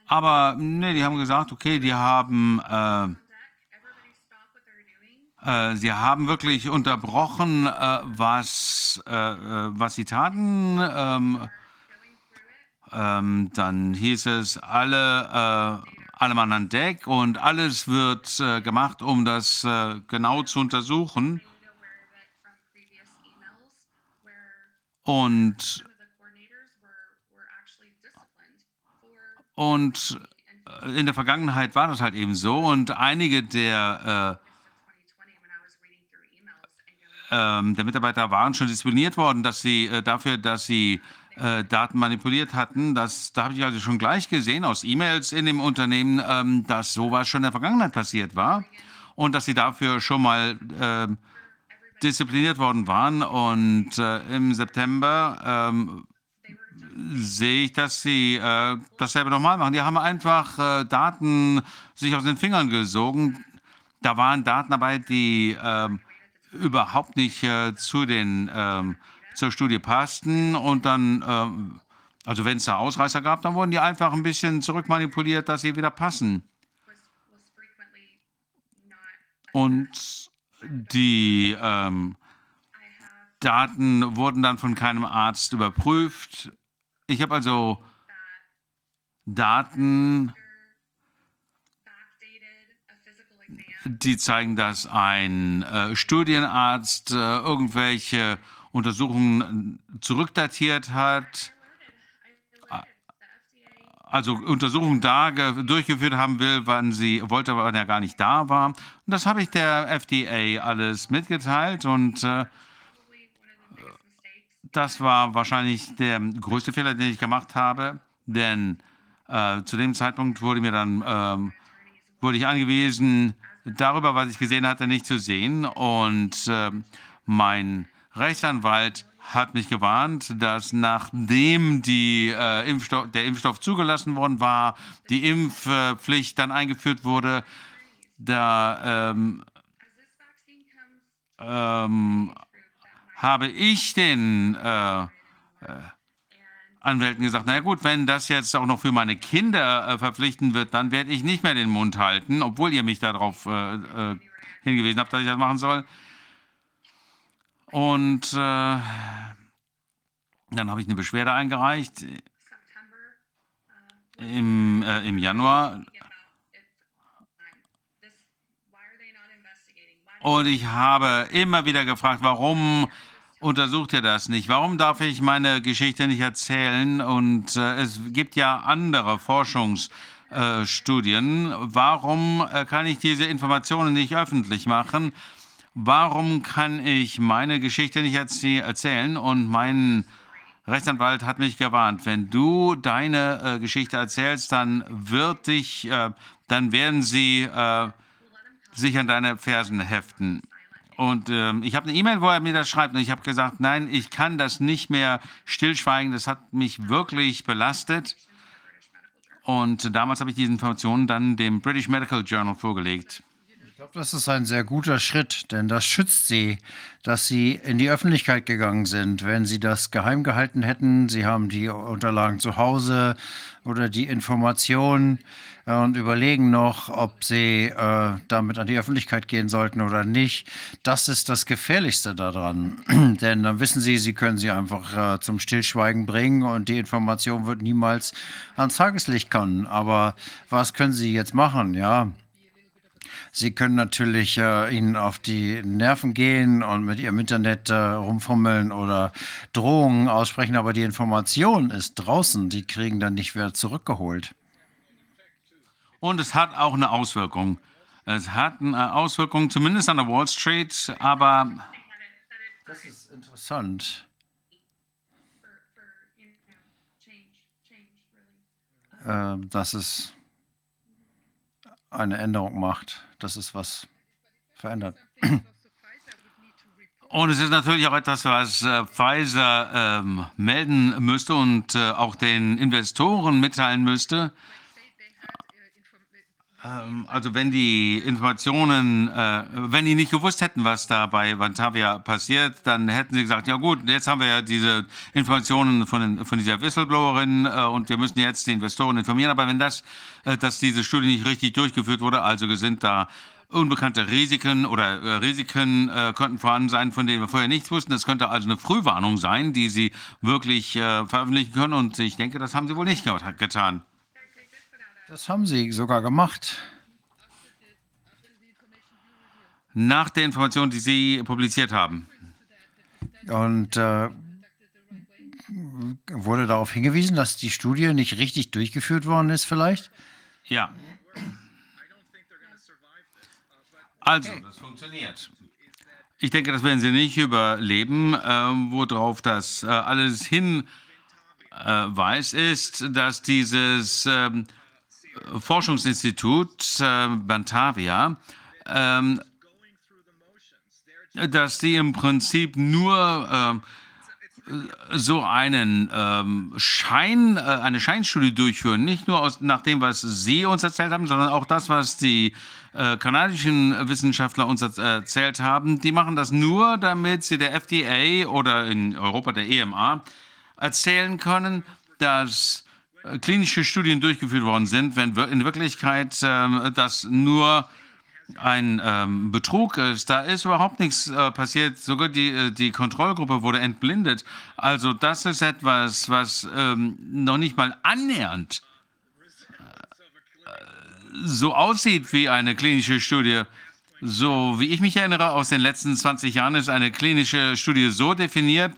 Aber nee, die haben gesagt, okay, die haben, sie haben wirklich unterbrochen, äh, was, äh, äh, was sie taten. Ähm, ähm, dann hieß es, alle, äh, alle Mann an Deck und alles wird äh, gemacht, um das äh, genau zu untersuchen. Und Und äh, in der Vergangenheit war das halt eben so und einige der, äh, ähm, der Mitarbeiter waren schon diszipliniert worden, dass sie äh, dafür, dass sie äh, Daten manipuliert hatten. Das, da habe ich also schon gleich gesehen aus E-Mails in dem Unternehmen, ähm, dass sowas schon in der Vergangenheit passiert war und dass sie dafür schon mal ähm, diszipliniert worden waren. Und äh, im September ähm, sehe ich, dass sie äh, dasselbe nochmal machen. Die haben einfach äh, Daten sich aus den Fingern gesogen. Da waren Daten dabei, die äh, überhaupt nicht äh, zu den, ähm, zur Studie passten. Und dann, ähm, also wenn es da Ausreißer gab, dann wurden die einfach ein bisschen zurückmanipuliert, dass sie wieder passen. Und die ähm, Daten wurden dann von keinem Arzt überprüft. Ich habe also Daten, die zeigen, dass ein äh, Studienarzt äh, irgendwelche Untersuchungen zurückdatiert hat, also Untersuchungen da durchgeführt haben will, wann sie wollte, wann er gar nicht da war. Und das habe ich der FDA alles mitgeteilt und äh, das war wahrscheinlich der größte Fehler, den ich gemacht habe, denn äh, zu dem Zeitpunkt wurde mir dann ähm, wurde ich angewiesen, darüber, was ich gesehen hatte, nicht zu sehen. Und äh, mein Rechtsanwalt hat mich gewarnt, dass nachdem die, äh, Impfstoff, der Impfstoff zugelassen worden war, die Impfpflicht dann eingeführt wurde, da ähm, ähm, habe ich den äh, äh, Anwälten gesagt, na gut, wenn das jetzt auch noch für meine Kinder äh, verpflichtend wird, dann werde ich nicht mehr den Mund halten, obwohl ihr mich darauf äh, äh, hingewiesen habt, dass ich das machen soll. Und äh, dann habe ich eine Beschwerde eingereicht im, im Januar. Und ich habe immer wieder gefragt, warum untersucht ihr das nicht? Warum darf ich meine Geschichte nicht erzählen? Und äh, es gibt ja andere Forschungsstudien. Äh, Warum äh, kann ich diese Informationen nicht öffentlich machen? Warum kann ich meine Geschichte nicht erzäh erzählen? Und mein Rechtsanwalt hat mich gewarnt, wenn du deine äh, Geschichte erzählst, dann wird dich, äh, dann werden sie äh, sich an deine Fersen heften. Und ähm, ich habe eine E-Mail, wo er mir das schreibt. Und ich habe gesagt, nein, ich kann das nicht mehr stillschweigen. Das hat mich wirklich belastet. Und damals habe ich diese Informationen dann dem British Medical Journal vorgelegt. Ich glaube, das ist ein sehr guter Schritt, denn das schützt Sie, dass Sie in die Öffentlichkeit gegangen sind. Wenn Sie das geheim gehalten hätten, Sie haben die Unterlagen zu Hause oder die Informationen und überlegen noch, ob Sie äh, damit an die Öffentlichkeit gehen sollten oder nicht. Das ist das Gefährlichste daran, (clears throat) denn dann wissen Sie, Sie können sie einfach äh, zum Stillschweigen bringen und die Information wird niemals ans Tageslicht kommen. Aber was können Sie jetzt machen? Ja. Sie können natürlich äh, ihnen auf die Nerven gehen und mit ihrem Internet äh, rumfummeln oder Drohungen aussprechen, aber die Information ist draußen. Die kriegen dann nicht wieder zurückgeholt. Und es hat auch eine Auswirkung. Es hat eine Auswirkung, zumindest an der Wall Street, aber Das ist interessant. Äh, dass es eine Änderung macht, dass es was verändert. Und es ist natürlich auch etwas, was äh, Pfizer ähm, melden müsste und äh, auch den Investoren mitteilen müsste. Ähm, also wenn die Informationen, äh, wenn die nicht gewusst hätten, was da bei Vantavia passiert, dann hätten sie gesagt, ja gut, jetzt haben wir ja diese Informationen von, den, von dieser Whistleblowerin äh, und wir müssen jetzt die Investoren informieren. Aber wenn das, äh, dass diese Studie nicht richtig durchgeführt wurde, also sind da unbekannte Risiken oder äh, Risiken äh, könnten vorhanden sein, von denen wir vorher nichts wussten. Das könnte also eine Frühwarnung sein, die Sie wirklich äh, veröffentlichen können. Und ich denke, das haben Sie wohl nicht ge getan. Das haben Sie sogar gemacht. Nach der Information, die Sie publiziert haben. Und äh, wurde darauf hingewiesen, dass die Studie nicht richtig durchgeführt worden ist, vielleicht? Ja. Also, das funktioniert. Ich denke, das werden Sie nicht überleben. Äh, worauf das äh, alles hinweist, äh, ist, dass dieses ähm, Forschungsinstitut äh, Bantavia, ähm, dass die im Prinzip nur äh, so einen ähm, Schein, äh, eine Scheinstudie durchführen, nicht nur aus, nach dem, was Sie uns erzählt haben, sondern auch das, was die äh, kanadischen Wissenschaftler uns erzählt haben. Die machen das nur, damit sie der FDA oder in Europa der EMA erzählen können, dass klinische Studien durchgeführt worden sind, wenn in Wirklichkeit äh, das nur ein ähm, Betrug ist. Da ist überhaupt nichts äh, passiert. Sogar die, äh, die Kontrollgruppe wurde entblindet. Also das ist etwas, was ähm, noch nicht mal annähernd äh, so aussieht wie eine klinische Studie. So wie ich mich erinnere, aus den letzten 20 Jahren ist eine klinische Studie so definiert,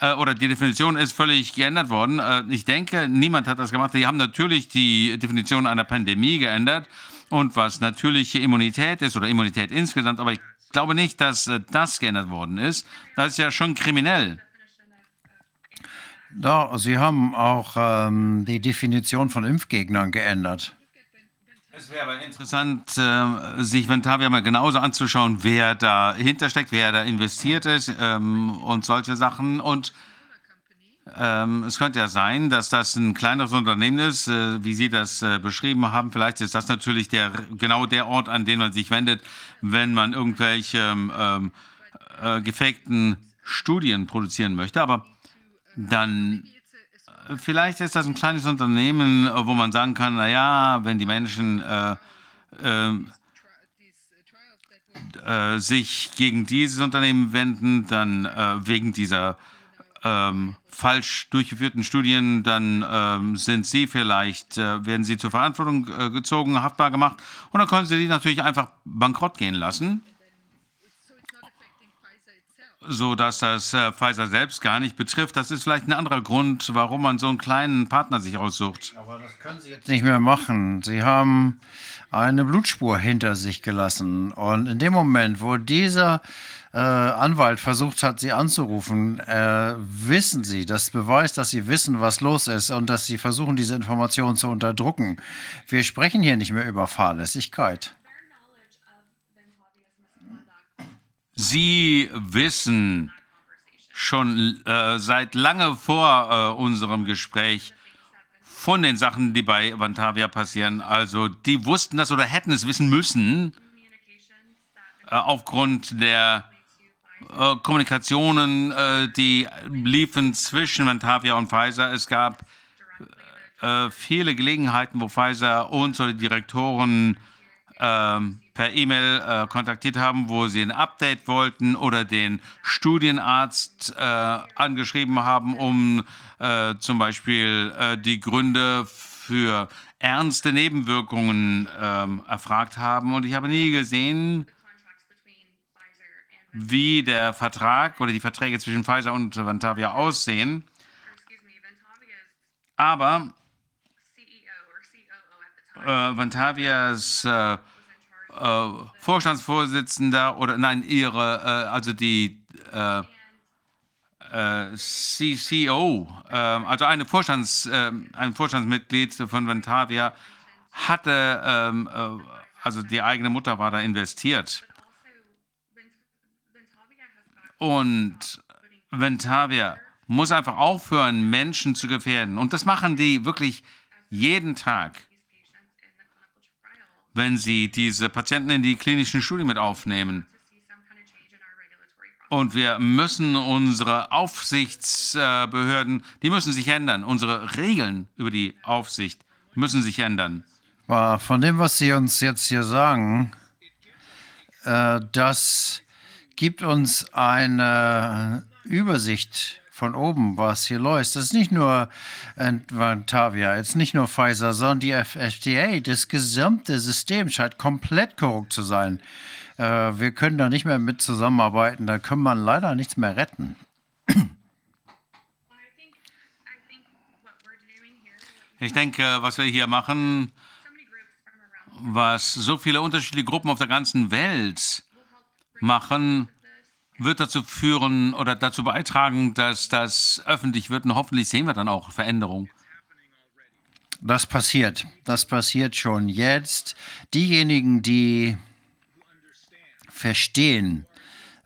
äh, oder die Definition ist völlig geändert worden. Äh, ich denke, niemand hat das gemacht. Die haben natürlich die Definition einer Pandemie geändert und was natürliche Immunität ist oder Immunität insgesamt, aber ich glaube nicht, dass äh, das geändert worden ist. Das ist ja schon kriminell. Ja, Sie haben auch ähm, die Definition von Impfgegnern geändert. Es wäre aber interessant, äh, sich Ventavia mal genauso anzuschauen, wer dahinter steckt, wer da investiert ist ähm, und solche Sachen. Und ähm, es könnte ja sein, dass das ein kleineres Unternehmen ist, äh, wie Sie das äh, beschrieben haben. Vielleicht ist das natürlich der, genau der Ort, an den man sich wendet, wenn man irgendwelche ähm, äh, gefakten Studien produzieren möchte. Aber dann vielleicht ist das ein kleines Unternehmen, äh, wo man sagen kann, naja, wenn die Menschen äh, äh, sich gegen dieses Unternehmen wenden, dann wegen dieser ähm, falsch durchgeführten Studien, dann ähm, sind sie vielleicht, äh, werden sie zur Verantwortung äh, gezogen, haftbar gemacht. Und dann können sie die natürlich einfach bankrott gehen lassen, so dass das äh, Pfizer selbst gar nicht betrifft. Das ist vielleicht ein anderer Grund, warum man so einen kleinen Partner sich aussucht. Aber das können Sie jetzt nicht mehr machen. Sie haben eine Blutspur hinter sich gelassen und in dem Moment, wo dieser äh, Anwalt versucht hat, sie anzurufen, äh, wissen sie, das beweist, dass sie wissen, was los ist und dass sie versuchen, diese Informationen zu unterdrücken. Wir sprechen hier nicht mehr über Fahrlässigkeit. Sie wissen schon äh, seit lange vor äh, unserem Gespräch von den Sachen, die bei Vantavia passieren. Also die wussten das oder hätten es wissen müssen. äh, aufgrund der äh, Kommunikationen, äh, die liefen zwischen Ventavia und Pfizer. Es gab viele Gelegenheiten, wo Pfizer unsere Direktoren ähm, per E-Mail äh, kontaktiert haben, wo sie ein Update wollten oder den Studienarzt äh, angeschrieben haben, um äh, zum Beispiel äh, die Gründe für ernste Nebenwirkungen ähm, erfragt haben. Und ich habe nie gesehen, wie der Vertrag oder die Verträge zwischen Pfizer und Vantavia aussehen. Aber äh, Vantavias äh, äh, Vorstandsvorsitzender oder nein, ihre, äh, also die äh, äh, CCO, äh, also eine Vorstands, äh, ein Vorstandsmitglied von Ventavia hatte, ähm, äh, also die eigene Mutter war da investiert. Und Ventavia muss einfach aufhören, Menschen zu gefährden. Und das machen die wirklich jeden Tag, wenn sie diese Patienten in die klinischen Studien mit aufnehmen. Und wir müssen unsere Aufsichtsbehörden, die müssen sich ändern. Unsere Regeln über die Aufsicht müssen sich ändern. Von dem, was Sie uns jetzt hier sagen, äh, das gibt uns eine Übersicht von oben, was hier läuft. Das ist nicht nur Vantavia, jetzt nicht nur Pfizer, sondern die FDA. Das gesamte System scheint komplett korrupt zu sein. Äh, wir können da nicht mehr mit zusammenarbeiten. Da kann man leider nichts mehr retten. Ich denke, was wir hier machen, was so viele unterschiedliche Gruppen auf der ganzen Welt machen, wird dazu führen oder dazu beitragen, dass das öffentlich wird und hoffentlich sehen wir dann auch Veränderungen. Das passiert. Das passiert schon jetzt. Diejenigen, die verstehen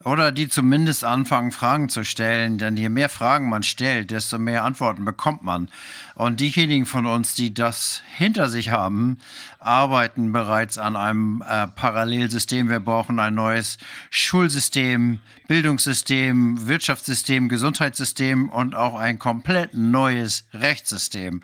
oder die zumindest anfangen, Fragen zu stellen, denn je mehr Fragen man stellt, desto mehr Antworten bekommt man. Und diejenigen von uns, die das hinter sich haben, arbeiten bereits an einem äh, Parallelsystem. Wir brauchen ein neues Schulsystem, Bildungssystem, Wirtschaftssystem, Gesundheitssystem und auch ein komplett neues Rechtssystem.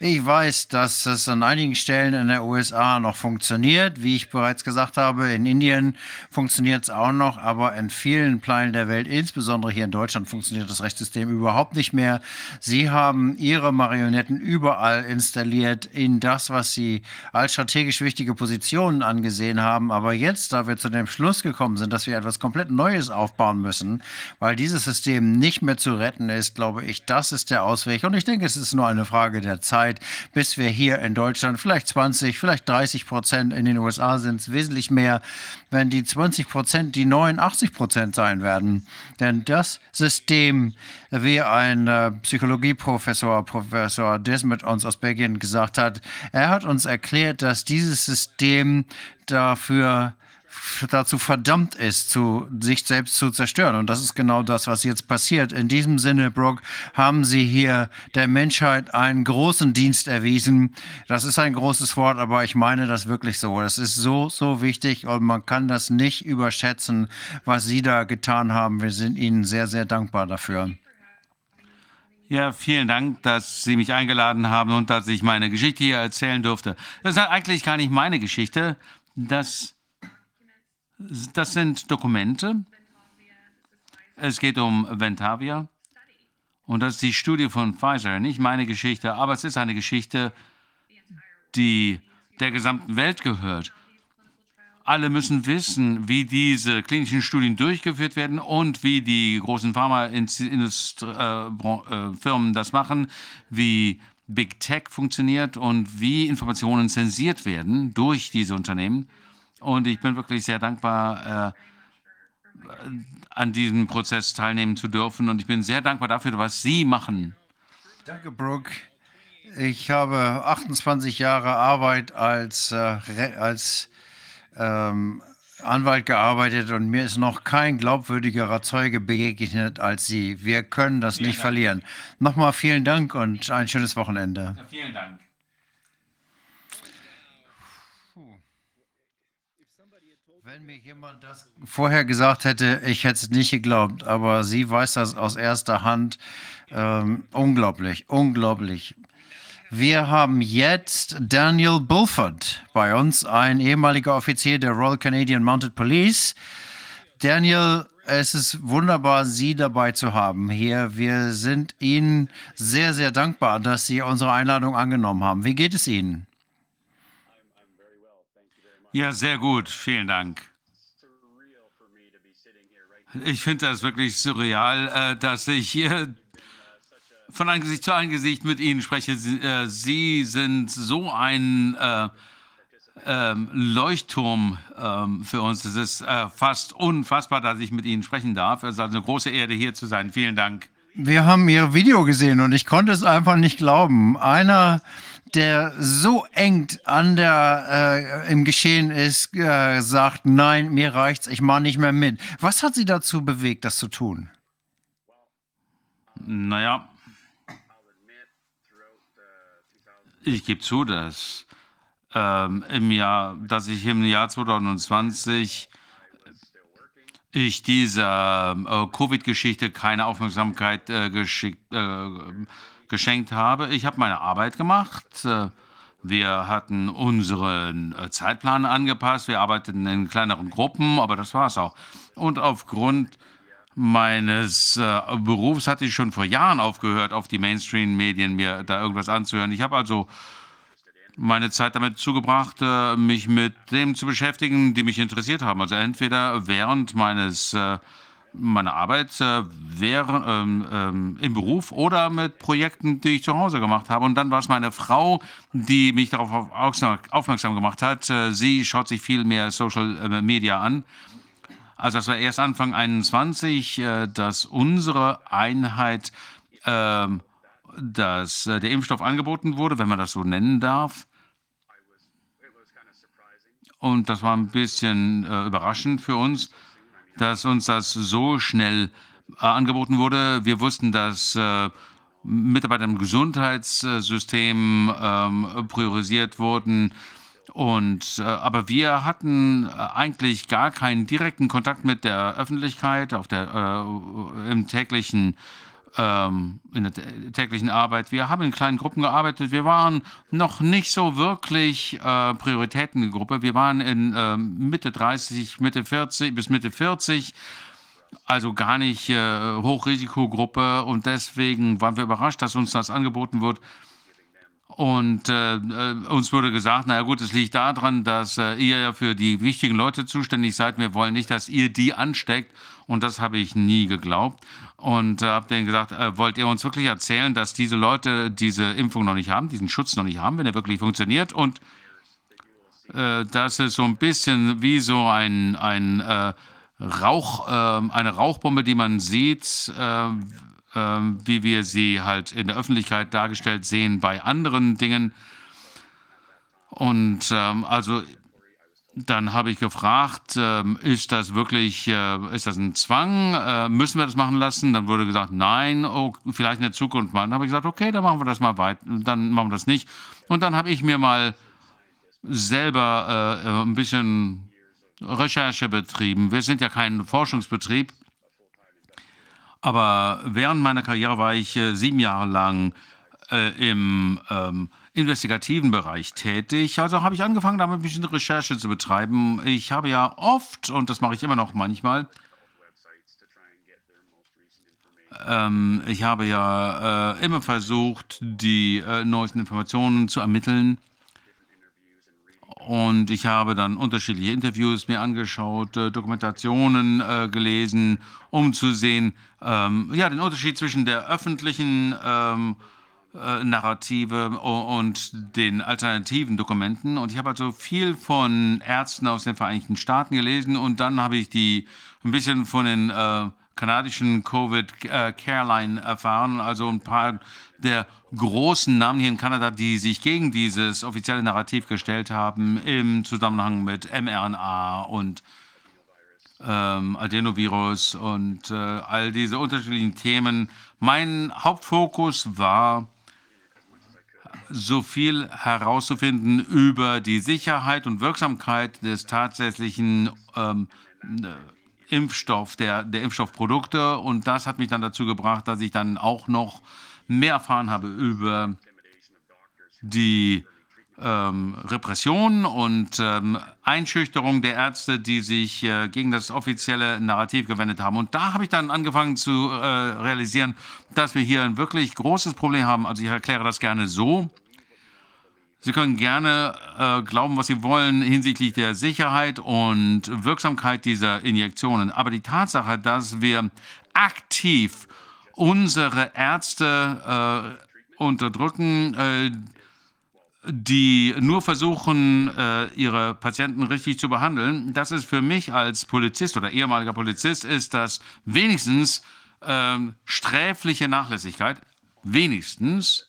Ich weiß, dass es an einigen Stellen in der USA noch funktioniert. Wie ich bereits gesagt habe, in Indien funktioniert es auch noch, aber in vielen Teilen der Welt, insbesondere hier in Deutschland, funktioniert das Rechtssystem überhaupt nicht mehr. Sie haben ihre Marionetten überall installiert in das, was sie als strategisch wichtige Positionen angesehen haben. Aber jetzt, da wir zu dem Schluss gekommen sind, dass wir etwas komplett Neues aufbauen müssen, weil dieses System nicht mehr zu retten ist, glaube ich, das ist der Ausweg. Und ich denke, es ist nur eine Frage der Zeit bis wir hier in Deutschland vielleicht 20, vielleicht 30 Prozent, in den USA sind es wesentlich mehr, wenn die 20 Prozent die 89 Prozent sein werden. Denn das System, wie ein äh, Psychologieprofessor, Professor Desmet uns aus Belgien gesagt hat, er hat uns erklärt, dass dieses System dafür dazu verdammt ist, zu, sich selbst zu zerstören. Und das ist genau das, was jetzt passiert. In diesem Sinne, Brooke, haben Sie hier der Menschheit einen großen Dienst erwiesen. Das ist ein großes Wort, aber ich meine das wirklich so. Das ist so, so wichtig und man kann das nicht überschätzen, was Sie da getan haben. Wir sind Ihnen sehr, sehr dankbar dafür. Ja, vielen Dank, dass Sie mich eingeladen haben und dass ich meine Geschichte hier erzählen durfte. Das ist eigentlich gar nicht meine Geschichte. Das das sind Dokumente. Es geht um Ventavia. Und das ist die Studie von Pfizer, nicht meine Geschichte, aber es ist eine Geschichte, die der gesamten Welt gehört. Alle müssen wissen, wie diese klinischen Studien durchgeführt werden und wie die großen Pharmafirmen das machen, wie Big Tech funktioniert und wie Informationen zensiert werden durch diese Unternehmen. Und ich bin wirklich sehr dankbar, äh, an diesem Prozess teilnehmen zu dürfen. Und ich bin sehr dankbar dafür, was Sie machen. Danke, Brooke. Ich habe 28 Jahre Arbeit als, äh, als ähm, Anwalt gearbeitet und mir ist noch kein glaubwürdigerer Zeuge begegnet als Sie. Wir können das vielen nicht Dank. verlieren. Nochmal vielen Dank und ein schönes Wochenende. Ja, vielen Dank. Wenn mir jemand das vorher gesagt hätte, ich hätte es nicht geglaubt, aber sie weiß das aus erster Hand. Ähm, unglaublich, unglaublich. Wir haben jetzt Daniel Bulford bei uns, ein ehemaliger Offizier der Royal Canadian Mounted Police. Daniel, es ist wunderbar, Sie dabei zu haben hier. Wir sind Ihnen sehr, sehr dankbar, dass Sie unsere Einladung angenommen haben. Wie geht es Ihnen? Ja, sehr gut. Vielen Dank. Ich finde das wirklich surreal, äh, dass ich hier von Angesicht zu Angesicht mit Ihnen spreche. Sie, äh, Sie sind so ein äh, ähm, Leuchtturm ähm, für uns. Es ist äh, fast unfassbar, dass ich mit Ihnen sprechen darf. Es ist also eine große Ehre, hier zu sein. Vielen Dank. Wir haben Ihr Video gesehen und ich konnte es einfach nicht glauben. Einer, der so eng an der äh, im Geschehen ist, äh, sagt, nein, mir reicht's, ich mache nicht mehr mit. Was hat Sie dazu bewegt, das zu tun? Naja, ich gebe zu, dass ähm, im Jahr, dass ich im Jahr 2020 ich dieser äh, Covid-Geschichte keine Aufmerksamkeit äh, äh, geschenkt habe. Ich habe meine Arbeit gemacht. Äh, Wir hatten unseren äh, Zeitplan angepasst. Wir arbeiteten in kleineren Gruppen, aber das war es auch. Und aufgrund meines äh, Berufs hatte ich schon vor Jahren aufgehört, auf die Mainstream-Medien mir da irgendwas anzuhören. Ich habe also meine Zeit damit zugebracht, äh, mich mit dem zu beschäftigen, die mich interessiert haben. Also entweder während meines äh, meiner Arbeit äh, wäre, ähm, ähm, im Beruf oder mit Projekten, die ich zu Hause gemacht habe. Und dann war es meine Frau, die mich darauf aufmerksam, aufmerksam gemacht hat. Äh, sie schaut sich viel mehr Social äh, Media an. Also das war erst Anfang 21, äh, dass unsere Einheit, ähm, dass äh, der Impfstoff angeboten wurde, wenn man das so nennen darf. Und das war ein bisschen äh, überraschend für uns, dass uns das so schnell angeboten wurde. Wir wussten, dass Mitarbeiter im Gesundheitssystem ähm, priorisiert wurden. Und, äh, aber wir hatten äh, eigentlich gar keinen direkten Kontakt mit der Öffentlichkeit auf der, äh, im täglichen ähm, in der täglichen Arbeit. Wir haben in kleinen Gruppen gearbeitet. Wir waren noch nicht so wirklich äh, Prioritätengruppe. Wir waren in äh, Mitte 30, Mitte 40 bis Mitte 40. Also gar nicht äh, Hochrisikogruppe und deswegen waren wir überrascht, dass uns das angeboten wird. Und äh, äh, uns wurde gesagt, naja gut, es liegt daran, dass äh, ihr ja für die wichtigen Leute zuständig seid. Wir wollen nicht, dass ihr die ansteckt. Und das habe ich nie geglaubt. Und äh, habe denen gesagt, äh, wollt ihr uns wirklich erzählen, dass diese Leute diese Impfung noch nicht haben, diesen Schutz noch nicht haben, wenn er wirklich funktioniert? Und äh, das ist so ein bisschen wie so ein, ein äh, Rauch, äh, eine Rauchbombe, die man sieht, äh, wie wir sie halt in der Öffentlichkeit dargestellt sehen bei anderen Dingen. Und ähm, also dann habe ich gefragt, äh, ist das wirklich, äh, ist das ein Zwang? Äh, müssen wir das machen lassen? Dann wurde gesagt, nein, oh, vielleicht in der Zukunft mal. Dann habe ich gesagt, okay, dann machen wir das mal weiter, dann machen wir das nicht. Und dann habe ich mir mal selber äh, ein bisschen Recherche betrieben. Wir sind ja kein Forschungsbetrieb, aber während meiner Karriere war ich äh, sieben Jahre lang äh, im ähm, investigativen Bereich tätig. Also habe ich angefangen, damit ein bisschen Recherche zu betreiben. Ich habe ja oft, und das mache ich immer noch manchmal, ähm, ich habe ja äh, immer versucht, die äh, neuesten Informationen zu ermitteln. Und ich habe dann unterschiedliche Interviews mir angeschaut, äh, Dokumentationen äh, gelesen, um zu sehen, ähm, ja, den Unterschied zwischen der öffentlichen ähm, äh, Narrative und den alternativen Dokumenten. Und ich habe also viel von Ärzten aus den Vereinigten Staaten gelesen und dann habe ich die ein bisschen von den äh, kanadischen Covid äh, Careline erfahren, also ein paar der großen Namen hier in Kanada, die sich gegen dieses offizielle Narrativ gestellt haben im Zusammenhang mit mRNA und ähm, Adenovirus und äh, all diese unterschiedlichen Themen. Mein Hauptfokus war so viel herauszufinden über die Sicherheit und Wirksamkeit des tatsächlichen ähm, äh, Impfstoff, der, der Impfstoffprodukte. Und das hat mich dann dazu gebracht, dass ich dann auch noch mehr erfahren habe über die ähm, Repression und ähm, Einschüchterung der Ärzte, die sich äh, gegen das offizielle Narrativ gewendet haben. Und da habe ich dann angefangen zu äh, realisieren, dass wir hier ein wirklich großes Problem haben. Also ich erkläre das gerne so. Sie können gerne äh, glauben, was Sie wollen hinsichtlich der Sicherheit und Wirksamkeit dieser Injektionen. Aber die Tatsache, dass wir aktiv unsere Ärzte äh, unterdrücken, äh, die nur versuchen, äh, ihre Patienten richtig zu behandeln, das ist für mich als Polizist oder ehemaliger Polizist, ist das wenigstens ähm, sträfliche Nachlässigkeit. Wenigstens.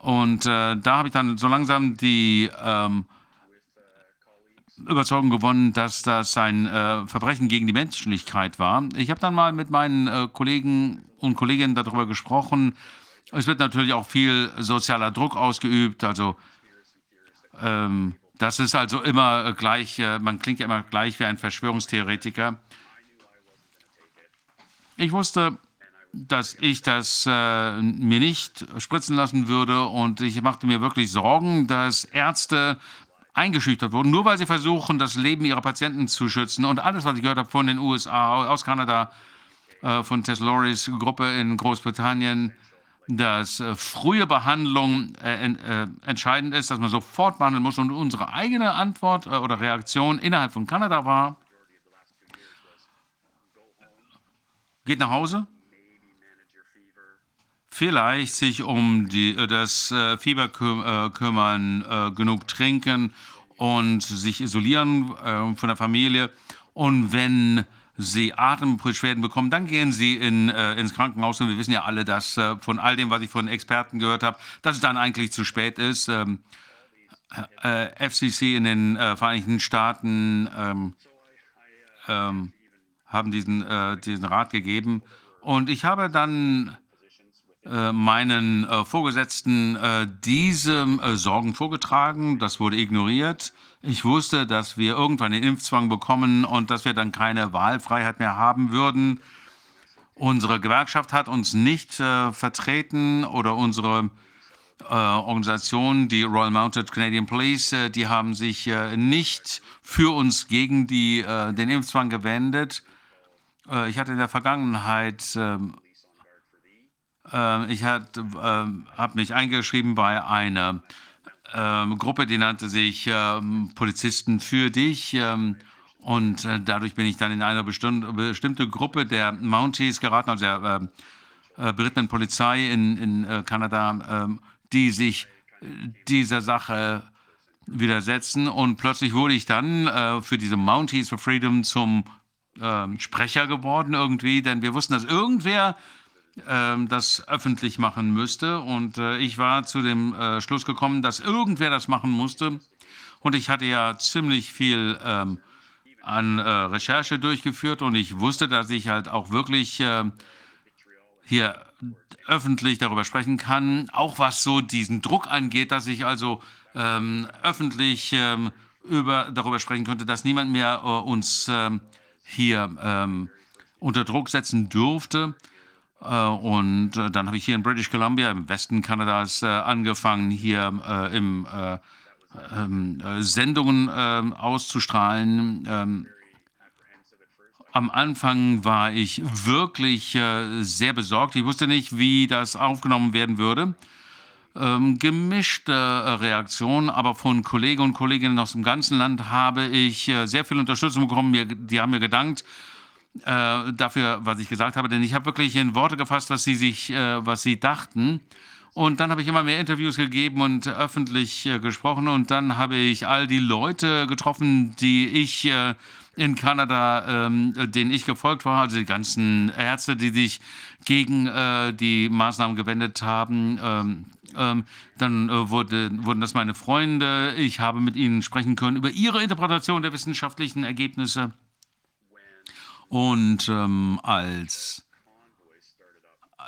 Und äh, da habe ich dann so langsam die ähm, Überzeugung gewonnen, dass das ein äh, Verbrechen gegen die Menschlichkeit war. Ich habe dann mal mit meinen äh, Kollegen und Kolleginnen darüber gesprochen, es wird natürlich auch viel sozialer Druck ausgeübt. Also ähm, das ist also immer gleich, äh, man klingt ja immer gleich wie ein Verschwörungstheoretiker. Ich wusste, dass ich das äh, mir nicht spritzen lassen würde und ich machte mir wirklich Sorgen, dass Ärzte eingeschüchtert wurden, nur weil sie versuchen, das Leben ihrer Patienten zu schützen. Und alles, was ich gehört habe von den USA, aus Kanada, äh, von Tesloris Gruppe in Großbritannien, dass äh, frühe Behandlung äh, äh, entscheidend ist, dass man sofort behandeln muss. Und unsere eigene Antwort äh, oder Reaktion innerhalb von Kanada war, geht nach Hause, vielleicht sich um die, äh, das äh, Fieber kü kümmern, genug trinken und sich isolieren von der Familie. Und wenn Sie Atembeschwerden bekommen, dann gehen Sie in, äh, ins Krankenhaus. Und wir wissen ja alle, dass äh, von all dem, was ich von Experten gehört habe, dass es dann eigentlich zu spät ist. Ähm, äh, FCC in den äh, Vereinigten Staaten ähm, ähm, haben diesen, äh, diesen Rat gegeben. Und ich habe dann äh, meinen Vorgesetzten diese Sorgen vorgetragen. Das wurde ignoriert. Ich wusste, dass wir irgendwann den Impfzwang bekommen und dass wir dann keine Wahlfreiheit mehr haben würden. Unsere Gewerkschaft hat uns nicht äh, vertreten oder unsere äh, Organisation, die Royal Mounted Canadian Police, äh, die haben sich äh, nicht für uns gegen die, äh, den Impfzwang gewendet. Äh, ich hatte in der Vergangenheit ähm, ich habe mich eingeschrieben bei einer ähm, Gruppe, die nannte sich ähm, Polizisten für dich. Ähm, und äh, dadurch bin ich dann in eine bestimmte, Gruppe der Mounties geraten, also der äh, äh, berittenen Polizei in, in äh, Kanada, die sich äh, dieser Sache widersetzen. Und plötzlich wurde ich dann äh, für diese Mounties for Freedom zum ähm, Sprecher geworden irgendwie, denn wir wussten, dass irgendwer ähm, das öffentlich machen müsste. Und äh, ich war zu dem äh, Schluss gekommen, dass irgendwer das machen musste. Und ich hatte ja ziemlich viel ähm, an äh, Recherche durchgeführt und ich wusste, dass ich halt auch wirklich äh, hier öffentlich darüber sprechen kann, auch was so diesen Druck angeht, dass ich also ähm, öffentlich ähm, über, darüber sprechen könnte, dass niemand mehr äh, uns ähm, hier ähm, unter Druck setzen dürfte. Äh, und äh, dann habe ich hier in British Columbia im Westen Kanadas äh, angefangen, hier im ähm, Sendungen ähm, auszustrahlen. Ähm, am Anfang war ich wirklich sehr besorgt. Ich wusste nicht, wie das aufgenommen werden würde. gemischte Reaktionen, aber von Kollegen und Kolleginnen aus dem ganzen Land habe ich sehr viel Unterstützung bekommen. die haben mir gedankt, äh, dafür, was ich gesagt habe, denn ich habe wirklich in Worte gefasst, was sie sich, äh, was sie dachten. Und dann habe ich immer mehr Interviews gegeben und öffentlich äh, gesprochen. Und dann habe ich all die Leute getroffen, die ich äh, in Kanada, ähm, denen ich gefolgt war, also die ganzen Ärzte, die sich gegen äh, die Maßnahmen gewendet haben. Ähm, ähm, dann äh, wurde, wurden das meine Freunde. Ich habe mit ihnen sprechen können über ihre Interpretation der wissenschaftlichen Ergebnisse. Und ähm, als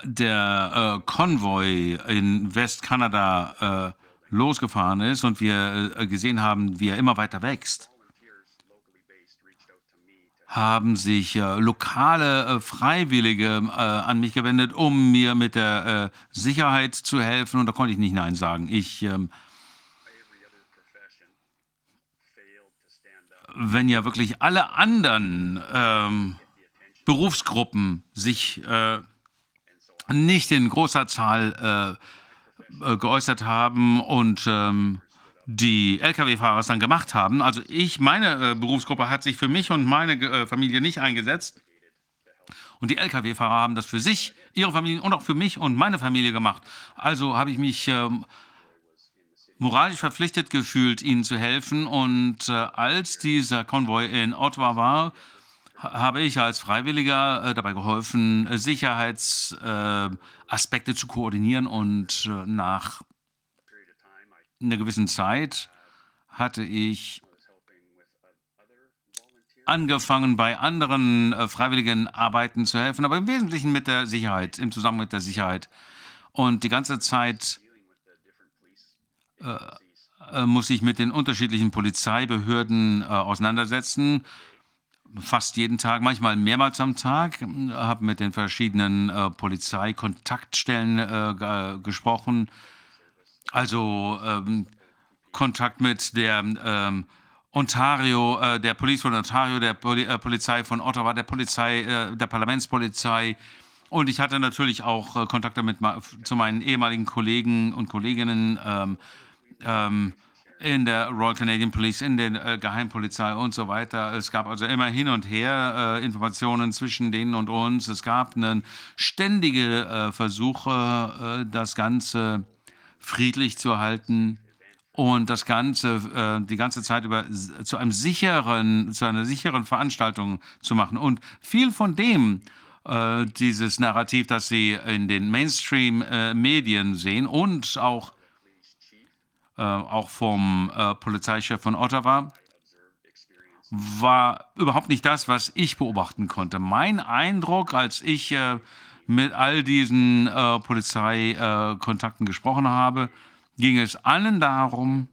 der äh, Konvoi in Westkanada äh, losgefahren ist und wir äh, gesehen haben, wie er immer weiter wächst, haben sich äh, lokale äh, Freiwillige äh, an mich gewendet, um mir mit der äh, Sicherheit zu helfen. Und da konnte ich nicht Nein sagen. Ich, wenn ja wirklich alle anderen ähm, Berufsgruppen sich äh, nicht in großer Zahl äh, äh, geäußert haben und ähm, die Lkw-Fahrer es dann gemacht haben. Also ich, meine äh, Berufsgruppe hat sich für mich und meine äh, Familie nicht eingesetzt. Und die Lkw-Fahrer haben das für sich, ihre Familien und auch für mich und meine Familie gemacht. Also habe ich mich ähm, moralisch verpflichtet gefühlt, ihnen zu helfen. Und äh, als dieser Konvoi in Ottawa war, habe ich als Freiwilliger äh, dabei geholfen, äh, Sicherheitsaspekte äh, zu koordinieren und äh, nach einer gewissen Zeit hatte ich angefangen, bei anderen äh, freiwilligen Arbeiten zu helfen, aber im Wesentlichen mit der Sicherheit, im Zusammenhang mit der Sicherheit. Und die ganze Zeit äh, äh muss ich mit den unterschiedlichen Polizeibehörden äh, auseinandersetzen fast jeden Tag, manchmal mehrmals am Tag, habe mit den verschiedenen äh, Polizeikontaktstellen äh, gesprochen. Also ähm, Kontakt mit der ähm, Ontario, äh, der Police von Ontario, der Poli äh, Polizei von Ottawa, der Polizei, äh, der Parlamentspolizei. Und ich hatte natürlich auch äh, Kontakte mit zu meinen ehemaligen Kollegen und Kolleginnen. Ähm, ähm in der Royal Canadian Police, in der äh, Geheimpolizei und so weiter. Es gab also immer hin und her äh, Informationen zwischen denen und uns. Es gab einen ständige äh, Versuche, äh, das Ganze friedlich zu halten und das Ganze äh, die ganze Zeit über zu einem sicheren, zu einer sicheren Veranstaltung zu machen. Und viel von dem, äh, dieses Narrativ, das Sie in den Mainstream-Medien sehen und auch äh, auch vom äh, Polizeichef von Ottawa, war überhaupt nicht das, was ich beobachten konnte. Mein Eindruck, als ich äh, mit all diesen äh, Polizeikontakten gesprochen habe, ging es allen darum,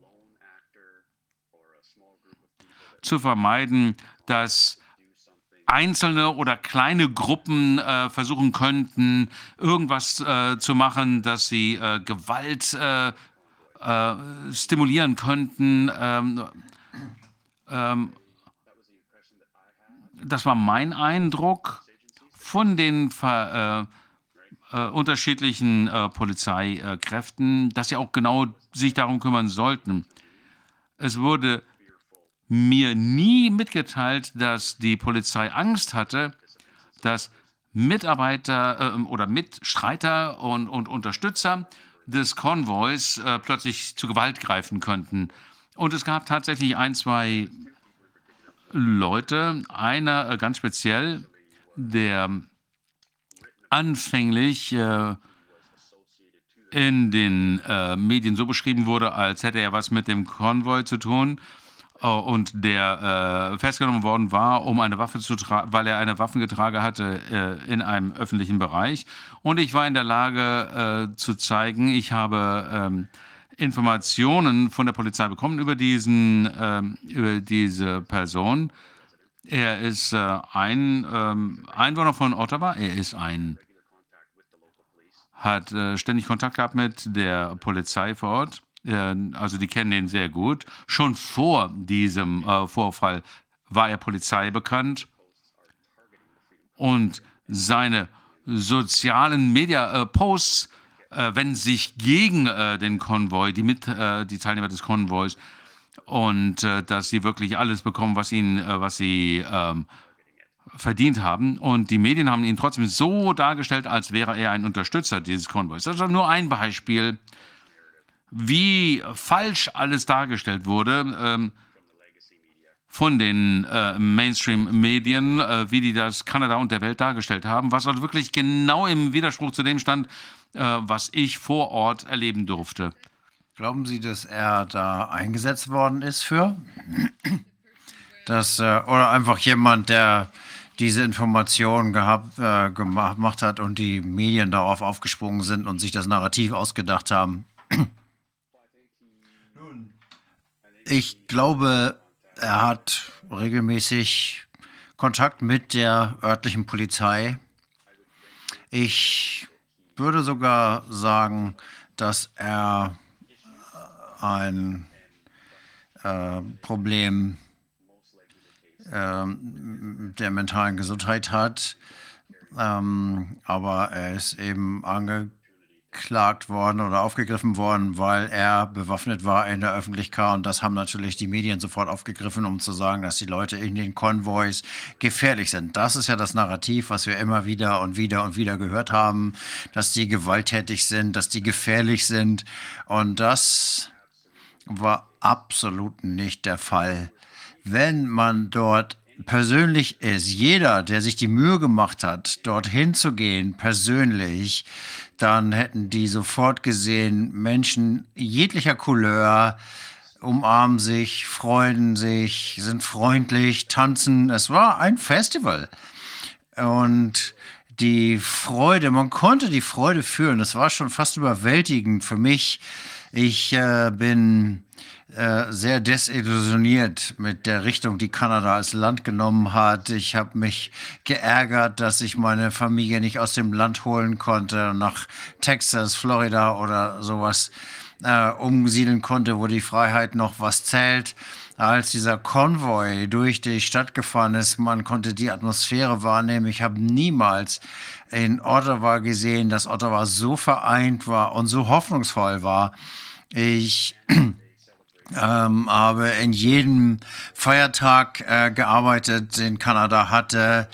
zu vermeiden, dass einzelne oder kleine Gruppen äh, versuchen könnten, irgendwas äh, zu machen, dass sie äh, Gewalt äh, stimulieren könnten. Ähm, ähm, das war mein Eindruck von den äh, äh, unterschiedlichen äh, Polizeikräften, dass sie auch genau sich darum kümmern sollten. Es wurde mir nie mitgeteilt, dass die Polizei Angst hatte, dass Mitarbeiter äh, oder Mitstreiter und, und Unterstützer des Konvois äh, plötzlich zu Gewalt greifen könnten. Und es gab tatsächlich ein, zwei Leute, einer äh, ganz speziell, der anfänglich äh, in den äh, Medien so beschrieben wurde, als hätte er was mit dem Konvoi zu tun äh, und der äh, festgenommen worden war, um eine Waffe zu weil er eine Waffe getragen hatte äh, in einem öffentlichen Bereich. Und ich war in der Lage äh, zu zeigen, ich habe ähm, Informationen von der Polizei bekommen über diesen, ähm, über diese Person. Er ist äh, ein ähm, Einwohner von Ottawa. Er ist ein hat äh, ständig Kontakt gehabt mit der Polizei vor Ort also die kennen ihn sehr gut. Schon vor diesem äh, Vorfall war er Polizei bekannt und seine sozialen Media-Posts äh, wenden sich gegen äh, den Konvoi, die, mit, äh, die Teilnehmer des Konvois und äh, dass sie wirklich alles bekommen, was, ihnen, äh, was sie ähm, verdient haben. Und die Medien haben ihn trotzdem so dargestellt, als wäre er ein Unterstützer dieses Konvois. Das ist nur ein Beispiel wie falsch alles dargestellt wurde ähm, von den äh, Mainstream-Medien, äh, wie die das Kanada und der Welt dargestellt haben, was also wirklich genau im Widerspruch zu dem stand, äh, was ich vor Ort erleben durfte. Glauben Sie, dass er da eingesetzt worden ist für? Dass, äh, oder einfach jemand, der diese Information gehabt, äh, gemacht hat und die Medien darauf aufgesprungen sind und sich das Narrativ ausgedacht haben. Ich glaube, er hat regelmäßig Kontakt mit der örtlichen Polizei. Ich würde sogar sagen, dass er ein äh, Problem ähm, der mentalen Gesundheit hat. Ähm, aber er ist eben angeklagt worden oder aufgegriffen worden, weil er bewaffnet war in der Öffentlichkeit. Und das haben natürlich die Medien sofort aufgegriffen, um zu sagen, dass die Leute in den Konvois gefährlich sind. Das ist ja das Narrativ, was wir immer wieder und wieder und wieder gehört haben, dass die gewalttätig sind, dass die gefährlich sind. Und das war absolut nicht der Fall wenn man dort persönlich ist, jeder, der sich die Mühe gemacht hat, dorthin zu gehen, persönlich, dann hätten die sofort gesehen, Menschen jeglicher Couleur umarmen sich, freuen sich, sind freundlich, tanzen. Es war ein Festival. Und die Freude, man konnte die Freude fühlen. Das war schon fast überwältigend für mich. Ich äh, bin äh, sehr desillusioniert mit der Richtung, die Kanada als Land genommen hat. Ich habe mich geärgert, dass ich meine Familie nicht aus dem Land holen konnte, nach Texas, Florida oder sowas äh, umsiedeln konnte, wo die Freiheit noch was zählt. Als dieser Konvoi durch die Stadt gefahren ist, man konnte die Atmosphäre wahrnehmen. Ich habe niemals in Ottawa gesehen, dass Ottawa so vereint war und so hoffnungsvoll war. Ich ähm, habe in jedem Feiertag äh, gearbeitet, den Kanada hatte.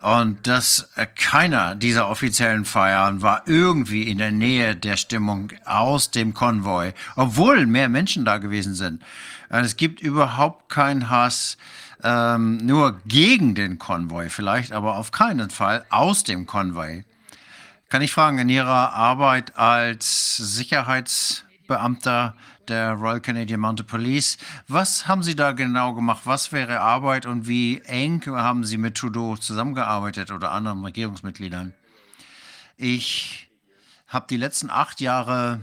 Und dass äh, keiner dieser offiziellen Feiern war irgendwie in der Nähe der Stimmung aus dem Konvoi, obwohl mehr Menschen da gewesen sind. Äh, es gibt überhaupt keinen Hass, ähm, nur gegen den Konvoi vielleicht, aber auf keinen Fall aus dem Konvoi. Kann ich fragen, in Ihrer Arbeit als Sicherheitsbeamter, der Royal Canadian Mounted Police. Was haben Sie da genau gemacht? Was wäre Arbeit und wie eng haben Sie mit Trudeau zusammengearbeitet oder anderen Regierungsmitgliedern? Ich habe die letzten acht Jahre,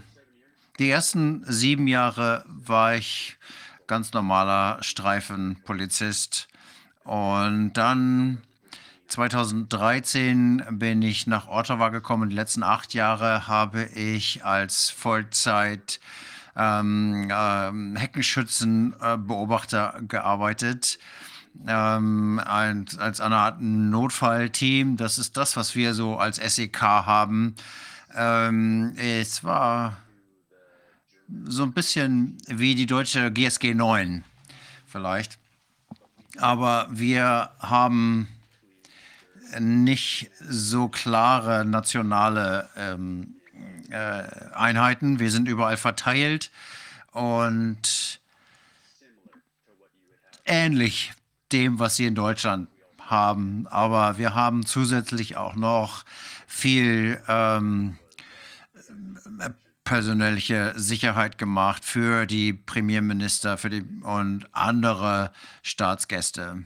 die ersten sieben Jahre war ich ganz normaler Streifenpolizist und dann 2013 bin ich nach Ottawa gekommen. Die letzten acht Jahre habe ich als Vollzeit ähm, ähm, Heckenschützenbeobachter äh, gearbeitet. Ähm, als, als eine Art Notfallteam. Das ist das, was wir so als SEK haben. Ähm, es war so ein bisschen wie die deutsche GSG 9 vielleicht. Aber wir haben nicht so klare nationale ähm, äh, Einheiten. Wir sind überall verteilt und ähnlich dem, was Sie in Deutschland haben. Aber wir haben zusätzlich auch noch viel ähm, persönliche Sicherheit gemacht für die Premierminister für die, und andere Staatsgäste.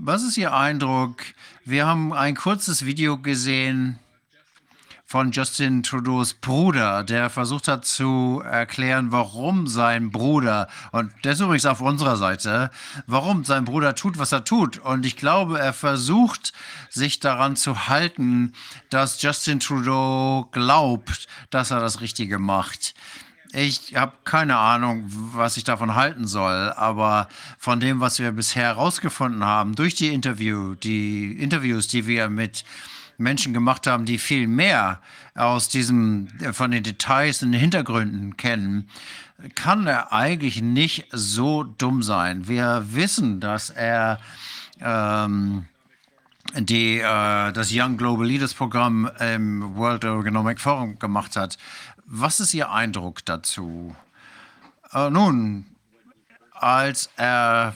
Was ist Ihr Eindruck? Wir haben ein kurzes Video gesehen von Justin Trudeaus Bruder, der versucht hat zu erklären, warum sein Bruder, und der ist übrigens auf unserer Seite, warum sein Bruder tut, was er tut. Und ich glaube, er versucht, sich daran zu halten, dass Justin Trudeau glaubt, dass er das Richtige macht. Ich habe keine Ahnung, was ich davon halten soll, aber von dem, was wir bisher herausgefunden haben, durch die Interview, die Interviews, die wir mit Menschen gemacht haben, die viel mehr aus diesem, von den Details und den Hintergründen kennen, kann er eigentlich nicht so dumm sein. Wir wissen, dass er ähm, die, äh, das Young Global Leaders Programm im World Economic Forum gemacht hat. Was ist Ihr Eindruck dazu? Äh, nun, als er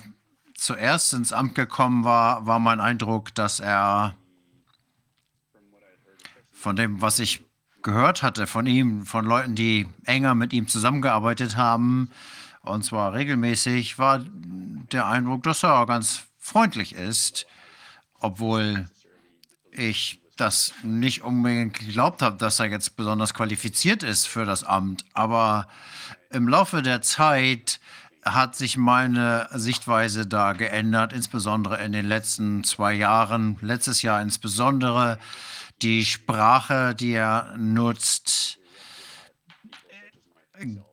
zuerst ins Amt gekommen war, war mein Eindruck, dass er von dem, was ich gehört hatte von ihm, von Leuten, die enger mit ihm zusammengearbeitet haben, und zwar regelmäßig, war der Eindruck, dass er ganz freundlich ist, obwohl ich das nicht unbedingt geglaubt habe, dass er jetzt besonders qualifiziert ist für das Amt. Aber im Laufe der Zeit hat sich meine Sichtweise da geändert, insbesondere in den letzten zwei Jahren, letztes Jahr insbesondere. Die Sprache, die er nutzt,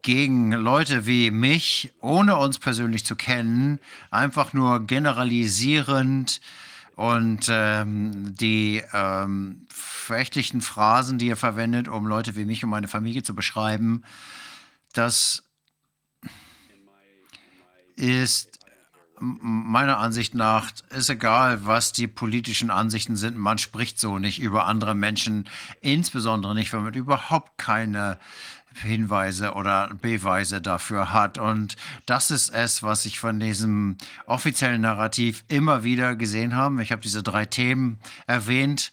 gegen Leute wie mich, ohne uns persönlich zu kennen, einfach nur generalisierend und ähm, die ähm, verächtlichen Phrasen, die er verwendet, um Leute wie mich und meine Familie zu beschreiben, das ist meiner Ansicht nach, ist egal, was die politischen Ansichten sind. Man spricht so nicht über andere Menschen, insbesondere nicht, wenn man überhaupt keine Hinweise oder Beweise dafür hat. Und das ist es, was ich von diesem offiziellen Narrativ immer wieder gesehen habe. Ich habe diese drei Themen erwähnt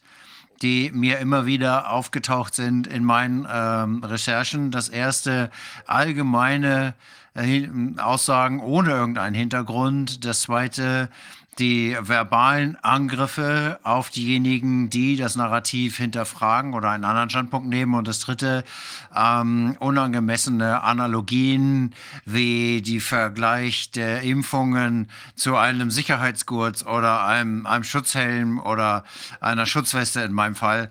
die mir immer wieder aufgetaucht sind in meinen ähm, Recherchen. Das erste allgemeine Aussagen ohne irgendeinen Hintergrund. Das zweite die verbalen Angriffe auf diejenigen, die das Narrativ hinterfragen oder einen anderen Standpunkt nehmen. Und das dritte, ähm, unangemessene Analogien wie die Vergleich der Impfungen zu einem Sicherheitsgurt oder einem, einem Schutzhelm oder einer Schutzweste in meinem Fall.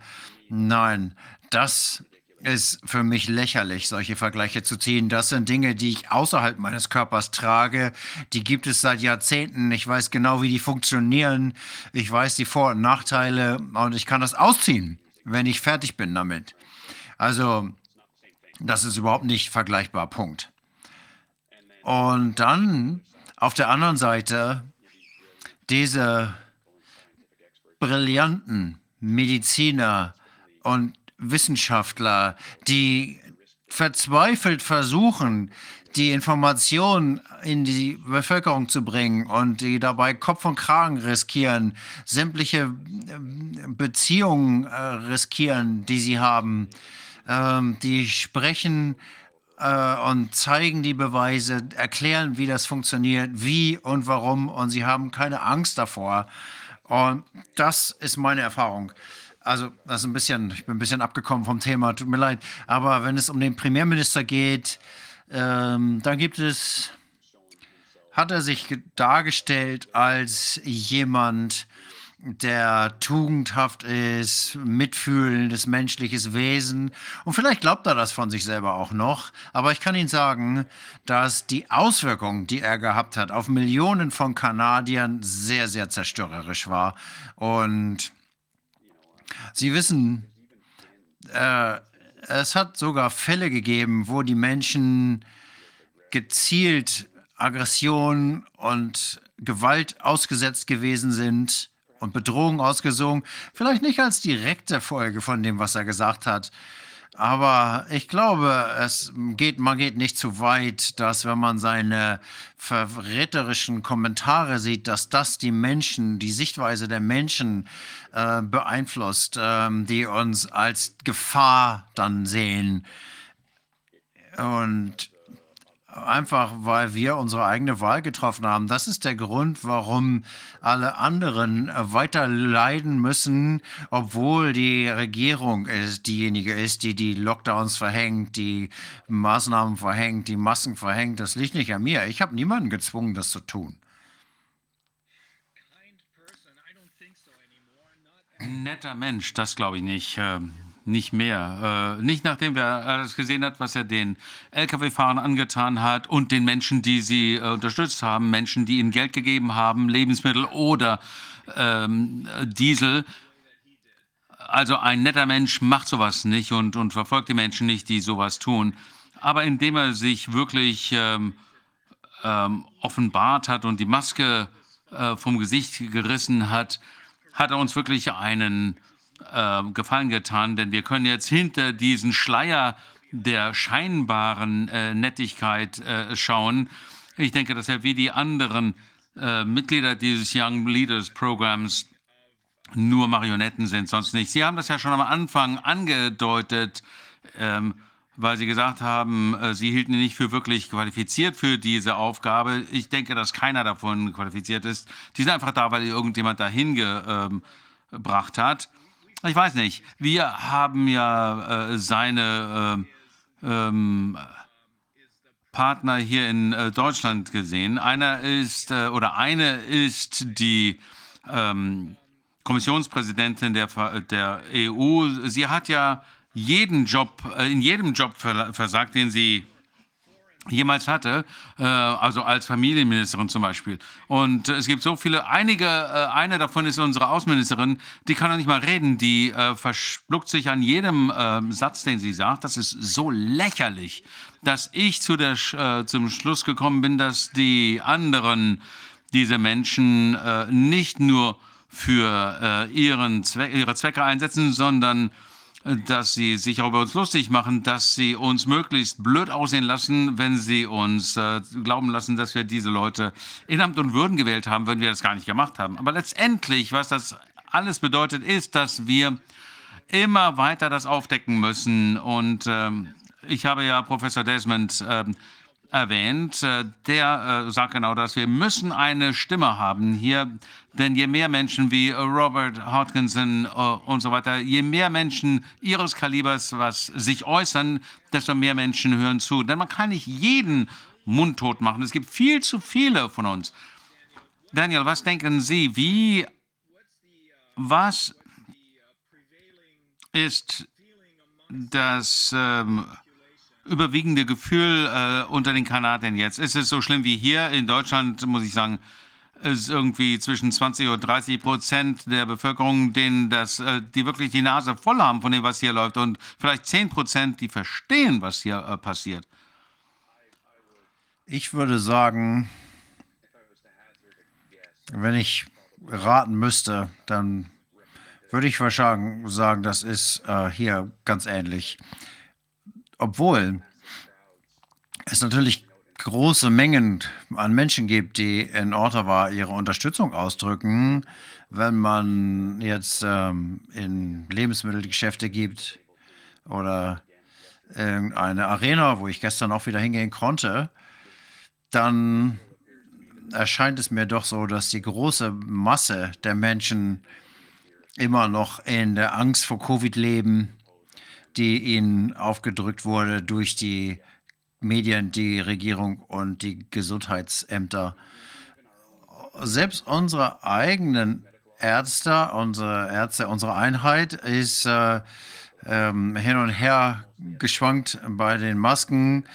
Nein, das ist für mich lächerlich, solche Vergleiche zu ziehen. Das sind Dinge, die ich außerhalb meines Körpers trage. Die gibt es seit Jahrzehnten. Ich weiß genau, wie die funktionieren. Ich weiß die Vor- und Nachteile und ich kann das ausziehen, wenn ich fertig bin damit. Also, das ist überhaupt nicht vergleichbar. Punkt. Und dann auf der anderen Seite diese brillanten Mediziner und Wissenschaftler, die verzweifelt versuchen, die Information in die Bevölkerung zu bringen und die dabei Kopf und Kragen riskieren, sämtliche ähm, Beziehungen äh, riskieren, die sie haben. Ähm, die sprechen äh, und zeigen die Beweise, erklären, wie das funktioniert, wie und warum und sie haben keine Angst davor. Und das ist meine Erfahrung. Also, das ist ein bisschen, ich bin ein bisschen abgekommen vom Thema, tut mir leid. Aber wenn es um den Premierminister geht, ähm, dann gibt es, hat er sich dargestellt als jemand, der tugendhaft ist, mitfühlendes menschliches Wesen. Und vielleicht glaubt er das von sich selber auch noch. Aber ich kann Ihnen sagen, dass die Auswirkungen, die er gehabt hat, auf Millionen von Kanadiern sehr, sehr zerstörerisch war. Und Sie wissen, äh, es hat sogar Fälle gegeben, wo die Menschen gezielt Aggression und Gewalt ausgesetzt gewesen sind und Bedrohung ausgesungen. Vielleicht nicht als direkte Folge von dem, was er gesagt hat, aber ich glaube, es geht, man geht nicht zu weit, dass wenn man seine verräterischen Kommentare sieht, dass das die Menschen, die Sichtweise der Menschen äh, beeinflusst, äh, die uns als Gefahr dann sehen. Und Einfach weil wir unsere eigene Wahl getroffen haben. Das ist der Grund, warum alle anderen äh, weiter leiden müssen, obwohl die Regierung ist, diejenige ist, die die Lockdowns verhängt, die Maßnahmen verhängt, die Masken verhängt. Das liegt nicht an mir. Ich habe niemanden gezwungen, das zu tun. Netter Mensch, das glaube ich nicht. Ähm, nicht mehr. Äh, nicht nachdem er alles gesehen hat, was er den Lkw-Fahrern angetan hat und den Menschen, die sie äh, unterstützt haben, Menschen, die ihnen Geld gegeben haben, Lebensmittel oder ähm, Diesel. Also ein netter Mensch macht sowas nicht und, und verfolgt die Menschen nicht, die sowas tun. Aber indem er sich wirklich ähm, ähm, offenbart hat und die Maske äh, vom Gesicht gerissen hat, hat er uns wirklich einen äh, Gefallen getan, denn wir können jetzt hinter diesen Schleier der scheinbaren äh, Nettigkeit äh, schauen. Ich denke, dass er wie die anderen äh, Mitglieder dieses Young Leaders Programms nur Marionetten sind, sonst nicht. Sie haben das ja schon am Anfang angedeutet. Ähm, weil sie gesagt haben, äh, sie hielten ihn nicht für wirklich qualifiziert für diese Aufgabe. Ich denke, dass keiner davon qualifiziert ist. Die sind einfach da, weil irgendjemand dahin gebracht hat. Ich weiß nicht. Wir haben ja äh, seine äh, ähm, Partner hier in äh, Deutschland gesehen. Einer ist äh, oder eine ist die ähm, Kommissionspräsidentin der, der EU. Sie hat ja jeden Job, äh, in jedem Job versagt, den sie jemals hatte, äh, also als Familienministerin zum Beispiel. Und es gibt so viele, einige, äh, eine davon ist unsere Außenministerin, die kann doch nicht mal reden, die verschluckt sich an jedem ähm, Satz, den sie sagt. Das ist so lächerlich, dass ich zu der, zum Schluss gekommen bin, dass die anderen diese Menschen nicht nur für ihren Zwe ihre Zwecke einsetzen, sondern dass sie sich auch über uns lustig machen, dass sie uns möglichst blöd aussehen lassen, wenn sie uns äh, glauben lassen, dass wir diese Leute in Amt und Würden gewählt haben, wenn wir das gar nicht gemacht haben. Aber letztendlich, was das alles bedeutet, ist, dass wir immer weiter das aufdecken müssen. Und ähm, ich habe ja Professor Desmond ähm, erwähnt, äh, der äh, sagt genau das. Wir müssen eine Stimme haben hier, denn je mehr Menschen wie Robert Hodgkinson äh, und so weiter, je mehr Menschen ihres Kalibers was sich äußern, desto mehr Menschen hören zu. Denn man kann nicht jeden mundtot machen. Es gibt viel zu viele von uns. Daniel, was denken Sie, wie, was ist das ähm, überwiegende Gefühl äh, unter den Kanadiern jetzt? Ist es so schlimm wie hier? In Deutschland muss ich sagen, ist irgendwie zwischen 20 und 30 Prozent der Bevölkerung, denen das, äh, die wirklich die Nase voll haben von dem, was hier läuft und vielleicht 10 Prozent, die verstehen, was hier äh, passiert. Ich würde sagen, wenn ich raten müsste, dann würde ich wahrscheinlich sagen, das ist äh, hier ganz ähnlich obwohl es natürlich große Mengen an Menschen gibt, die in Ottawa ihre Unterstützung ausdrücken, wenn man jetzt ähm, in Lebensmittelgeschäfte gibt oder irgendeine Arena, wo ich gestern auch wieder hingehen konnte, dann erscheint es mir doch so, dass die große Masse der Menschen immer noch in der Angst vor Covid leben die ihnen aufgedrückt wurde durch die Medien, die Regierung und die Gesundheitsämter. Selbst unsere eigenen Ärzte, unsere Ärzte, unsere Einheit ist äh, ähm, hin und her geschwankt bei den Masken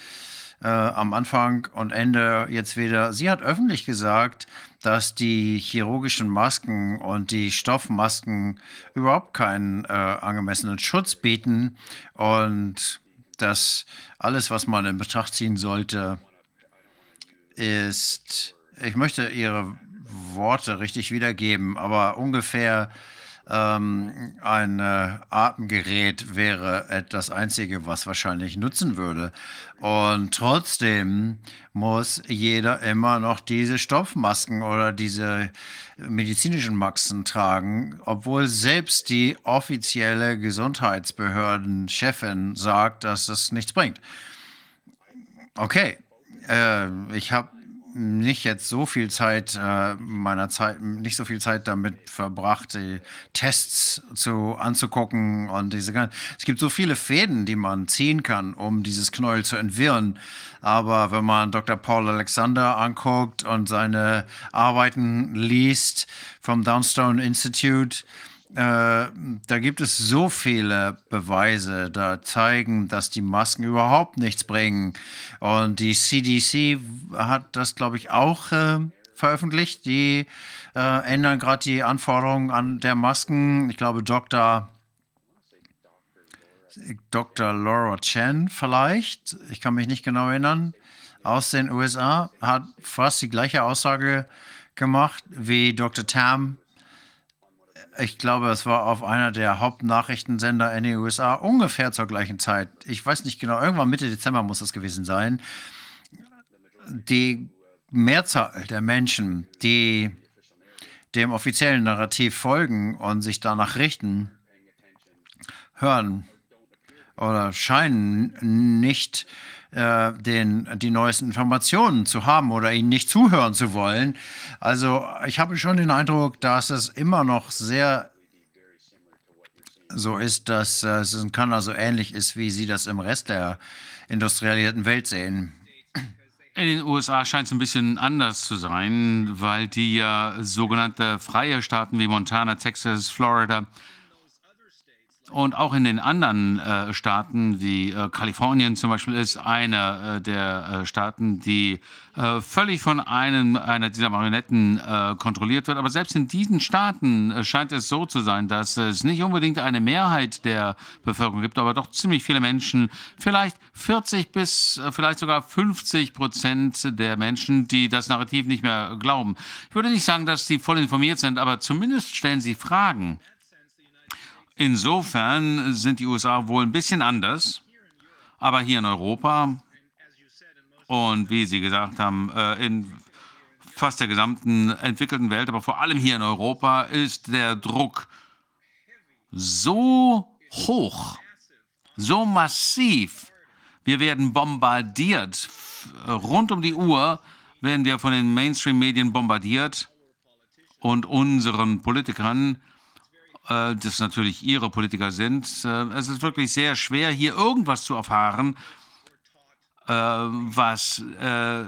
äh, am Anfang und Ende jetzt wieder. Sie hat öffentlich gesagt, dass die chirurgischen Masken und die Stoffmasken überhaupt keinen äh, angemessenen Schutz bieten und dass alles, was man in Betracht ziehen sollte, ist, ich möchte Ihre Worte richtig wiedergeben, aber ungefähr ähm, ein äh, Atemgerät wäre das Einzige, was wahrscheinlich nutzen würde. Und trotzdem muss jeder immer noch diese Stoffmasken oder diese medizinischen Masken tragen, obwohl selbst die offizielle Gesundheitsbehörden-Chefin sagt, dass das nichts bringt. Okay, äh, ich habe nicht jetzt so viel Zeit äh, meiner Zeit, nicht so viel Zeit damit verbracht, die Tests zu anzugucken und diese ganzen. Es gibt so viele Fäden, die man ziehen kann, um dieses Knäuel zu entwirren. Aber wenn man Dr. Paul Alexander anguckt und seine Arbeiten liest vom Downstone Institute, äh, da gibt es so viele Beweise, da zeigen, dass die Masken überhaupt nichts bringen. Und die CDC hat das, glaube ich, auch äh, veröffentlicht. Die äh, ändern gerade die Anforderungen an der Masken. Ich glaube, Dr. Dr. Laura Chen vielleicht, ich kann mich nicht genau erinnern, aus den USA, hat fast die gleiche Aussage gemacht wie Dr. Tam ich glaube, es war auf einer der Hauptnachrichtensender in den USA ungefähr zur gleichen Zeit. Ich weiß nicht genau, irgendwann Mitte Dezember muss das gewesen sein. Die Mehrzahl der Menschen, die dem offiziellen Narrativ folgen und sich danach richten, hören oder scheinen nicht äh, den, die neuesten Informationen zu haben oder ihnen nicht zuhören zu wollen. Also ich habe schon den Eindruck, dass es immer noch sehr so ist, dass äh, es in Kanada so ähnlich ist, wie Sie das im Rest der industrialisierten Welt sehen. In den USA scheint es ein bisschen anders zu sein, weil die ja sogenannte freie Staaten wie Montana, Texas, Florida und auch in den anderen äh, Staaten wie äh, Kalifornien zum Beispiel ist einer äh, der äh, Staaten, die äh, völlig von einem einer dieser Marionetten äh, kontrolliert wird. Aber selbst in diesen Staaten scheint es so zu sein, dass es nicht unbedingt eine Mehrheit der Bevölkerung gibt, aber doch ziemlich viele Menschen, vielleicht 40 bis vielleicht sogar 50 Prozent der Menschen, die das Narrativ nicht mehr glauben. Ich würde nicht sagen, dass sie voll informiert sind, aber zumindest stellen sie Fragen. Insofern sind die USA wohl ein bisschen anders, aber hier in Europa und wie Sie gesagt haben, äh, in fast der gesamten entwickelten Welt, aber vor allem hier in Europa ist der Druck so hoch, so massiv. Wir werden bombardiert. Rund um die Uhr werden wir von den Mainstream-Medien bombardiert und unseren Politikern äh, das natürlich Ihre Politiker sind. Äh, es ist wirklich sehr schwer, hier irgendwas zu erfahren, äh, was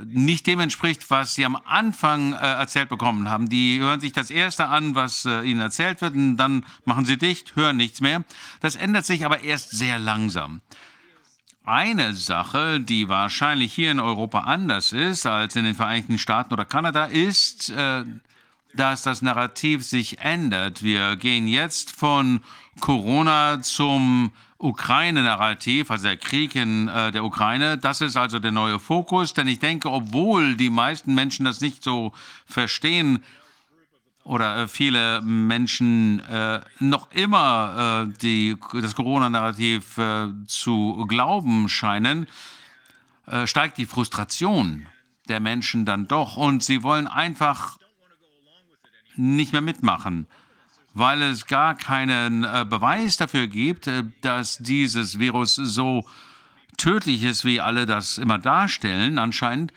nicht dem entspricht, was Sie am Anfang erzählt bekommen haben. Die hören sich das Erste an, was Ihnen erzählt wird, und dann machen Sie dicht, hören nichts mehr. Das ändert sich aber erst sehr langsam. Eine Sache, die wahrscheinlich hier in Europa anders ist als in den Vereinigten Staaten oder Kanada, ist, dass das Narrativ sich ändert. Wir gehen jetzt von Corona zum Ukraine-Narrativ, also der Krieg in äh, der Ukraine. Das ist also der neue Fokus, denn ich denke, obwohl die meisten Menschen das nicht so verstehen oder äh, viele Menschen äh, noch immer äh, die, das Corona-Narrativ äh, zu glauben scheinen, äh, steigt die Frustration der Menschen dann doch und sie wollen einfach nicht mehr mitmachen, weil es gar keinen äh, Beweis dafür gibt, äh, dass dieses Virus so tödlich ist, wie alle das immer darstellen, anscheinend.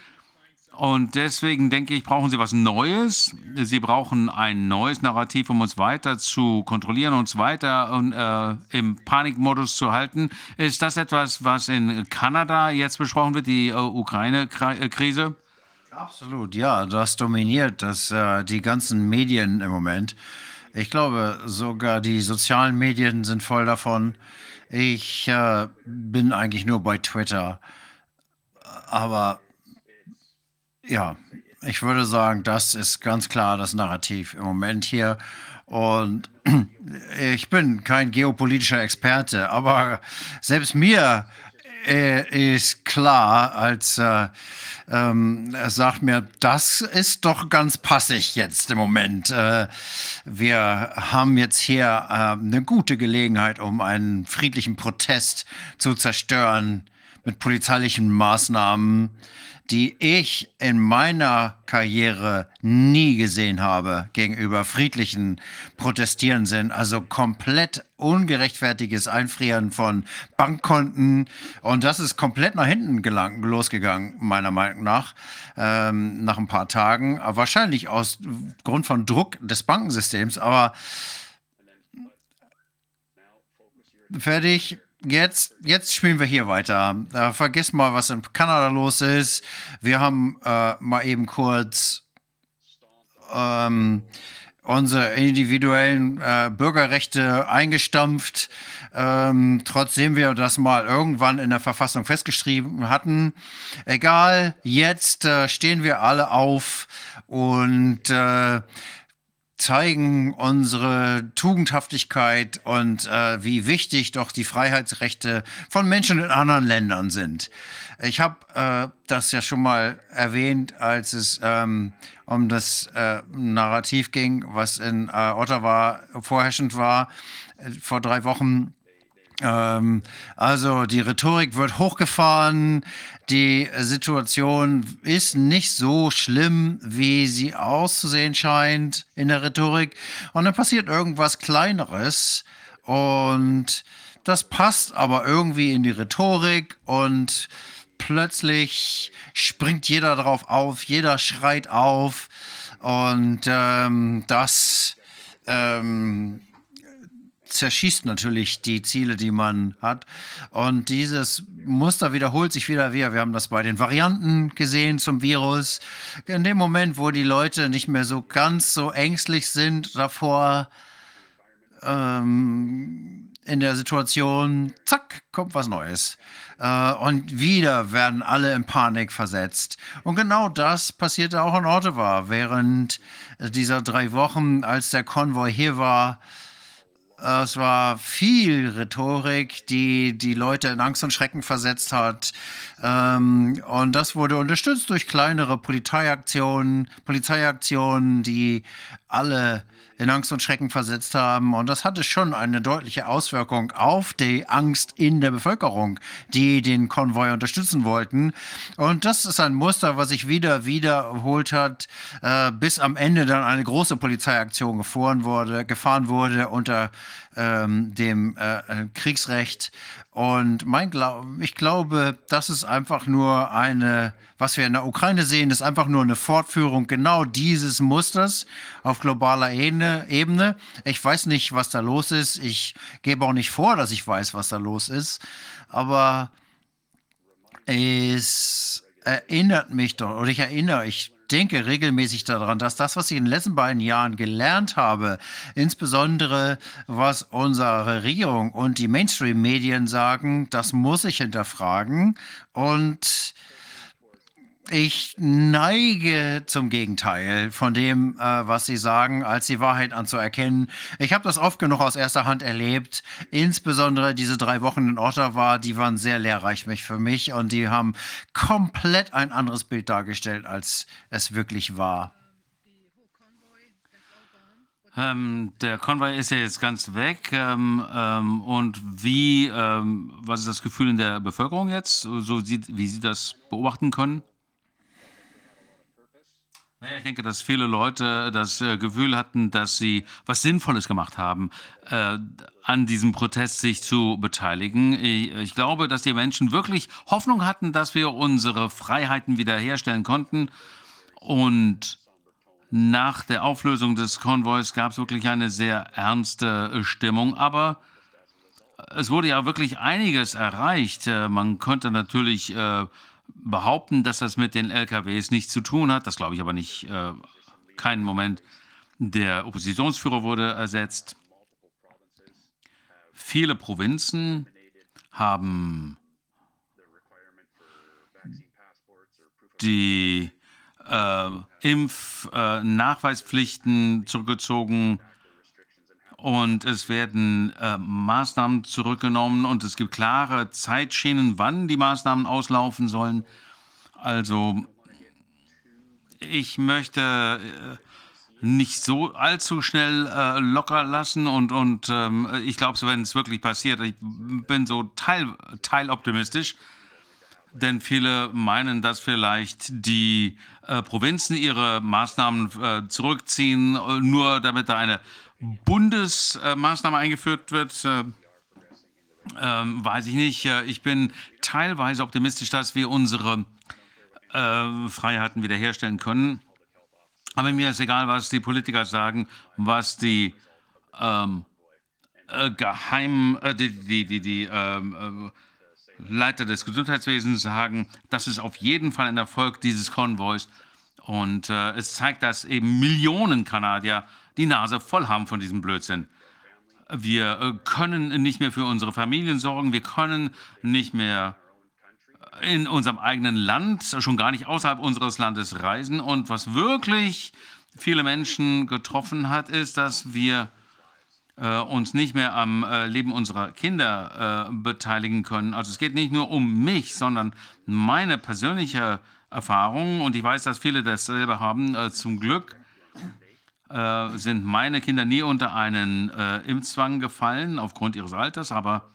Und deswegen denke ich, brauchen Sie was Neues. Sie brauchen ein neues Narrativ, um uns weiter zu kontrollieren, uns weiter äh, im Panikmodus zu halten. Ist das etwas, was in Kanada jetzt besprochen wird, die äh, Ukraine-Krise? Absolut, ja, das dominiert das, äh, die ganzen Medien im Moment. Ich glaube, sogar die sozialen Medien sind voll davon. Ich äh, bin eigentlich nur bei Twitter. Aber ja, ich würde sagen, das ist ganz klar das Narrativ im Moment hier. Und (clears throat) ich bin kein geopolitischer Experte, aber selbst mir äh, ist klar, als äh, ähm, er sagt mir, das ist doch ganz passig jetzt im Moment. Äh, wir haben jetzt hier äh, eine gute Gelegenheit, um einen friedlichen Protest zu zerstören mit polizeilichen Maßnahmen die ich in meiner Karriere nie gesehen habe gegenüber friedlichen Protestierenden. Also komplett ungerechtfertiges Einfrieren von Bankkonten. Und das ist komplett nach hinten gelangt, losgegangen, meiner Meinung nach, ähm, nach ein paar Tagen. Wahrscheinlich aus Grund von Druck des Bankensystems. Aber fertig jetzt, jetzt spielen wir hier weiter. Äh, vergiss mal, was in Kanada los ist. Wir haben äh, mal eben kurz ähm, unsere individuellen äh, Bürgerrechte eingestampft. Ähm, trotzdem wir das mal irgendwann in der Verfassung festgeschrieben hatten. Egal, jetzt äh, stehen wir alle auf und äh, zeigen unsere Tugendhaftigkeit und äh, wie wichtig doch die Freiheitsrechte von Menschen in anderen Ländern sind. Ich habe äh, das ja schon mal erwähnt, als es ähm, um das äh, Narrativ ging, was in äh, Ottawa vorherrschend war äh, vor drei Wochen. Ähm, also die Rhetorik wird hochgefahren, die Situation ist nicht so schlimm, wie sie auszusehen scheint in der Rhetorik. Und dann passiert irgendwas Kleineres. Und das passt aber irgendwie in die Rhetorik. Und plötzlich springt jeder drauf auf, jeder schreit auf. Und ähm, das ähm, zerschießt natürlich die Ziele, die man hat. Und dieses Muster wiederholt sich wieder wieder. Wir haben das bei den Varianten gesehen zum Virus. In dem Moment, wo die Leute nicht mehr so ganz so ängstlich sind davor, ähm, in der Situation, zack, kommt was Neues. Äh, und wieder werden alle in Panik versetzt. Und genau das passierte auch in Ottawa während dieser drei Wochen, als der Konvoi hier war. Es war viel Rhetorik, die die Leute in Angst und Schrecken versetzt hat. Ähm, und das wurde unterstützt durch kleinere Polizeiaktionen, Polizeiaktionen, die alle in Angst und Schrecken versetzt haben. Und das hatte schon eine deutliche Auswirkung auf die Angst in der Bevölkerung, die den Konvoi unterstützen wollten. Und das ist ein Muster, was sich wieder wiederholt hat, äh, bis am Ende dann eine große Polizeiaktion gefahren wurde, gefahren wurde unter ähm, dem äh, äh Kriegsrecht. Und mein Glau ich glaube, das ist einfach nur eine, was wir in der Ukraine sehen, ist einfach nur eine Fortführung genau dieses Musters auf globaler Ebene. Ich weiß nicht, was da los ist. Ich gebe auch nicht vor, dass ich weiß, was da los ist. Aber es erinnert mich doch, oder ich erinnere, ich denke regelmäßig daran, dass das, was ich in den letzten beiden Jahren gelernt habe, insbesondere was unsere Regierung und die Mainstream-Medien sagen, das muss ich hinterfragen. Und ich neige zum Gegenteil von dem, äh, was Sie sagen, als die Wahrheit anzuerkennen. Ich habe das oft genug aus erster Hand erlebt. Insbesondere diese drei Wochen in Ottawa, die waren sehr lehrreich für mich und die haben komplett ein anderes Bild dargestellt, als es wirklich war. Ähm, der Konvoi ist ja jetzt ganz weg. Ähm, ähm, und wie, ähm, was ist das Gefühl in der Bevölkerung jetzt, so sieht, wie Sie das beobachten können? Ich denke, dass viele Leute das äh, Gefühl hatten, dass sie was Sinnvolles gemacht haben, äh, an diesem Protest sich zu beteiligen. Ich, ich, glaube, dass die Menschen wirklich Hoffnung hatten, dass wir unsere Freiheiten wiederherstellen konnten. Und nach der Auflösung des Konvois gab es wirklich eine sehr ernste äh, Stimmung. Aber es wurde ja wirklich einiges erreicht. Äh, man konnte natürlich äh, behaupten, dass das mit den LKWs nichts zu tun hat. Das glaube ich aber nicht. Äh, keinen Moment. Der Oppositionsführer wurde ersetzt. Viele Provinzen haben die äh, Impfnachweispflichten äh, zurückgezogen und es werden äh, Maßnahmen zurückgenommen und es gibt klare Zeitschienen, wann die Maßnahmen auslaufen sollen. Also ich möchte äh, nicht so allzu schnell äh, locker lassen und, und ähm, ich glaube, wenn es wirklich passiert, ich bin so teil, teiloptimistisch, denn viele meinen, dass vielleicht die äh, Provinzen ihre Maßnahmen äh, zurückziehen, äh, nur damit da eine Bundesmaßnahme eingeführt wird, äh, ähm, weiß ich nicht. Äh, ich bin teilweise optimistisch, dass wir unsere äh, Freiheiten wiederherstellen können. Aber mir ist egal, was die Politiker sagen, was die ähm, äh, Geheim, äh, die, die, die, die ähm, äh, Leiter des Gesundheitswesens sagen. Das ist auf jeden Fall ein Erfolg dieses Konvois. Und es zeigt, dass eben Millionen Kanadier die Nase voll haben von diesem Blödsinn. Wir äh, können nicht mehr für unsere Familien sorgen. Wir können nicht mehr in unserem eigenen Land, schon gar nicht außerhalb unseres Landes reisen. Und was wirklich viele Menschen getroffen hat, ist, dass wir äh, uns nicht mehr am äh, Leben unserer Kinder äh, beteiligen können. Also es geht nicht nur um mich, sondern meine persönliche Erfahrung. Und ich weiß, dass viele dasselbe haben. Äh, zum Glück äh, sind meine Kinder nie unter einen äh, Impfzwang gefallen aufgrund ihres Alters, aber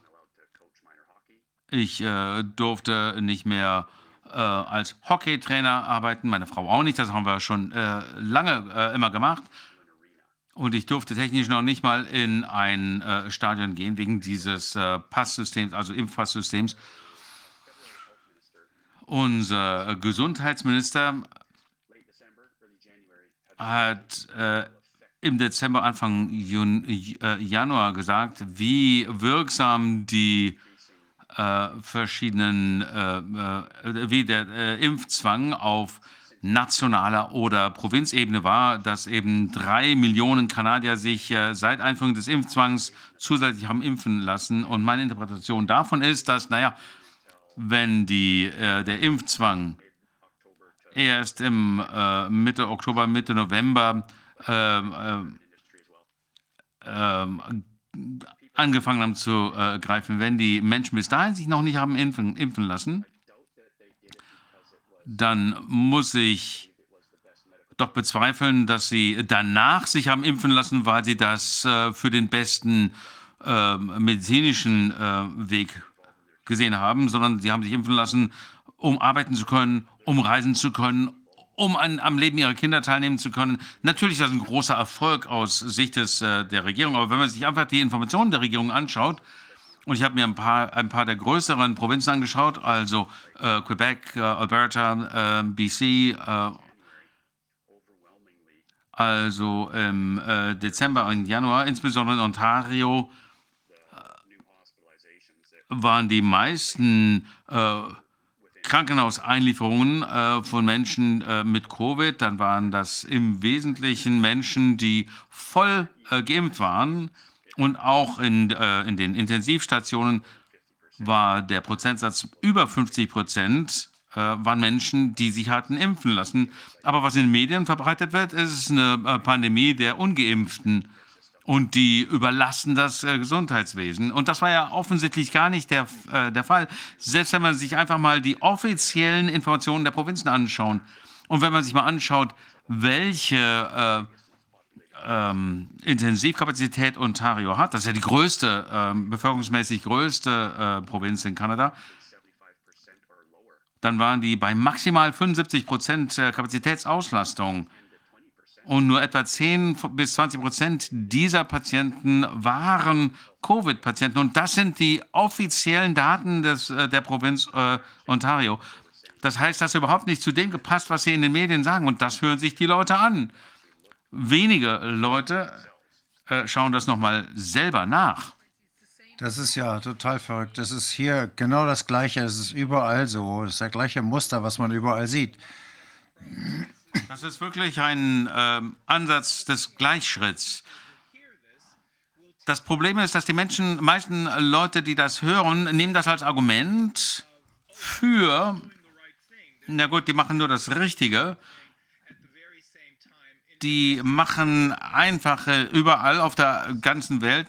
ich äh, durfte nicht mehr äh, als Hockeytrainer arbeiten, meine Frau auch nicht, das haben wir schon äh, lange immer gemacht. Und ich durfte technisch noch nicht mal in ein Stadion gehen wegen dieses Passsystems, also Impfpasssystems. Unser Gesundheitsminister hat äh, im Dezember, Anfang Jun äh, Januar gesagt, wie wirksam die äh, verschiedenen, äh, äh, wie der äh, Impfzwang auf nationaler oder Provinzebene war, dass eben drei Millionen Kanadier sich seit Einführung des Impfzwangs zusätzlich haben impfen lassen. Und meine Interpretation davon ist, dass, naja, wenn die, der Impfzwang erst im Mitte Oktober, Mitte November ähm, ähm, angefangen haben zu äh, greifen, wenn die Menschen bis dahin sich noch nicht haben impfen, impfen lassen, dann muss ich doch bezweifeln, dass sie danach sich haben impfen lassen, weil sie das äh, für den besten äh, medizinischen äh, Weg gesehen haben, sondern sie haben sich impfen lassen, um arbeiten zu können, um reisen zu können, um an, am Leben ihrer Kinder teilnehmen zu können. Natürlich ist das ein großer Erfolg aus Sicht des, äh, der Regierung, aber wenn man sich einfach die Informationen der Regierung anschaut, und ich habe mir ein paar, ein paar der größeren Provinzen angeschaut, also äh, Quebec, äh, Alberta, äh, BC, äh, also im äh, Dezember und Januar, insbesondere in Ontario, waren die meisten Krankenhauseinlieferungen äh, von Menschen äh, mit Covid, dann waren das im Wesentlichen Menschen, die voll äh, geimpft waren. Und auch in, äh, in den Intensivstationen war der Prozentsatz über 50 Prozent, äh, waren Menschen, die sich hatten impfen lassen. Aber was in den Medien verbreitet wird, ist eine äh, Pandemie der Ungeimpften und die überlasten das äh, Gesundheitswesen. Und das war ja offensichtlich gar nicht der, äh, der Fall. Selbst wenn man sich einfach mal die offiziellen Informationen der Provinzen anschaut und wenn man sich mal anschaut, welche äh, ähm, Intensivkapazität Ontario hat, das ist ja die größte, ähm, bevölkerungsmäßig größte äh, Provinz in Kanada, dann waren die bei maximal 75 Prozent Kapazitätsauslastung. Und nur etwa 10 bis 20 Prozent dieser Patienten waren Covid-Patienten. Und das sind die offiziellen Daten des, äh, der Provinz äh, Ontario. Das heißt, das überhaupt nicht zu dem gepasst, was sie in den Medien sagen. Und das hören sich die Leute an. Wenige Leute äh, schauen das nochmal selber nach. Das ist ja total verrückt. Das ist hier genau das Gleiche. Es ist überall so. Das ist das gleiche Muster, was man überall sieht. Das ist wirklich ein äh, Ansatz des Gleichschritts. Das Problem ist, dass die Menschen, meisten Leute, die das hören, nehmen das als Argument für, na gut, die machen nur das Richtige. Die machen einfach überall auf der ganzen Welt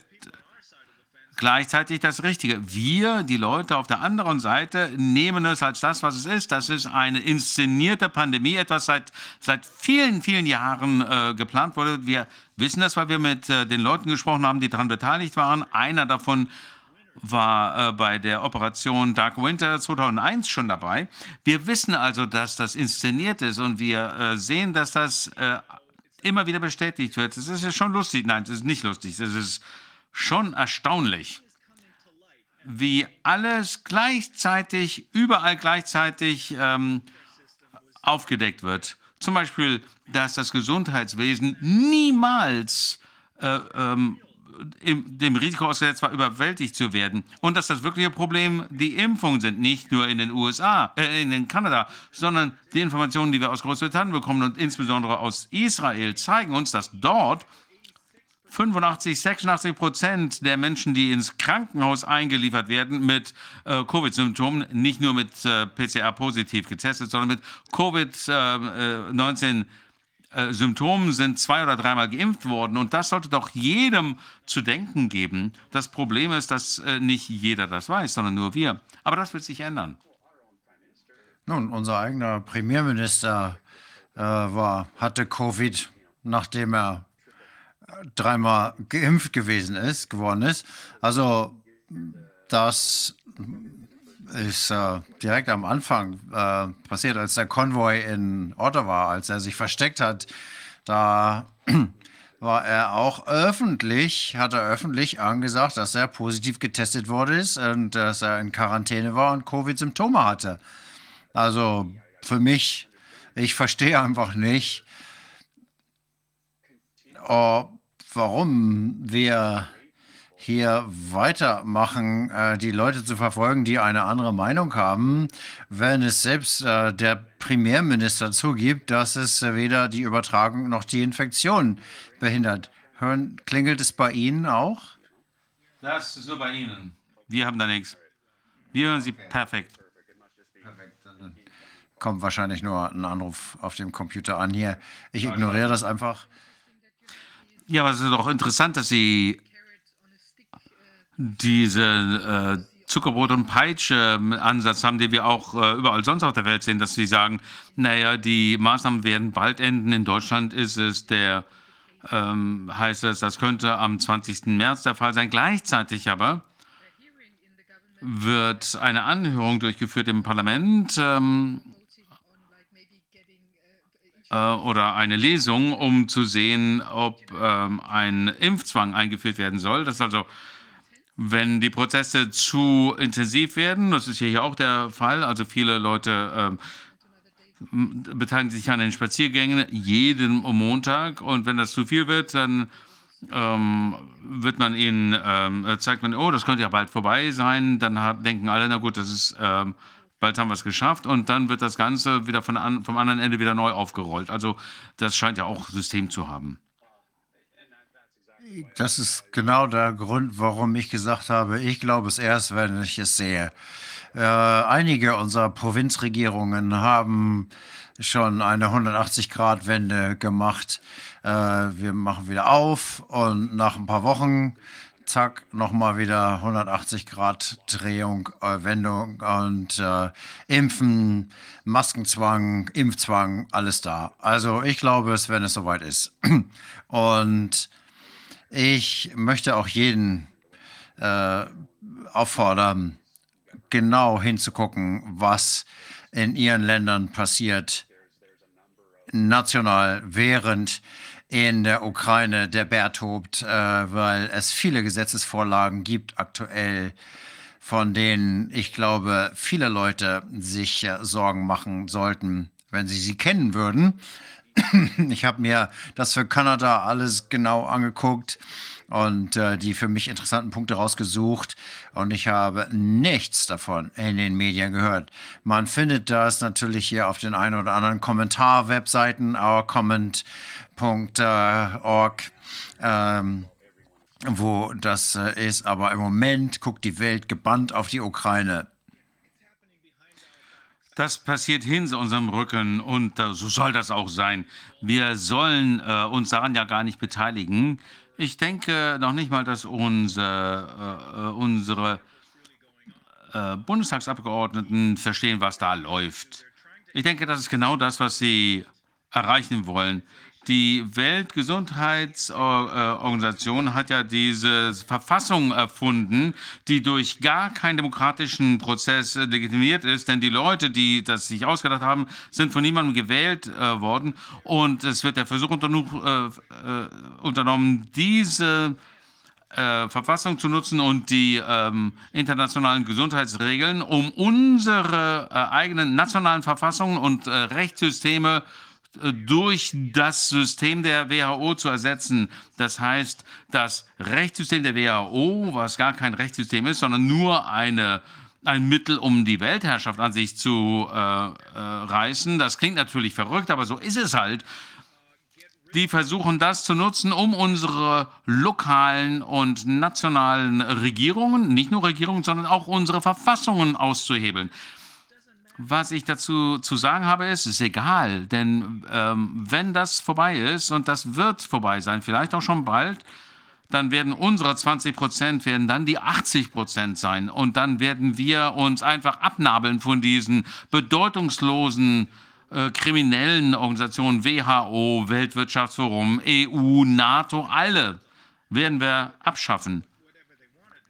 gleichzeitig das Richtige. Wir, die Leute auf der anderen Seite, nehmen es als das, was es ist. Das ist eine inszenierte Pandemie, etwas seit, seit vielen, vielen Jahren äh, geplant wurde. Wir wissen das, weil wir mit äh, den Leuten gesprochen haben, die daran beteiligt waren. Einer davon war äh, bei der Operation Dark Winter 2001 schon dabei. Wir wissen also, dass das inszeniert ist und wir äh, sehen, dass das äh, immer wieder bestätigt wird. Es ist ja schon lustig. Nein, es ist nicht lustig. Es ist schon erstaunlich, wie alles gleichzeitig, überall gleichzeitig ähm, aufgedeckt wird. Zum Beispiel, dass das Gesundheitswesen niemals äh, ähm, im, dem Risiko ausgesetzt war, überwältigt zu werden. Und dass das wirkliche Problem die Impfungen sind, nicht nur in den USA, äh, in Kanada, sondern die Informationen, die wir aus Großbritannien bekommen und insbesondere aus Israel, zeigen uns, dass dort 85, 86 Prozent der Menschen, die ins Krankenhaus eingeliefert werden mit äh, Covid-Symptomen, nicht nur mit äh, PCR-positiv getestet, sondern mit Covid-19 äh, Symptomen sind zwei oder dreimal geimpft worden. Und das sollte doch jedem zu denken geben. Das Problem ist, dass äh, nicht jeder das weiß, sondern nur wir. Aber das wird sich ändern. Nun, unser eigener Premierminister äh, war, hatte Covid, nachdem er dreimal geimpft gewesen ist, geworden ist. Also das ist äh, direkt am Anfang äh, passiert, als der Konvoi in Ottawa, als er sich versteckt hat. Da (clears throat) war er auch öffentlich, hat er öffentlich angesagt, dass er positiv getestet worden ist und dass er in Quarantäne war und Covid-Symptome hatte. Also für mich, ich verstehe einfach nicht, oh, warum wir hier weitermachen, äh, die Leute zu verfolgen, die eine andere Meinung haben, wenn es selbst äh, der Premierminister zugibt, dass es äh, weder die Übertragung noch die Infektion behindert. Hören, klingelt es bei Ihnen auch? Das ist nur bei Ihnen. Wir haben da nichts. Wir hören Sie perfekt. Perfekt. Dann kommt wahrscheinlich nur ein Anruf auf dem Computer an hier. Ich ignoriere das einfach. Ja, aber es ist doch interessant, dass Sie diese äh, Zuckerbrot- und Peitsche-Ansatz haben, den wir auch äh, überall sonst auf der Welt sehen, dass Sie sagen, naja, die Maßnahmen werden bald enden. In Deutschland ist es der, ähm, heißt es, das könnte am 20. März der Fall sein. Gleichzeitig aber wird eine Anhörung durchgeführt im Parlament ähm, äh, oder eine Lesung, um zu sehen, ob ähm, ein Impfzwang eingeführt werden soll. Das ist also wenn die Prozesse zu intensiv werden, das ist hier auch der Fall, also viele Leute ähm, beteiligen sich an den Spaziergängen jeden Montag. Und wenn das zu viel wird, dann ähm, wird man ihnen, ähm, zeigt man, oh, das könnte ja bald vorbei sein, dann hat, denken alle, na gut, das ist, ähm, bald haben wir es geschafft und dann wird das Ganze wieder von an, vom anderen Ende wieder neu aufgerollt. Also das scheint ja auch System zu haben. Das ist genau der Grund, warum ich gesagt habe, ich glaube es erst, wenn ich es sehe. Äh, einige unserer Provinzregierungen haben schon eine 180-Grad-Wende gemacht. Äh, wir machen wieder auf und nach ein paar Wochen, zack, nochmal wieder 180 Grad Drehung, äh, Wendung und äh, Impfen, Maskenzwang, Impfzwang, alles da. Also ich glaube es, wenn es soweit ist. (clears throat) Und ich möchte auch jeden äh, auffordern, genau hinzugucken, was in ihren Ländern passiert, national, während in der Ukraine der Bär tobt, äh, weil es viele Gesetzesvorlagen gibt aktuell, von denen ich glaube, viele Leute sich äh, Sorgen machen sollten, wenn sie sie kennen würden. (clears throat) Ich habe mir das für Kanada alles genau angeguckt und äh, die für mich interessanten Punkte rausgesucht und ich habe nichts davon in den Medien gehört. Man findet das natürlich hier auf den ein oder anderen Kommentar-Webseiten, ourcomment.org, ähm, wo das äh, ist, aber im Moment guckt die Welt gebannt auf die Ukraine. Das passiert hinter unserem Rücken und äh, so soll das auch sein. Wir sollen äh, uns daran ja gar nicht beteiligen. Ich denke noch nicht mal, dass unser, äh, unsere äh, Bundestagsabgeordneten verstehen, was da läuft. Ich denke, das ist genau das, was sie erreichen wollen. Die Weltgesundheitsorganisation hat ja diese Verfassung erfunden, die durch gar keinen demokratischen Prozess legitimiert ist, denn die Leute, die das sich ausgedacht haben, sind von niemandem gewählt äh, worden. Und es wird der Versuch unternommen, äh, äh, unternommen diese äh, Verfassung zu nutzen und die ähm, internationalen Gesundheitsregeln, um unsere äh, eigenen nationalen Verfassungen und äh, Rechtssysteme durch das System der WHO zu ersetzen. Das heißt, das Rechtssystem der WHO, was gar kein Rechtssystem ist, sondern nur eine ein Mittel, um die Weltherrschaft an sich zu äh, äh, reißen. Das klingt natürlich verrückt, aber so ist es halt. Die versuchen das zu nutzen, um unsere lokalen und nationalen Regierungen, nicht nur Regierungen, sondern auch unsere Verfassungen auszuhebeln. Was ich dazu zu sagen habe, ist, ist egal, denn ähm, wenn das vorbei ist, und das wird vorbei sein, vielleicht auch schon bald, dann werden unsere 20 Prozent werden dann die 80 Prozent sein. Und dann werden wir uns einfach abnabeln von diesen bedeutungslosen äh, kriminellen Organisationen, WHO, Weltwirtschaftsforum, EU, NATO, alle werden wir abschaffen.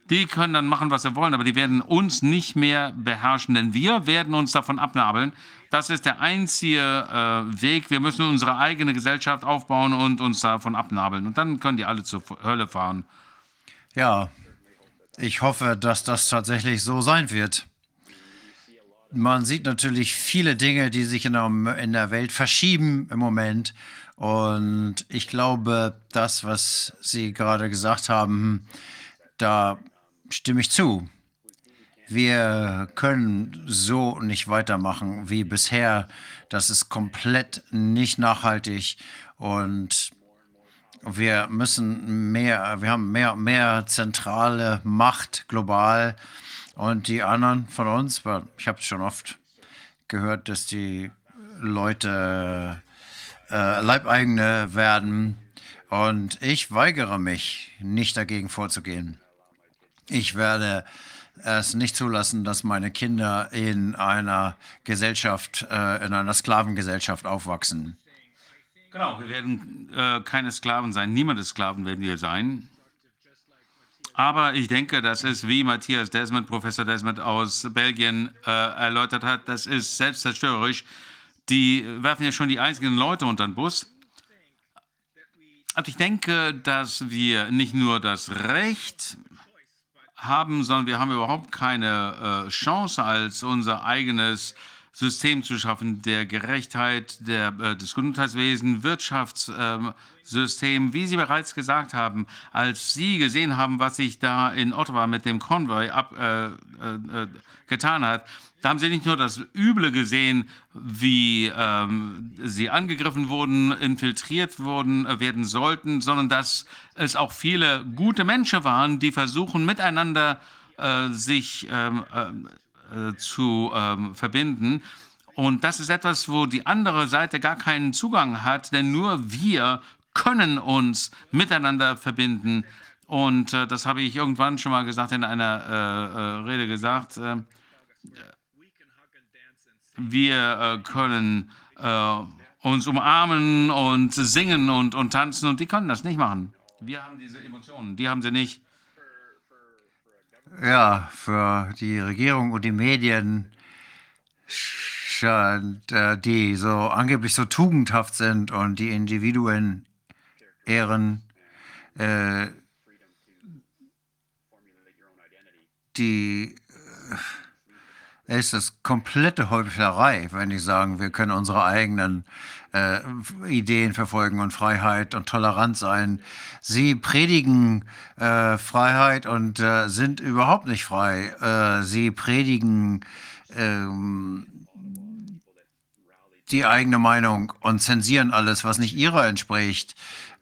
Die können dann machen, was sie wollen, aber die werden uns nicht mehr beherrschen, denn wir werden uns davon abnabeln. Das ist der einzige äh, Weg. Wir müssen unsere eigene Gesellschaft aufbauen und uns davon abnabeln. Und dann können die alle zur Hölle fahren. Ja, ich hoffe, dass das tatsächlich so sein wird. Man sieht natürlich viele Dinge, die sich in der, in der Welt verschieben im Moment. Und ich glaube, das, was Sie gerade gesagt haben, da stimme ich zu. Wir können so nicht weitermachen wie bisher. Das ist komplett nicht nachhaltig und wir müssen mehr, wir haben mehr mehr zentrale Macht global und die anderen von uns, ich habe schon oft gehört, dass die Leute äh, Leibeigene werden und ich weigere mich, nicht dagegen vorzugehen. Ich werde es nicht zulassen, dass meine Kinder in einer Gesellschaft, äh, in einer Sklavengesellschaft aufwachsen. Genau, wir werden äh, keine Sklaven sein. Niemand ist Sklaven werden wir sein. Aber ich denke, das ist, wie Matthias Desmond, Professor Desmond aus Belgien äh, erläutert hat, das ist selbstzerstörerisch. Die werfen ja schon die einzigen Leute unter den Bus. Also ich denke, dass wir nicht nur das Recht haben, sondern wir haben überhaupt keine äh, Chance, als unser eigenes System zu schaffen, der Gerechtheit, der, äh, des Gesundheitswesens, Wirtschaftssystem, äh, wie Sie bereits gesagt haben, als Sie gesehen haben, was sich da in Ottawa mit dem Konvoi ab, äh, äh, äh getan hat, da haben Sie nicht nur das Üble gesehen, wie ähm, sie angegriffen wurden, infiltriert wurden, äh, werden sollten, sondern dass es auch viele gute Menschen waren, die versuchen, miteinander äh, sich ähm, äh, äh zu ähm, verbinden. Und das ist etwas, wo die andere Seite gar keinen Zugang hat, denn nur wir können uns miteinander verbinden. Und äh, das habe ich irgendwann schon mal gesagt in einer äh, Rede gesagt wir äh, können äh, uns umarmen und singen und, und tanzen und die können das nicht machen. Wir haben diese Emotionen, die haben sie nicht. Ja, für die Regierung und die Medien, äh, die so angeblich so tugendhaft sind und die Individuen ehren, äh, die ist es komplette Heuchlerei, wenn die sagen, wir können unsere eigenen äh, Ideen verfolgen und Freiheit und Toleranz sein. Sie predigen äh, Freiheit und äh, sind überhaupt nicht frei. Äh, sie predigen ähm, die eigene Meinung und zensieren alles, was nicht ihrer entspricht.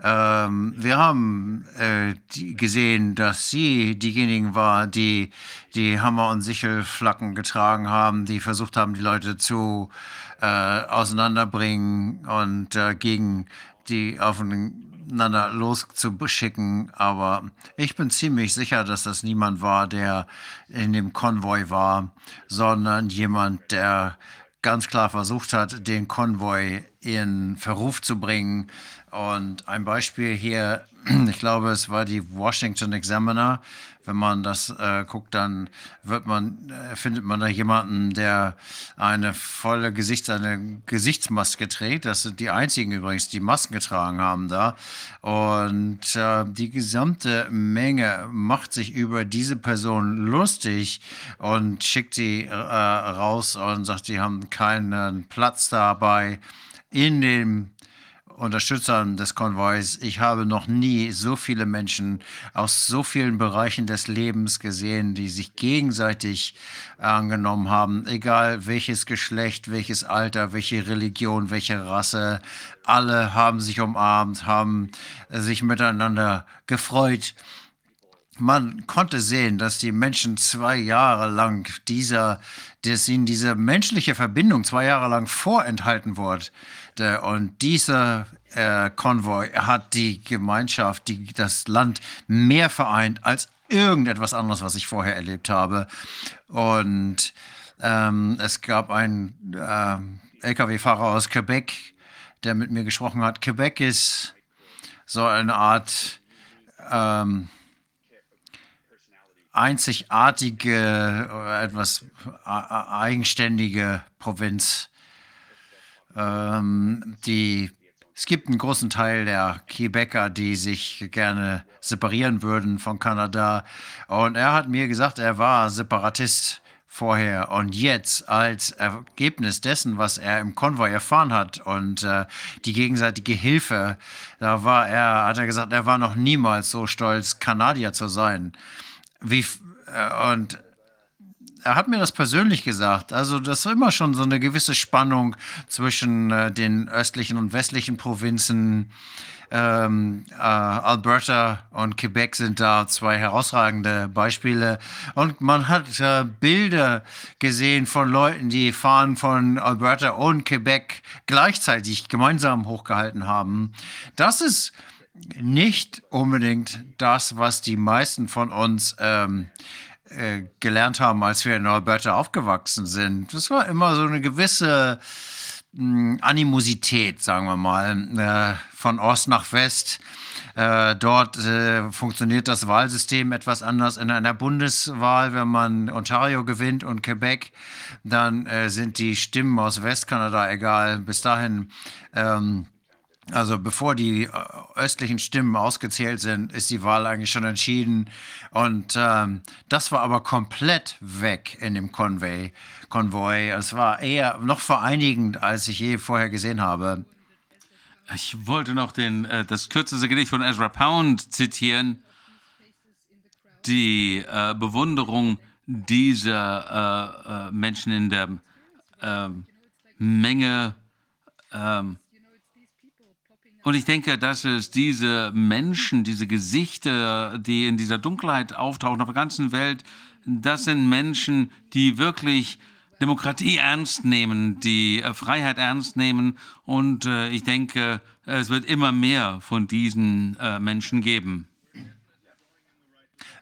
Ähm, wir haben äh, die gesehen, dass sie diejenigen war, die die Hammer- und Sichelflacken getragen haben, die versucht haben, die Leute zu äh, auseinanderbringen und äh, gegen die aufeinander loszuschicken. Aber ich bin ziemlich sicher, dass das niemand war, der in dem Konvoi war, sondern jemand, der ganz klar versucht hat, den Konvoi in Verruf zu bringen. Und ein Beispiel hier, (clears throat) ich glaube, es war die Washington Examiner. Wenn man das äh, guckt, dann wird man, äh, findet man da jemanden, der eine volle Gesichts-, eine Gesichtsmaske trägt. Das sind die einzigen übrigens, die Masken getragen haben da. Und äh, die gesamte Menge macht sich über diese Person lustig und schickt sie äh, raus und sagt, die haben keinen Platz dabei in dem Unterstützern des Konvois. Ich habe noch nie so viele Menschen aus so vielen Bereichen des Lebens gesehen, die sich gegenseitig angenommen haben, egal welches Geschlecht, welches Alter, welche Religion, welche Rasse. Alle haben sich umarmt, haben sich miteinander gefreut. Man konnte sehen, dass die Menschen zwei Jahre lang dieser, dass ihnen diese menschliche Verbindung zwei Jahre lang vorenthalten wurde. Und dieser äh, Konvoi hat die Gemeinschaft, die, das Land mehr vereint als irgendetwas anderes, was ich vorher erlebt habe. Und ähm, es gab einen äh, Lkw-Fahrer aus Quebec, der mit mir gesprochen hat. Quebec ist so eine Art ähm, einzigartige, äh, etwas eigenständige Provinz. Ähm, die, es gibt einen großen Teil der Quebecer, die sich gerne separieren würden von Kanada. Und er hat mir gesagt, er war Separatist vorher und jetzt als Ergebnis dessen, was er im Konvoi erfahren hat und äh, die gegenseitige Hilfe, da war er, hat er gesagt, er war noch niemals so stolz, Kanadier zu sein. Wie, äh, und er hat mir das persönlich gesagt. Also das ist immer schon so eine gewisse Spannung zwischen äh, den östlichen und westlichen Provinzen. Ähm, äh, Alberta und Quebec sind da zwei herausragende Beispiele. Und man hat äh, Bilder gesehen von Leuten, die Fahnen von Alberta und Quebec gleichzeitig gemeinsam hochgehalten haben. Das ist nicht unbedingt das, was die meisten von uns ähm, äh, gelernt haben, als wir in Alberta aufgewachsen sind. Das war immer so eine gewisse mh, hm, Animosität, sagen wir mal, äh, von Ost nach West. Äh, dort äh, funktioniert das Wahlsystem etwas anders. In einer Bundeswahl, wenn man Ontario gewinnt und Quebec, dann äh, sind die Stimmen aus Westkanada egal. Bis dahin ähm, also bevor die äh, östlichen Stimmen ausgezählt sind, ist die Wahl eigentlich schon entschieden. Und ähm, das war aber komplett weg in dem Konvoi. Konvoi. Es war eher noch vereinigend, als ich je vorher gesehen habe. Ich wollte noch den, äh, das kürzeste Gedicht von Ezra Pound zitieren. Die äh, Bewunderung dieser äh, äh Menschen in der ähm, Menge. Ähm, und ich denke, dass es diese Menschen, diese Gesichter, die in dieser Dunkelheit auftauchen auf der ganzen Welt, das sind Menschen, die wirklich Demokratie ernst nehmen, die äh, Freiheit ernst nehmen. Und äh, ich denke, es wird immer mehr von diesen äh, Menschen geben.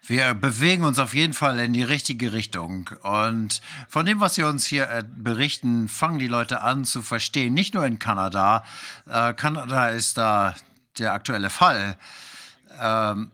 Wir bewegen uns auf jeden Fall in die richtige Richtung. Und von dem, was Sie uns hier äh, berichten, fangen die Leute an zu verstehen. Nicht nur in Kanada. Äh, Kanada ist da der aktuelle Fall. Ähm,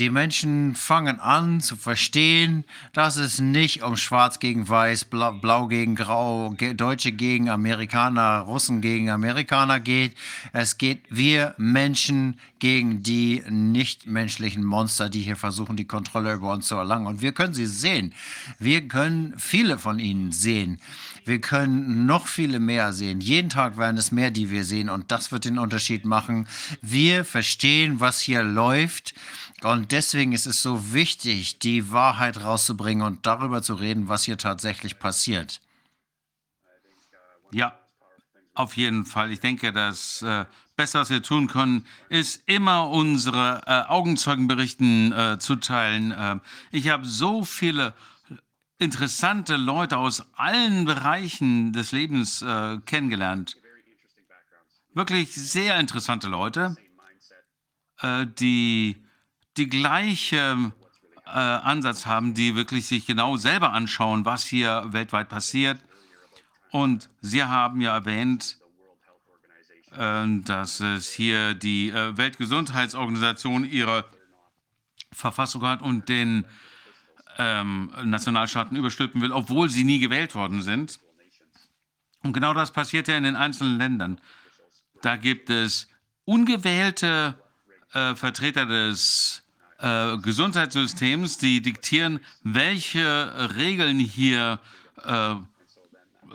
die Menschen fangen an zu verstehen, dass es nicht um Schwarz gegen Weiß, Blau, Blau gegen Grau, Deutsche gegen Amerikaner, Russen gegen Amerikaner geht. Es geht wir Menschen gegen die nichtmenschlichen Monster, die hier versuchen, die Kontrolle über uns zu erlangen. Und wir können sie sehen. Wir können viele von ihnen sehen. Wir können noch viele mehr sehen. Jeden Tag werden es mehr, die wir sehen. Und das wird den Unterschied machen. Wir verstehen, was hier läuft. Und deswegen ist es so wichtig, die Wahrheit rauszubringen und darüber zu reden, was hier tatsächlich passiert. Ja, auf jeden Fall. Ich denke, das äh, Beste, was wir tun können, ist immer unsere äh, Augenzeugenberichten äh, zu teilen. Äh, ich habe so viele interessante Leute aus allen Bereichen des Lebens äh, kennengelernt. Wirklich sehr interessante Leute, äh, die die gleiche äh, Ansatz haben, die wirklich sich genau selber anschauen, was hier weltweit passiert. Und Sie haben ja erwähnt, äh, dass es hier die äh, Weltgesundheitsorganisation ihre Verfassung hat und den ähm, Nationalstaaten überstülpen will, obwohl sie nie gewählt worden sind. Und genau das passiert ja in den einzelnen Ländern. Da gibt es ungewählte äh, Vertreter des äh, Gesundheitssystems, die diktieren, welche Regeln hier äh,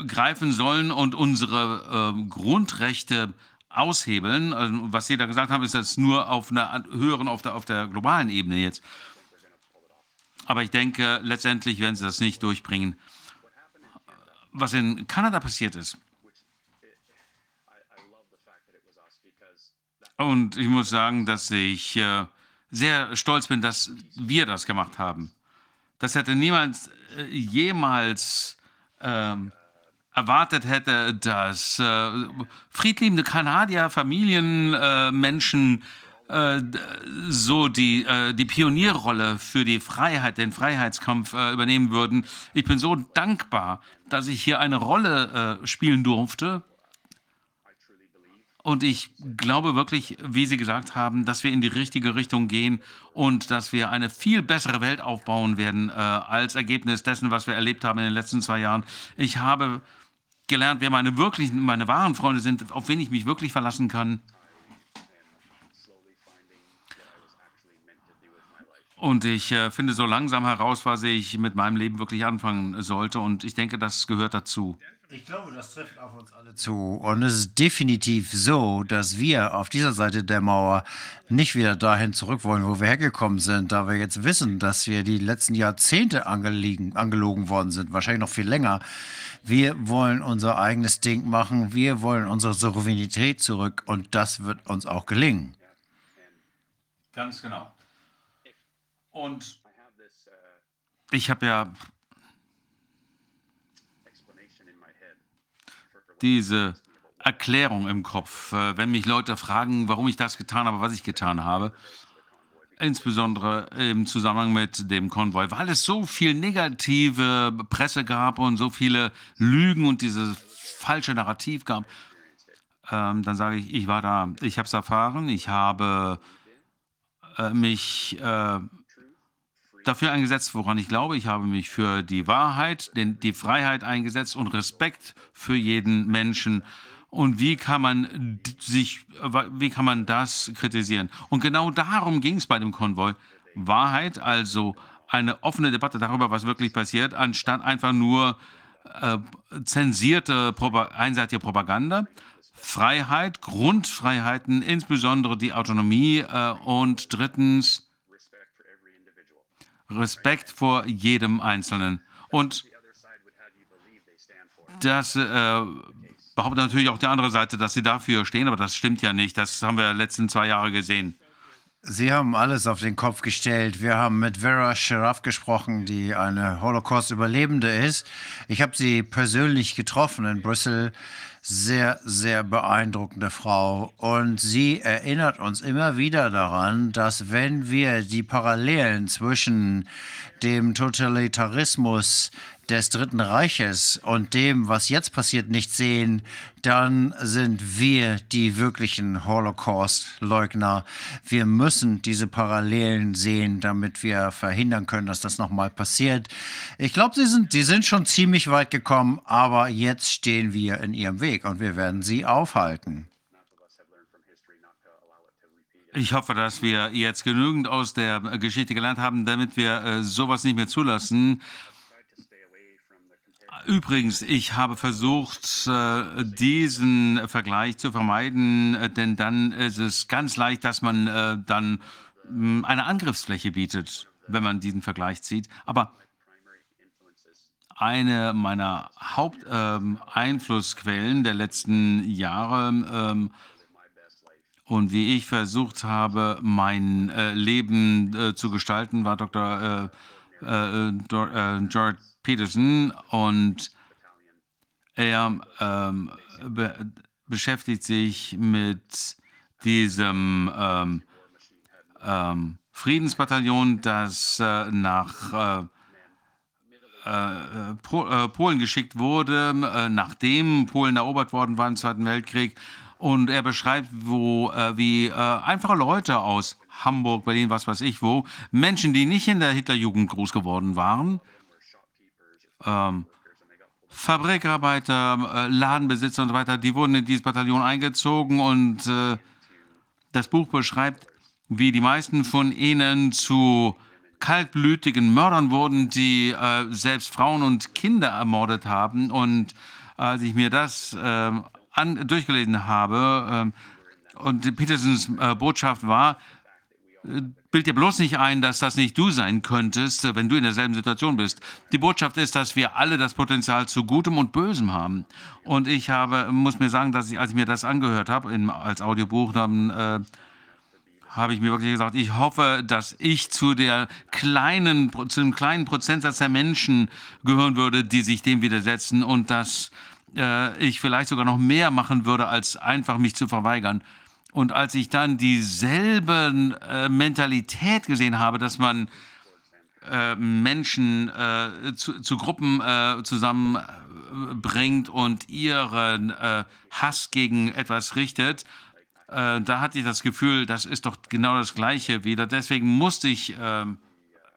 greifen sollen und unsere äh, Grundrechte aushebeln. Also, was Sie da gesagt haben, ist das nur auf einer höheren, auf der, auf der globalen Ebene jetzt. Aber ich denke, letztendlich werden sie das nicht durchbringen. Was in Kanada passiert ist, Und ich muss sagen, dass ich äh, sehr stolz bin, dass wir das gemacht haben. Das hätte niemand äh, jemals ähm, erwartet hätte, dass äh, friedliebende Kanadier, Familienmenschen äh, so die, äh, die Pionierrolle für die Freiheit, den Freiheitskampf äh, übernehmen würden. Ich bin so dankbar, dass ich hier eine Rolle spielen durfte Und ich glaube wirklich, wie Sie gesagt haben, dass wir in die richtige Richtung gehen und dass wir eine viel bessere Welt aufbauen werden äh, als Ergebnis dessen, was wir erlebt haben in den letzten zwei Jahren. Ich habe gelernt, wer meine wirklichen, meine wahren Freunde sind, auf wen ich mich wirklich verlassen kann. Und ich äh, finde so langsam heraus, was ich mit meinem Leben wirklich anfangen sollte. Und ich denke, das gehört dazu. Ich glaube, das trifft auf uns alle zu. Und es ist definitiv so, dass wir auf dieser Seite der Mauer nicht wieder dahin zurück wollen, wo wir hergekommen sind, da wir jetzt wissen, dass wir die letzten Jahrzehnte angeliegen, angelogen worden sind, wahrscheinlich noch viel länger. Wir wollen unser eigenes Ding machen, wir wollen unsere Souveränität zurück und das wird uns auch gelingen. Ganz genau. Und ich habe ja diese Erklärung im Kopf, äh, wenn mich Leute fragen, warum ich das getan habe, was ich getan habe. Insbesondere im Zusammenhang mit dem Konvoi, weil es so viel negative Presse gab und so viele Lügen und dieses falsche Narrativ gab. Ähm, dann sage ich, ich war da, ich habe es erfahren, ich habe äh, mich äh, dafür eingesetzt, woran ich glaube. Ich habe mich für die Wahrheit, den, die Freiheit eingesetzt und Respekt für jeden Menschen. Und wie kann man sich, wie kann man das kritisieren? Und genau darum ging es bei dem Konvoi. Wahrheit, also eine offene Debatte darüber, was wirklich passiert, anstatt einfach nur äh, zensierte, einseitige Propaganda. Freiheit, Grundfreiheiten, insbesondere die Autonomie äh, und drittens Respekt vor jedem Einzelnen. Und das äh, behauptet natürlich auch die andere Seite, dass sie dafür stehen, aber das stimmt ja nicht. Das haben wir letzten zwei Jahre gesehen. Sie haben alles auf den Kopf gestellt. Wir haben mit Vera Sharaf gesprochen, die eine Holocaust-Überlebende ist. Ich habe sie persönlich getroffen in Brüssel sehr, sehr beeindruckende Frau. Und sie erinnert uns immer wieder daran, dass wenn wir die Parallelen zwischen dem Totalitarismus des Dritten Reiches und dem, was jetzt passiert, nicht sehen, dann sind wir die wirklichen Holocaust-Leugner. Wir müssen diese Parallelen sehen, damit wir verhindern können, dass das nochmal passiert. Ich glaube, sie sind, sie sind schon ziemlich weit gekommen, aber jetzt stehen wir in ihrem Weg und wir werden sie aufhalten. Ich hoffe, dass wir jetzt genügend aus der Geschichte gelernt haben, damit wir äh, sowas nicht mehr zulassen. Übrigens, ich habe versucht, äh, diesen Vergleich zu vermeiden, äh, denn dann ist es ganz leicht, dass man äh, dann hm, eine Angriffsfläche bietet, wenn man diesen Vergleich zieht. Aber eine meiner Haupteinflussquellen ähm, der letzten Jahre ähm, und wie ich versucht habe, mein Leben zu gestalten, war Dr. George Peterson und er ähm, be beschäftigt sich mit diesem ähm, ähm, Friedensbataillon, das äh, nach äh, äh, äh, Polen geschickt wurde, äh, nachdem Polen erobert worden war im Zweiten Weltkrieg. Und er beschreibt, wo, wie einfache Leute aus Hamburg, Berlin, was weiß ich wo, Menschen, die nicht in der Hitlerjugend groß geworden waren, ähm, Fabrikarbeiter, äh, Ladenbesitzer und so weiter, die wurden in dieses Bataillon eingezogen und äh, das Buch beschreibt, wie die meisten von ihnen zu kaltblütigen Mördern wurden, die äh, selbst Frauen und Kinder ermordet haben. Und als ich mir das äh, an, durchgelesen habe, äh, und Petersens äh, Botschaft war, bild dir bloß nicht ein, dass das nicht du sein könntest, wenn du in derselben Situation bist. Die Botschaft ist, dass wir alle das Potenzial zu Gutem und Bösem haben. Und ich habe, muss mir sagen, dass ich, als ich mir das angehört habe, in, als Audiobuch, dann äh, habe ich mir wirklich gesagt, ich hoffe, dass ich zu der kleinen, zu dem kleinen Prozentsatz der Menschen gehören würde, die sich dem widersetzen und dass äh, ich vielleicht sogar noch mehr machen würde, als einfach mich zu verweigern. Und als ich dann dieselbe äh, Mentalität gesehen habe, dass man äh, Menschen äh, zu, zu, Gruppen äh, zusammen bringt und ihren äh, Hass gegen etwas richtet, äh, da hatte ich das Gefühl, das ist doch genau das Gleiche wieder. Deswegen musste ich äh,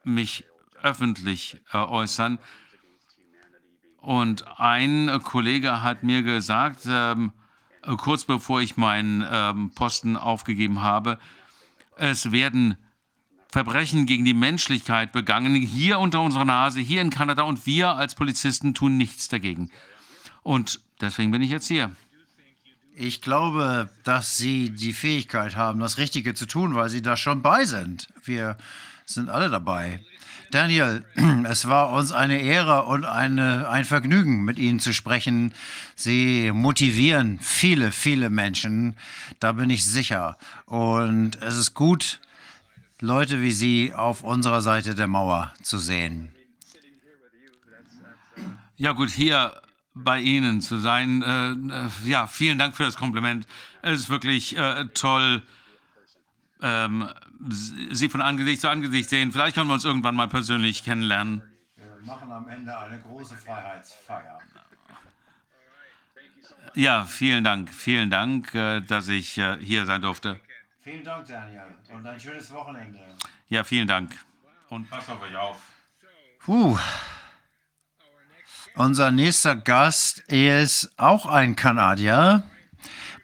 mich öffentlich äh, äußern. Und ein Kollege hat mir gesagt, ähm, kurz bevor ich meinen ähm, Posten aufgegeben habe, es werden Verbrechen gegen die Menschlichkeit begangen, hier unter unserer Nase, hier in Kanada, und wir als Polizisten tun nichts dagegen. Und deswegen bin ich jetzt hier. Ich glaube, dass Sie die Fähigkeit haben, das Richtige zu tun, weil Sie da schon bei sind. Wir sind alle dabei. Daniel, (clears throat) es war uns eine Ehre und eine, ein Vergnügen, mit Ihnen zu sprechen. Sie motivieren viele, viele Menschen, da bin ich sicher. Und es ist gut, Leute wie Sie auf unserer Seite der Mauer zu sehen. Ja gut, hier bei Ihnen zu sein. Äh, äh, ja, vielen Dank für das Kompliment. Es ist wirklich äh, toll, ähm, Sie von Angesicht zu Angesicht sehen. Vielleicht können wir uns irgendwann mal persönlich kennenlernen. Wir machen am Ende eine große Freiheitsfeier. Ja, vielen Dank. Vielen Dank, äh, dass ich äh, hier sein durfte. Vielen Dank, Daniel, und ein schönes Wochenende. Ja, vielen Dank. Und passt auf euch auf. Puh. Unser nächster Gast ist auch ein Kanadier.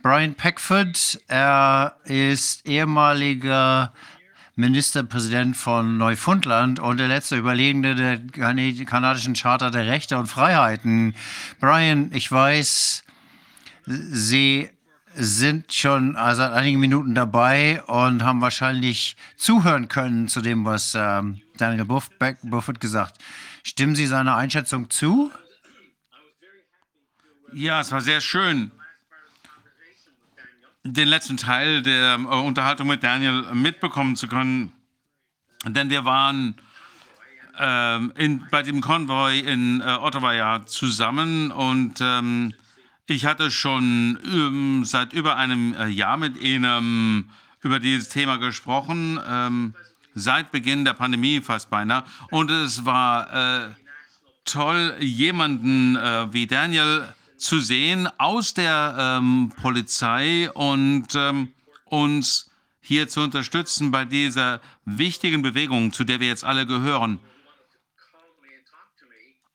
Brian Peckford. Er ist ehemaliger Ministerpräsident von Neufundland und der letzte Überlebende der kanadischen Charta der Rechte und Freiheiten. Brian, ich weiß, Sie sind schon äh, seit einigen Minuten dabei und haben wahrscheinlich zuhören können zu dem, was ähm, Daniel Buff Buffett gesagt. Stimmen Sie seiner Einschätzung zu? Ja, es war sehr schön, den letzten Teil der äh, Unterhaltung mit Daniel mitbekommen zu können. Denn wir waren ähm, in, bei dem Konvoi in äh, Ottawa ja zusammen und ähm, ich hatte schon ähm, seit über einem äh, Jahr mit Ihnen über dieses Thema gesprochen, ähm, seit Beginn der Pandemie fast beinahe. Und es war äh, toll, jemanden äh, wie Daniel zu sehen aus der ähm, Polizei und ähm, uns hier zu unterstützen bei dieser wichtigen Bewegung, zu der wir jetzt alle gehören.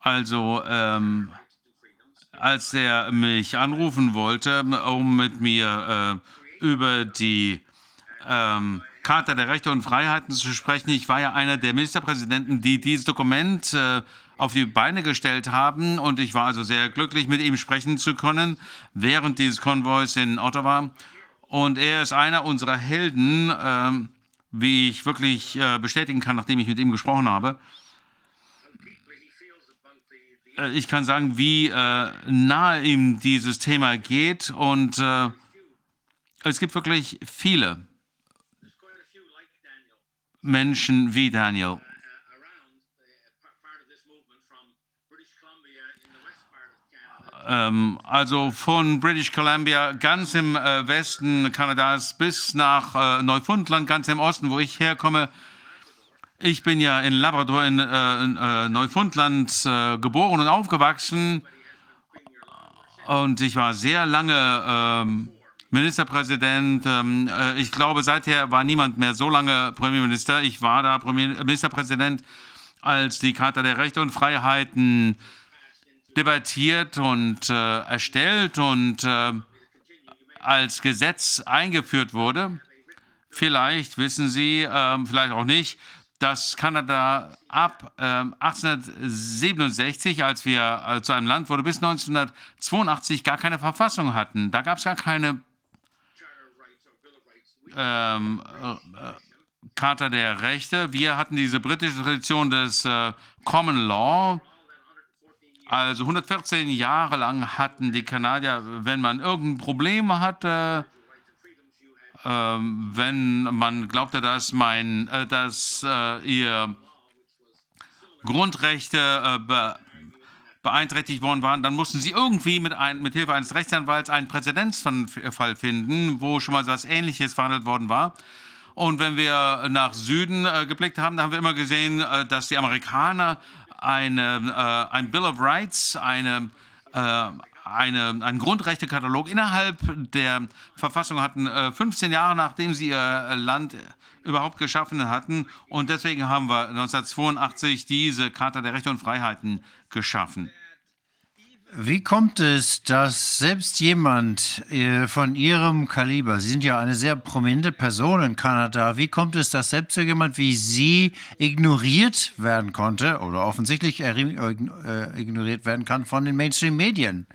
Also, ähm, als er mich anrufen wollte, um mit mir äh, über die ähm, Charta der Rechte und Freiheiten zu sprechen, ich war ja einer der Ministerpräsidenten, die dieses Dokument äh, auf die Beine gestellt haben. Und ich war also sehr glücklich, mit ihm sprechen zu können während dieses Konvois in Ottawa. Und er ist einer unserer Helden, äh, wie ich wirklich äh, bestätigen kann, nachdem ich mit ihm gesprochen habe. Äh, ich kann sagen, wie äh, nahe ihm dieses Thema geht. Und äh, es gibt wirklich viele Menschen wie Daniel. Ähm, also von British Columbia ganz im äh, Westen Kanadas bis nach äh, Neufundland, ganz im Osten, wo ich herkomme. Ich bin ja in Labrador in, äh, in äh, Neufundland äh, geboren und aufgewachsen. Und ich war sehr lange ähm, Ministerpräsident. Ähm, äh, ich glaube, seither war niemand mehr so lange Premierminister. Ich war da Ministerpräsident, als die Charta der Rechte und Freiheiten debattiert und äh, erstellt und äh, als Gesetz eingeführt wurde. Vielleicht wissen Sie, äh, vielleicht auch nicht, dass Kanada ab äh, 1867, als wir äh, zu einem Land wurde, bis 1982 gar keine Verfassung hatten. Da gab es gar keine ähm, äh, Charta der Rechte. Wir hatten diese britische Tradition des äh, Common Law, also 114 Jahre lang hatten die Kanadier, wenn man irgendein Problem hatte, äh, wenn man glaubte, dass, mein, äh, dass äh, ihr Grundrechte äh, be beeinträchtigt worden waren, dann mussten sie irgendwie mit, ein, mit Hilfe eines Rechtsanwalts einen Präzedenzfall finden, wo schon mal etwas Ähnliches verhandelt worden war. Und wenn wir nach Süden äh, geblickt haben, da haben wir immer gesehen, äh, dass die Amerikaner eine, äh, ein Bill of Rights, eine, äh, eine, einen Grundrechtekatalog innerhalb der Verfassung hatten, äh, 15 Jahre nachdem sie ihr Land überhaupt geschaffen hatten. Und deswegen haben wir 1982 diese Charta der Rechte und Freiheiten geschaffen. Wie kommt es, dass selbst jemand äh, von Ihrem Kaliber, Sie sind ja eine sehr prominente Person in Kanada, wie kommt es, dass selbst so jemand wie Sie ignoriert werden konnte oder offensichtlich äh, ignoriert werden kann von den Mainstream-Medien?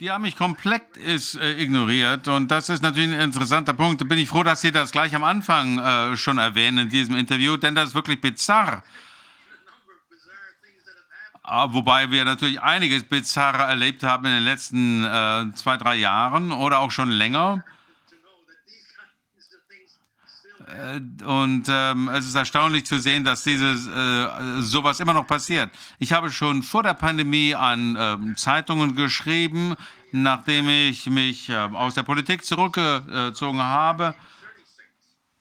Die haben mich komplett ist, äh, ignoriert und das ist natürlich ein interessanter Punkt. Da bin ich froh, dass Sie das gleich am Anfang äh, schon erwähnen in diesem Interview, denn das ist wirklich bizarr. Ah, wobei wir natürlich einiges Bizarre erlebt haben in den letzten äh, zwei, drei Jahren oder auch schon länger. Äh, und ähm, es ist erstaunlich zu sehen, dass dieses äh, sowas immer noch passiert. Ich habe schon vor der Pandemie an ähm, Zeitungen geschrieben, nachdem ich mich äh, aus der Politik zurückgezogen habe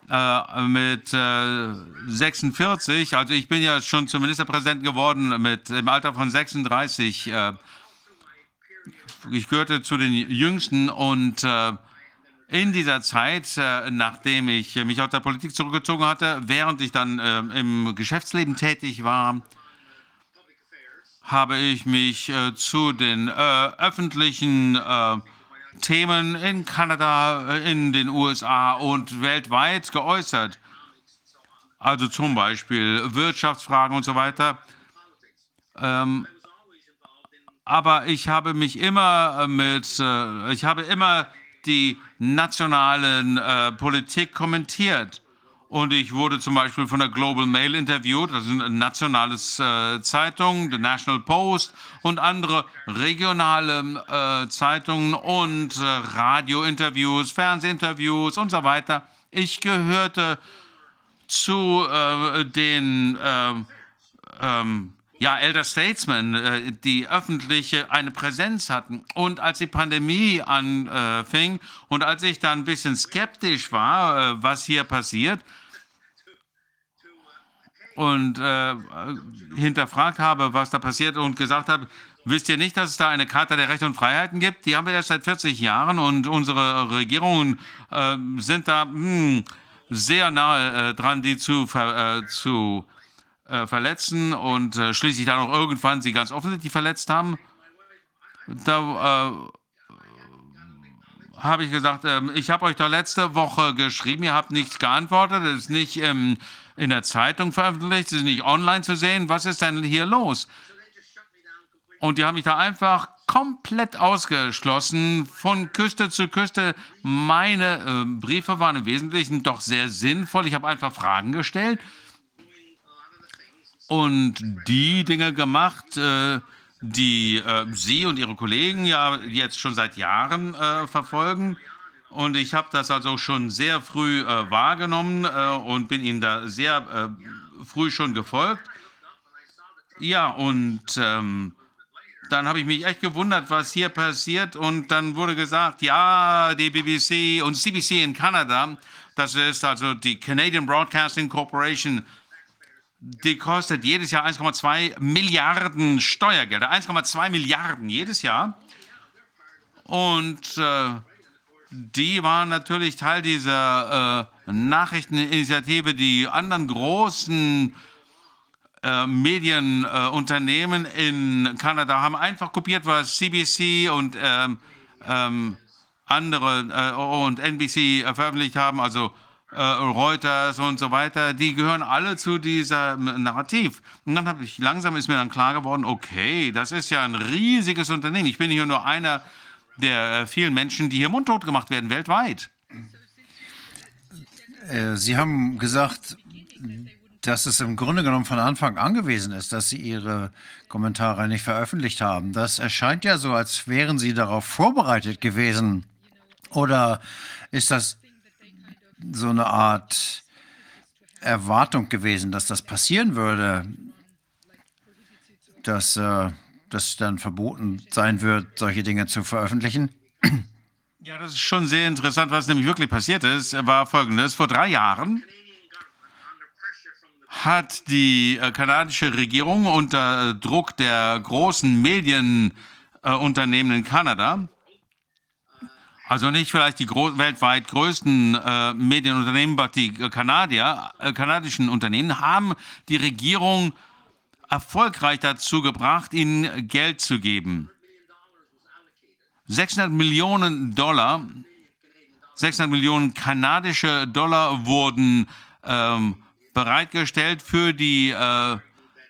äh, mit äh, 46, also ich bin ja schon zum Ministerpräsidenten geworden mit im Alter von 36. Äh, ich gehörte zu den Jüngsten und äh, in dieser Zeit, äh, nachdem ich mich aus der Politik zurückgezogen hatte, während ich dann äh, im Geschäftsleben tätig war, habe ich mich zu den öffentlichen Themen in Kanada, äh, in den USA und weltweit geäußert. Also zum Beispiel Wirtschaftsfragen und so weiter. Ähm, aber ich habe mich immer mit, äh, ich habe immer die nationalen äh, Politik kommentiert. Und ich wurde zum Beispiel von der Global Mail interviewt, das ist eine nationale äh, Zeitung, The National Post und andere regionale äh, Zeitungen und äh, Radiointerviews, Fernsehinterviews und so weiter. Ich gehörte zu äh, den ähm, ähm, ja, Elder Statesmen, äh, die öffentlich eine Präsenz hatten. Und als die Pandemie anfing und als ich dann ein bisschen skeptisch war, äh, was hier passiert, und äh, hinterfragt habe, was da passiert und gesagt habe, wisst ihr nicht, dass es da eine Charta der Rechte und Freiheiten gibt? Die haben wir erst seit 40 Jahren und unsere Regierungen äh, sind da mh, hm, sehr nahe äh, dran, die zu, ver, äh, zu äh, verletzen und äh, schließlich dann auch irgendwann sie ganz offensichtlich verletzt haben. Da habe ich gesagt, ähm, ich habe euch da letzte Woche geschrieben, ihr habt nichts geantwortet, es ist nicht im in der Zeitung veröffentlicht, sie sind nicht online zu sehen. Was ist denn hier los? Und die haben mich da einfach komplett ausgeschlossen, von Küste zu Küste. Meine äh, Briefe waren im Wesentlichen doch sehr sinnvoll. Ich habe einfach Fragen gestellt und die Dinge gemacht, äh, die äh, Sie und Ihre Kollegen ja jetzt schon seit Jahren äh, verfolgen. Und ich habe das also schon sehr früh äh, wahrgenommen äh, und bin Ihnen da sehr äh, früh schon gefolgt. Ja, und ähm, dann habe ich mich echt gewundert, was hier passiert. Und dann wurde gesagt, ja, die BBC und CBC in Kanada, das ist also die Canadian Broadcasting Corporation, die kostet jedes Jahr 1,2 Milliarden Steuergelder. 1,2 Milliarden jedes Jahr. Und äh, die waren natürlich Teil dieser äh, Nachrichteninitiative. Die anderen großen äh, Medienunternehmen äh, in Kanada haben einfach kopiert, was CBC und ähm, ähm, andere äh, und NBC veröffentlicht haben, also äh, Reuters und so weiter, die gehören alle zu diesem Narrativ. Und dann habe ich langsam ist mir dann klar geworden, okay, das ist ja ein riesiges Unternehmen. Ich bin hier nur einer der äh, vielen Menschen, die hier mundtot gemacht werden, weltweit. Äh, Sie haben gesagt, dass es im Grunde genommen von Anfang an gewesen ist, dass Sie Ihre Kommentare nicht veröffentlicht haben. Das erscheint ja so, als wären Sie darauf vorbereitet gewesen. Oder ist das so eine Art Erwartung gewesen, dass das passieren würde, dass äh, dass dann verboten sein wird, solche Dinge zu veröffentlichen? Ja, das ist schon sehr interessant, was nämlich wirklich passiert ist, war folgendes. Vor drei Jahren hat die äh, kanadische Regierung unter Druck der großen Medienunternehmen in Kanada, also nicht vielleicht die weltweit größten äh, Medienunternehmen, aber die äh, Kanadier, äh, kanadischen Unternehmen haben die Regierung erfolgreich dazu gebracht, ihnen Geld zu geben. 600 Millionen Dollar, 600 Millionen kanadische Dollar wurden ähm, bereitgestellt für die äh,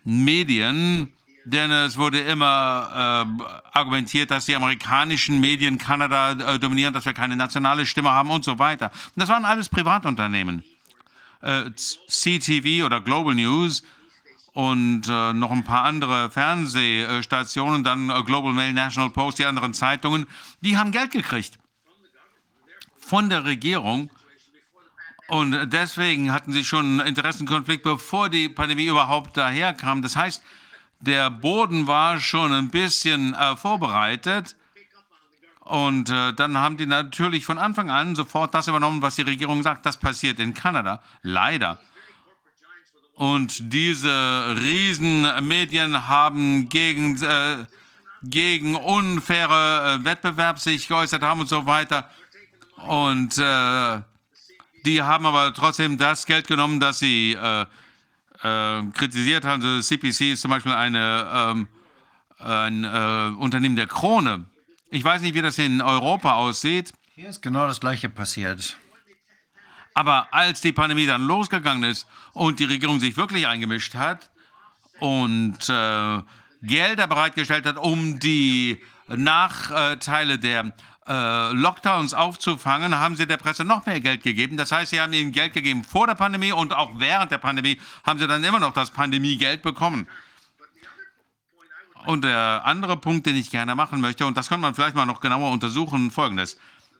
Medien, denn es wurde immer äh, argumentiert, dass die amerikanischen Medien Kanada äh, dominieren, dass wir keine nationale Stimme haben und so weiter. Und das waren alles Privatunternehmen. Äh, CTV oder Global News und äh, noch ein paar andere Fernsehstationen, dann äh, Global Mail, National Post, die anderen Zeitungen, die haben Geld gekriegt von der Regierung. Und deswegen hatten sie schon einen Interessenkonflikt, bevor die Pandemie überhaupt daherkam. Das heißt, der Boden war schon ein bisschen äh, vorbereitet. Und äh, dann haben die natürlich von Anfang an sofort das übernommen, was die Regierung sagt. Das passiert in Kanada. Leider. Und diese Riesenmedien haben gegen, äh, gegen unfaire äh, Wettbewerb sich geäußert haben und so weiter. Und äh, die haben aber trotzdem das Geld genommen, das sie äh, äh, kritisiert haben. Also CPC ist zum Beispiel eine, ähm, ein äh, Unternehmen der Krone. Ich weiß nicht, wie das in Europa aussieht. Hier ist genau das Gleiche passiert. Aber als die Pandemie dann losgegangen ist und die Regierung sich wirklich eingemischt hat und äh, Gelder bereitgestellt hat, um die Nachteile der äh, Lockdowns aufzufangen, haben sie der Presse noch mehr Geld gegeben. Das heißt, sie haben ihnen Geld gegeben vor der Pandemie und auch während der Pandemie haben sie dann immer noch das Pandemiegeld bekommen. Und der andere Punkt, den ich gerne machen möchte, und das könnte man vielleicht mal noch genauer untersuchen, folgendes.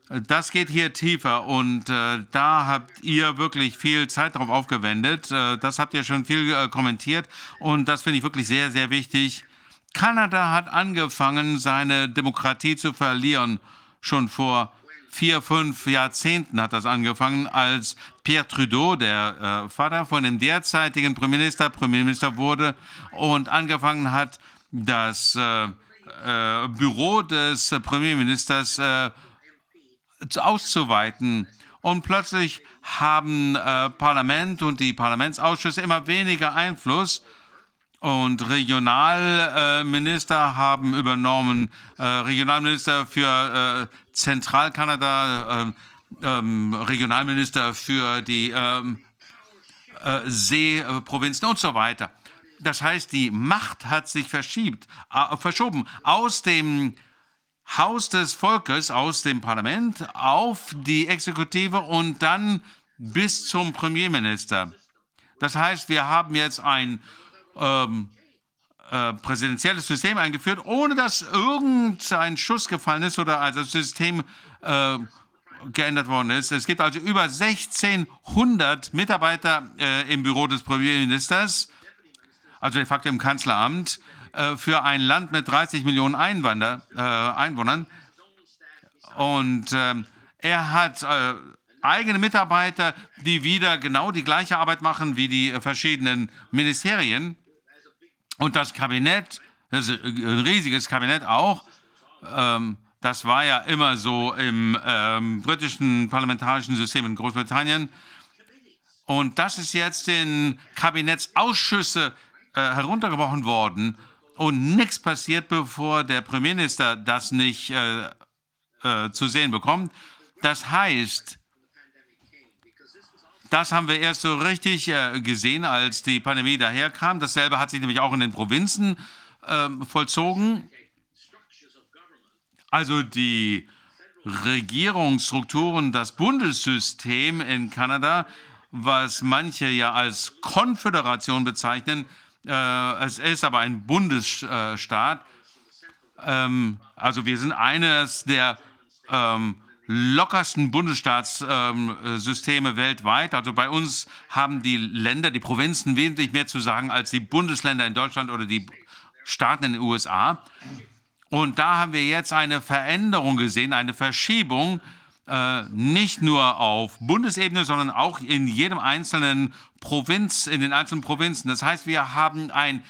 Das geht hier tiefer und äh, da habt ihr wirklich viel Zeit darauf aufgewendet. Äh, das habt ihr schon viel äh, kommentiert und das finde ich wirklich sehr, sehr wichtig. Kanada hat angefangen, seine Demokratie zu verlieren. Schon vor vier, fünf Jahrzehnten hat das angefangen, als Pierre Trudeau, der äh, Vater von dem derzeitigen Premierminister, Premierminister wurde und angefangen hat, das äh, äh, Büro des Premierministers äh, auszuweiten. Und plötzlich haben äh, Parlament und die Parlamentsausschüsse immer weniger Einfluss. Und Regionalminister äh, haben übernommen, äh, Regionalminister für äh, Zentralkanada, ähm, ähm, Regionalminister für die ähm, äh, Seeprovinzen und so weiter. Das heißt, die Macht hat sich verschiebt, äh, verschoben aus dem Haus des Volkes, aus dem Parlament auf die Exekutive und dann bis zum Premierminister. Das heißt, wir haben jetzt ein ähm, äh, präsidentielles System eingeführt, ohne dass irgendein Schuss gefallen ist oder also das System äh, geändert worden ist. Es gibt also über 1600 Mitarbeiter äh, im Büro des Premierministers, also de facto im Kanzleramt. Äh, für ein Land mit 30 Millionen Einwander, äh, Einwohnern. Und äh, er hat äh, eigene Mitarbeiter, die wieder genau die gleiche Arbeit machen wie die verschiedenen Ministerien. Und das Kabinett, das ein riesiges Kabinett auch, ähm, das war ja immer so im ähm, britischen parlamentarischen System in Großbritannien. Und das ist jetzt in Kabinettsausschüsse äh, heruntergebrochen worden und nichts passiert, bevor der Premierminister das nicht äh, äh, zu sehen bekommt. Das heißt, das haben wir erst so richtig äh, gesehen, als die Pandemie daherkam. Dasselbe hat sich nämlich auch in den Provinzen ähm, vollzogen. Also die Regierungsstrukturen, das Bundessystem in Kanada, was manche ja als Konföderation bezeichnen, es ist aber ein Bundesstaat. Ähm, also wir sind eines der ähm, lockersten Bundesstaatssysteme ähm, weltweit. Also bei uns haben die Länder, die Provinzen wesentlich mehr zu sagen als die Bundesländer in Deutschland oder die Staaten in den USA. Und da haben wir jetzt eine Veränderung gesehen, eine Verschiebung. Äh, nicht nur auf Bundesebene, sondern auch in jedem einzelnen Provinz, in den einzelnen Provinzen. Das heißt, wir haben ein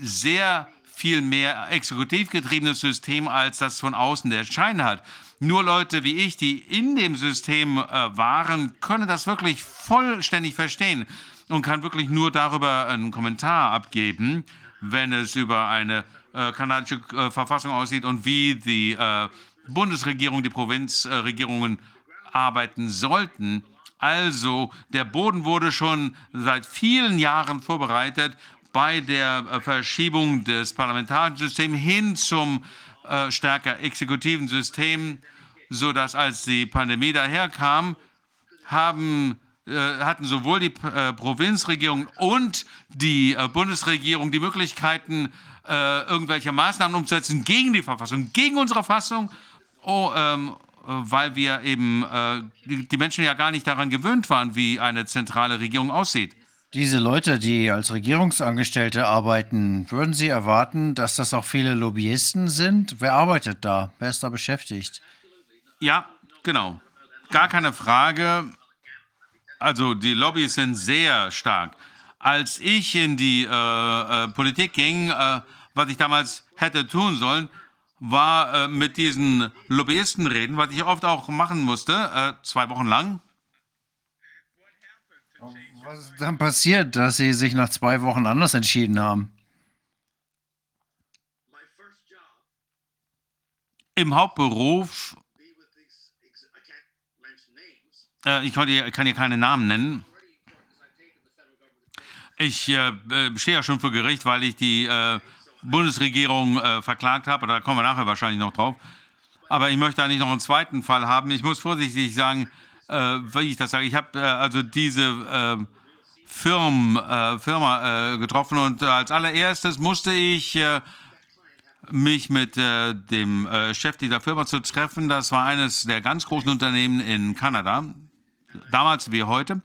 sehr viel mehr exekutiv getriebenes System, als das von außen der Schein hat. Nur Leute wie ich, die in dem System äh, waren, können das wirklich vollständig verstehen und kann wirklich nur darüber einen Kommentar abgeben, wenn es über eine äh, kanadische äh, Verfassung aussieht und wie die äh, Bundesregierung, die Provinzregierungen arbeiten sollten. Also der Boden wurde schon seit vielen Jahren vorbereitet bei der äh, Verschiebung des parlamentarischen Systems hin zum äh, stärker exekutiven System, sodass als die Pandemie daherkam, haben, äh, hatten sowohl die äh, Provinzregierung und die äh, Bundesregierung die Möglichkeiten, äh, irgendwelche Maßnahmen umzusetzen gegen die Verfassung, gegen unsere Fassung, oh, ähm, weil wir eben die, die Menschen ja gar nicht daran gewöhnt waren, wie eine zentrale Regierung aussieht. Diese Leute, die als Regierungsangestellte arbeiten, würden Sie erwarten, dass das auch viele Lobbyisten sind? Wer arbeitet da? Wer ist da beschäftigt? Ja, genau. Gar keine Frage. Also die Lobbys sind sehr stark. Als ich in die äh, äh, Politik ging, äh, was ich damals hätte tun sollen, war äh, mit diesen Lobbyisten reden, was ich oft auch machen musste, äh, zwei Wochen lang. Was ist dann passiert, dass Sie sich nach zwei Wochen anders entschieden haben? Im Hauptberuf, äh, ich kann hier, kann hier keine Namen nennen. Ich äh, stehe ja schon vor Gericht, weil ich die äh, Bundesregierung äh, verklagt habe. Da kommen wir nachher wahrscheinlich noch drauf. Aber ich möchte eigentlich noch einen zweiten Fall haben. Ich muss vorsichtig sagen, äh, wie ich das sage. Ich habe äh, also diese äh, Firmen, äh, Firma äh, getroffen und als allererstes musste ich äh, mich mit äh, dem äh, Chef dieser Firma zu treffen. Das war eines der ganz großen Unternehmen in Kanada, damals wie heute.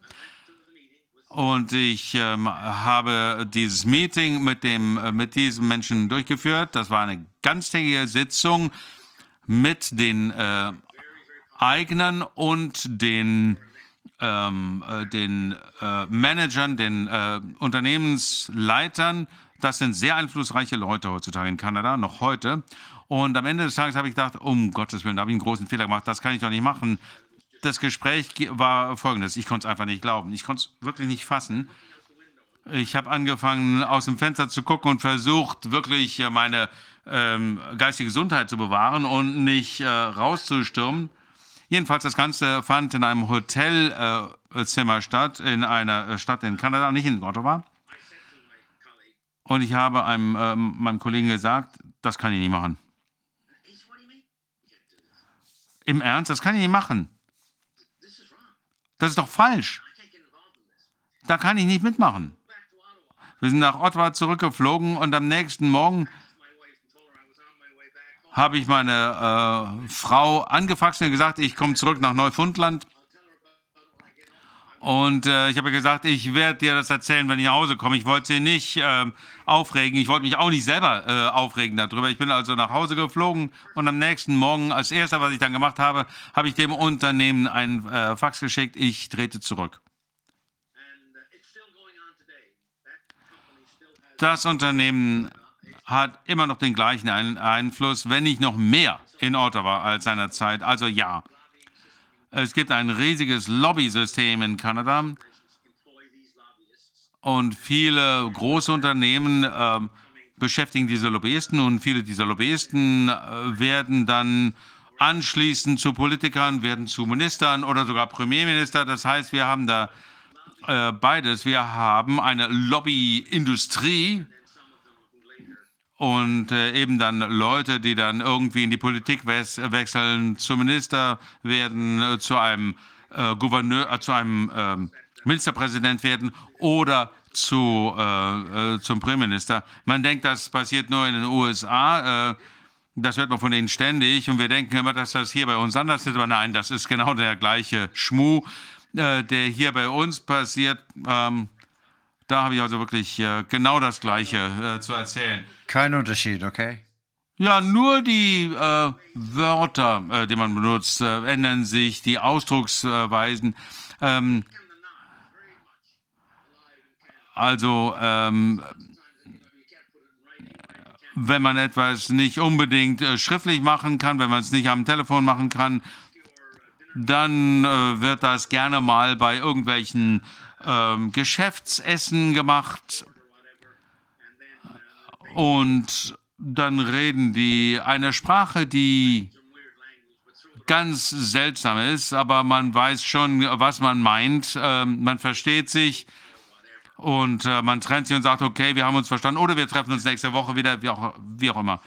Und ich ähm, habe dieses Meeting mit, dem, äh, mit diesem Menschen durchgeführt. Das war eine ganztägige Sitzung mit den äh, Eignern und den, ähm, äh, den äh, Managern, den äh, Unternehmensleitern. Das sind sehr einflussreiche Leute heutzutage in Kanada, noch heute. Und am Ende des Tages habe ich gedacht, um Gottes Willen, da habe ich einen großen Fehler gemacht, das kann ich doch nicht machen das Gespräch war folgendes. Ich konnte es einfach nicht glauben. Ich konnte es wirklich nicht fassen. Ich habe angefangen, aus dem Fenster zu gucken und versucht, wirklich äh, meine ähm, geistige Gesundheit zu bewahren und nicht äh, rauszustürmen. Jedenfalls, das Ganze fand in einem Hotelzimmer äh, statt, in einer äh, Stadt in Kanada, nicht in Ottawa. Und ich habe einem, äh, meinem Kollegen gesagt, das kann ich nicht machen. Im Ernst, das kann ich nicht machen. Das ist doch falsch. Da kann ich nicht mitmachen. Wir sind nach Ottawa zurückgeflogen und am nächsten Morgen habe ich meine äh, Frau angefaxt und gesagt, ich komme zurück nach Neufundland. Und äh, ich habe gesagt, ich werde dir das erzählen, wenn ich nach Hause komme. Ich wollte sie nicht äh, aufregen. Ich wollte mich auch nicht selber äh, aufregen darüber. Ich bin also nach Hause geflogen und am nächsten Morgen, als erster, was ich dann gemacht habe, habe ich dem Unternehmen einen äh, Fax geschickt. Ich trete zurück. Das Unternehmen hat immer noch den gleichen Einfluss, wenn nicht noch mehr in Ottawa als seinerzeit. Also ja. Es gibt ein riesiges Lobby-System in Kanada und viele große Unternehmen äh, beschäftigen diese Lobbyisten und viele dieser Lobbyisten äh, werden dann anschließend zu Politikern, werden zu Ministern oder sogar Premierminister. Das heißt, wir haben da äh, beides. Wir haben eine Lobbyindustrie, und äh, eben dann Leute, die dann irgendwie in die Politik wechseln, zum Minister werden, äh, zu einem äh, Gouverneur, zu einem ähm, Ministerpräsident werden oder zu, zum Premierminister. Man denkt, das passiert nur in den USA. das hört man von denen ständig und wir denken immer, dass das hier bei uns anders ist. Aber nein, das ist genau der gleiche Schmuh, der hier bei uns passiert. Ähm, da habe ich also wirklich genau das Gleiche zu erzählen. Kein Unterschied, okay? Ja, nur die äh, Wörter, äh, die man benutzt, äh, ändern sich, die Ausdrucksweisen. Ähm, also, ähm, wenn man etwas nicht unbedingt äh, schriftlich machen kann, wenn man es nicht am Telefon machen kann, dann äh, wird das gerne mal bei irgendwelchen ähm, Geschäftsessen gemacht. Und dann reden die eine Sprache, die ganz seltsam ist, aber man weiß schon, was man meint. Ähm, man versteht sich und äh, man trennt sich und sagt, okay, wir haben uns verstanden oder wir treffen uns nächste Woche wieder, wie auch, wie auch immer.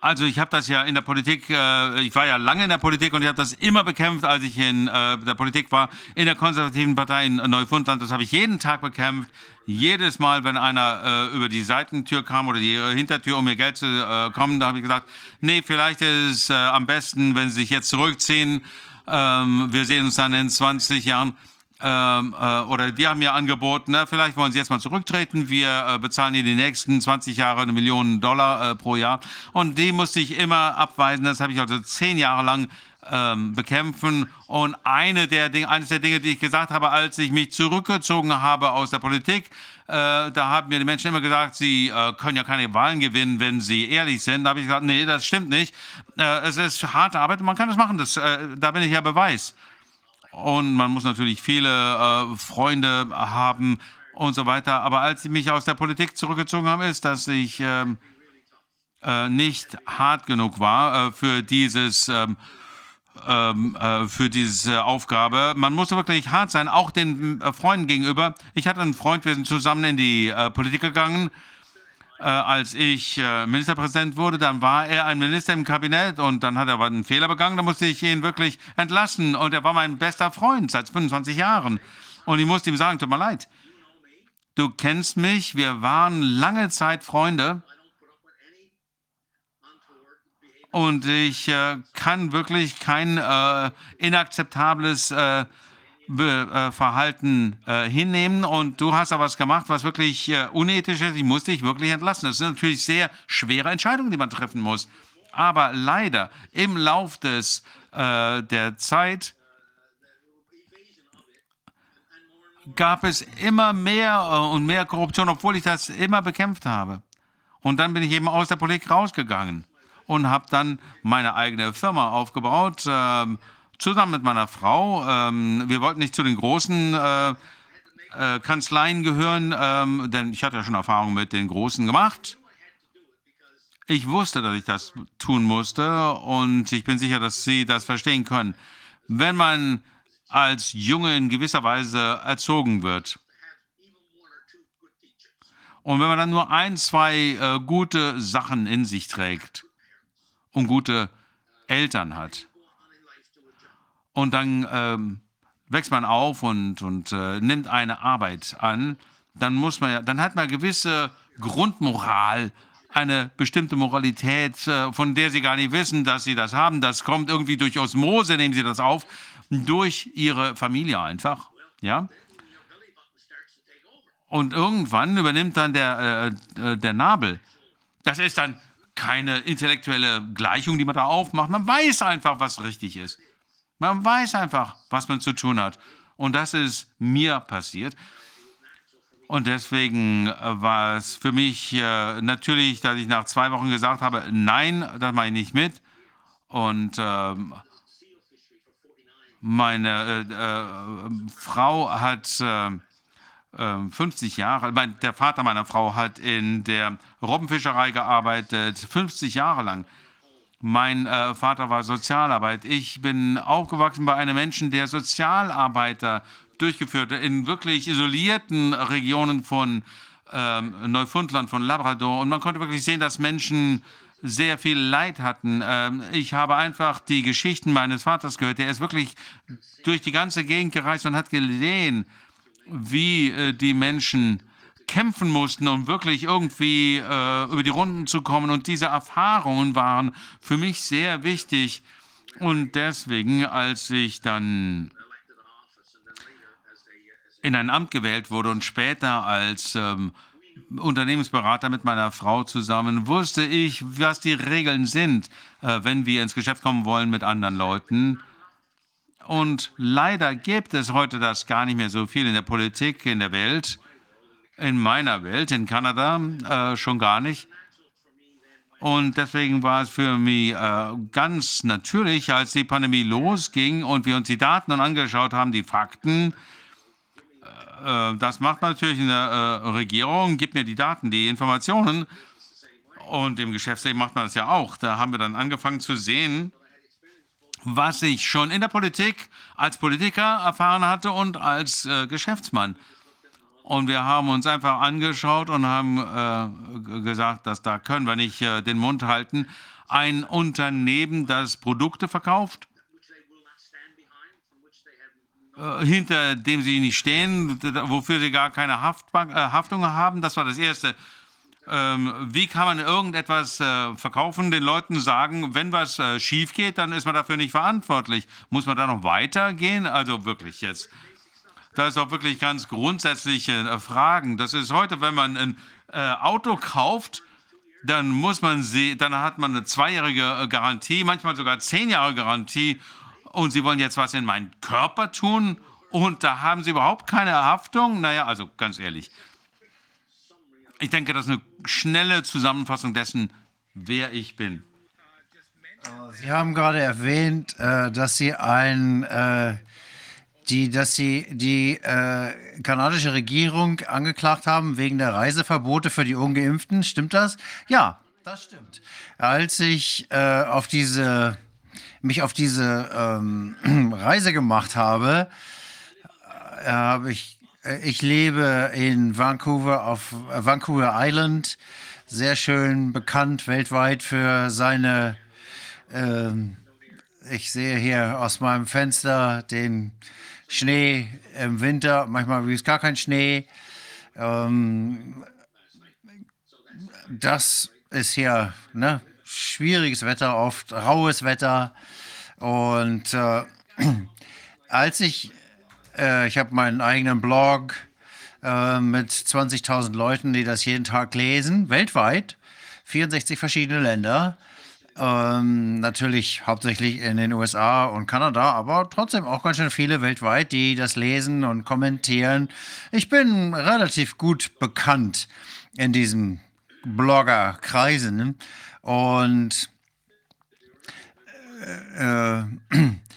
Also ich habe das ja in der Politik, äh, ich war ja lange in der Politik und ich habe das immer bekämpft, als ich in äh, der Politik war, in der konservativen Partei in Neufundland. Das habe ich jeden Tag bekämpft. Jedes Mal, wenn einer äh, über die Seitentür kam oder die Hintertür, um mir Geld zu äh, kommen, da habe ich gesagt, nee, vielleicht ist es äh, am besten, wenn Sie sich jetzt zurückziehen. Ähm, wir sehen uns dann in 20 Jahren ähm, äh, oder die haben mir angeboten, na, vielleicht wollen sie jetzt mal zurücktreten, wir äh, bezahlen ihnen die nächsten 20 Jahre eine Million Dollar äh, pro Jahr. Und die musste ich immer abweisen. Das habe ich also zehn Jahre lang ähm, bekämpfen. Und eine der Dinge, eines der Dinge, die ich gesagt habe, als ich mich zurückgezogen habe aus der Politik, äh, da haben mir die Menschen immer gesagt, sie äh, können ja keine Wahlen gewinnen, wenn sie ehrlich sind. Da habe ich gesagt, nee, das stimmt nicht. Äh, es ist harte Arbeit, man kann das machen. Das, äh, da bin ich ja Beweis. Und man muss natürlich viele äh, Freunde haben und so weiter. Aber als ich mich aus der Politik zurückgezogen habe, ist, dass ich ähm, äh, nicht hart genug war äh, für dieses ähm, ähm, äh, für diese Aufgabe. Man musste wirklich hart sein, auch den äh, Freunden gegenüber. Ich hatte einen Freund, wir sind zusammen in die äh, Politik gegangen äh, als ich äh, Ministerpräsident wurde, dann war er ein Minister im Kabinett und dann hat er aber einen Fehler begangen, da musste ich ihn wirklich entlassen und er war mein bester Freund seit 25 Jahren. Und ich musste ihm sagen, tut mir leid, du kennst mich, wir waren lange Zeit Freunde. Und ich äh, kann wirklich kein äh, inakzeptables äh, Verhalten äh, hinnehmen und du hast aber was gemacht, was wirklich äh, unethisch ist. Ich muss dich wirklich entlassen. Das sind natürlich sehr schwere Entscheidungen, die man treffen muss. Aber leider im Lauf des, äh, der Zeit gab es immer mehr äh, und mehr Korruption, obwohl ich das immer bekämpft habe. Und dann bin ich eben aus der Politik rausgegangen und habe dann meine eigene Firma aufgebaut. Ähm, zusammen mit meiner Frau. Ähm, wir wollten nicht zu den großen äh, äh, Kanzleien gehören, ähm, denn ich hatte ja schon Erfahrung mit den großen gemacht. Ich wusste, dass ich das tun musste und ich bin sicher, dass Sie das verstehen können. Wenn man als Junge in gewisser Weise erzogen wird und wenn man dann nur ein, zwei äh, gute Sachen in sich trägt und gute Eltern hat, und dann ähm, wächst man auf und, und äh, nimmt eine Arbeit an, dann muss man ja, dann hat man gewisse Grundmoral, eine bestimmte Moralität, äh, von der sie gar nicht wissen, dass sie das haben. Das kommt irgendwie durch Osmose, nehmen sie das auf, durch ihre Familie einfach, ja. Und irgendwann übernimmt dann der, äh, äh der Nabel. Das ist dann keine intellektuelle Gleichung, die man da aufmacht. Man weiß einfach, was richtig ist. Man weiß einfach, was man zu tun hat. Und das ist mir passiert. Und deswegen äh, war es für mich äh, natürlich, dass ich nach zwei Wochen gesagt habe, nein, das mache ich nicht mit. Und ähm, meine äh, äh, Frau hat 50 äh, Jahre, mein, der Vater meiner Frau hat in der Robbenfischerei gearbeitet, 50 Jahre lang. Mein äh, Vater war Sozialarbeit. Ich bin aufgewachsen bei einem Menschen, der Sozialarbeiter durchgeführt hat, in wirklich isolierten Regionen von ähm, Neufundland, von Labrador. Und man konnte wirklich sehen, dass Menschen sehr viel Leid hatten. Ähm, ich habe einfach die Geschichten meines Vaters gehört. Der ist wirklich durch die ganze Gegend gereist und hat gesehen, wie äh, die Menschen kämpfen mussten, um wirklich irgendwie äh, über die Runden zu kommen. Und diese Erfahrungen waren für mich sehr wichtig. Und deswegen, als ich dann in ein Amt gewählt wurde und später als ähm, Unternehmensberater mit meiner Frau zusammen, wusste ich, was die Regeln sind, äh, wenn wir ins Geschäft kommen wollen mit anderen Leuten. Und leider gibt es heute das gar nicht mehr so viel in der Politik, in der Welt, in meiner Welt, in Kanada äh, schon gar nicht. Und deswegen war es für mich äh, ganz natürlich, als die Pandemie losging und wir uns die Daten angeschaut haben, die Fakten. Äh, das macht natürlich eine äh, Regierung, gibt mir die Daten, die Informationen. Und im Geschäftsleben macht man das ja auch. Da haben wir dann angefangen zu sehen, was ich schon in der Politik als Politiker erfahren hatte und als äh, Geschäftsmann. Und wir haben uns einfach angeschaut und haben äh, gesagt, dass da können wir nicht äh, den Mund halten. Ein Unternehmen, das Produkte verkauft, äh, hinter dem sie nicht stehen, wofür sie gar keine Haftbank, äh, Haftung haben. Das war das Erste. Ähm, wie kann man irgendetwas äh, verkaufen, den Leuten sagen, wenn was äh, schief geht, dann ist man dafür nicht verantwortlich. Muss man da noch weitergehen? Also wirklich jetzt da ist auch wirklich ganz grundsätzliche äh, Fragen. Das ist heute, wenn man ein äh, Auto kauft, dann muss man sie, dann hat man eine zweijährige äh, Garantie, manchmal sogar zehn Jahre Garantie. Und Sie wollen jetzt was in meinen Körper tun und da haben Sie überhaupt keine Haftung? Naja, also ganz ehrlich. Ich denke, das ist eine schnelle Zusammenfassung dessen, wer ich bin. Sie haben gerade erwähnt, äh, dass Sie ein die, dass sie die äh, kanadische Regierung angeklagt haben wegen der Reiseverbote für die Ungeimpften. Stimmt das? Ja, das stimmt. Als ich äh, auf diese, mich auf diese ähm, (clears throat) Reise gemacht habe, äh, habe ich, äh, ich lebe in Vancouver auf äh, Vancouver Island, sehr schön bekannt weltweit für seine ähm, ich sehe hier aus meinem Fenster den Schnee im Winter, manchmal es gar keinen Schnee. Ähm, das ist hier ne, schwieriges Wetter, oft raues Wetter. Und äh, (clears throat) als ich, äh, ich habe meinen eigenen Blog äh, mit 20.000 Leuten, die das jeden Tag lesen, weltweit, 64 verschiedene Länder. Ähm, natürlich hauptsächlich in den USA und Kanada, aber trotzdem auch ganz schön viele weltweit, die das lesen und kommentieren. Ich bin relativ gut bekannt in diesen Bloggerkreisen und äh,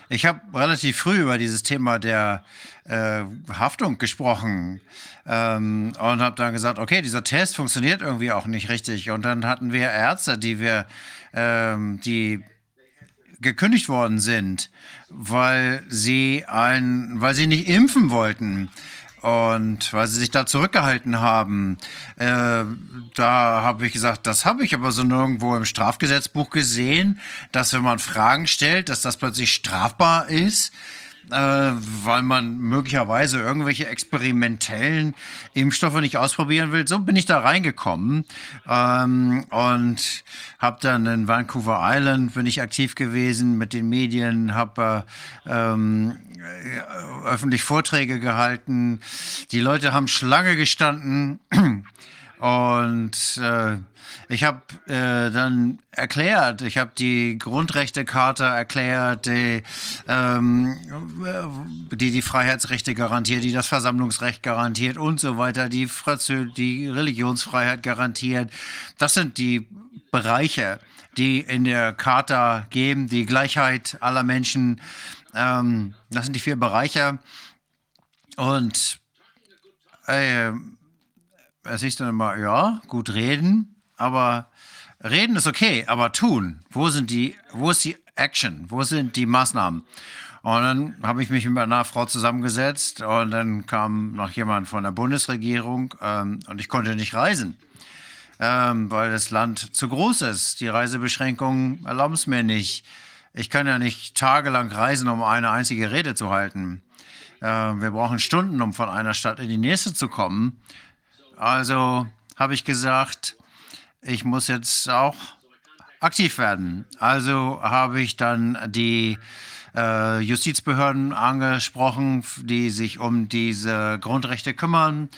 ich habe relativ früh über dieses Thema der äh, Haftung gesprochen ähm, und habe dann gesagt, okay, dieser Test funktioniert irgendwie auch nicht richtig. Und dann hatten wir Ärzte, die wir die gekündigt worden sind, weil sie ein, weil sie nicht impfen wollten und weil sie sich da zurückgehalten haben. Äh, da habe ich gesagt, das habe ich aber so nirgendwo im Strafgesetzbuch gesehen, dass wenn man Fragen stellt, dass das plötzlich strafbar ist äh, weil man möglicherweise irgendwelche experimentellen Impfstoffe nicht ausprobieren will. So bin ich da reingekommen ähm, und habe dann in Vancouver Island bin ich aktiv gewesen mit den Medien, habe äh, ähm, öffentlich Vorträge gehalten. Die Leute haben Schlange gestanden (clears throat) und äh, ich habe äh, dann erklärt, ich habe die Grundrechtecharta erklärt, die, ähm, die die Freiheitsrechte garantiert, die das Versammlungsrecht garantiert und so weiter, die, Franzö die Religionsfreiheit garantiert. Das sind die Bereiche, die in der Charta geben, die Gleichheit aller Menschen. Ähm, das sind die vier Bereiche. Und äh, es ist dann immer, ja, gut reden, aber reden ist okay, aber tun, wo sind die, wo ist die Action, wo sind die Maßnahmen? Und dann habe ich mich mit einer Frau zusammengesetzt und dann kam noch jemand von der Bundesregierung ähm, und ich konnte nicht reisen, ähm, weil das Land zu groß ist. Die Reisebeschränkungen erlauben es mir nicht. Ich kann ja nicht tagelang reisen, um eine einzige Rede zu halten. Äh, wir brauchen Stunden, um von einer Stadt in die nächste zu kommen. Also habe ich gesagt, ich muss jetzt auch aktiv werden. Also habe ich dann die äh, Justizbehörden angesprochen, die sich um diese Grundrechte kümmern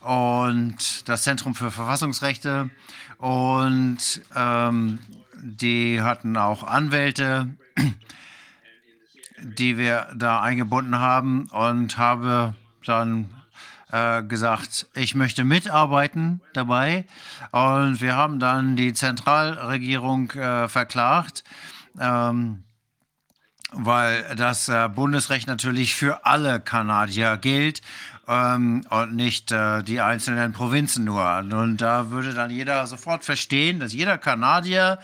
und das Zentrum für Verfassungsrechte. Und ähm, die hatten auch Anwälte, die wir da eingebunden haben und habe dann äh, gesagt, ich möchte mitarbeiten dabei. Und wir haben dann die Zentralregierung äh, verklagt. Ähm, weil das äh, Bundesrecht natürlich für alle Kanadier gilt ähm, und nicht äh, die einzelnen Provinzen nur. Und da würde dann jeder sofort verstehen, dass jeder Kanadier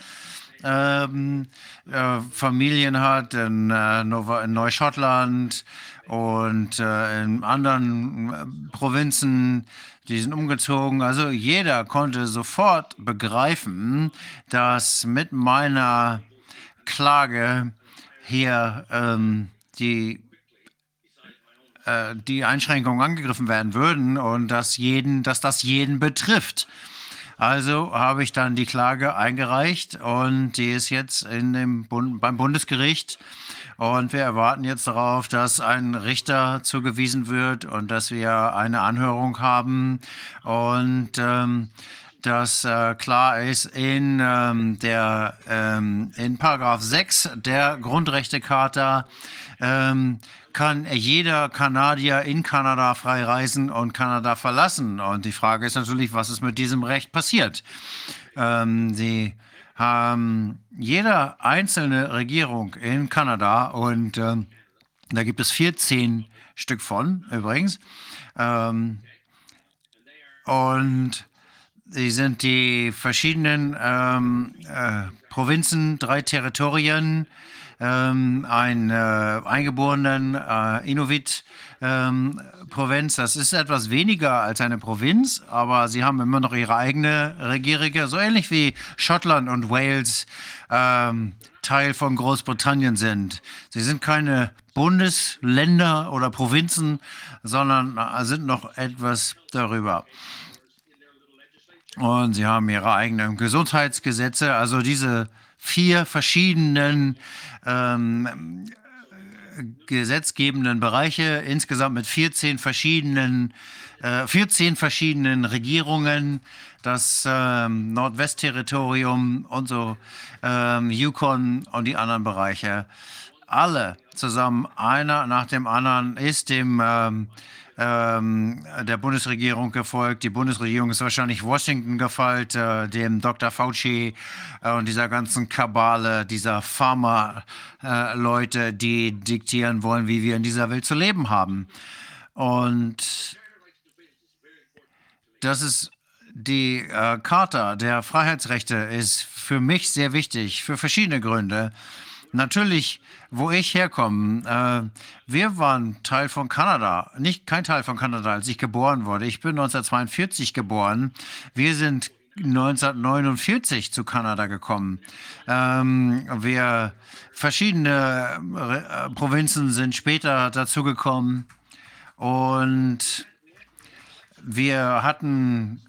ähm, äh, Familien hat in, äh, in Neuschottland und äh, in anderen äh, Provinzen, die sind umgezogen. Also jeder konnte sofort begreifen, dass mit meiner Klage hier ähm, die, äh, die Einschränkungen angegriffen werden würden und dass, jeden, dass das jeden betrifft. Also habe ich dann die Klage eingereicht und die ist jetzt in dem Bund, beim Bundesgericht. Und wir erwarten jetzt darauf, dass ein Richter zugewiesen wird und dass wir eine Anhörung haben. Und ähm, dass äh, klar ist, in, ähm, der, ähm, in Paragraph 6 der Grundrechtecharta ähm, kann jeder Kanadier in Kanada frei reisen und Kanada verlassen. Und die Frage ist natürlich, was ist mit diesem Recht passiert? Ähm, die haben jede einzelne Regierung in Kanada und ähm, da gibt es 14 Stück von übrigens. Ähm, und Sie sind die verschiedenen ähm, äh, Provinzen, drei Territorien, ähm, ein äh, eingeborenen äh, Inuit-Provinz. Ähm, das ist etwas weniger als eine Provinz, aber sie haben immer noch ihre eigene Regierung, so ähnlich wie Schottland und Wales ähm, Teil von Großbritannien sind. Sie sind keine Bundesländer oder Provinzen, sondern äh, sind noch etwas darüber. Und sie haben ihre eigenen Gesundheitsgesetze. Also diese vier verschiedenen ähm, gesetzgebenden Bereiche, insgesamt mit 14 verschiedenen, äh, 14 verschiedenen Regierungen, das ähm, Nordwestterritorium und so, ähm, Yukon und die anderen Bereiche. Alle zusammen, einer nach dem anderen, ist dem ähm, ähm, der Bundesregierung gefolgt. Die Bundesregierung ist wahrscheinlich Washington gefolgt, äh, dem Dr. Fauci äh, und dieser ganzen Kabale, dieser Pharma-Leute, äh, die diktieren wollen, wie wir in dieser Welt zu leben haben. Und das ist die äh, Charta der Freiheitsrechte ist für mich sehr wichtig, für verschiedene Gründe. Natürlich wo ich herkomme, äh, wir waren Teil von Kanada, nicht kein Teil von Kanada, als ich geboren wurde. Ich bin 1942 geboren. Wir sind 1949 zu Kanada gekommen. Ähm, wir verschiedene äh, Provinzen sind später dazugekommen und wir hatten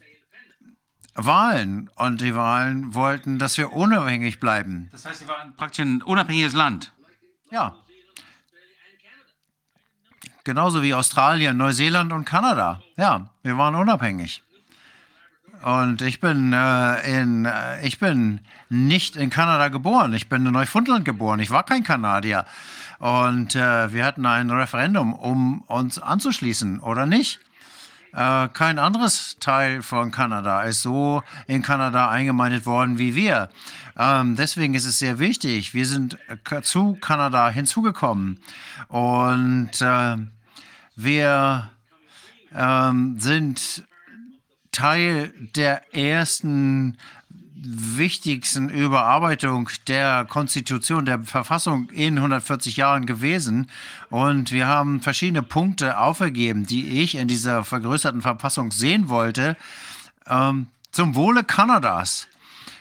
Wahlen und die Wahlen wollten, dass wir unabhängig bleiben. Das heißt, Sie waren praktisch ein unabhängiges Land. Ja. Genauso wie Australien, Neuseeland und Kanada. Ja, wir waren unabhängig. Und ich bin, äh, in, äh, ich bin nicht in Kanada geboren. Ich bin in Neufundland geboren. Ich war kein Kanadier. Und äh, wir hatten ein Referendum, um uns anzuschließen oder nicht. Äh, kein anderes Teil von Kanada ist so in Kanada eingemeindet worden wie wir. Ähm, deswegen ist es sehr wichtig. Wir sind äh, zu Kanada hinzugekommen und äh, wir ähm, sind Teil der ersten wichtigsten Überarbeitung der Konstitution, der Verfassung in 140 Jahren gewesen. Und wir haben verschiedene Punkte aufgegeben, die ich in dieser vergrößerten Verfassung sehen wollte, ähm, zum Wohle Kanadas.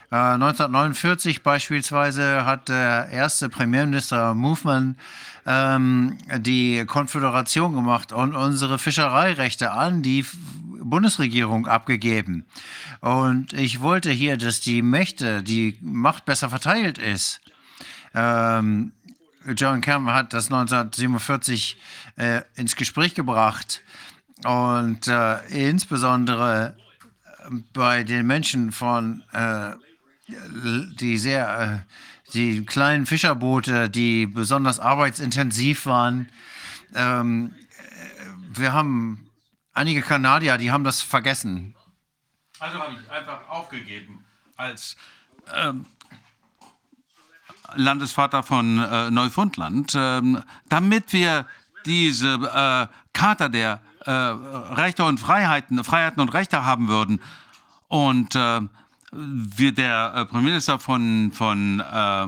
1949 äh, beispielsweise hat der erste Premierminister Movement ähm, die Konföderation gemacht und unsere Fischereirechte an die Bundesregierung abgegeben. Und ich wollte hier, dass die Mächte, die Macht besser verteilt ist. Ähm, John Campbell hat das 1947 äh, ins Gespräch gebracht und äh, insbesondere bei den Menschen von äh, die sehr äh, die kleinen Fischerboote, die besonders arbeitsintensiv waren. Ähm, äh, wir haben einige Kanadier, die haben das vergessen. Also habe ich einfach aufgegeben als ähm, Landesvater von äh, Neufundland, ähm, damit wir diese äh, Charta der äh, Rechte und Freiheiten, Freiheiten und Rechte haben würden. Und äh, wir, der äh, Premierminister von, von äh,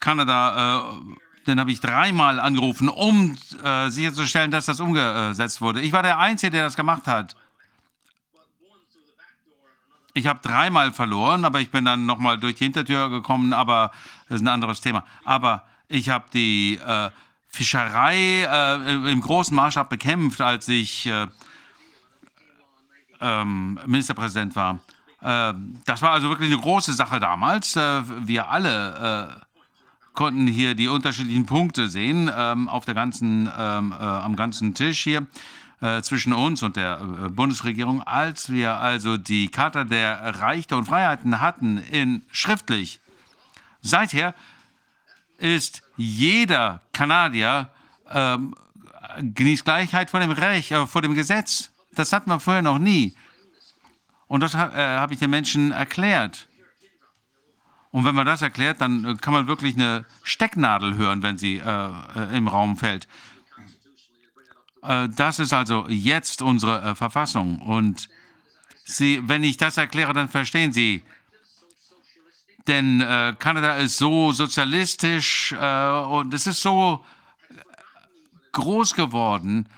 Kanada, äh, den habe ich dreimal angerufen, um äh, sicherzustellen, dass das umgesetzt wurde. Ich war der Einzige, der das gemacht hat. Ich habe dreimal verloren, aber ich bin dann nochmal durch die Hintertür gekommen, aber das ist ein anderes Thema. Aber ich habe die äh, Fischerei äh, im großen Maßstab bekämpft, als ich äh, ähm, Ministerpräsident war. Äh, das war also wirklich eine große Sache damals. Äh, wir alle äh, konnten hier die unterschiedlichen Punkte sehen ähm, auf der ganzen, ähm, äh, am ganzen Tisch hier zwischen uns und der Bundesregierung, als wir also die Charta der Rechte und Freiheiten hatten in schriftlich. Seither ist jeder Kanadier ähm, genießt Gleichheit vor dem Recht, vor dem Gesetz. Das hat man vorher noch nie. Und das äh, habe ich den Menschen erklärt. Und wenn man das erklärt, dann äh, kann man wirklich eine Stecknadel hören, wenn sie äh, äh, im Raum fällt. Äh, das ist also jetzt unsere äh, Verfassung. Und Sie, wenn ich das erkläre, dann verstehen Sie. Denn Kanada ist so sozialistisch und es ist so groß geworden,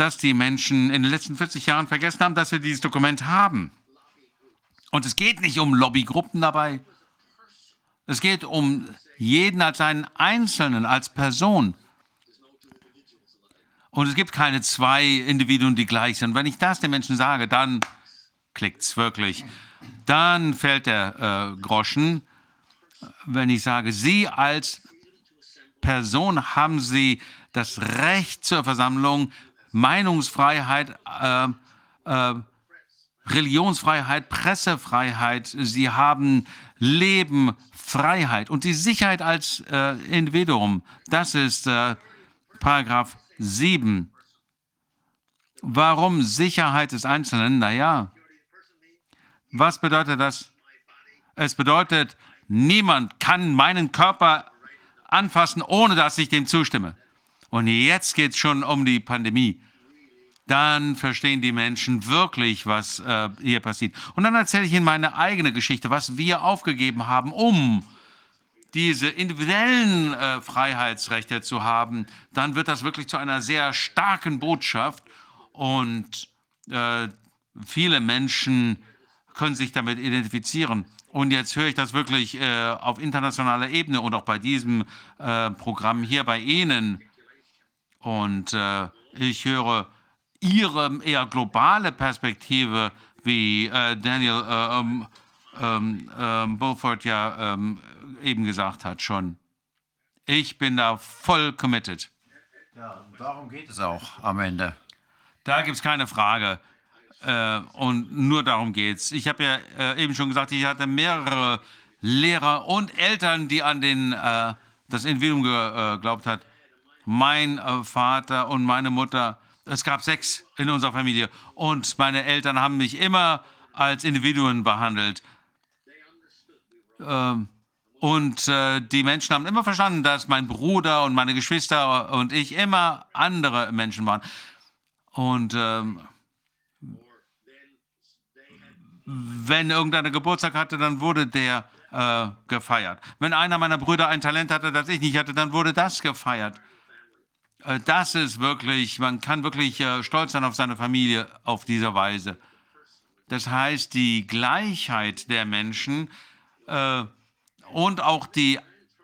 dass die Menschen in den letzten 40 Jahren vergessen haben, dass wir dieses Dokument haben. Und es geht nicht um Lobbygruppen dabei. Es geht um jeden als einen Einzelnen, als Person. Und es gibt keine zwei Individuen, die gleich sind. Wenn ich das den Menschen sage, dann klickt es wirklich. Dann fällt der äh, Groschen. Wenn ich sage, Sie als Person haben Sie das Recht zur Versammlung, Meinungsfreiheit, äh, äh, Religionsfreiheit, Pressefreiheit. Sie haben Leben, Freiheit und die Sicherheit als äh, Individuum. Das ist äh, Paragraph 7. Warum Sicherheit des Einzelnen? Naja, was bedeutet das? Es bedeutet, niemand kann meinen Körper anfassen, ohne dass ich dem zustimme. Und jetzt geht es schon um die Pandemie. Dann verstehen die Menschen wirklich, was äh, hier passiert. Und dann erzähle ich Ihnen meine eigene Geschichte, was wir aufgegeben haben, um diese individuellen äh, Freiheitsrechte zu haben. Dann wird das wirklich zu einer sehr starken Botschaft. Und äh, viele Menschen können sich damit identifizieren. Und jetzt höre ich das wirklich äh, auf internationaler Ebene und auch bei diesem äh, Programm hier bei Ihnen. Und äh, ich höre Ihre eher globale Perspektive, wie äh, Daniel äh, ähm, ähm, ähm, Beaufort ja ähm, eben gesagt hat schon. Ich bin da voll committed. Ja, darum geht es auch am Ende. Da gibt es keine Frage. Äh, und nur darum geht es. Ich habe ja äh, eben schon gesagt, ich hatte mehrere Lehrer und Eltern, die an den, äh, das Individuum geglaubt hat mein äh, Vater und meine Mutter, es gab sechs in unserer Familie und meine Eltern haben mich immer als Individuen behandelt. Ähm, und äh, die Menschen haben immer verstanden, dass mein Bruder und meine Geschwister und ich immer andere Menschen waren. Und ähm, wenn irgendeiner Geburtstag hatte, dann wurde der äh, gefeiert. Wenn einer meiner Brüder ein Talent hatte, das ich nicht hatte, dann wurde das gefeiert. Äh, das ist wirklich, man kann wirklich äh, stolz sein auf seine Familie auf diese Weise. Das heißt, die Gleichheit der Menschen äh, und auch die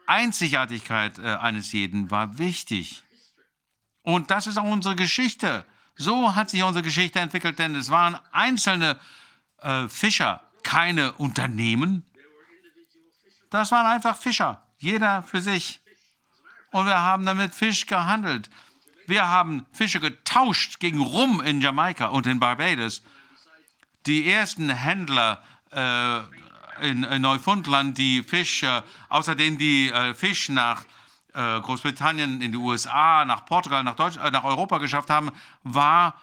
Einzigartigkeit äh, eines jeden war wichtig. Und das ist auch unsere Geschichte. So hat sich unsere Geschichte entwickelt, denn es waren einzelne äh, Fischer, keine Unternehmen. Das waren einfach Fischer, jeder für sich. Und wir haben damit Fisch gehandelt. Wir haben Fische getauscht gegen Rum in Jamaika und in Barbados. Die ersten Händler äh, in, in, Neufundland, die Fisch, äh, außerdem die äh, Fisch nach äh, Großbritannien, in die USA, nach Portugal, nach, Deutsch, äh, nach Europa geschafft haben, war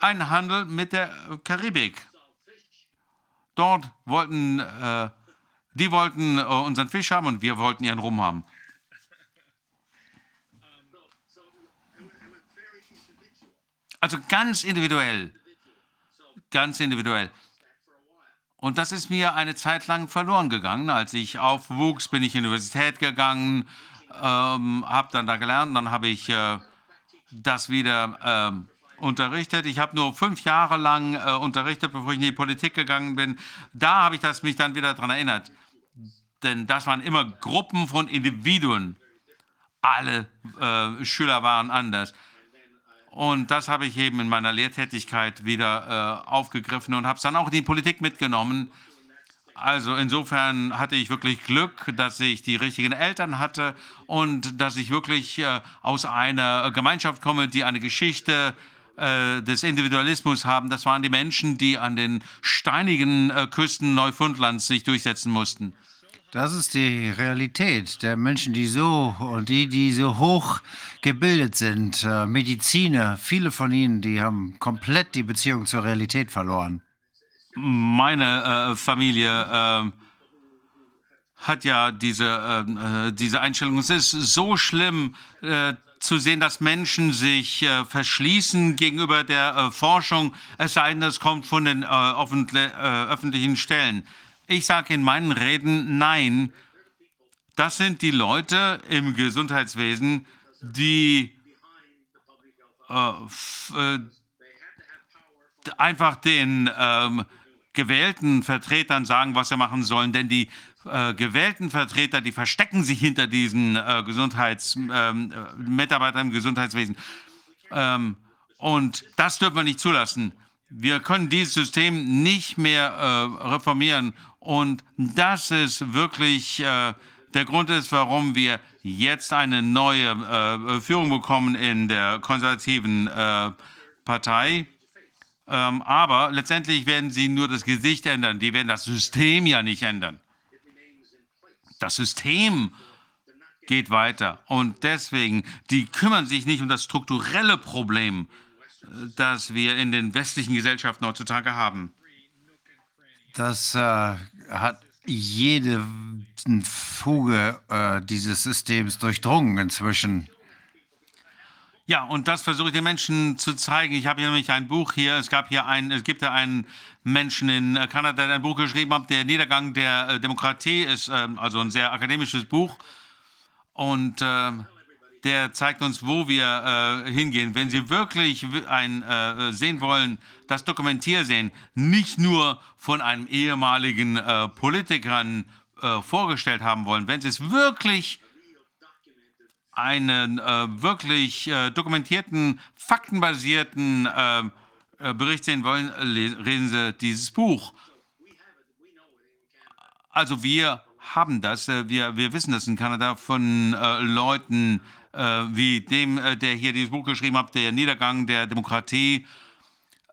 ein Handel mit der Karibik. Dort wollten, äh, die wollten unseren Fisch haben und wir wollten ihren Rum haben. Also ganz individuell. Ganz individuell. Und das ist mir eine Zeit lang verloren gegangen. Als ich aufwuchs, bin ich in die Universität gegangen, ähm, habe dann da gelernt, dann habe ich äh, das wieder ähm, unterrichtet. Ich habe nur fünf Jahre lang äh, unterrichtet, bevor ich in die Politik gegangen bin. Da habe ich das, mich dann wieder daran erinnert. Denn das waren immer Gruppen von Individuen. Alle äh, Schüler waren anders. Und das habe ich eben in meiner Lehrtätigkeit wieder äh, aufgegriffen und habe es dann auch in die Politik mitgenommen. Also insofern hatte ich wirklich Glück, dass ich die richtigen Eltern hatte und dass ich wirklich äh, aus einer Gemeinschaft komme, die eine Geschichte äh, des Individualismus haben. Das waren die Menschen, die an den steinigen äh, Küsten Neufundlands sich durchsetzen mussten. Das ist die Realität der Menschen, die so und die, die so hoch gebildet sind, äh, Mediziner, viele von ihnen, die haben komplett die Beziehung zur Realität verloren. Meine äh, Familie äh, hat ja diese, ähm, äh, diese Einstellung. Es ist so schlimm äh, zu sehen, dass Menschen sich äh, verschließen gegenüber der Forschung, es sei denn, es kommt von den öffentlichen Stellen. Ich sage in meinen Reden, nein, das sind die Leute im Gesundheitswesen, die äh, äh, einfach den ähm, gewählten Vertretern sagen, was sie machen sollen, denn die äh, gewählten Vertreter, die verstecken sich hinter diesen äh, Gesundheitsmitarbeitern ähm, im Gesundheitswesen. Ähm, und das dürfen wir nicht zulassen. Wir können dieses System nicht mehr äh, reformieren und das ist wirklich äh, der Grund ist, warum wir jetzt eine neue äh, Führung bekommen in der konservativen äh, Partei. Ähm, aber letztendlich werden sie nur das Gesicht ändern. Die werden das System ja nicht ändern. Das System geht weiter. Und deswegen, die kümmern sich nicht um das strukturelle Problem, äh, das wir in den westlichen Gesellschaften heutzutage haben. Das äh, hat jede Fuge äh, dieses Systems durchdrungen inzwischen. Ja, und das versuche ich den Menschen zu zeigen. Ich habe hier nämlich ein Buch hier. Es gab hier einen, es gibt ja einen Menschen in Kanada, der ein Buch geschrieben hat, der Niedergang der äh, Demokratie ist, äh, also ein sehr akademisches Buch. Und äh, der zeigt uns, wo wir äh, hingehen. Wenn Sie wirklich ein, äh, sehen wollen, das Dokumentier sehen, nicht nur von einem ehemaligen äh, Politikern äh, vorgestellt haben wollen, wenn Sie es wirklich einen äh, wirklich äh, dokumentierten, faktenbasierten Bericht sehen wollen, lesen Sie dieses Buch. Also wir haben das, wir, wir wissen das in Kanada von Leuten, äh, wie dem, äh, der hier dieses Buch geschrieben hat, der Niedergang der Demokratie.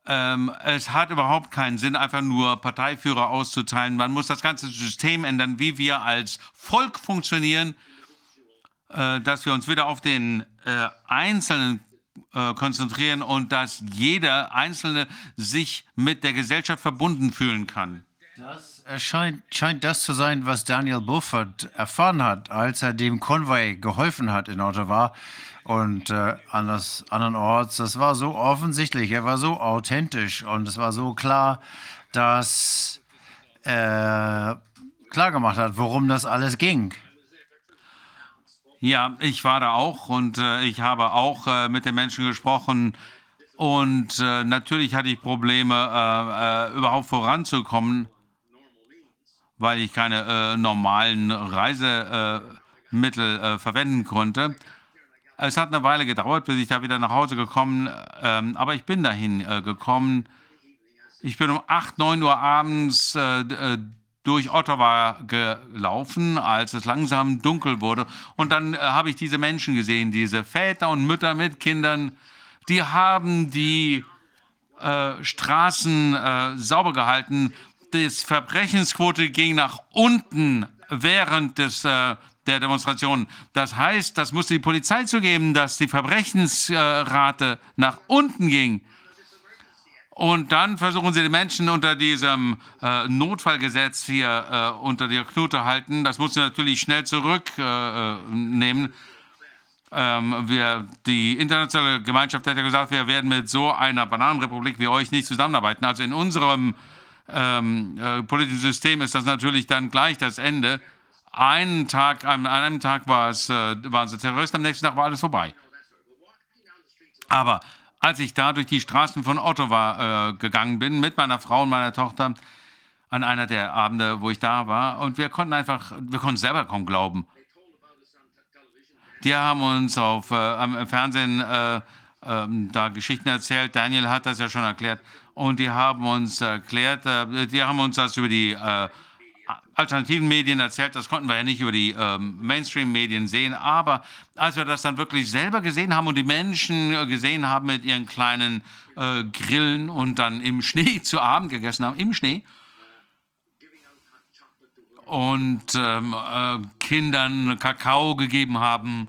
Ähm, es hat überhaupt keinen Sinn, einfach nur Parteiführer auszuteilen. Man muss das ganze System ändern, wie wir als Volk funktionieren, äh, dass wir uns wieder auf den äh, Einzelnen äh, konzentrieren und dass jeder Einzelne sich mit der Gesellschaft verbunden fühlen kann. Das scheint, scheint das zu sein, was Daniel Buffett erfahren hat, als er dem Convoy geholfen hat in Ottawa und äh, anders, andernorts. Das war so offensichtlich, er war so authentisch und es war so klar, dass er klar gemacht hat, worum das alles ging. Ja, ich war da auch und äh, ich habe auch äh, mit den Menschen gesprochen. Und äh, natürlich hatte ich Probleme, äh, äh, überhaupt voranzukommen weil ich keine äh, normalen Reisemittel äh, verwenden konnte. Es hat eine Weile gedauert, bis ich da wieder nach Hause gekommen, ähm, aber ich bin dahin äh, gekommen. Ich bin um 8, 9 Uhr abends äh, äh, durch Ottawa gelaufen, als es langsam dunkel wurde. Und dann äh, habe ich diese Menschen gesehen, diese Väter und Mütter mit Kindern, die haben die äh, Straßen äh, sauber gehalten. Die Verbrechensquote ging nach unten während des, äh, der Demonstration. Das heißt, das musste die Polizei zugeben, dass die Verbrechensrate nach unten ging. Und dann versuchen sie die Menschen unter diesem äh, Notfallgesetz hier äh, unter der Knute halten. Das muss sie natürlich schnell zurücknehmen. Äh, ähm, die internationale Gemeinschaft hat ja gesagt, wir werden mit so einer Bananenrepublik wie euch nicht zusammenarbeiten. Also in unserem ähm, äh, politischen System ist das natürlich dann gleich das Ende. Einen Tag, an einem Tag war es, äh, waren sie Terroristen, am nächsten Tag war alles vorbei. Aber als ich da durch die Straßen von Ottawa äh, gegangen bin mit meiner Frau und meiner Tochter an einer der Abende, wo ich da war, und wir konnten einfach, wir konnten selber kaum glauben. Die haben uns auf, äh, am Fernsehen äh, ähm, da Geschichten erzählt. Daniel hat das ja schon erklärt. Und die haben uns erklärt, äh, die haben uns das über die äh, alternativen Medien erzählt. Das konnten wir ja nicht über die ähm, Mainstream-Medien sehen. Aber als wir das dann wirklich selber gesehen haben und die Menschen äh, gesehen haben mit ihren kleinen äh, Grillen und dann im Schnee (laughs) zu Abend gegessen haben, im Schnee, und ähm, äh, Kindern Kakao gegeben haben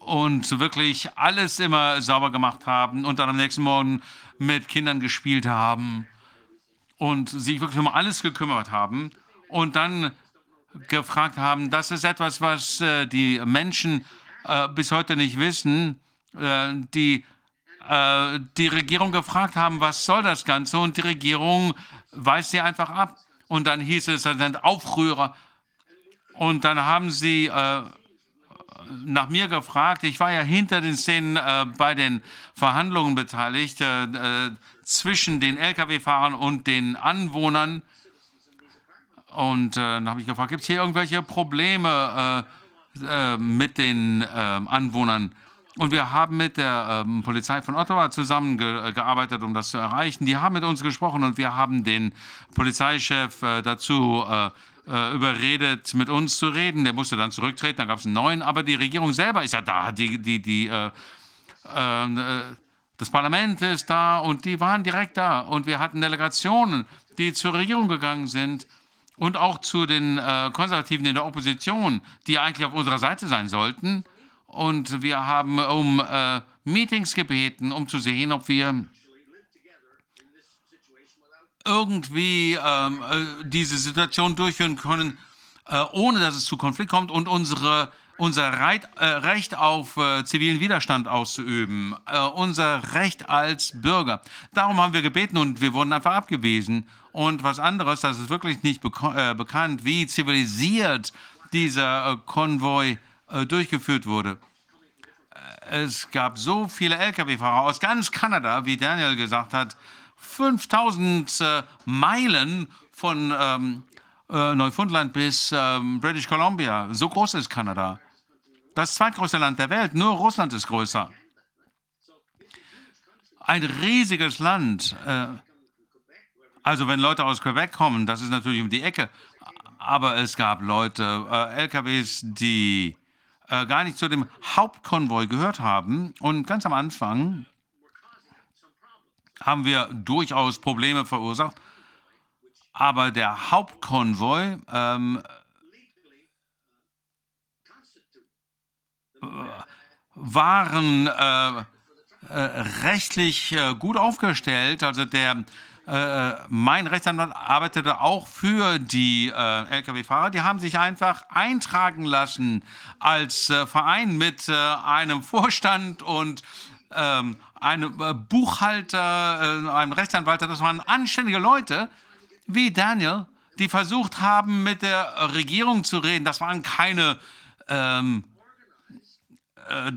und wirklich alles immer sauber gemacht haben und dann am nächsten Morgen mit Kindern gespielt haben und sich wirklich um alles gekümmert haben und dann gefragt haben, das ist etwas, was äh, die Menschen äh, bis heute nicht wissen, äh, die äh, die Regierung gefragt haben, was soll das Ganze und die Regierung weist sie einfach ab. Und dann hieß es, das sind Aufrührer. Und dann haben sie äh, nach mir gefragt. Ich war ja hinter den Szenen äh, bei den Verhandlungen beteiligt äh, äh zwischen den Lkw-Fahrern und den Anwohnern. Und äh, dann habe ich gefragt, gibt es hier irgendwelche Probleme äh, mit den ähm, Anwohnern? Und wir haben mit der ähm, Polizei von Ottawa zusammengearbeitet, um das zu erreichen. Die haben mit uns gesprochen und wir haben den Polizeichef dazu äh, äh, überredet, mit uns zu reden. Der musste dann zurücktreten, dann gab es einen neuen, aber die Regierung selber ist ja da. Die, die, die, äh, äh, das Parlament ist da und die waren direkt da. Und wir hatten Delegationen, die zur Regierung gegangen sind und auch zu den äh, Konservativen in der Opposition, die eigentlich auf unserer Seite sein sollten. Und wir haben um äh, Meetings gebeten, um zu sehen, ob wir irgendwie ähm, äh, diese Situation durchführen können, äh, ohne dass es zu Konflikt kommt und unsere, unser Reit, äh, Recht auf äh, zivilen Widerstand auszuüben, äh, unser Recht als Bürger. Darum haben wir gebeten und wir wurden einfach abgewiesen. Und was anderes, das ist wirklich nicht äh, bekannt, wie zivilisiert dieser Konvoi durchgeführt wurde. Es gab so viele Lkw-Fahrer aus ganz Kanada, wie Daniel gesagt hat, 5000 äh, Meilen von ähm, äh, Neufundland bis ähm, British Columbia. So groß ist Kanada. Das zweitgrößte Land der Welt, nur Russland ist größer. Ein riesiges Land. Äh, also wenn Leute aus Quebec kommen, das ist natürlich um die Ecke. Aber es gab Leute, äh, LKWs, die äh, gar nicht zu dem Hauptkonvoi gehört haben. Und ganz am Anfang haben wir durchaus Probleme verursacht. Aber der Hauptkonvoi ähm, waren äh, äh, rechtlich äh, gut aufgestellt. Also der äh, mein Rechtsanwalt arbeitete auch für die äh, Lkw-Fahrer. Die haben sich einfach eintragen lassen als äh, Verein mit einem Vorstand und einem äh, Buchhalter, äh, einem Rechtsanwalt, das waren anständige Leute wie Daniel, die versucht haben, mit der Regierung zu reden. Das waren keine ähm, äh,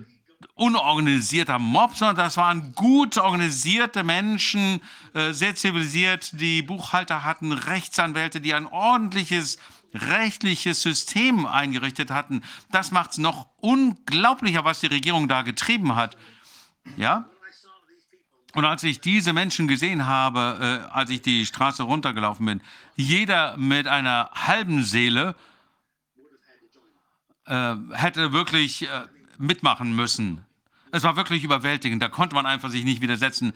unorganisierter Mob, sondern das waren gut organisierte Menschen, äh, sehr zivilisiert. Die Buchhalter hatten Rechtsanwälte, die ein ordentliches rechtliches System eingerichtet hatten. Das macht es noch unglaublicher, was die Regierung da getrieben hat. Ja? Und als ich diese Menschen gesehen habe, äh, als ich die Straße runtergelaufen bin, jeder mit einer halben Seele äh, hätte wirklich äh, mitmachen müssen. Es war wirklich überwältigend. Da konnte man einfach sich nicht widersetzen.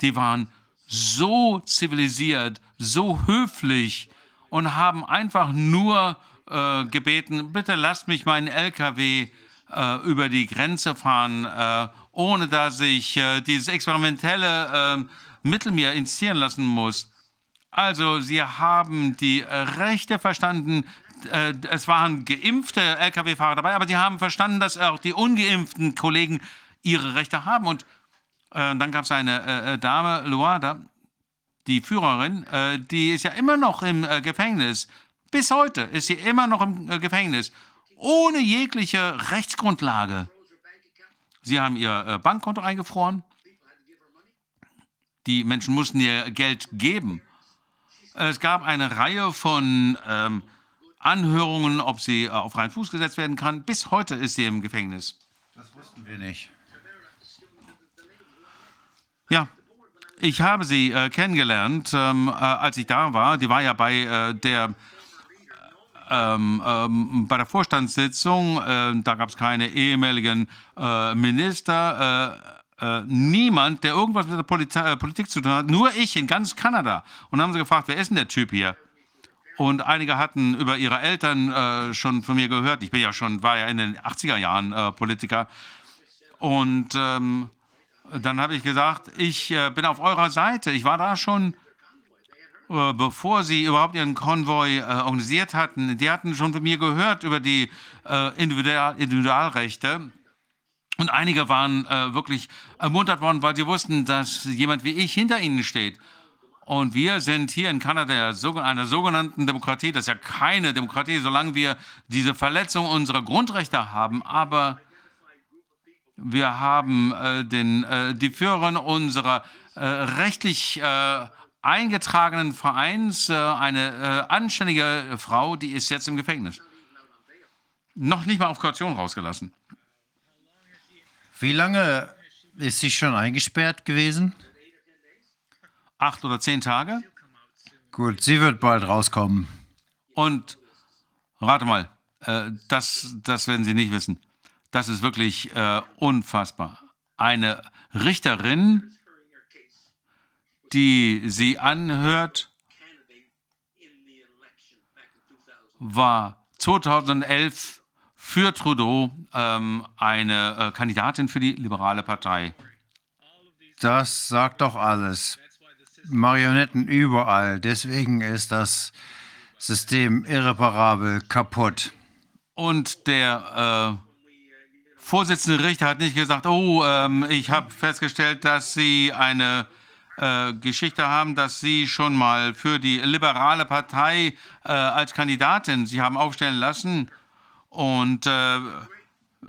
Die waren so zivilisiert, so höflich und haben einfach nur äh, gebeten, bitte lasst mich meinen LKW äh, über die Grenze fahren, äh, ohne dass ich äh, dieses experimentelle äh, Mittel mir initiieren lassen muss. Also, sie haben die äh, Rechte verstanden. Äh, es waren geimpfte Lkw-Fahrer dabei, aber sie haben verstanden, dass auch die ungeimpften Kollegen ihre Rechte haben. Und äh, dann gab es eine äh, äh, Dame, Luada, die Führerin, äh, die ist ja immer noch im Gefängnis. Bis heute ist sie immer noch im Gefängnis, ohne jegliche Rechtsgrundlage. Sie haben ihr äh, Bankkonto eingefroren. Die Menschen mussten ihr Geld geben. Es gab eine Reihe von ähm, Anhörungen, ob sie äh, auf freien Fuß gesetzt werden kann. Bis heute ist sie im Gefängnis. Das wussten wir nicht. Ja, ich habe sie äh, kennengelernt, ähm, äh, als ich da war. Die war ja bei äh, der ähm, ähm, bei der Vorstandssitzung. Äh, da gab es keine ehemaligen äh, Minister. Äh, äh, niemand, der irgendwas mit der Polizei, äh, Politik zu tun hat, nur ich in ganz Kanada. Und dann haben sie gefragt, wer ist denn der Typ hier? Und einige hatten über ihre Eltern äh, schon von mir gehört. Ich bin ja schon, war ja in den 80er Jahren Politiker. Und ähm, dann habe ich gesagt, ich bin auf eurer Seite. Ich war da schon, bevor sie überhaupt ihren Konvoi äh, organisiert hatten. Die hatten schon von mir gehört über die äh, Individual Individualrechte. Und einige waren äh, wirklich ermuntert worden, weil sie wussten, dass jemand wie ich hinter ihnen steht. Und wir sind hier in Kanada einer sogenannten Demokratie. Das ist ja keine Demokratie, solange wir diese Verletzung unserer Grundrechte haben. Aber wir haben äh, den, äh, die Führerin unserer äh, rechtlich äh, eingetragenen Vereins, äh, eine äh, anständige Frau, die ist jetzt im Gefängnis. Noch nicht mal auf Kaution rausgelassen. Wie lange ist sie schon eingesperrt gewesen? Acht oder zehn Tage. Gut, sie wird bald rauskommen. Und rate mal, äh, das, das werden Sie nicht wissen. Das ist wirklich äh, unfassbar. Eine Richterin, die sie anhört, war 2011 für Trudeau ähm, eine äh, Kandidatin für die liberale Partei. Das sagt doch alles. Marionetten überall. Deswegen ist das System irreparabel kaputt. Und der äh, Vorsitzende Richter hat nicht gesagt, oh, ähm, ich habe festgestellt, dass Sie eine äh, Geschichte haben, dass Sie schon mal für die liberale Partei äh, als Kandidatin Sie haben aufstellen lassen und äh,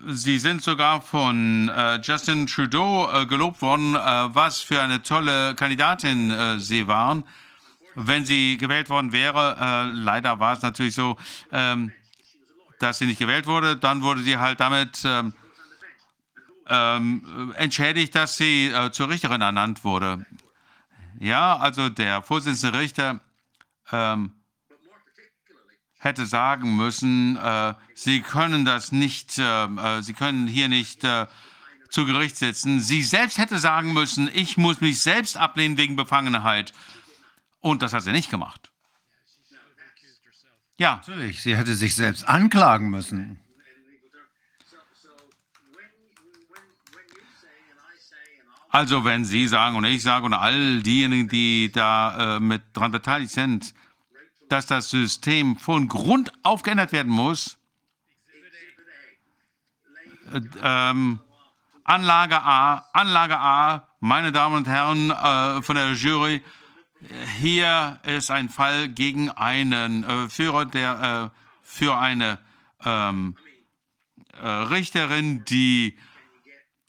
Sie sind sogar von äh, Justin Trudeau äh, gelobt worden, was für eine tolle Kandidatin Sie waren. Wenn sie gewählt worden wäre, leider war es natürlich so, ähm, dass sie nicht gewählt wurde, dann wurde sie halt damit ähm, ähm, entschädigt, dass sie äh, zur Richterin ernannt wurde. Ja, also der Vorsitzende Richter ähm, hätte sagen müssen, äh, Sie können das nicht, äh, äh, Sie können hier nicht äh, zu Gericht sitzen. Sie selbst hätte sagen müssen, ich muss mich selbst ablehnen wegen Befangenheit. Und das hat sie nicht gemacht. Ja. Natürlich, sie hätte sich selbst anklagen müssen. Also wenn Sie sagen und ich sage und all diejenigen, die da äh, mit dran beteiligt sind, dass das System von Grund auf geändert werden muss, äh, ähm, Anlage A, Anlage A, meine Damen und Herren äh, von der Jury, hier ist ein Fall gegen einen äh, Führer, der äh, für eine ähm, äh, Richterin, die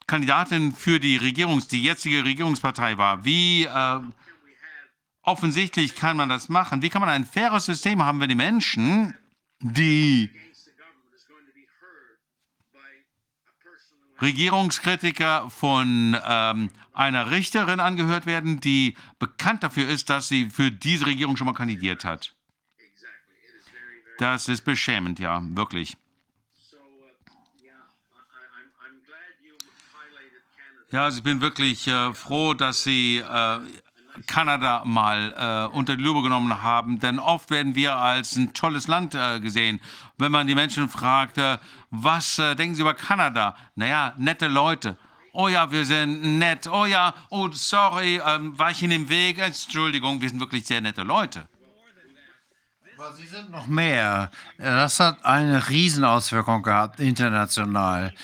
Kandidatin für die Regierungs, die jetzige Regierungspartei war. Wie äh, offensichtlich kann man das machen? Wie kann man ein faires System haben, wenn die Menschen, die Regierungskritiker von ähm, einer Richterin angehört werden, die bekannt dafür ist, dass sie für diese Regierung schon mal kandidiert hat. Das ist beschämend, ja, wirklich. Ja, also ich bin wirklich äh, froh, dass Sie äh, Kanada mal äh, unter die Lupe genommen haben, denn oft werden wir als ein tolles Land äh, gesehen. Wenn man die Menschen fragt, äh, was äh, denken Sie über Kanada? Naja, nette Leute. Oh ja, wir sind nett. Oh ja, oh sorry, ähm, war ich in dem Weg? Entschuldigung, wir sind wirklich sehr nette Leute. Aber Sie sind noch mehr. Das hat eine Riesenauswirkung gehabt, international.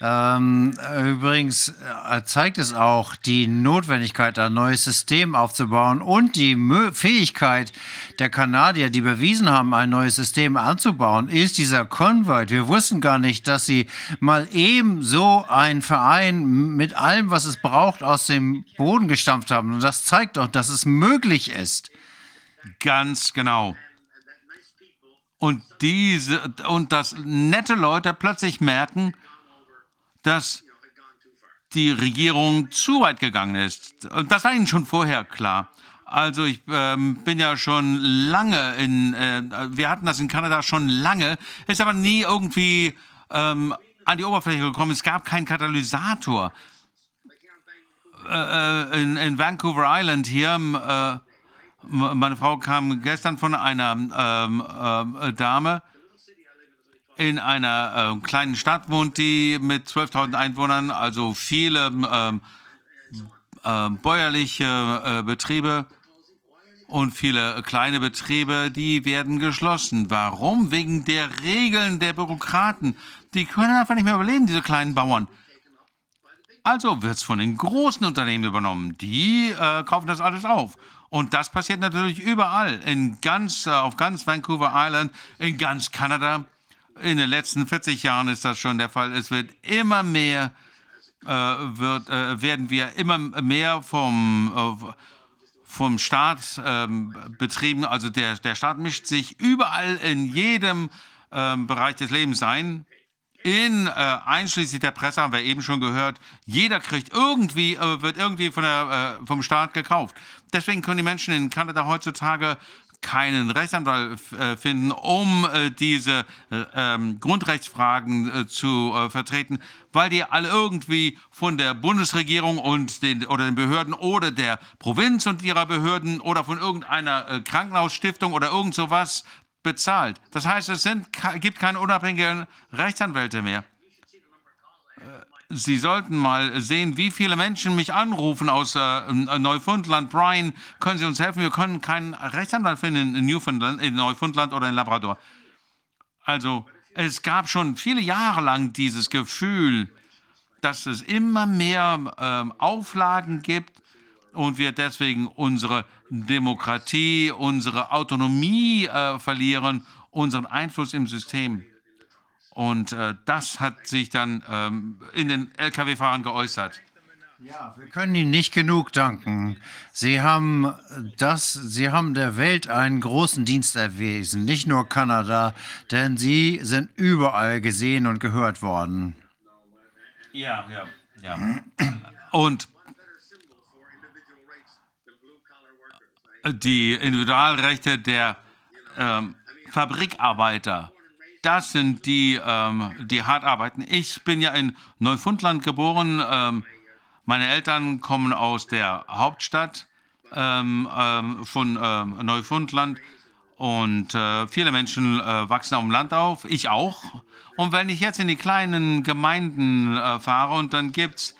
Ähm, übrigens äh, zeigt es auch die Notwendigkeit, ein neues System aufzubauen und die Fähigkeit der Kanadier, die bewiesen haben, ein neues System anzubauen, ist dieser Convoy. Wir wussten gar nicht, dass sie mal eben so einen Verein mit allem, was es braucht, aus dem Boden gestampft haben. Und das zeigt doch, dass es möglich ist. Ganz genau. Und diese und dass nette Leute plötzlich merken, dass die Regierung zu weit gegangen ist. Das war ihnen schon vorher klar. Also ich ähm, bin ja schon lange in, äh, wir hatten das in Kanada schon lange, ist aber nie irgendwie ähm, an die Oberfläche gekommen. Es gab keinen Katalysator. Äh, äh in, in, Vancouver Island hier, äh, meine Frau kam gestern von einer ähm, äh, Dame, in einer äh, kleinen Stadt wohnt, die mit 12.000 Einwohnern, also viele ähm, äh, bäuerliche äh, Betriebe und viele kleine Betriebe, die werden geschlossen. Warum? Wegen der Regeln der Bürokraten. Die können einfach nicht mehr überleben, diese kleinen Bauern. Also wird es von den großen Unternehmen übernommen. Die äh, kaufen das alles auf. Und das passiert natürlich überall, in ganz, äh, auf ganz Vancouver Island, in ganz Kanada in den letzten 40 Jahren ist das schon der Fall. Es wird immer mehr, äh, wird, äh, werden wir immer mehr vom, äh, vom Staat ähm, betrieben. Also der, der Staat mischt sich überall in jedem ähm, Bereich des Lebens ein. In, äh, einschließlich der Presse haben wir eben schon gehört, jeder kriegt irgendwie, äh, wird irgendwie von der, äh, vom Staat gekauft. Deswegen können die Menschen in Kanada heutzutage keinen Rechtsanwalt äh, finden, um äh, diese äh, ähm, Grundrechtsfragen zu vertreten, weil die alle irgendwie von der Bundesregierung und den oder den Behörden oder der Provinz und ihrer Behörden oder von irgendeiner Krankenhausstiftung oder irgend sowas bezahlt. Das heißt, es sind, gibt keine unabhängigen Rechtsanwälte mehr. Sie sollten mal sehen, wie viele Menschen mich anrufen aus äh, Neufundland. Brian, können Sie uns helfen? Wir können keinen Rechtsanwalt finden in Newfoundland, in Neufundland oder in Labrador. Also, es gab schon viele Jahre lang dieses Gefühl, dass es immer mehr ähm, Auflagen gibt und wir deswegen unsere Demokratie, unsere Autonomie äh, verlieren, unseren Einfluss im System. Und äh, das hat sich dann ähm, in den Lkw-Fahrern geäußert. Ja, wir können Ihnen nicht genug danken. Sie haben das, Sie haben der Welt einen großen Dienst erwiesen, nicht nur Kanada, denn Sie sind überall gesehen und gehört worden. Ja, ja, ja. Und die Individualrechte der ähm, Fabrikarbeiter das sind die, ähm, die hart arbeiten. Ich bin ja in Neufundland geboren. Ähm, meine Eltern kommen aus der Hauptstadt ähm, ähm von ähm, Neufundland und äh, viele Menschen äh, wachsen auf dem Land auf, ich auch. Und wenn ich jetzt in die kleinen Gemeinden äh, fahre und dann gibt es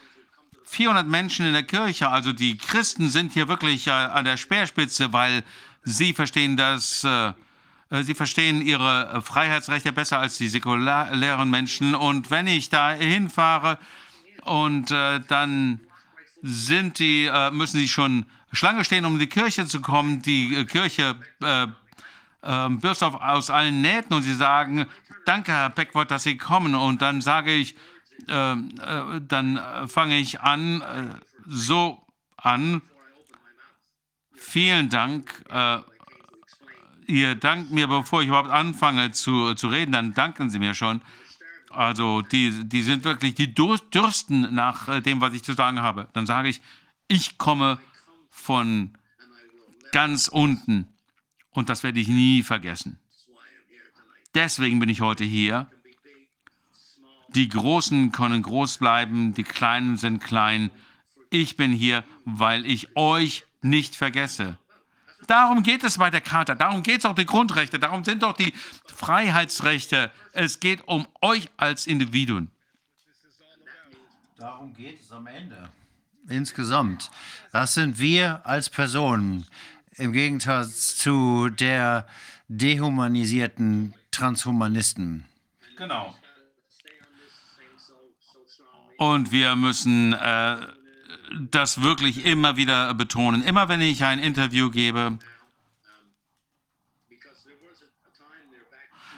400 Menschen in der Kirche, also die Christen sind hier wirklich äh, an der Speerspitze, weil sie verstehen, dass äh, sie verstehen ihre äh, Freiheitsrechte besser als die säkulären Menschen. Und wenn ich da hinfahre und äh, dann sind die, äh, müssen sie schon Schlange stehen, um in die Kirche zu kommen. Die äh, Kirche äh, bürst auf, aus allen Nähten und sie sagen, danke, Herr Peckwold, dass Sie kommen. Und dann sage ich, dann fange ich an, so an. Vielen Dank ihr dankt mir, bevor ich überhaupt anfange zu, zu reden, dann danken Sie mir schon. Also die, die sind wirklich, die dürsten nach äh, dem, was ich zu sagen habe. Dann sage ich, ich komme von ganz unten und das werde ich nie vergessen. Deswegen bin ich heute hier. Die Großen können groß bleiben, die Kleinen sind klein. Ich bin hier, weil ich euch nicht vergesse. Darum geht es bei der Charta, darum geht es auch die Grundrechte, darum sind doch die Freiheitsrechte. Es geht um euch als Individuen. Darum geht es am Ende. Insgesamt. Das sind wir als Personen. Im Gegensatz zu der dehumanisierten Transhumanisten. Genau. Und wir müssen äh, das wirklich immer wieder betonen. Immer wenn ich ein Interview gebe,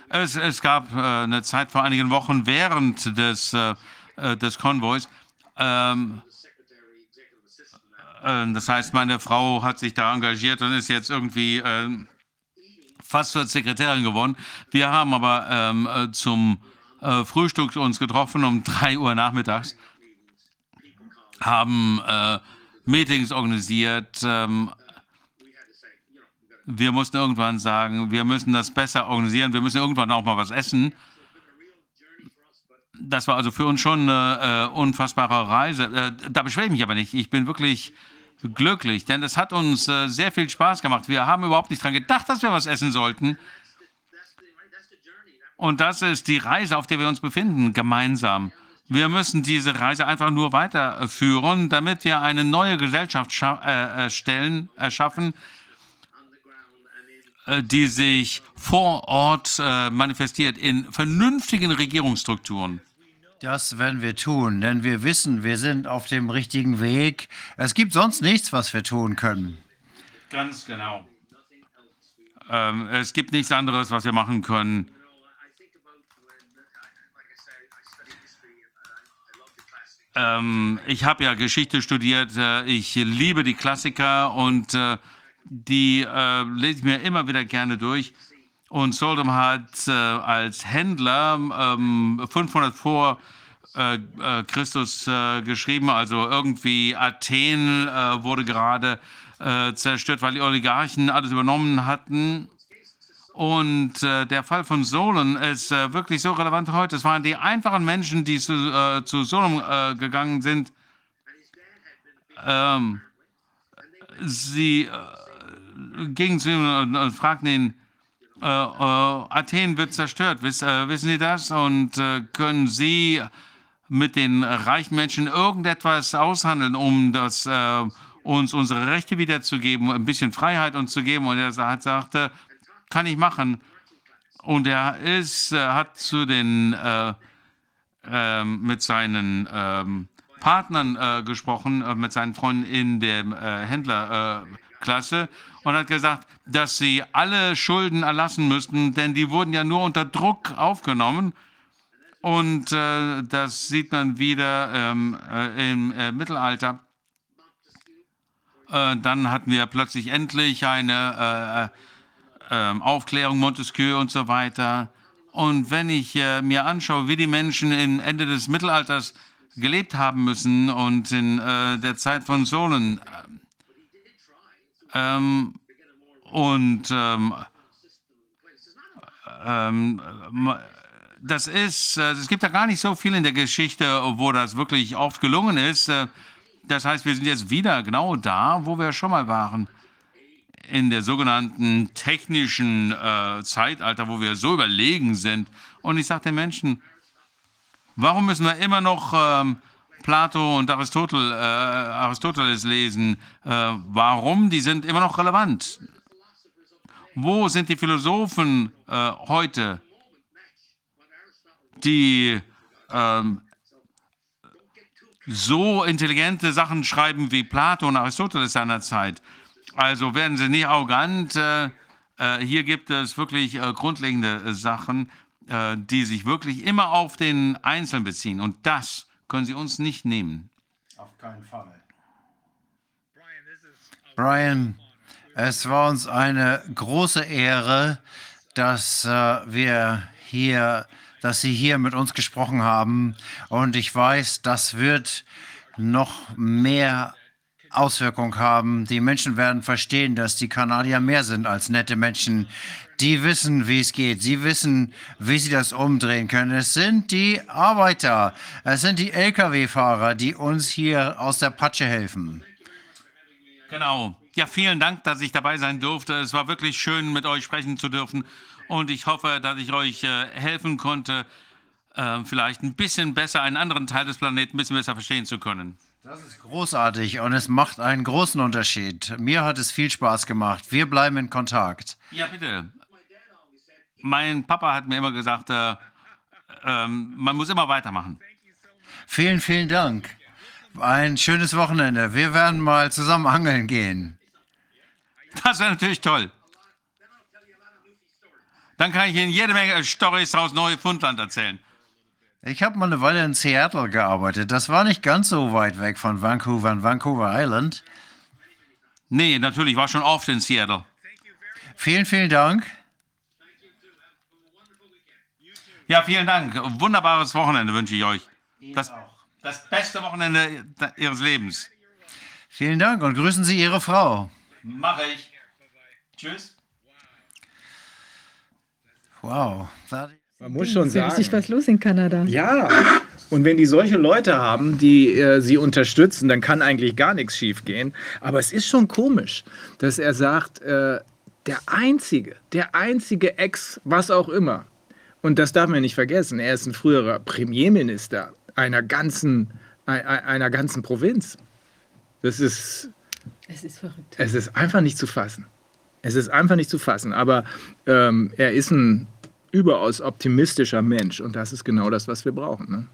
es, es gab äh, eine Zeit vor einigen Wochen während des, äh, äh, des Konvois, ähm, äh, das heißt, meine Frau hat sich da engagiert und ist jetzt irgendwie äh, fast zur Sekretärin geworden. Wir haben aber ähm, äh, zum äh, Frühstück uns getroffen um 3 Uhr nachmittags, haben äh, Meetings organisiert. Ähm, wir mussten irgendwann sagen, wir müssen das besser organisieren, wir müssen irgendwann auch mal was essen. Das war also für uns schon eine äh, unfassbare Reise. Äh, da beschwere ich mich aber nicht. Ich bin wirklich glücklich, denn es hat uns äh, sehr viel Spaß gemacht. Wir haben überhaupt nicht daran gedacht, dass wir was essen sollten. Und das ist die Reise, auf der wir uns befinden, gemeinsam. Wir müssen diese Reise einfach nur weiterführen, damit wir eine neue Gesellschaft scha- äh, erstellen, erschaffen, äh, die sich vor Ort äh, manifestiert in vernünftigen Regierungsstrukturen. Das werden wir tun, denn wir wissen, wir sind auf dem richtigen Weg. Es gibt sonst nichts, was wir tun können. Ganz genau. Ähm, es gibt nichts anderes, was wir machen können. Ähm, ich habe ja Geschichte studiert. Äh, ich liebe die Klassiker und äh, die äh, lese ich mir immer wieder gerne durch. Und Soldom hat äh, als Händler ähm, 500 vor äh, äh, Christus geschrieben. Also irgendwie Athen wurde gerade zerstört, weil die Oligarchen alles übernommen hatten. Und äh, der Fall von Solon ist äh, wirklich so relevant heute. Es waren die einfachen Menschen, die zu, äh, zu Solon äh, gegangen sind. Ähm, sie äh, gingen zu ihm und, und fragten ihn, äh, Athen wird zerstört, Wiss, wissen Sie das? Und können Sie mit den reichen Menschen irgendetwas aushandeln, um das, uns unsere Rechte wiederzugeben, ein bisschen Freiheit uns zu geben? Und er sa- sagte, kann ich machen. Und er ist, äh, hat zu den äh, ähm, mit seinen ähm, Partnern äh, gesprochen, äh, mit seinen Freunden in der äh, Händlerklasse äh, Klasse und hat gesagt, dass sie alle Schulden erlassen müssten, denn die wurden ja nur unter Druck aufgenommen. Und äh, das sieht man wieder ähm, äh, im äh, Mittelalter. Äh, dann hatten wir plötzlich endlich eine äh, äh, Aufklärung, Montesquieu und so weiter. Und wenn ich äh, mir anschaue, wie die Menschen im Ende des Mittelalters gelebt haben müssen und in äh, der Zeit von Solon ähm, und ähm, ähm, das ist, äh, es gibt ja gar nicht so viel in der Geschichte, wo das wirklich oft gelungen ist. Äh, Das heißt, wir sind jetzt wieder genau da, wo wir schon mal waren. In der sogenannten technischen äh, Zeitalter, wo wir so überlegen sind. Und ich sage den Menschen, warum müssen wir immer noch ähm, Plato und Aristotel, äh, Aristoteles lesen? Äh, warum? Die sind immer noch relevant. Wo sind die Philosophen äh, heute, die ähm, so intelligente Sachen schreiben wie Plato und Aristoteles seiner Zeit? Also werden Sie nicht arrogant. Äh, äh, hier gibt es wirklich äh, grundlegende Sachen, äh, die sich wirklich immer auf den Einzelnen beziehen. Und das können Sie uns nicht nehmen. Auf keinen Fall. Brian, es war uns eine große Ehre, dass wir hier dass Sie hier mit uns gesprochen haben. Und ich weiß, das wird noch mehr Auswirkung haben. Die Menschen werden verstehen, dass die Kanadier mehr sind als nette Menschen. Die wissen, wie es geht. Sie wissen, wie sie das umdrehen können. Es sind die Arbeiter, es sind die Lkw-Fahrer, die uns hier aus der Patsche helfen. Genau. Ja, vielen Dank, dass ich dabei sein durfte. Es war wirklich schön, mit euch sprechen zu dürfen. Und ich hoffe, dass ich euch äh, helfen konnte, äh, vielleicht ein bisschen besser einen anderen Teil des Planeten ein bisschen besser verstehen zu können. Das ist großartig und es macht einen großen Unterschied. Mir hat es viel Spaß gemacht. Wir bleiben in Kontakt. Ja, bitte. Mein Papa hat mir immer gesagt, äh, ähm, man muss immer weitermachen. Vielen, vielen Dank. Ein schönes Wochenende. Wir werden mal zusammen angeln gehen. Das wäre natürlich toll. Dann kann ich Ihnen jede Menge Storys aus Neufundland erzählen. Ich habe mal eine Weile in Seattle gearbeitet. Das war nicht ganz so weit weg von Vancouver und Vancouver Island. Nee, natürlich, war schon oft in Seattle. Vielen, vielen Dank. Ja, vielen Dank. Wunderbares Wochenende wünsche ich euch. Das, das beste Wochenende Ihres Lebens. Vielen Dank und grüßen Sie Ihre Frau. Mache ich. Tschüss. Wow. Man muss schon Ist sagen. richtig was los in Kanada. Ja, und wenn die solche Leute haben, die äh, sie unterstützen, dann kann eigentlich gar nichts schiefgehen. Aber es ist schon komisch, dass er sagt, äh, der einzige, der einzige Ex, was auch immer, und das darf man nicht vergessen, er ist ein früherer Premierminister einer ganzen, ei- ei- einer ganzen Provinz. Das ist, Es ist verrückt. es ist einfach nicht zu fassen. Es ist einfach nicht zu fassen. Aber ähm, er ist ein überaus optimistischer Mensch und das ist genau das, was wir brauchen. Ne?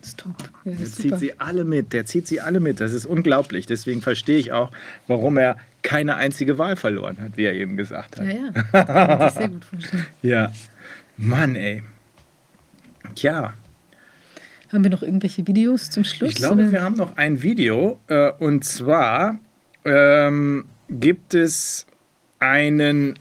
Das ist top. Ja, das Der zieht super. sie alle mit, der zieht sie alle mit. Das ist unglaublich. Deswegen verstehe ich auch, warum er keine einzige Wahl verloren hat, wie er eben gesagt hat. Ja, ja. Ich (laughs) kann das sehr gut vorstellen. Ja. Mann, ey. Tja, Haben wir noch irgendwelche Videos zum Schluss? ich glaube, oder? wir haben noch ein Video. Äh, und zwar ähm, gibt es einen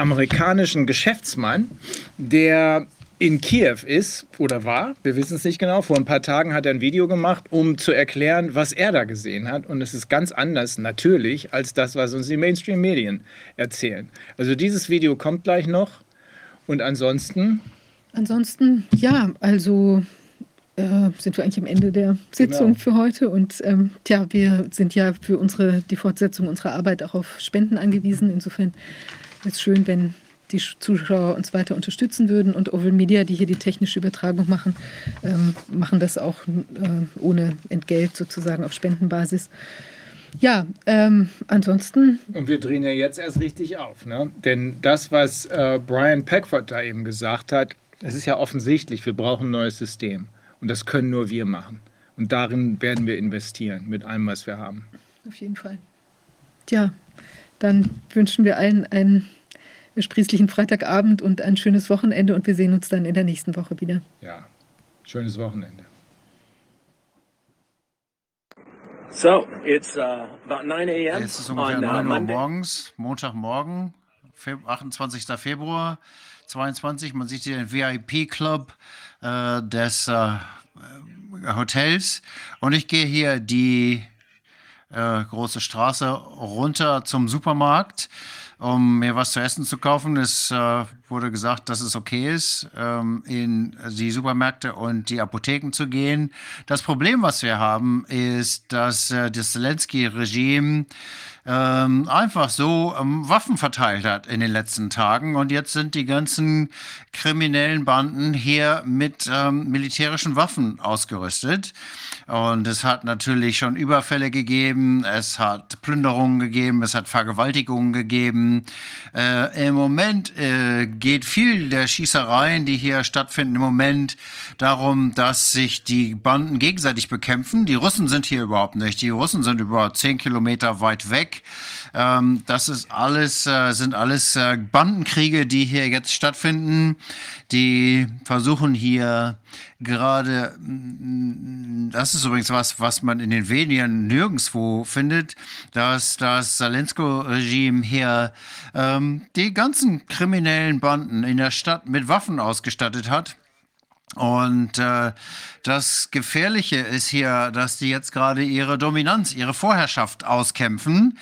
amerikanischen Geschäftsmann, der in Kiew ist oder war, wir wissen es nicht genau. Vor ein paar Tagen hat er ein Video gemacht, um zu erklären, was er da gesehen hat. Und es ist ganz anders, natürlich, als das, was uns die Mainstream-Medien erzählen. Also dieses Video kommt gleich noch. Und ansonsten, Ansonsten, ja, also äh, sind wir eigentlich am Ende der Sitzung Genau. für heute. Und ähm, tja, wir sind ja für unsere, die Fortsetzung unserer Arbeit auch auf Spenden angewiesen. Insofern ist es schön, wenn die Sch- Zuschauer uns weiter unterstützen würden. Und Oval Media, die hier die technische Übertragung machen, ähm, machen das auch äh, ohne Entgelt sozusagen auf Spendenbasis. Ja, ähm, ansonsten Und wir drehen ja jetzt erst richtig auf, ne? Denn das, was äh, Brian Peckford da eben gesagt hat, es ist ja offensichtlich, wir brauchen ein neues System. Und das können nur wir machen. Und darin werden wir investieren, mit allem, was wir haben. Auf jeden Fall. Tja, dann wünschen wir allen einen sprießlichen Freitagabend und ein schönes Wochenende und wir sehen uns dann in der nächsten Woche wieder. Ja, schönes Wochenende. So it's uh, about 9 a.m. Es ist ungefähr on uh, 9 Uhr Monday. morgens, Montagmorgen, Feb- 28. Februar 22. Man sieht hier den VIP-Club äh, des äh, Hotels. Und ich gehe hier die äh, große Straße runter zum Supermarkt, um mir was zu essen zu kaufen. Es äh, wurde gesagt, dass es okay ist, ähm, in die Supermärkte und die Apotheken zu gehen. Das Problem, was wir haben, ist, dass äh, das Zelensky-Regime ähm, einfach so ähm, Waffen verteilt hat in den letzten Tagen. Und jetzt sind die ganzen kriminellen Banden hier mit ähm, militärischen Waffen ausgerüstet. Und es hat natürlich schon Überfälle gegeben, es hat Plünderungen gegeben, es hat Vergewaltigungen gegeben. Äh, Im Moment äh, geht viel der Schießereien, die hier stattfinden, im Moment darum, dass sich die Banden gegenseitig bekämpfen. Die Russen sind hier überhaupt nicht. Die Russen sind über zehn Kilometer weit weg. Ähm, das ist alles, äh, sind alles äh, Bandenkriege, die hier jetzt stattfinden. Die versuchen hier gerade, mm, das ist übrigens was, was man in den Medien nirgendwo findet, dass das Zelensky-Regime hier ähm, die ganzen kriminellen Banden in der Stadt mit Waffen ausgestattet hat. Und äh, das Gefährliche ist hier, dass die jetzt gerade ihre Dominanz, ihre Vorherrschaft auskämpfen.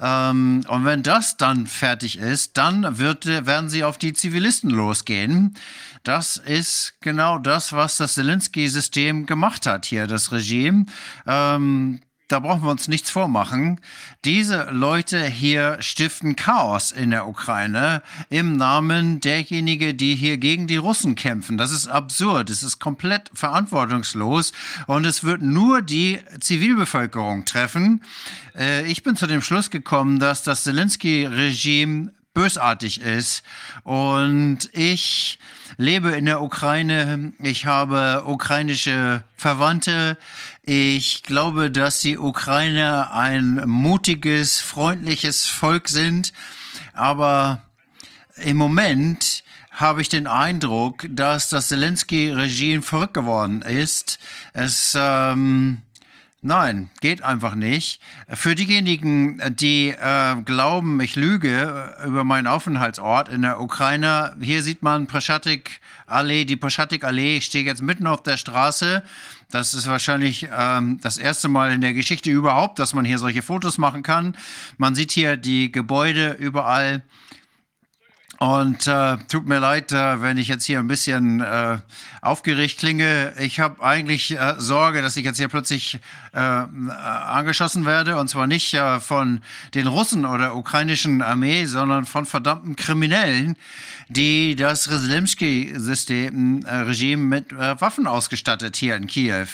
Ähm, und wenn das dann fertig ist, dann wird, werden sie auf die Zivilisten losgehen. Das ist genau das, was das Zelensky-System gemacht hat hier, das Regime. Ähm, da brauchen wir uns nichts vormachen. Diese Leute hier stiften Chaos in der Ukraine im Namen derjenigen, die hier gegen die Russen kämpfen. Das ist absurd. Es ist komplett verantwortungslos und es wird nur die Zivilbevölkerung treffen. Äh, ich bin zu dem Schluss gekommen, dass das Zelensky-Regime bösartig ist und ich lebe in der Ukraine. Ich habe ukrainische Verwandte. Ich glaube, dass die Ukrainer ein mutiges, freundliches Volk sind. Aber im Moment habe ich den Eindruck, dass das Zelensky-Regime verrückt geworden ist. Es, ähm, Nein, geht einfach nicht. Für diejenigen, die äh, glauben, ich lüge äh, über meinen Aufenthaltsort in der Ukraine, hier sieht man Preschatik Allee, die Preschatik Allee. Ich stehe jetzt mitten auf der Straße. Das ist wahrscheinlich ähm, das erste Mal in der Geschichte überhaupt, dass man hier solche Fotos machen kann. Man sieht hier die Gebäude überall. Und äh, tut mir leid, äh, wenn ich jetzt hier ein bisschen äh, aufgeregt klinge. Ich habe eigentlich äh, Sorge, dass ich jetzt hier plötzlich äh, angeschossen werde. Und zwar nicht äh, von den Russen oder ukrainischen Armee, sondern von verdammten Kriminellen, die das Reslemski-System-Regime mit äh, Waffen ausgestattet hier in Kiew.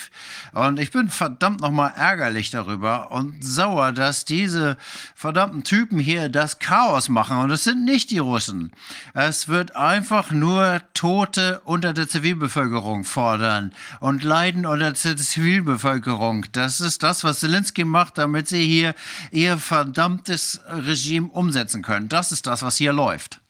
Und ich bin verdammt nochmal ärgerlich darüber und sauer, dass diese verdammten Typen hier das Chaos machen. Und es sind nicht die Russen. Es wird einfach nur Tote unter der Zivilbevölkerung fordern und Leiden unter der Zivilbevölkerung. Das ist das, was Zelensky macht, damit sie hier ihr verdammtes Regime umsetzen können. Das ist das, was hier läuft.